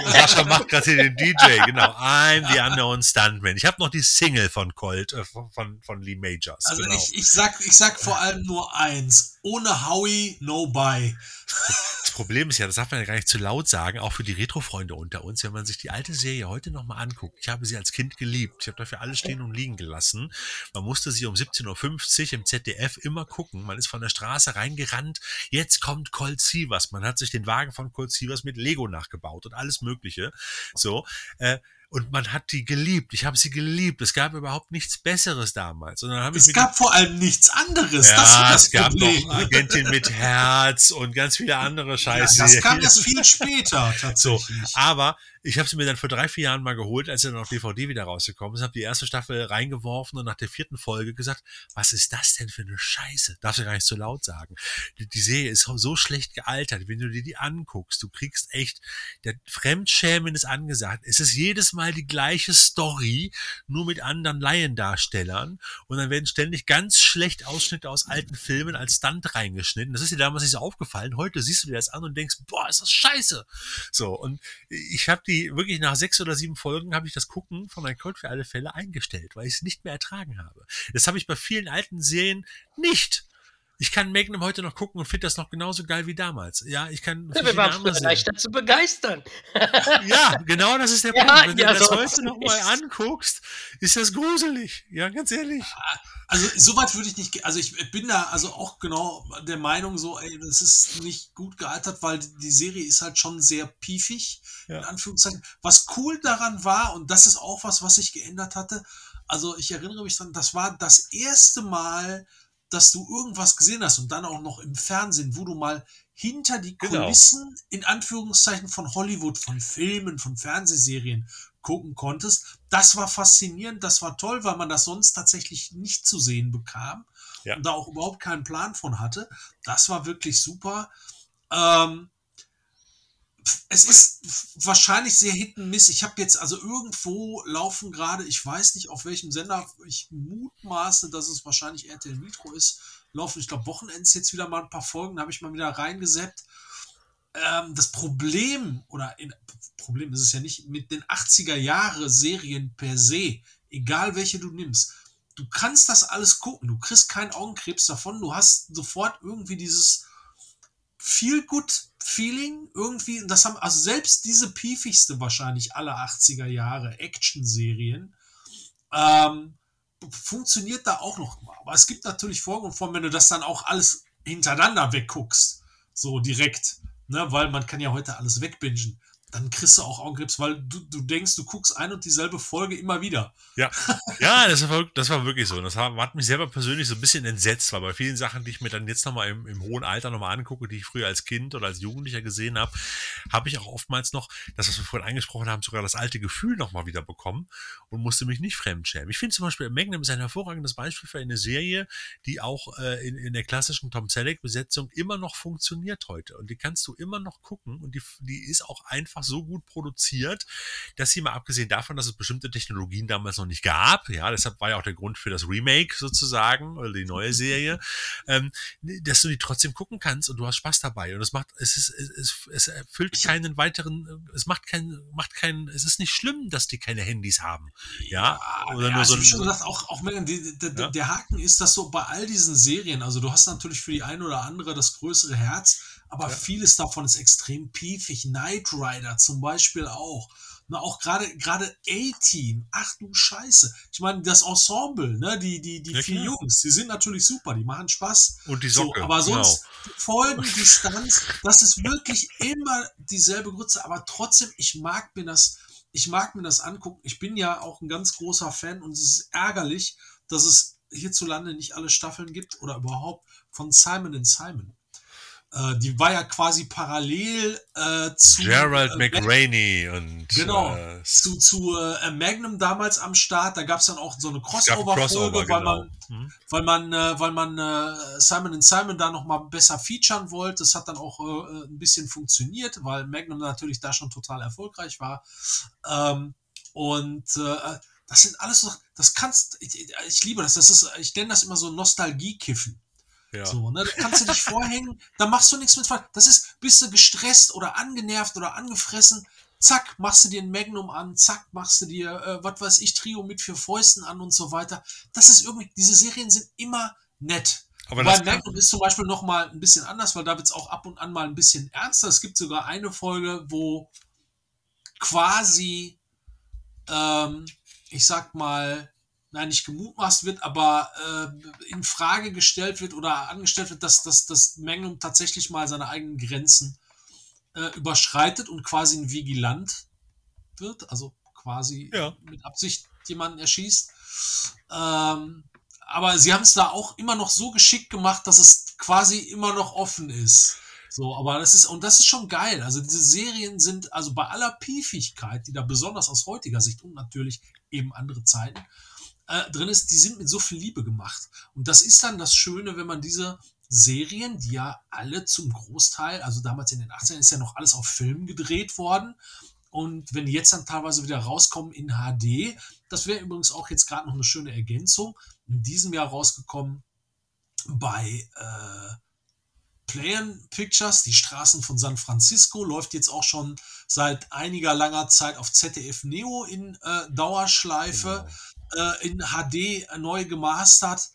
Sascha macht gerade hier den DJ, genau. I'm the Unknown Stuntman. Ich habe noch die Single von Colt, äh, von, von Lee Majors. Also genau. ich, ich, sag, ich sag vor allem nur eins. Ohne Howie, no buy. Das Problem ist ja, das darf man ja gar nicht zu laut sagen, auch für die Retro-Freunde unter uns, wenn man sich die alte Serie heute nochmal anguckt. Ich habe sie als Kind geliebt. Ich habe dafür alles stehen und liegen gelassen. Man musste sie um 17.50 Uhr im ZDF immer gucken. Man ist von der Straße reingerannt. Jetzt kommt Colt Sievers. Man hat sich den Wagen von Colt Sievers mit Lego nachgebaut und alles Mögliche. So. Äh, und man hat die geliebt. Ich habe sie geliebt. Es gab überhaupt nichts Besseres damals. Und dann es gab vor allem nichts anderes. Ja, das war das es gab Problem. noch Agentin mit Herz und ganz viele andere Scheiße. Ja, das kam erst viel später tatsächlich. So, aber ich habe sie mir dann vor drei, vier Jahren mal geholt, als sie dann auf DVD wieder rausgekommen ist, habe die erste Staffel reingeworfen und nach der vierten Folge gesagt, was ist das denn für eine Scheiße? Darfst du gar nicht so laut sagen. Die, die Serie ist so schlecht gealtert, wenn du dir die anguckst, du kriegst echt, der Fremdschämen ist angesagt. Es ist jedes Mal die gleiche Story, nur mit anderen Laiendarstellern und dann werden ständig ganz schlecht Ausschnitte aus alten Filmen als Stunt reingeschnitten. Das ist dir damals nicht so aufgefallen. Heute siehst du dir das an und denkst, boah, ist das scheiße. So, und ich habe die wirklich nach sechs oder sieben Folgen habe ich das Gucken von ein Cold für alle Fälle eingestellt, weil ich es nicht mehr ertragen habe. Das habe ich bei vielen alten Serien nicht. Ich kann Magnum heute noch gucken und finde das noch genauso geil wie damals. Ja, ich kann. Ja, wir waren früher leichter zu begeistern. ja, genau das ist der Ja, Punkt. Wenn ja, du das so heute noch mal ist. anguckst, ist das gruselig. Ja, ganz ehrlich. Also soweit würde ich nicht, also ich bin da also auch genau der Meinung so, ey, das ist nicht gut gealtert, weil die die Serie ist halt schon sehr piefig, Ja. in Anführungszeichen. Was cool daran war, und das ist auch was, was sich geändert hatte, also ich erinnere mich dran, das war das erste Mal, dass du irgendwas gesehen hast und dann auch noch im Fernsehen, wo du mal hinter die Genau. Kulissen, in Anführungszeichen, von Hollywood, von Filmen, von Fernsehserien gucken konntest. Das war faszinierend, das war toll, weil man das sonst tatsächlich nicht zu sehen bekam Ja. und da auch überhaupt keinen Plan von hatte. Das war wirklich super. Ähm, es ist wahrscheinlich sehr hit and miss. Ich habe jetzt also irgendwo laufen gerade, ich weiß nicht auf welchem Sender, ich mutmaße, dass es wahrscheinlich RTL Nitro ist, laufen, ich glaube, Wochenends jetzt wieder mal ein paar Folgen, da habe ich mal wieder reingesetzt. Ähm, das Problem, oder in, Problem ist es ja nicht, mit den 80er Jahre Serien per se, egal welche du nimmst, du kannst das alles gucken. Du kriegst keinen Augenkrebs davon. Du hast sofort irgendwie dieses feel good Feeling irgendwie. Das haben also selbst diese piefigste wahrscheinlich aller 80er Jahre Action-Serien ähm, funktioniert da auch noch mal. Aber es gibt natürlich Folgen und Formen, wenn du das dann auch alles hintereinander wegguckst, so direkt, ne, weil man kann ja heute alles wegbingen dann kriegst du auch Augenkrebs, weil du, du denkst, du guckst ein und dieselbe Folge immer wieder. Ja, ja das, war, das war wirklich so. Das hat mich selber persönlich so ein bisschen entsetzt, weil bei vielen Sachen, die ich mir dann jetzt nochmal im, im hohen Alter nochmal angucke, die ich früher als Kind oder als Jugendlicher gesehen habe, habe ich auch oftmals noch, das, was wir vorhin angesprochen haben, sogar das alte Gefühl nochmal wieder bekommen und musste mich nicht fremdschämen. Ich finde zum Beispiel, Magnum ist ein hervorragendes Beispiel für eine Serie, die auch äh, in, in der klassischen Tom Selleck-Besetzung immer noch funktioniert heute. Und die kannst du immer noch gucken und die, die ist auch einfach einfach so gut produziert, dass sie mal abgesehen davon, dass es bestimmte Technologien damals noch nicht gab, ja, deshalb war ja auch der Grund für das Remake sozusagen oder die neue Serie, ähm, dass du die trotzdem gucken kannst und du hast Spaß dabei und es macht, es ist, es, es erfüllt keinen weiteren, es macht keinen, macht keinen, es ist nicht schlimm, dass die keine Handys haben, ja, oder ja, nur so. Ich schon gesagt, auch, auch die, ja? der Haken ist, dass so bei all diesen Serien, also du hast natürlich für die eine oder andere das größere Herz, aber ja. vieles davon ist extrem piefig. Knight Rider zum Beispiel auch. Na, auch gerade gerade A-Team. Ach du Scheiße. Ich meine, das Ensemble, ne, die, die, die ja, vier klar. Jungs, die sind natürlich super, die machen Spaß. Und die Socke, so, aber sonst genau. Folgen, die Stunts, das ist wirklich immer dieselbe Grütze, aber trotzdem, ich mag mir das, ich mag mir das angucken. Ich bin ja auch ein ganz großer Fan und es ist ärgerlich, dass es hierzulande nicht alle Staffeln gibt oder überhaupt von Simon Simon. Äh, die war ja quasi parallel äh, zu Gerald äh, McRaney und genau äh, zu, zu äh, Magnum damals am Start. Da gab es dann auch so eine Crossover-Folge, Crossover, weil genau. man, mhm. weil man, äh, weil man äh, Simon Simon da noch mal besser featuren wollte. Das hat dann auch äh, ein bisschen funktioniert, weil Magnum natürlich da schon total erfolgreich war. Ähm, und äh, das sind alles so, das kannst, ich, ich liebe das. Das ist, ich nenne das immer so Nostalgie-Kiffen. Ja. So, ne? Da kannst du dich vorhängen, da machst du nichts mit. Das ist, bist du gestresst oder angenervt oder angefressen, zack, machst du dir ein Magnum an, zack, machst du dir, äh, was weiß ich, Trio mit vier Fäusten an und so weiter. Das ist irgendwie, diese Serien sind immer nett. Aber Weil Magnum ist zum Beispiel noch mal ein bisschen anders, weil da wird es auch ab und an mal ein bisschen ernster. Es gibt sogar eine Folge, wo quasi, ähm, ich sag mal, nein, nicht gemutmaßt wird, aber äh, in Frage gestellt wird oder angestellt wird, dass, dass das Magnum tatsächlich mal seine eigenen Grenzen äh, überschreitet und quasi ein Vigilant wird, also quasi ja. mit Absicht jemanden erschießt. Ähm, aber sie haben es da auch immer noch so geschickt gemacht, dass es quasi immer noch offen ist. So, aber das ist, und das ist schon geil. Also diese Serien sind, also bei aller Piefigkeit, die da besonders aus heutiger Sicht und natürlich eben andere Zeiten, äh, drin ist, die sind mit so viel Liebe gemacht. Und das ist dann das Schöne, wenn man diese Serien, die ja alle zum Großteil, also damals in den 18 ist ja noch alles auf Film gedreht worden. Und wenn die jetzt dann teilweise wieder rauskommen in HD, das wäre übrigens auch jetzt gerade noch eine schöne Ergänzung, in diesem Jahr rausgekommen bei äh, Playen Pictures, die Straßen von San Francisco, läuft jetzt auch schon seit einiger langer Zeit auf ZDF Neo in äh, Dauerschleife. Genau äh, in HD neu gemastert.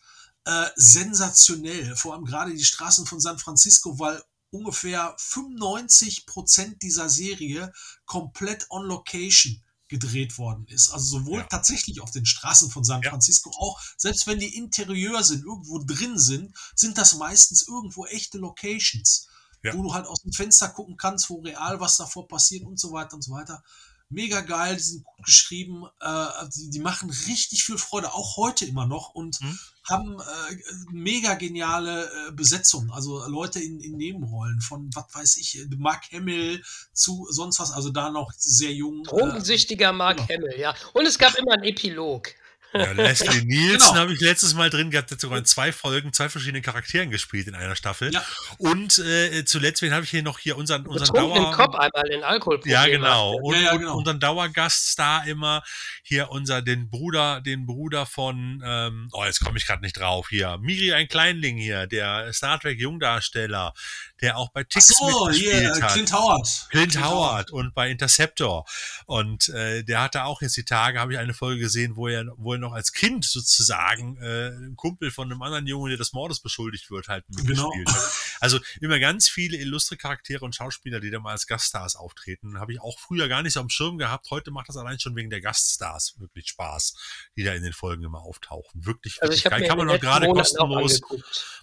Äh, sensationell. Vor allem gerade die Straßen von San Francisco, weil ungefähr 95 Prozent dieser Serie komplett on Location gedreht worden ist. Also sowohl ja. tatsächlich auf den Straßen von San Francisco, ja. auch selbst wenn die Interieur sind, irgendwo drin sind, sind das meistens irgendwo echte Locations, ja. wo du halt aus dem Fenster gucken kannst, wo real was davor passiert und so weiter und so weiter mega geil, die sind gut geschrieben, äh, die, die, machen richtig viel Freude, auch heute immer noch und mhm. haben äh, mega geniale äh, Besetzungen, also Leute in, in Nebenrollen von, was weiß ich, Mark Hamill zu sonst was, also da noch sehr jung. Äh, Drogensüchtiger Mark. Hamill, ja. Und es gab immer einen Epilog. Ja, Leslie Nielsen genau. habe ich letztes Mal drin gehabt, hat sogar in zwei Folgen zwei verschiedene Charakteren gespielt in einer Staffel. Ja. Und äh, zuletzt, wen habe ich hier noch hier unseren, unseren Dauer... Kopf einmal den Alkohol Ja, genau. Und, ja, ja, genau. Und unseren Dauergaststar immer hier unser, den Bruder, den Bruder von, ähm, oh, jetzt komme ich gerade nicht drauf, hier, Miri ein Kleinling hier, der Star Trek Jungdarsteller, der auch bei Tix so, mitgespielt yeah, hat. Clint Howard. Clint, Clint Howard, Howard und bei Interceptor. Und äh, der hatte auch jetzt die Tage, habe ich eine Folge gesehen, wo er, wo er noch als Kind sozusagen äh, ein Kumpel von einem anderen Jungen, der des Mordes beschuldigt wird, halt Genau. mitgespielt hat. Also immer ganz viele illustre Charaktere und Schauspieler, die da mal als Gaststars auftreten. Habe ich auch früher gar nicht so am Schirm gehabt. Heute macht das allein schon wegen der Gaststars wirklich Spaß, die da in den Folgen immer auftauchen. Wirklich, Also wirklich geil. Kann man noch gerade kostenlos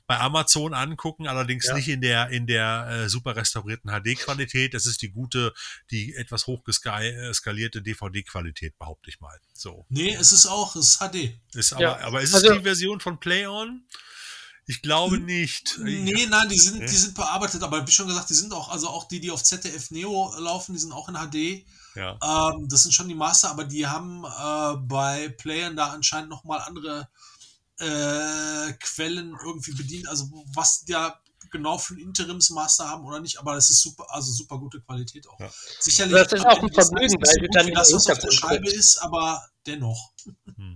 bei Amazon angucken, allerdings Ja. nicht in der in der äh, super restaurierten HD-Qualität. Das ist die gute, die etwas hochskalierte DVD-Qualität, behaupte ich mal. So Nee, es ist auch, ist HD. ist aber, Ja. aber ist es Also- die Version von Play On? Ich glaube nicht. Nee, nein, die sind, die sind bearbeitet, aber wie schon gesagt, die sind auch, also auch die, die auf ZDF Neo laufen, die sind auch in HD. Ja. Ähm, das sind schon die Master, aber die haben äh, bei Playern da anscheinend nochmal andere äh, Quellen irgendwie bedient. Also was da genau für einen Interimsmaster haben oder nicht, aber das ist super, also super gute Qualität auch. Ja. Sicherlich. Das ist auch ein Vergnügen, weil du dann das, was auf der Scheibe ist, aber dennoch.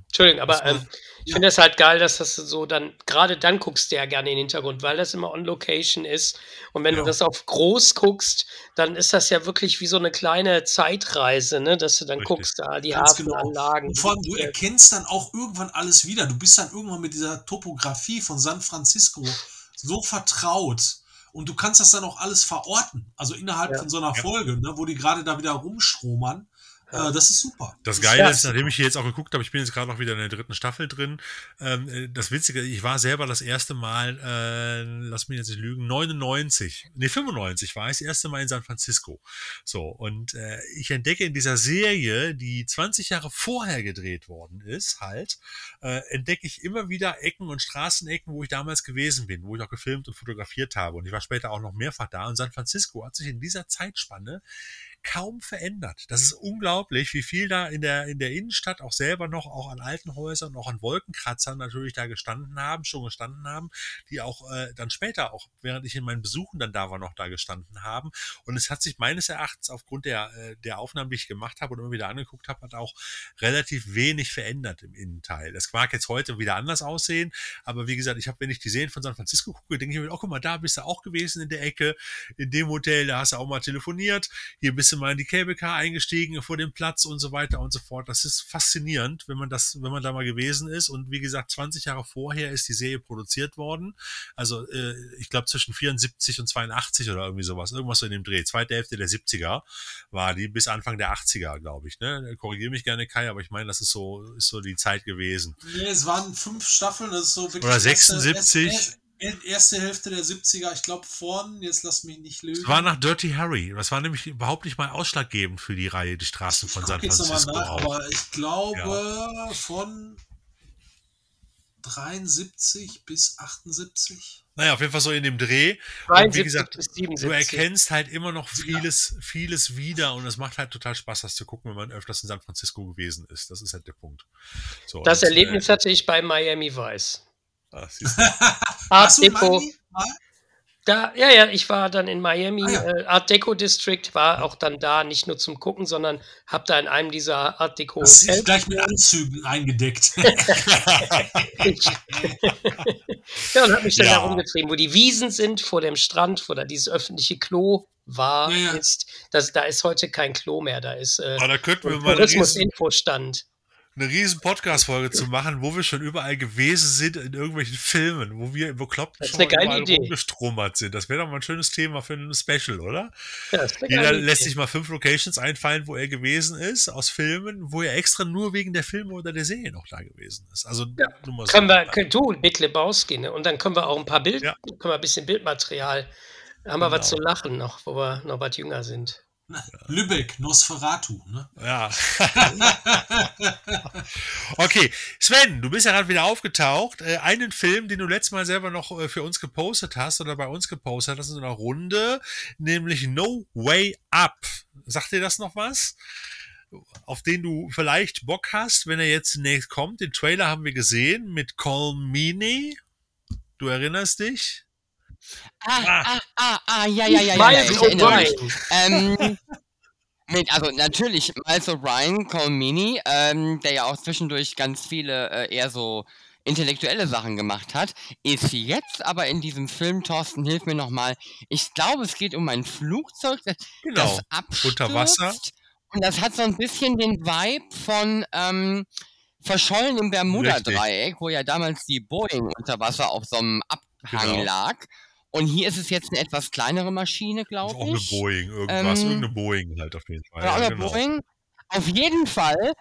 Entschuldigung, aber ähm, ich ja. finde es halt geil, dass das so dann, gerade dann guckst du ja gerne in den Hintergrund, weil das immer on Location ist. Und wenn Ja. du das auf groß guckst, dann ist das ja wirklich wie so eine kleine Zeitreise, ne? dass du dann Richtig. guckst, da die Ganz genau. Hafenanlagen. Und vor allem, du die- erkennst dann auch irgendwann alles wieder. Du bist dann irgendwann mit dieser Topografie von San Francisco so vertraut. Und du kannst das dann auch alles verorten. Also innerhalb Ja. von so einer Ja. Folge, ne, wo die gerade da wieder rumstromern. Äh, das ist super. Das Geile Ja. ist, nachdem ich hier jetzt auch geguckt habe, ich bin jetzt gerade noch wieder in der dritten Staffel drin. Ähm, äh, das Witzige, ich war selber das erste Mal, äh, lass mich jetzt nicht lügen, 99, nee, 95 war ich das erste Mal in San Francisco. So, und äh, ich entdecke in dieser Serie, die 20 Jahre vorher gedreht worden ist, halt, äh, entdecke ich immer wieder Ecken und Straßenecken, wo ich damals gewesen bin, wo ich auch gefilmt und fotografiert habe. Und ich war später auch noch mehrfach da. Und San Francisco hat sich in dieser Zeitspanne kaum verändert. Das ist unglaublich, wie viel da in der, in der Innenstadt auch selber noch, auch an alten Häusern, auch an Wolkenkratzern natürlich da gestanden haben, schon gestanden haben, die auch äh, dann später, auch während ich in meinen Besuchen dann da war, noch da gestanden haben. Und es hat sich meines Erachtens aufgrund der, äh, der Aufnahmen, die ich gemacht habe und immer wieder angeguckt habe, hat auch relativ wenig verändert im Innenteil. Das mag jetzt heute wieder anders aussehen, aber wie gesagt, ich habe, wenn ich die Serien von San Francisco gucke, denke ich mir, oh, guck mal, da bist du auch gewesen in der Ecke, in dem Hotel, da hast du auch mal telefoniert, hier bist du mal in die Cable Car eingestiegen vor dem Platz und so weiter und so fort. Das ist faszinierend, wenn man das, wenn man da mal gewesen ist. Und wie gesagt, 20 Jahre vorher ist die Serie produziert worden. Also äh, ich glaube zwischen 74 und 82 oder irgendwie sowas, irgendwas so in dem Dreh. Zweite Hälfte der 70er war die bis Anfang der 80er, glaube ich. Ne? Korrigiere mich gerne, Kai, aber ich meine, das ist so, ist so die Zeit gewesen. Nee, es waren fünf Staffeln, das ist so wirklich. Oder erste- 76. Erste, erste Hälfte der 70er, ich glaube vorn, jetzt lass mich nicht lügen. Es war nach Dirty Harry. Das war nämlich überhaupt nicht mal ausschlaggebend für die Reihe Die Straßen von ich San Francisco. nach, aber ich glaube von 73 bis 78. Naja, auf jeden Fall so in dem Dreh. Und wie 73 gesagt, du 77. erkennst halt immer noch vieles, vieles wieder und es macht halt total Spaß, das zu gucken, wenn man öfters in San Francisco gewesen ist. Das ist halt der Punkt. So, Das und, Erlebnis äh, hatte ich bei Miami Vice. Ah. Art? Mal? Da, ja, ja, ich war dann in Miami, Ah, ja. äh, Art Deco District, war auch dann da, nicht nur zum Gucken, sondern hab da in einem dieser Art Deco Das ist gleich mit Anzügen eingedeckt. ja, und hab mich dann Ja. da rumgetrieben, wo die Wiesen sind, vor dem Strand, wo da dieses öffentliche Klo war, Ja, ja. ist. Das, da ist heute kein Klo mehr, da ist äh, Aber da könnten wir ein mal Tourismus-Infostand. Eine riesen Podcast-Folge zu machen, wo wir schon überall gewesen sind in irgendwelchen Filmen, wo wir ist schon überall Idee. rumgestromert sind. Das wäre doch mal ein schönes Thema für ein Special, oder? Ja, Jeder lässt Idee. sich mal fünf Locations einfallen, wo er gewesen ist, aus Filmen, wo er extra nur wegen der Filme oder der Serie noch da gewesen ist. Also Ja. nur mal so. Können wir, können, du, Big Lebowski, ne? Und dann können wir auch ein paar Bild, Ja. können wir ein bisschen Bildmaterial. Haben wir was zu Genau. lachen noch, wo wir noch was jünger sind. Lübeck, Nosferatu. Ne? Ja. okay, Sven, du bist ja gerade wieder aufgetaucht. Äh, einen Film, den du letztes Mal selber noch äh, für uns gepostet hast oder bei uns gepostet hast in so einer Runde, nämlich No Way Up. Sagt dir das noch was? Auf den du vielleicht Bock hast, wenn er jetzt zunächst kommt. Den Trailer haben wir gesehen mit Colmini. Du erinnerst dich? Ah, ah, ah, ah, ja, ja, ja, ja, ja Miles ich erinnere mich. Ähm, mit, also natürlich Miles O'Brien, Colmini, ähm, der ja auch zwischendurch ganz viele äh, eher so intellektuelle Sachen gemacht hat, ist jetzt aber in diesem Film, Thorsten, hilf mir nochmal, ich glaube, es geht um ein Flugzeug, das, Genau. das abstürzt. Unter Wasser. Und das hat so ein bisschen den Vibe von, ähm, verschollen im Bermuda-Dreieck, wo ja damals die Boeing unter Wasser auf so einem Abhang Genau. lag. Und hier ist es jetzt eine etwas kleinere Maschine, Auch glaube eine ich. Boeing, irgendwas. Ähm, Irgendeine Boeing halt auf jeden Fall. Ja, oder genau. Boeing. Auf jeden Fall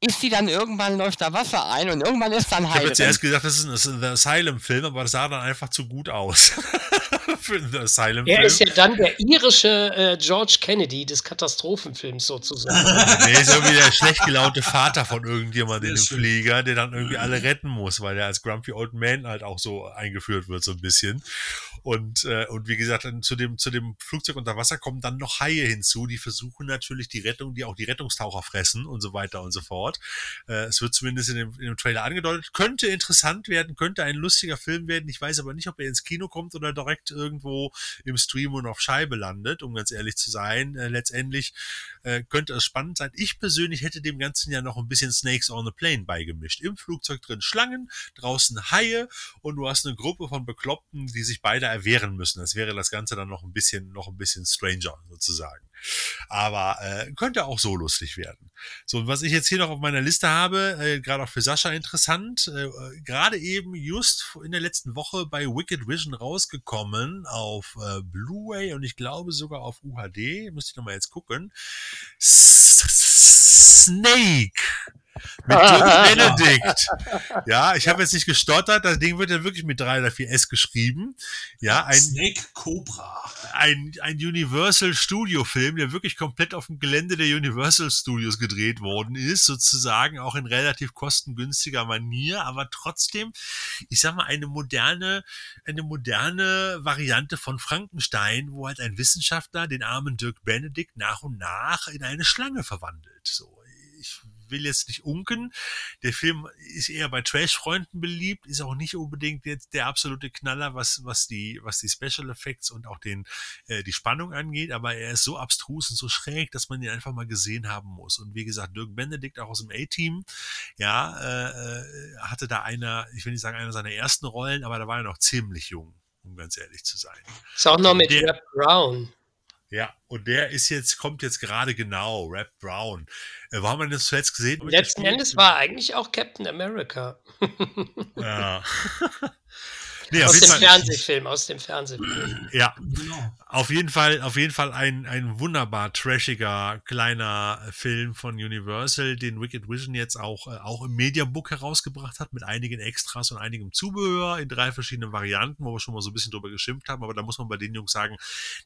ist sie dann irgendwann, läuft da Wasser ein und irgendwann ist dann Ich habe Heil jetzt drin. erst gedacht, das ist ein, Asylum-Film, aber das sah dann einfach zu gut aus. Für einen The Er Asylum-Film. ist ja dann der irische äh, George Kennedy des Katastrophenfilms sozusagen. Nee, ist irgendwie der schlecht gelaunte Vater von irgendjemandem in dem schön. Flieger, der dann irgendwie alle retten muss, weil der als Grumpy Old Man halt auch so eingeführt wird, so ein bisschen. Und, äh, und wie gesagt, dann zu dem, zu dem Flugzeug unter Wasser kommen dann noch Haie hinzu, die versuchen natürlich die Rettung, die auch die Rettungstaucher fressen und so weiter und so fort. Äh, es wird zumindest in dem, in dem Trailer angedeutet. Könnte interessant werden, könnte ein lustiger Film werden. Ich weiß aber nicht, ob er ins Kino kommt oder direkt irgendwo im Stream und auf Scheibe landet, um ganz ehrlich zu sein. Äh, letztendlich äh, könnte es spannend sein. Ich persönlich hätte dem Ganzen ja noch ein bisschen Snakes on the Plane beigemischt. Im Flugzeug drin Schlangen, draußen Haie und du hast eine Gruppe von Bekloppten, die sich beide erwehren müssen. Das wäre das Ganze dann noch ein bisschen, noch ein bisschen stranger sozusagen. Aber äh, könnte auch so lustig werden. So, was ich jetzt hier noch auf meiner Liste habe, äh, gerade auch für Sascha interessant, äh, äh, gerade eben just in der letzten Woche bei Wicked Vision rausgekommen auf äh, Blu-ray und ich glaube sogar auf UHD, müsste ich nochmal jetzt gucken. S Snake mit John Benedict. Ja, ich habe jetzt nicht gestottert, das Ding wird ja wirklich mit drei oder vier S geschrieben. Ja, ein, Snake Cobra. ein, ein Universal Studio Film, der wirklich komplett auf dem Gelände der Universal Studios gedreht worden ist, sozusagen auch in relativ kostengünstiger Manier, aber trotzdem, ich sag mal, eine moderne, eine moderne Variante von Frankenstein, wo halt ein Wissenschaftler den armen Dirk Benedict nach und nach in eine Schlange verwandelt. So, ich will jetzt nicht unken. Der Film ist eher bei Trash-Freunden beliebt, ist auch nicht unbedingt jetzt der absolute Knaller, was, was die, was die Special Effects und auch den, äh, die Spannung angeht, aber er ist so abstrus und so schräg, dass man ihn einfach mal gesehen haben muss. Und wie gesagt, Dirk Benedict auch aus dem A-Team, ja, äh, äh, hatte da einer, ich will nicht sagen, einer seiner ersten Rollen, aber da war er noch ziemlich jung, um ganz ehrlich zu sein. Ist auch noch mit Der- Rap Brown. Ja, und der ist jetzt, kommt jetzt gerade genau, Rap Brown. Äh, wo haben wir den zuletzt gesehen? Letzten Endes war eigentlich auch Captain America. Ja. nee, aus dem Fall, Fernsehfilm, aus dem Fernsehfilm. ja, Genau. auf jeden Fall, auf jeden Fall ein, ein wunderbar trashiger kleiner Film von Universal, den Wicked Vision jetzt auch, äh, auch im Mediabook herausgebracht hat, mit einigen Extras und einigem Zubehör in drei verschiedenen Varianten, wo wir schon mal so ein bisschen drüber geschimpft haben, aber da muss man bei den Jungs sagen,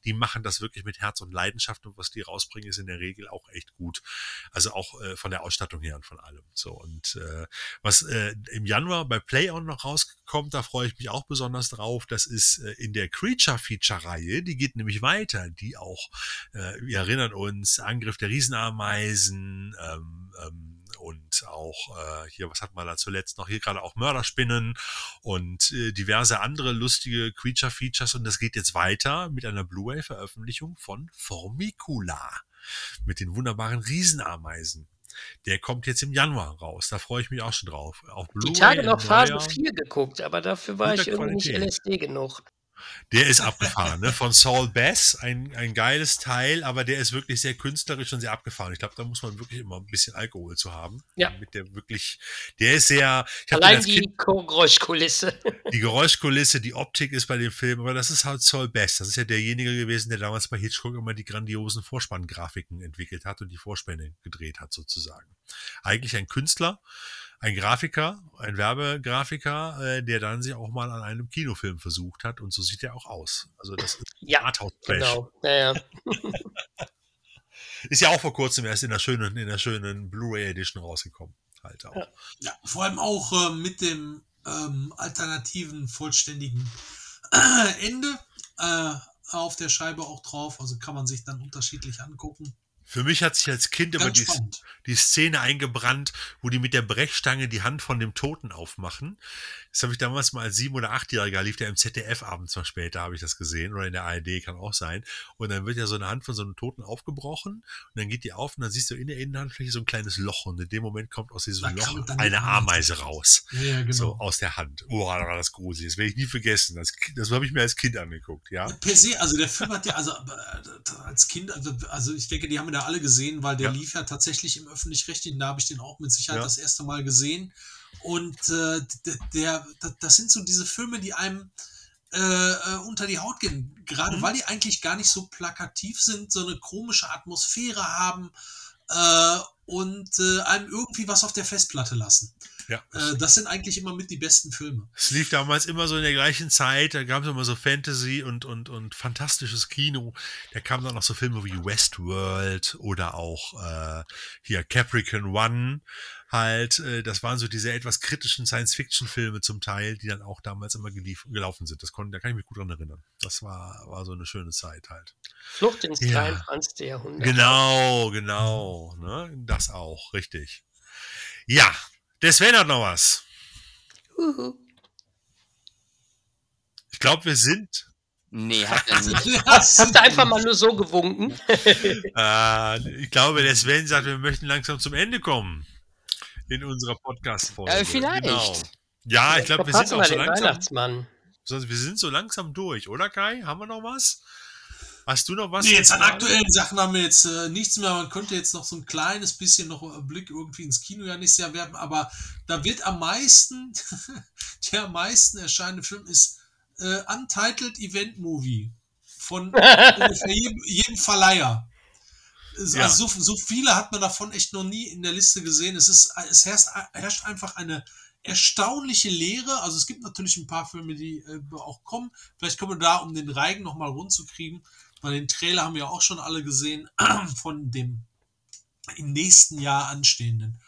die machen das wirklich mit Herz und Leidenschaft und was die rausbringen, ist in der Regel auch echt gut. Also auch äh, von der Ausstattung her und von allem. So und äh, was äh, im Januar bei Play-On noch rauskommt, da freue ich mich auch besonders drauf. Das ist äh, in der Creature-Feature-Reihe, die geht nämlich weiter, die auch, äh, wir erinnern uns, Angriff der Riesenameisen, ähm, ähm, und auch äh, hier, was hat man da zuletzt noch? Hier gerade auch Mörderspinnen und äh, diverse andere lustige Creature-Features und das geht jetzt weiter mit einer Blu-ray-Veröffentlichung von Formicula mit den wunderbaren Riesenameisen. Der kommt jetzt im Januar raus. Da freue ich mich auch schon drauf. Auf Die Blu-ray Tage noch Phase neuer- 4 geguckt, aber dafür war ich irgendwie nicht Qualität. LSD genug. Der ist abgefahren, ne? Von Saul Bass, ein, ein geiles Teil, aber der ist wirklich sehr künstlerisch und sehr abgefahren. Ich glaube, da muss man wirklich immer ein bisschen Alkohol zu haben. Ja. Damit der wirklich, der ist sehr, Allein die Kind Geräuschkulisse. die Geräuschkulisse, die Optik ist bei dem Film, aber das ist halt Saul Bass. Das ist ja derjenige gewesen, der damals bei Hitchcock immer die grandiosen Vorspanngrafiken entwickelt hat und die Vorspänne gedreht hat, sozusagen. Eigentlich ein Künstler, ein Grafiker, ein Werbegrafiker, äh, der dann sich auch mal an einem Kinofilm versucht hat und so sieht er auch aus. Also das ist Ja, Arthouse-Trash. Genau. Naja. Ist ja auch vor kurzem erst in der schönen, in der schönen Blu-ray Edition rausgekommen. Halt auch. Ja. Ja, vor allem auch äh, mit dem ähm, alternativen, vollständigen Ende äh, auf der Scheibe auch drauf. Also kann man sich dann unterschiedlich angucken. Für mich hat sich als Kind immer die, spannend. die Szene eingebrannt, wo die mit der Brechstange die Hand von dem Toten aufmachen. Das habe ich damals mal als sieben- oder achtjähriger, lief der im ZDF abends mal später, habe ich das gesehen, oder in der ARD, kann auch sein. Und dann wird ja so eine Hand von so einem Toten aufgebrochen und dann geht die auf und dann siehst du in der Innenhandfläche so ein kleines Loch und in dem Moment kommt aus diesem Da Loch eine Ameise raus. Ja, ja, genau. So aus der Hand. Boah, da war das gruselig. Das werde ich nie vergessen. Das, das habe ich mir als Kind angeguckt, ja. Per se, also der Film hat ja, also äh, als Kind, also, also ich denke, die haben wir da alle gesehen, weil der Ja. lief ja tatsächlich im öffentlich-rechtlichen, da habe ich den auch mit Sicherheit Ja. das erste Mal gesehen. Und äh, der, d- das sind so diese Filme, die einem äh, äh, unter die Haut gehen, gerade Mhm. weil die eigentlich gar nicht so plakativ sind, so eine komische Atmosphäre haben äh, und äh, einem irgendwie was auf der Festplatte lassen. Ja. Äh, das sind eigentlich immer mit die besten Filme. Es lief damals immer so in der gleichen Zeit, da gab es immer so Fantasy und, und, und fantastisches Kino. Da kamen dann noch so Filme wie Westworld oder auch äh, hier Capricorn One halt. Äh, das waren so diese etwas kritischen Science-Fiction-Filme zum Teil, die dann auch damals immer gelief, gelaufen sind. Das konnte, da kann ich mich gut dran erinnern. Das war, war so eine schöne Zeit halt. Flucht ins Ja. 23. Jahrhundert. Genau, genau. Ne? Das auch, richtig. Ja, der Sven hat noch was. Uhu. Ich glaube, wir sind Nee, hat er nicht. Hast du einfach mal nur so gewunken? Äh, ich glaube, der Sven sagt, wir möchten langsam zum Ende kommen in unserer Podcast-Folge. Äh, vielleicht. Genau. Ja, ich glaube, wir sind auch so langsam. Weihnachtsmann. Wir sind so langsam durch, oder Kai? Haben wir noch was? Hast du noch was? Nee, jetzt an aktuellen Sachen haben wir jetzt äh, nichts mehr. Man könnte jetzt noch so ein kleines bisschen noch Blick irgendwie ins Kino ja nächstes Jahr werfen, aber da wird am meisten, der am meisten erscheinende Film ist äh, Untitled Event Movie von ungefähr jedem, jedem Verleiher. Es- Ja. Also so, so viele hat man davon echt noch nie in der Liste gesehen. Es, ist, es herrscht, herrscht einfach eine erstaunliche Leere. Also es gibt natürlich ein paar Filme, die äh, auch kommen. Vielleicht kommen wir da, um den Reigen nochmal rund zu kriegen. Weil den Trailer haben wir auch schon alle gesehen von dem im nächsten Jahr anstehenden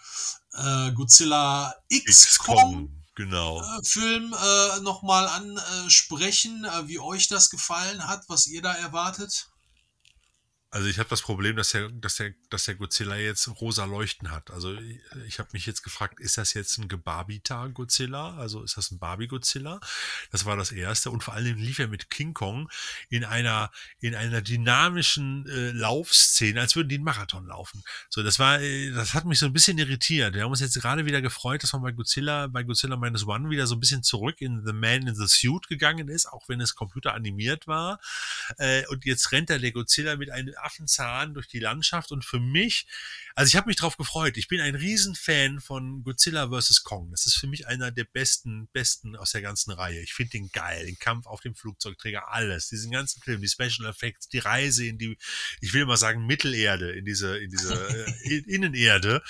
äh, Godzilla X-Kong. Genau. äh, Film äh, nochmal ansprechen, äh, wie euch das gefallen hat, was ihr da erwartet. Also ich habe das Problem, dass der, dass der, dass der Godzilla jetzt rosa Leuchten hat. Also ich, ich habe mich jetzt gefragt, ist das jetzt ein Gebarbita Godzilla? Also ist das ein Barbie Godzilla? Das war das erste. Und vor allem lief er mit King Kong in einer, in einer dynamischen äh, Laufszene, als würden die einen Marathon laufen. So, das war, äh, das hat mich so ein bisschen irritiert. Wir haben uns jetzt gerade wieder gefreut, dass man bei Godzilla, bei Godzilla Minus One wieder so ein bisschen zurück in The Man in the Suit gegangen ist, auch wenn es computeranimiert war. Äh, und jetzt rennt da der Godzilla mit einem Affenzahn durch die Landschaft und für mich, also ich habe mich drauf gefreut. Ich bin ein Riesenfan von Godzilla vs. Kong. Das ist für mich einer der besten, besten aus der ganzen Reihe. Ich finde den geil. Den Kampf auf dem Flugzeugträger, alles. Diesen ganzen Film, die Special Effects, die Reise in die, ich will mal sagen, Mittelerde, in diese, in diese äh, Innenerde.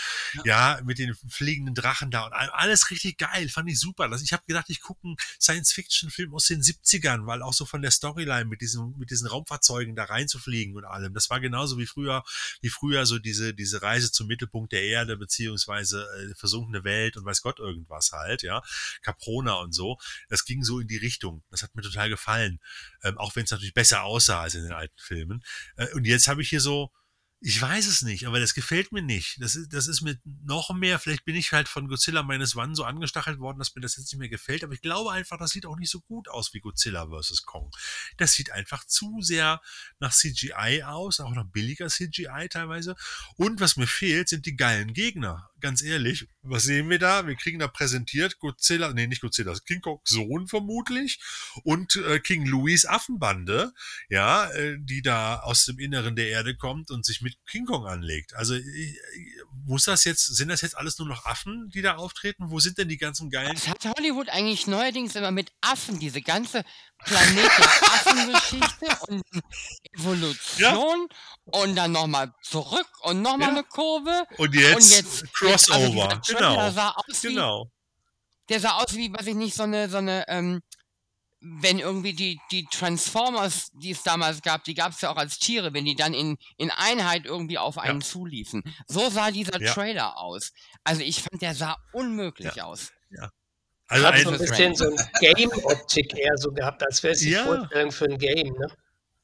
Ja. mit den fliegenden Drachen da und alles richtig geil. Fand ich super. Ich habe gedacht, ich gucke einen Science-Fiction-Film aus den 70ern, weil auch so von der Storyline mit diesen, mit diesen Raumfahrzeugen da reinzufliegen und allem. Das war genauso wie früher, wie früher so diese, diese Reise zum Mittelpunkt der Erde, beziehungsweise äh, versunkene Welt und weiß Gott irgendwas halt, ja. Caprona und so. Das ging so in die Richtung. Das hat mir total gefallen. Ähm, auch wenn es natürlich besser aussah als in den alten Filmen. Äh, und jetzt habe ich hier so, ich weiß es nicht, aber das gefällt mir nicht. Das ist, das ist mir noch mehr, vielleicht bin ich halt von Godzilla meines Wann so angestachelt worden, dass mir das jetzt nicht mehr gefällt, aber ich glaube einfach, das sieht auch nicht so gut aus wie Godzilla vs. Kong. Das sieht einfach zu sehr nach CGI aus, auch nach billiger CGI teilweise. Und was mir fehlt, sind die geilen Gegner. Ganz ehrlich, was sehen wir da? Wir kriegen da präsentiert Godzilla, nee, nicht Godzilla, King Kong Sohn vermutlich und äh, King Louis Affenbande, ja, äh, die da aus dem Inneren der Erde kommt und sich mit King Kong anlegt. Also ich, muss das jetzt, sind das jetzt alles nur noch Affen, die da auftreten? Wo sind denn die ganzen geilen? Das hat Hollywood eigentlich neuerdings immer mit Affen, diese ganze Planet der Affen-Geschichte und Evolution und dann nochmal zurück und nochmal Ja. eine Kurve. Und jetzt, und jetzt Crossover, also dieser Trailer genau, sah aus wie, genau. der sah aus wie, weiß ich nicht, so eine, so eine, ähm, wenn irgendwie die, die Transformers, die es damals gab, die gab es ja auch als Tiere, wenn die dann in, in Einheit irgendwie auf einen zuliefen. So sah dieser Ja. Trailer aus. Also ich fand, der sah unmöglich aus. Also Hat ein, so ein bisschen so ein Game-Optik eher so gehabt, als wäre es die Ja. Vorstellung für ein Game, ne?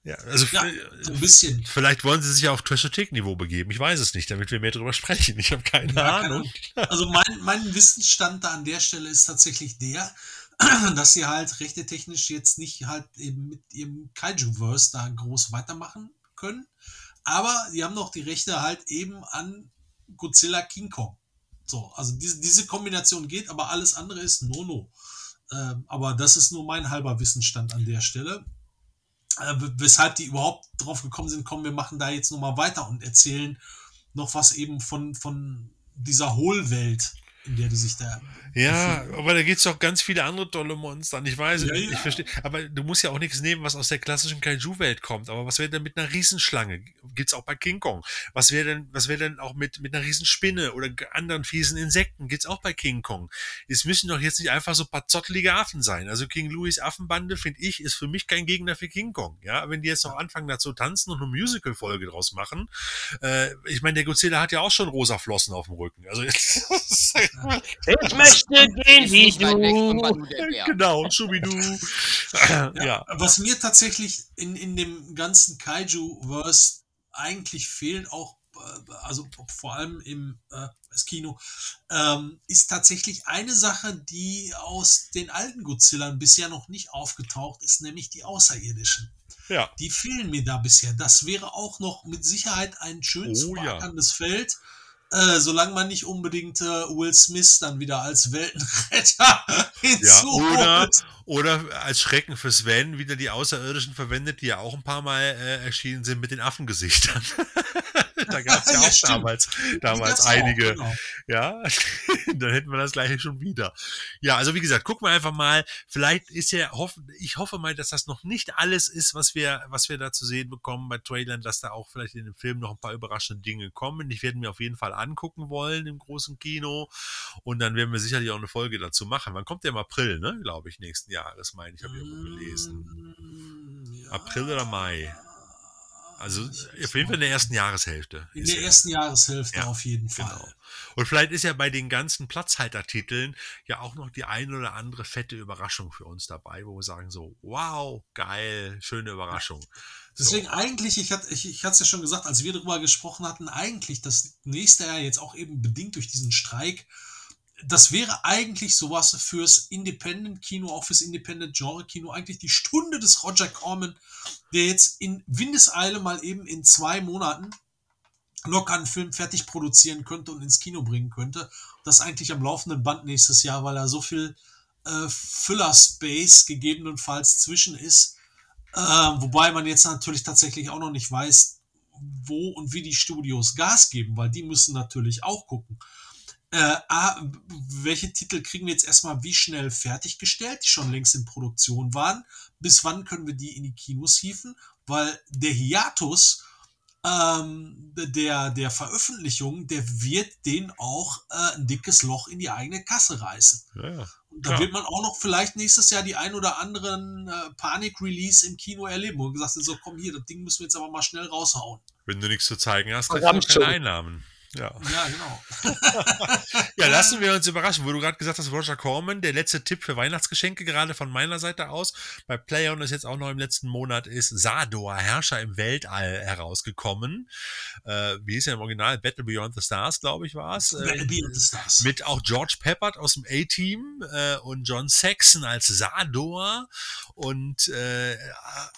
Ja, also Ja, ein bisschen. Vielleicht wollen sie sich auf Trashothek-Niveau begeben. Ich weiß es nicht, damit wir mehr darüber sprechen. Ich habe keine Ja, Ahnung. Also mein, mein Wissensstand da an der Stelle ist tatsächlich der, dass sie halt rechte technisch jetzt nicht halt eben mit ihrem Kaiju-Verse da groß weitermachen können. Aber die haben noch die Rechte halt eben an Godzilla King Kong. So, also diese, diese Kombination geht, aber alles andere ist No-No. Ähm, aber das ist nur mein halber Wissensstand an der Stelle. Äh, weshalb die überhaupt drauf gekommen sind, kommen, wir machen da jetzt nochmal weiter und erzählen noch was eben von, von dieser Hohlwelt in der die sich da. Ja, aber da gibt es auch ganz viele andere tolle Monster. Und ich weiß, Ja, ich ja. verstehe. Aber du musst ja auch nichts nehmen, was aus der klassischen Kaiju-Welt kommt. Aber was wäre denn mit einer Riesenschlange? Gibt's auch bei King Kong. Was wäre denn, was wäre denn auch mit, mit einer Riesenspinne oder anderen fiesen Insekten? Gibt's auch bei King Kong. Es müssen doch jetzt nicht einfach so ein paar zottelige Affen sein. Also King Louis Affenbande, finde ich, ist für mich kein Gegner für King Kong. Ja, wenn die jetzt noch anfangen dazu tanzen und eine Musical-Folge draus machen. Äh, ich meine, der Godzilla hat ja auch schon rosa Flossen auf dem Rücken. Also, Ich möchte gehen wie du. Genau, Schubidu. ja. Was mir tatsächlich in, in dem ganzen Kaiju-Verse eigentlich fehlt, auch äh, also vor allem im äh, Kino, ähm, ist tatsächlich eine Sache, die aus den alten Godzillern bisher noch nicht aufgetaucht ist, nämlich die Außerirdischen. Ja. Die fehlen mir da bisher. Das wäre auch noch mit Sicherheit ein schön zu Oh ja. Feld. Äh, solange man nicht unbedingt äh, Will Smith dann wieder als Weltenretter Ja, hinzuholt. oder, oder als Schrecken für Sven wieder die Außerirdischen verwendet, die ja auch ein paar Mal äh, erschienen sind mit den Affengesichtern. da gab es ja Ja, auch stimmt. damals, damals gab's auch, einige. genau. Ja, dann hätten wir das gleiche schon wieder. Ja, also wie gesagt, gucken wir einfach mal. Vielleicht ist ja, hoffen, ich hoffe mal, dass das noch nicht alles ist, was wir, was wir da zu sehen bekommen bei Trailern, dass da auch vielleicht in dem Film noch ein paar überraschende Dinge kommen. Ich werde mir auf jeden Fall angucken wollen im großen Kino. Und dann werden wir sicherlich auch eine Folge dazu machen. Wann kommt der im April, ne? Glaube ich, nächsten Jahres, meine ich, habe ich irgendwo gelesen. Mm, ja. April oder Mai? Also auf jeden Fall in der ersten Jahreshälfte. In der er. ersten Jahreshälfte Ja, auf jeden Fall. Genau. Und vielleicht ist ja bei den ganzen Platzhaltertiteln ja auch noch die ein oder andere fette Überraschung für uns dabei, wo wir sagen so, wow, geil, schöne Überraschung. Deswegen eigentlich, ich hatte ich, ich hatte es ja schon gesagt, als wir darüber gesprochen hatten, eigentlich das nächste Jahr jetzt auch eben bedingt durch diesen Streik, das wäre eigentlich sowas fürs Independent-Kino, auch fürs Independent-Genre-Kino, eigentlich die Stunde des Roger Corman, der jetzt in Windeseile mal eben in zwei Monaten locker einen Film fertig produzieren könnte und ins Kino bringen könnte. Das eigentlich am laufenden Band nächstes Jahr, weil da so viel äh, Füller-Space gegebenenfalls zwischen ist. Äh, wobei man jetzt natürlich tatsächlich auch noch nicht weiß, wo und wie die Studios Gas geben, weil die müssen natürlich auch gucken. Äh, A, welche Titel kriegen wir jetzt erstmal wie schnell fertiggestellt, die schon längst in Produktion waren? Bis wann können wir die in die Kinos hieven? Weil der Hiatus ähm, der, der Veröffentlichung, der wird den auch äh, ein dickes Loch in die eigene Kasse reißen. Ja, ja. Und da wird man auch noch vielleicht nächstes Jahr die ein oder anderen äh, Panik-Release im Kino erleben, wo gesagt wird, so komm hier, das Ding müssen wir jetzt aber mal schnell raushauen. Wenn du nichts zu zeigen hast, kriegst Verdammt du keine schon. Einnahmen. Ja. Ja, genau. ja, lassen wir uns überraschen, wo du gerade gesagt hast, Roger Corman, der letzte Tipp für Weihnachtsgeschenke, gerade von meiner Seite aus, bei PlayOn ist jetzt auch noch im letzten Monat, ist Sador, Herrscher im Weltall, herausgekommen. Äh, wie hieß er im Original? Battle Beyond the Stars, glaube ich, war es. Battle Beyond the Stars. Mit auch George Peppard aus dem A-Team äh, und John Saxon als Sador und äh,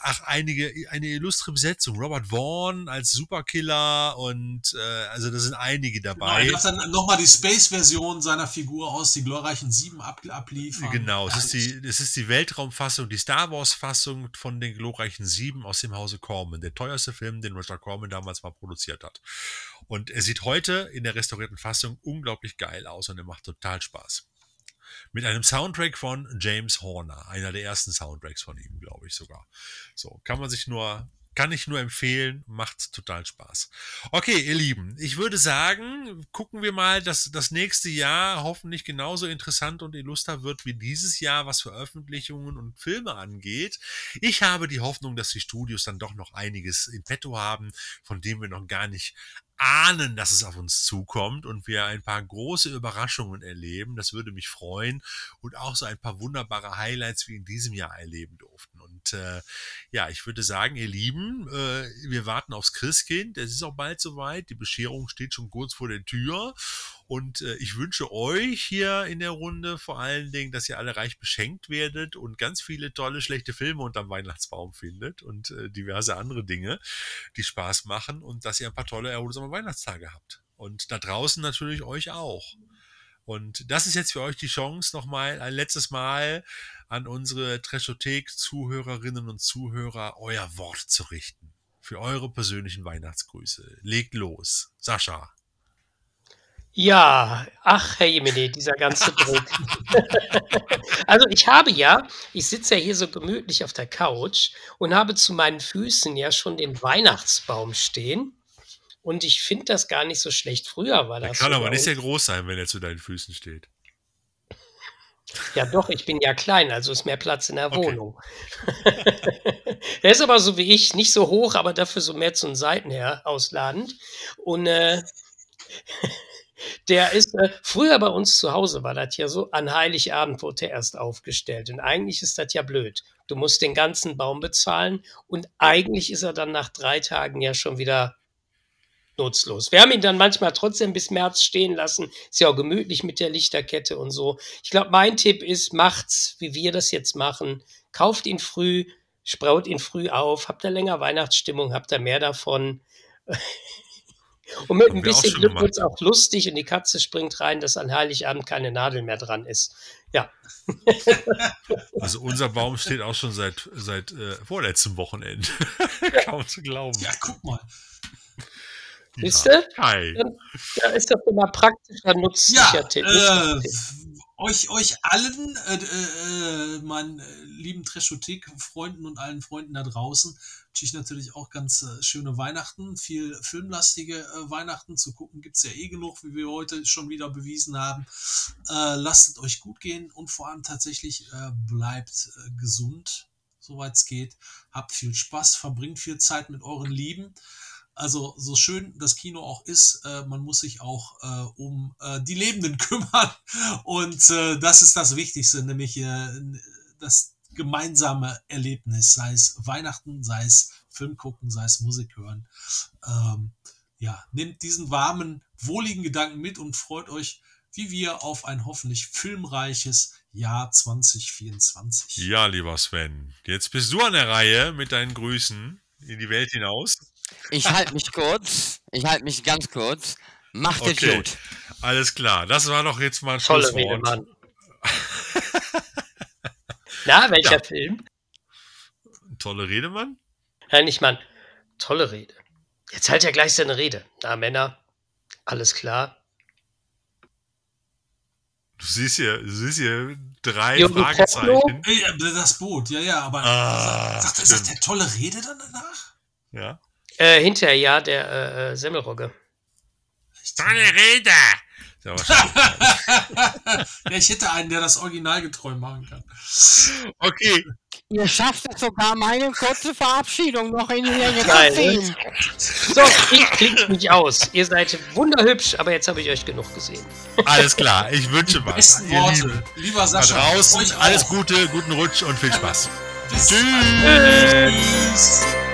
ach, einige, eine illustre Besetzung. Robert Vaughn als Superkiller und äh, also da sind einige Genau, dabei. er darf dann nochmal die Space-Version seiner Figur aus die glorreichen Sieben ab, abliefern. Genau, es ist, die, es ist die Weltraumfassung, die Star Wars-Fassung von den glorreichen Sieben aus dem Hause Corman. Der teuerste Film, den Roger Corman damals mal produziert hat. Und er sieht heute in der restaurierten Fassung unglaublich geil aus und er macht total Spaß. Mit einem Soundtrack von James Horner, einer der ersten Soundtracks von ihm, glaube ich sogar. So, kann man sich nur, kann ich nur empfehlen, macht total Spaß. Okay, ihr Lieben, ich würde sagen, gucken wir mal, dass das nächste Jahr hoffentlich genauso interessant und illuster wird wie dieses Jahr, was Veröffentlichungen und Filme angeht. Ich habe die Hoffnung, dass die Studios dann doch noch einiges in petto haben, von dem wir noch gar nicht ahnen, dass es auf uns zukommt und wir ein paar große Überraschungen erleben. Das würde mich freuen und auch so ein paar wunderbare Highlights wie in diesem Jahr erleben durften. Und äh, ja, ich würde sagen, ihr Lieben, äh, wir warten aufs Christkind. Es ist auch bald soweit. Die Bescherung steht schon kurz vor der Tür. Und äh, ich wünsche euch hier in der Runde vor allen Dingen, dass ihr alle reich beschenkt werdet und ganz viele tolle, schlechte Filme unterm Weihnachtsbaum findet und äh, diverse andere Dinge, die Spaß machen und dass ihr ein paar tolle, erholsame Weihnachtstage habt. Und da draußen natürlich euch auch. Und das ist jetzt für euch die Chance, nochmal ein letztes Mal an unsere Treschothek-Zuhörerinnen und Zuhörer euer Wort zu richten. Für eure persönlichen Weihnachtsgrüße. Legt los. Sascha. Ja, ach, Herr Jemine, dieser ganze Druck. also ich habe ja, ich sitze ja hier so gemütlich auf der Couch und habe zu meinen Füßen ja schon den Weihnachtsbaum stehen. Und ich finde das gar nicht so schlecht. Früher war Der das kann so aber nicht sehr groß sein, wenn er zu deinen Füßen steht. Ja, doch, ich bin ja klein, also ist mehr Platz in der Okay. Wohnung. er ist aber so wie ich, nicht so hoch, aber dafür so mehr zu den Seiten her ausladend. Und äh, der ist äh, früher bei uns zu Hause, war das ja so, an Heiligabend wurde er erst aufgestellt. Und eigentlich ist das ja blöd. Du musst den ganzen Baum bezahlen und eigentlich ist er dann nach drei Tagen ja schon wieder nutzlos. Wir haben ihn dann manchmal trotzdem bis März stehen lassen. Ist ja auch gemütlich mit der Lichterkette und so. Ich glaube, mein Tipp ist, macht's, wie wir das jetzt machen. Kauft ihn früh, spraut ihn früh auf, habt ihr länger Weihnachtsstimmung, habt ihr mehr davon. Und mit Haben ein bisschen Glück gemacht. wird's auch lustig und die Katze springt rein, dass an Heiligabend keine Nadel mehr dran ist. Ja, Also unser Baum steht auch schon seit, seit äh, vorletztem Wochenende. Kaum zu glauben. Ja, guck mal. Wisst ihr? Hi. Da ist das immer praktischer, nützlicher Ja, Tipp. äh, euch, euch allen, äh, äh, meinen äh, lieben Treschothek-Freunden und allen Freunden da draußen, wünsche ich natürlich auch ganz äh, schöne Weihnachten, viel filmlastige äh, Weihnachten zu gucken, gibt's ja eh genug, wie wir heute schon wieder bewiesen haben. Äh, lasst es euch gut gehen und vor allem tatsächlich äh, bleibt äh, gesund, soweit es geht. Habt viel Spaß, verbringt viel Zeit mit euren Lieben. Also so schön das Kino auch ist, äh, man muss sich auch äh, um äh, die Lebenden kümmern. Und äh, das ist das Wichtigste, nämlich äh, das gemeinsame Erlebnis, sei es Weihnachten, sei es Film gucken, sei es Musik hören. Ähm, ja, nehmt diesen warmen, wohligen Gedanken mit und freut euch, wie wir, auf ein hoffentlich filmreiches Jahr 2024. Ja, lieber Sven. Jetzt bist du an der Reihe mit deinen Grüßen in die Welt hinaus. Ich halte mich kurz. Ich halte mich ganz kurz. Macht es Okay. gut. Alles klar. Das war doch jetzt mal ein Tolle Schlusswort. Rede, Mann. Na, welcher Ja. Film? Tolle Rede, Mann. Nein, nicht Mann. Tolle Rede. Jetzt halt ja gleich seine Rede. Na, Männer, alles klar. Du siehst hier, du siehst hier drei Jürgen Fragezeichen. Ey, das Boot, ja, ja, aber Ah, sagt, sagt der tolle Rede dann danach? Ja. Äh, hinterher ja der äh, äh, Semmelrogge. Tolle Rede! Ja, ich hätte einen, der das originalgetreu machen kann. okay. Ihr schafft es sogar, meine kurze Verabschiedung noch in die Länge zu Nein, ziehen. So, ich klingt mich aus. Ihr seid wunderhübsch, aber jetzt habe ich euch genug gesehen. Alles klar. Ich wünsche was. Besten Ihr Worte. Lieben. Lieber Da Sascha, draußen euch alles. Gute, guten Rutsch und viel Spaß. Bis Tschüss. Tschüss.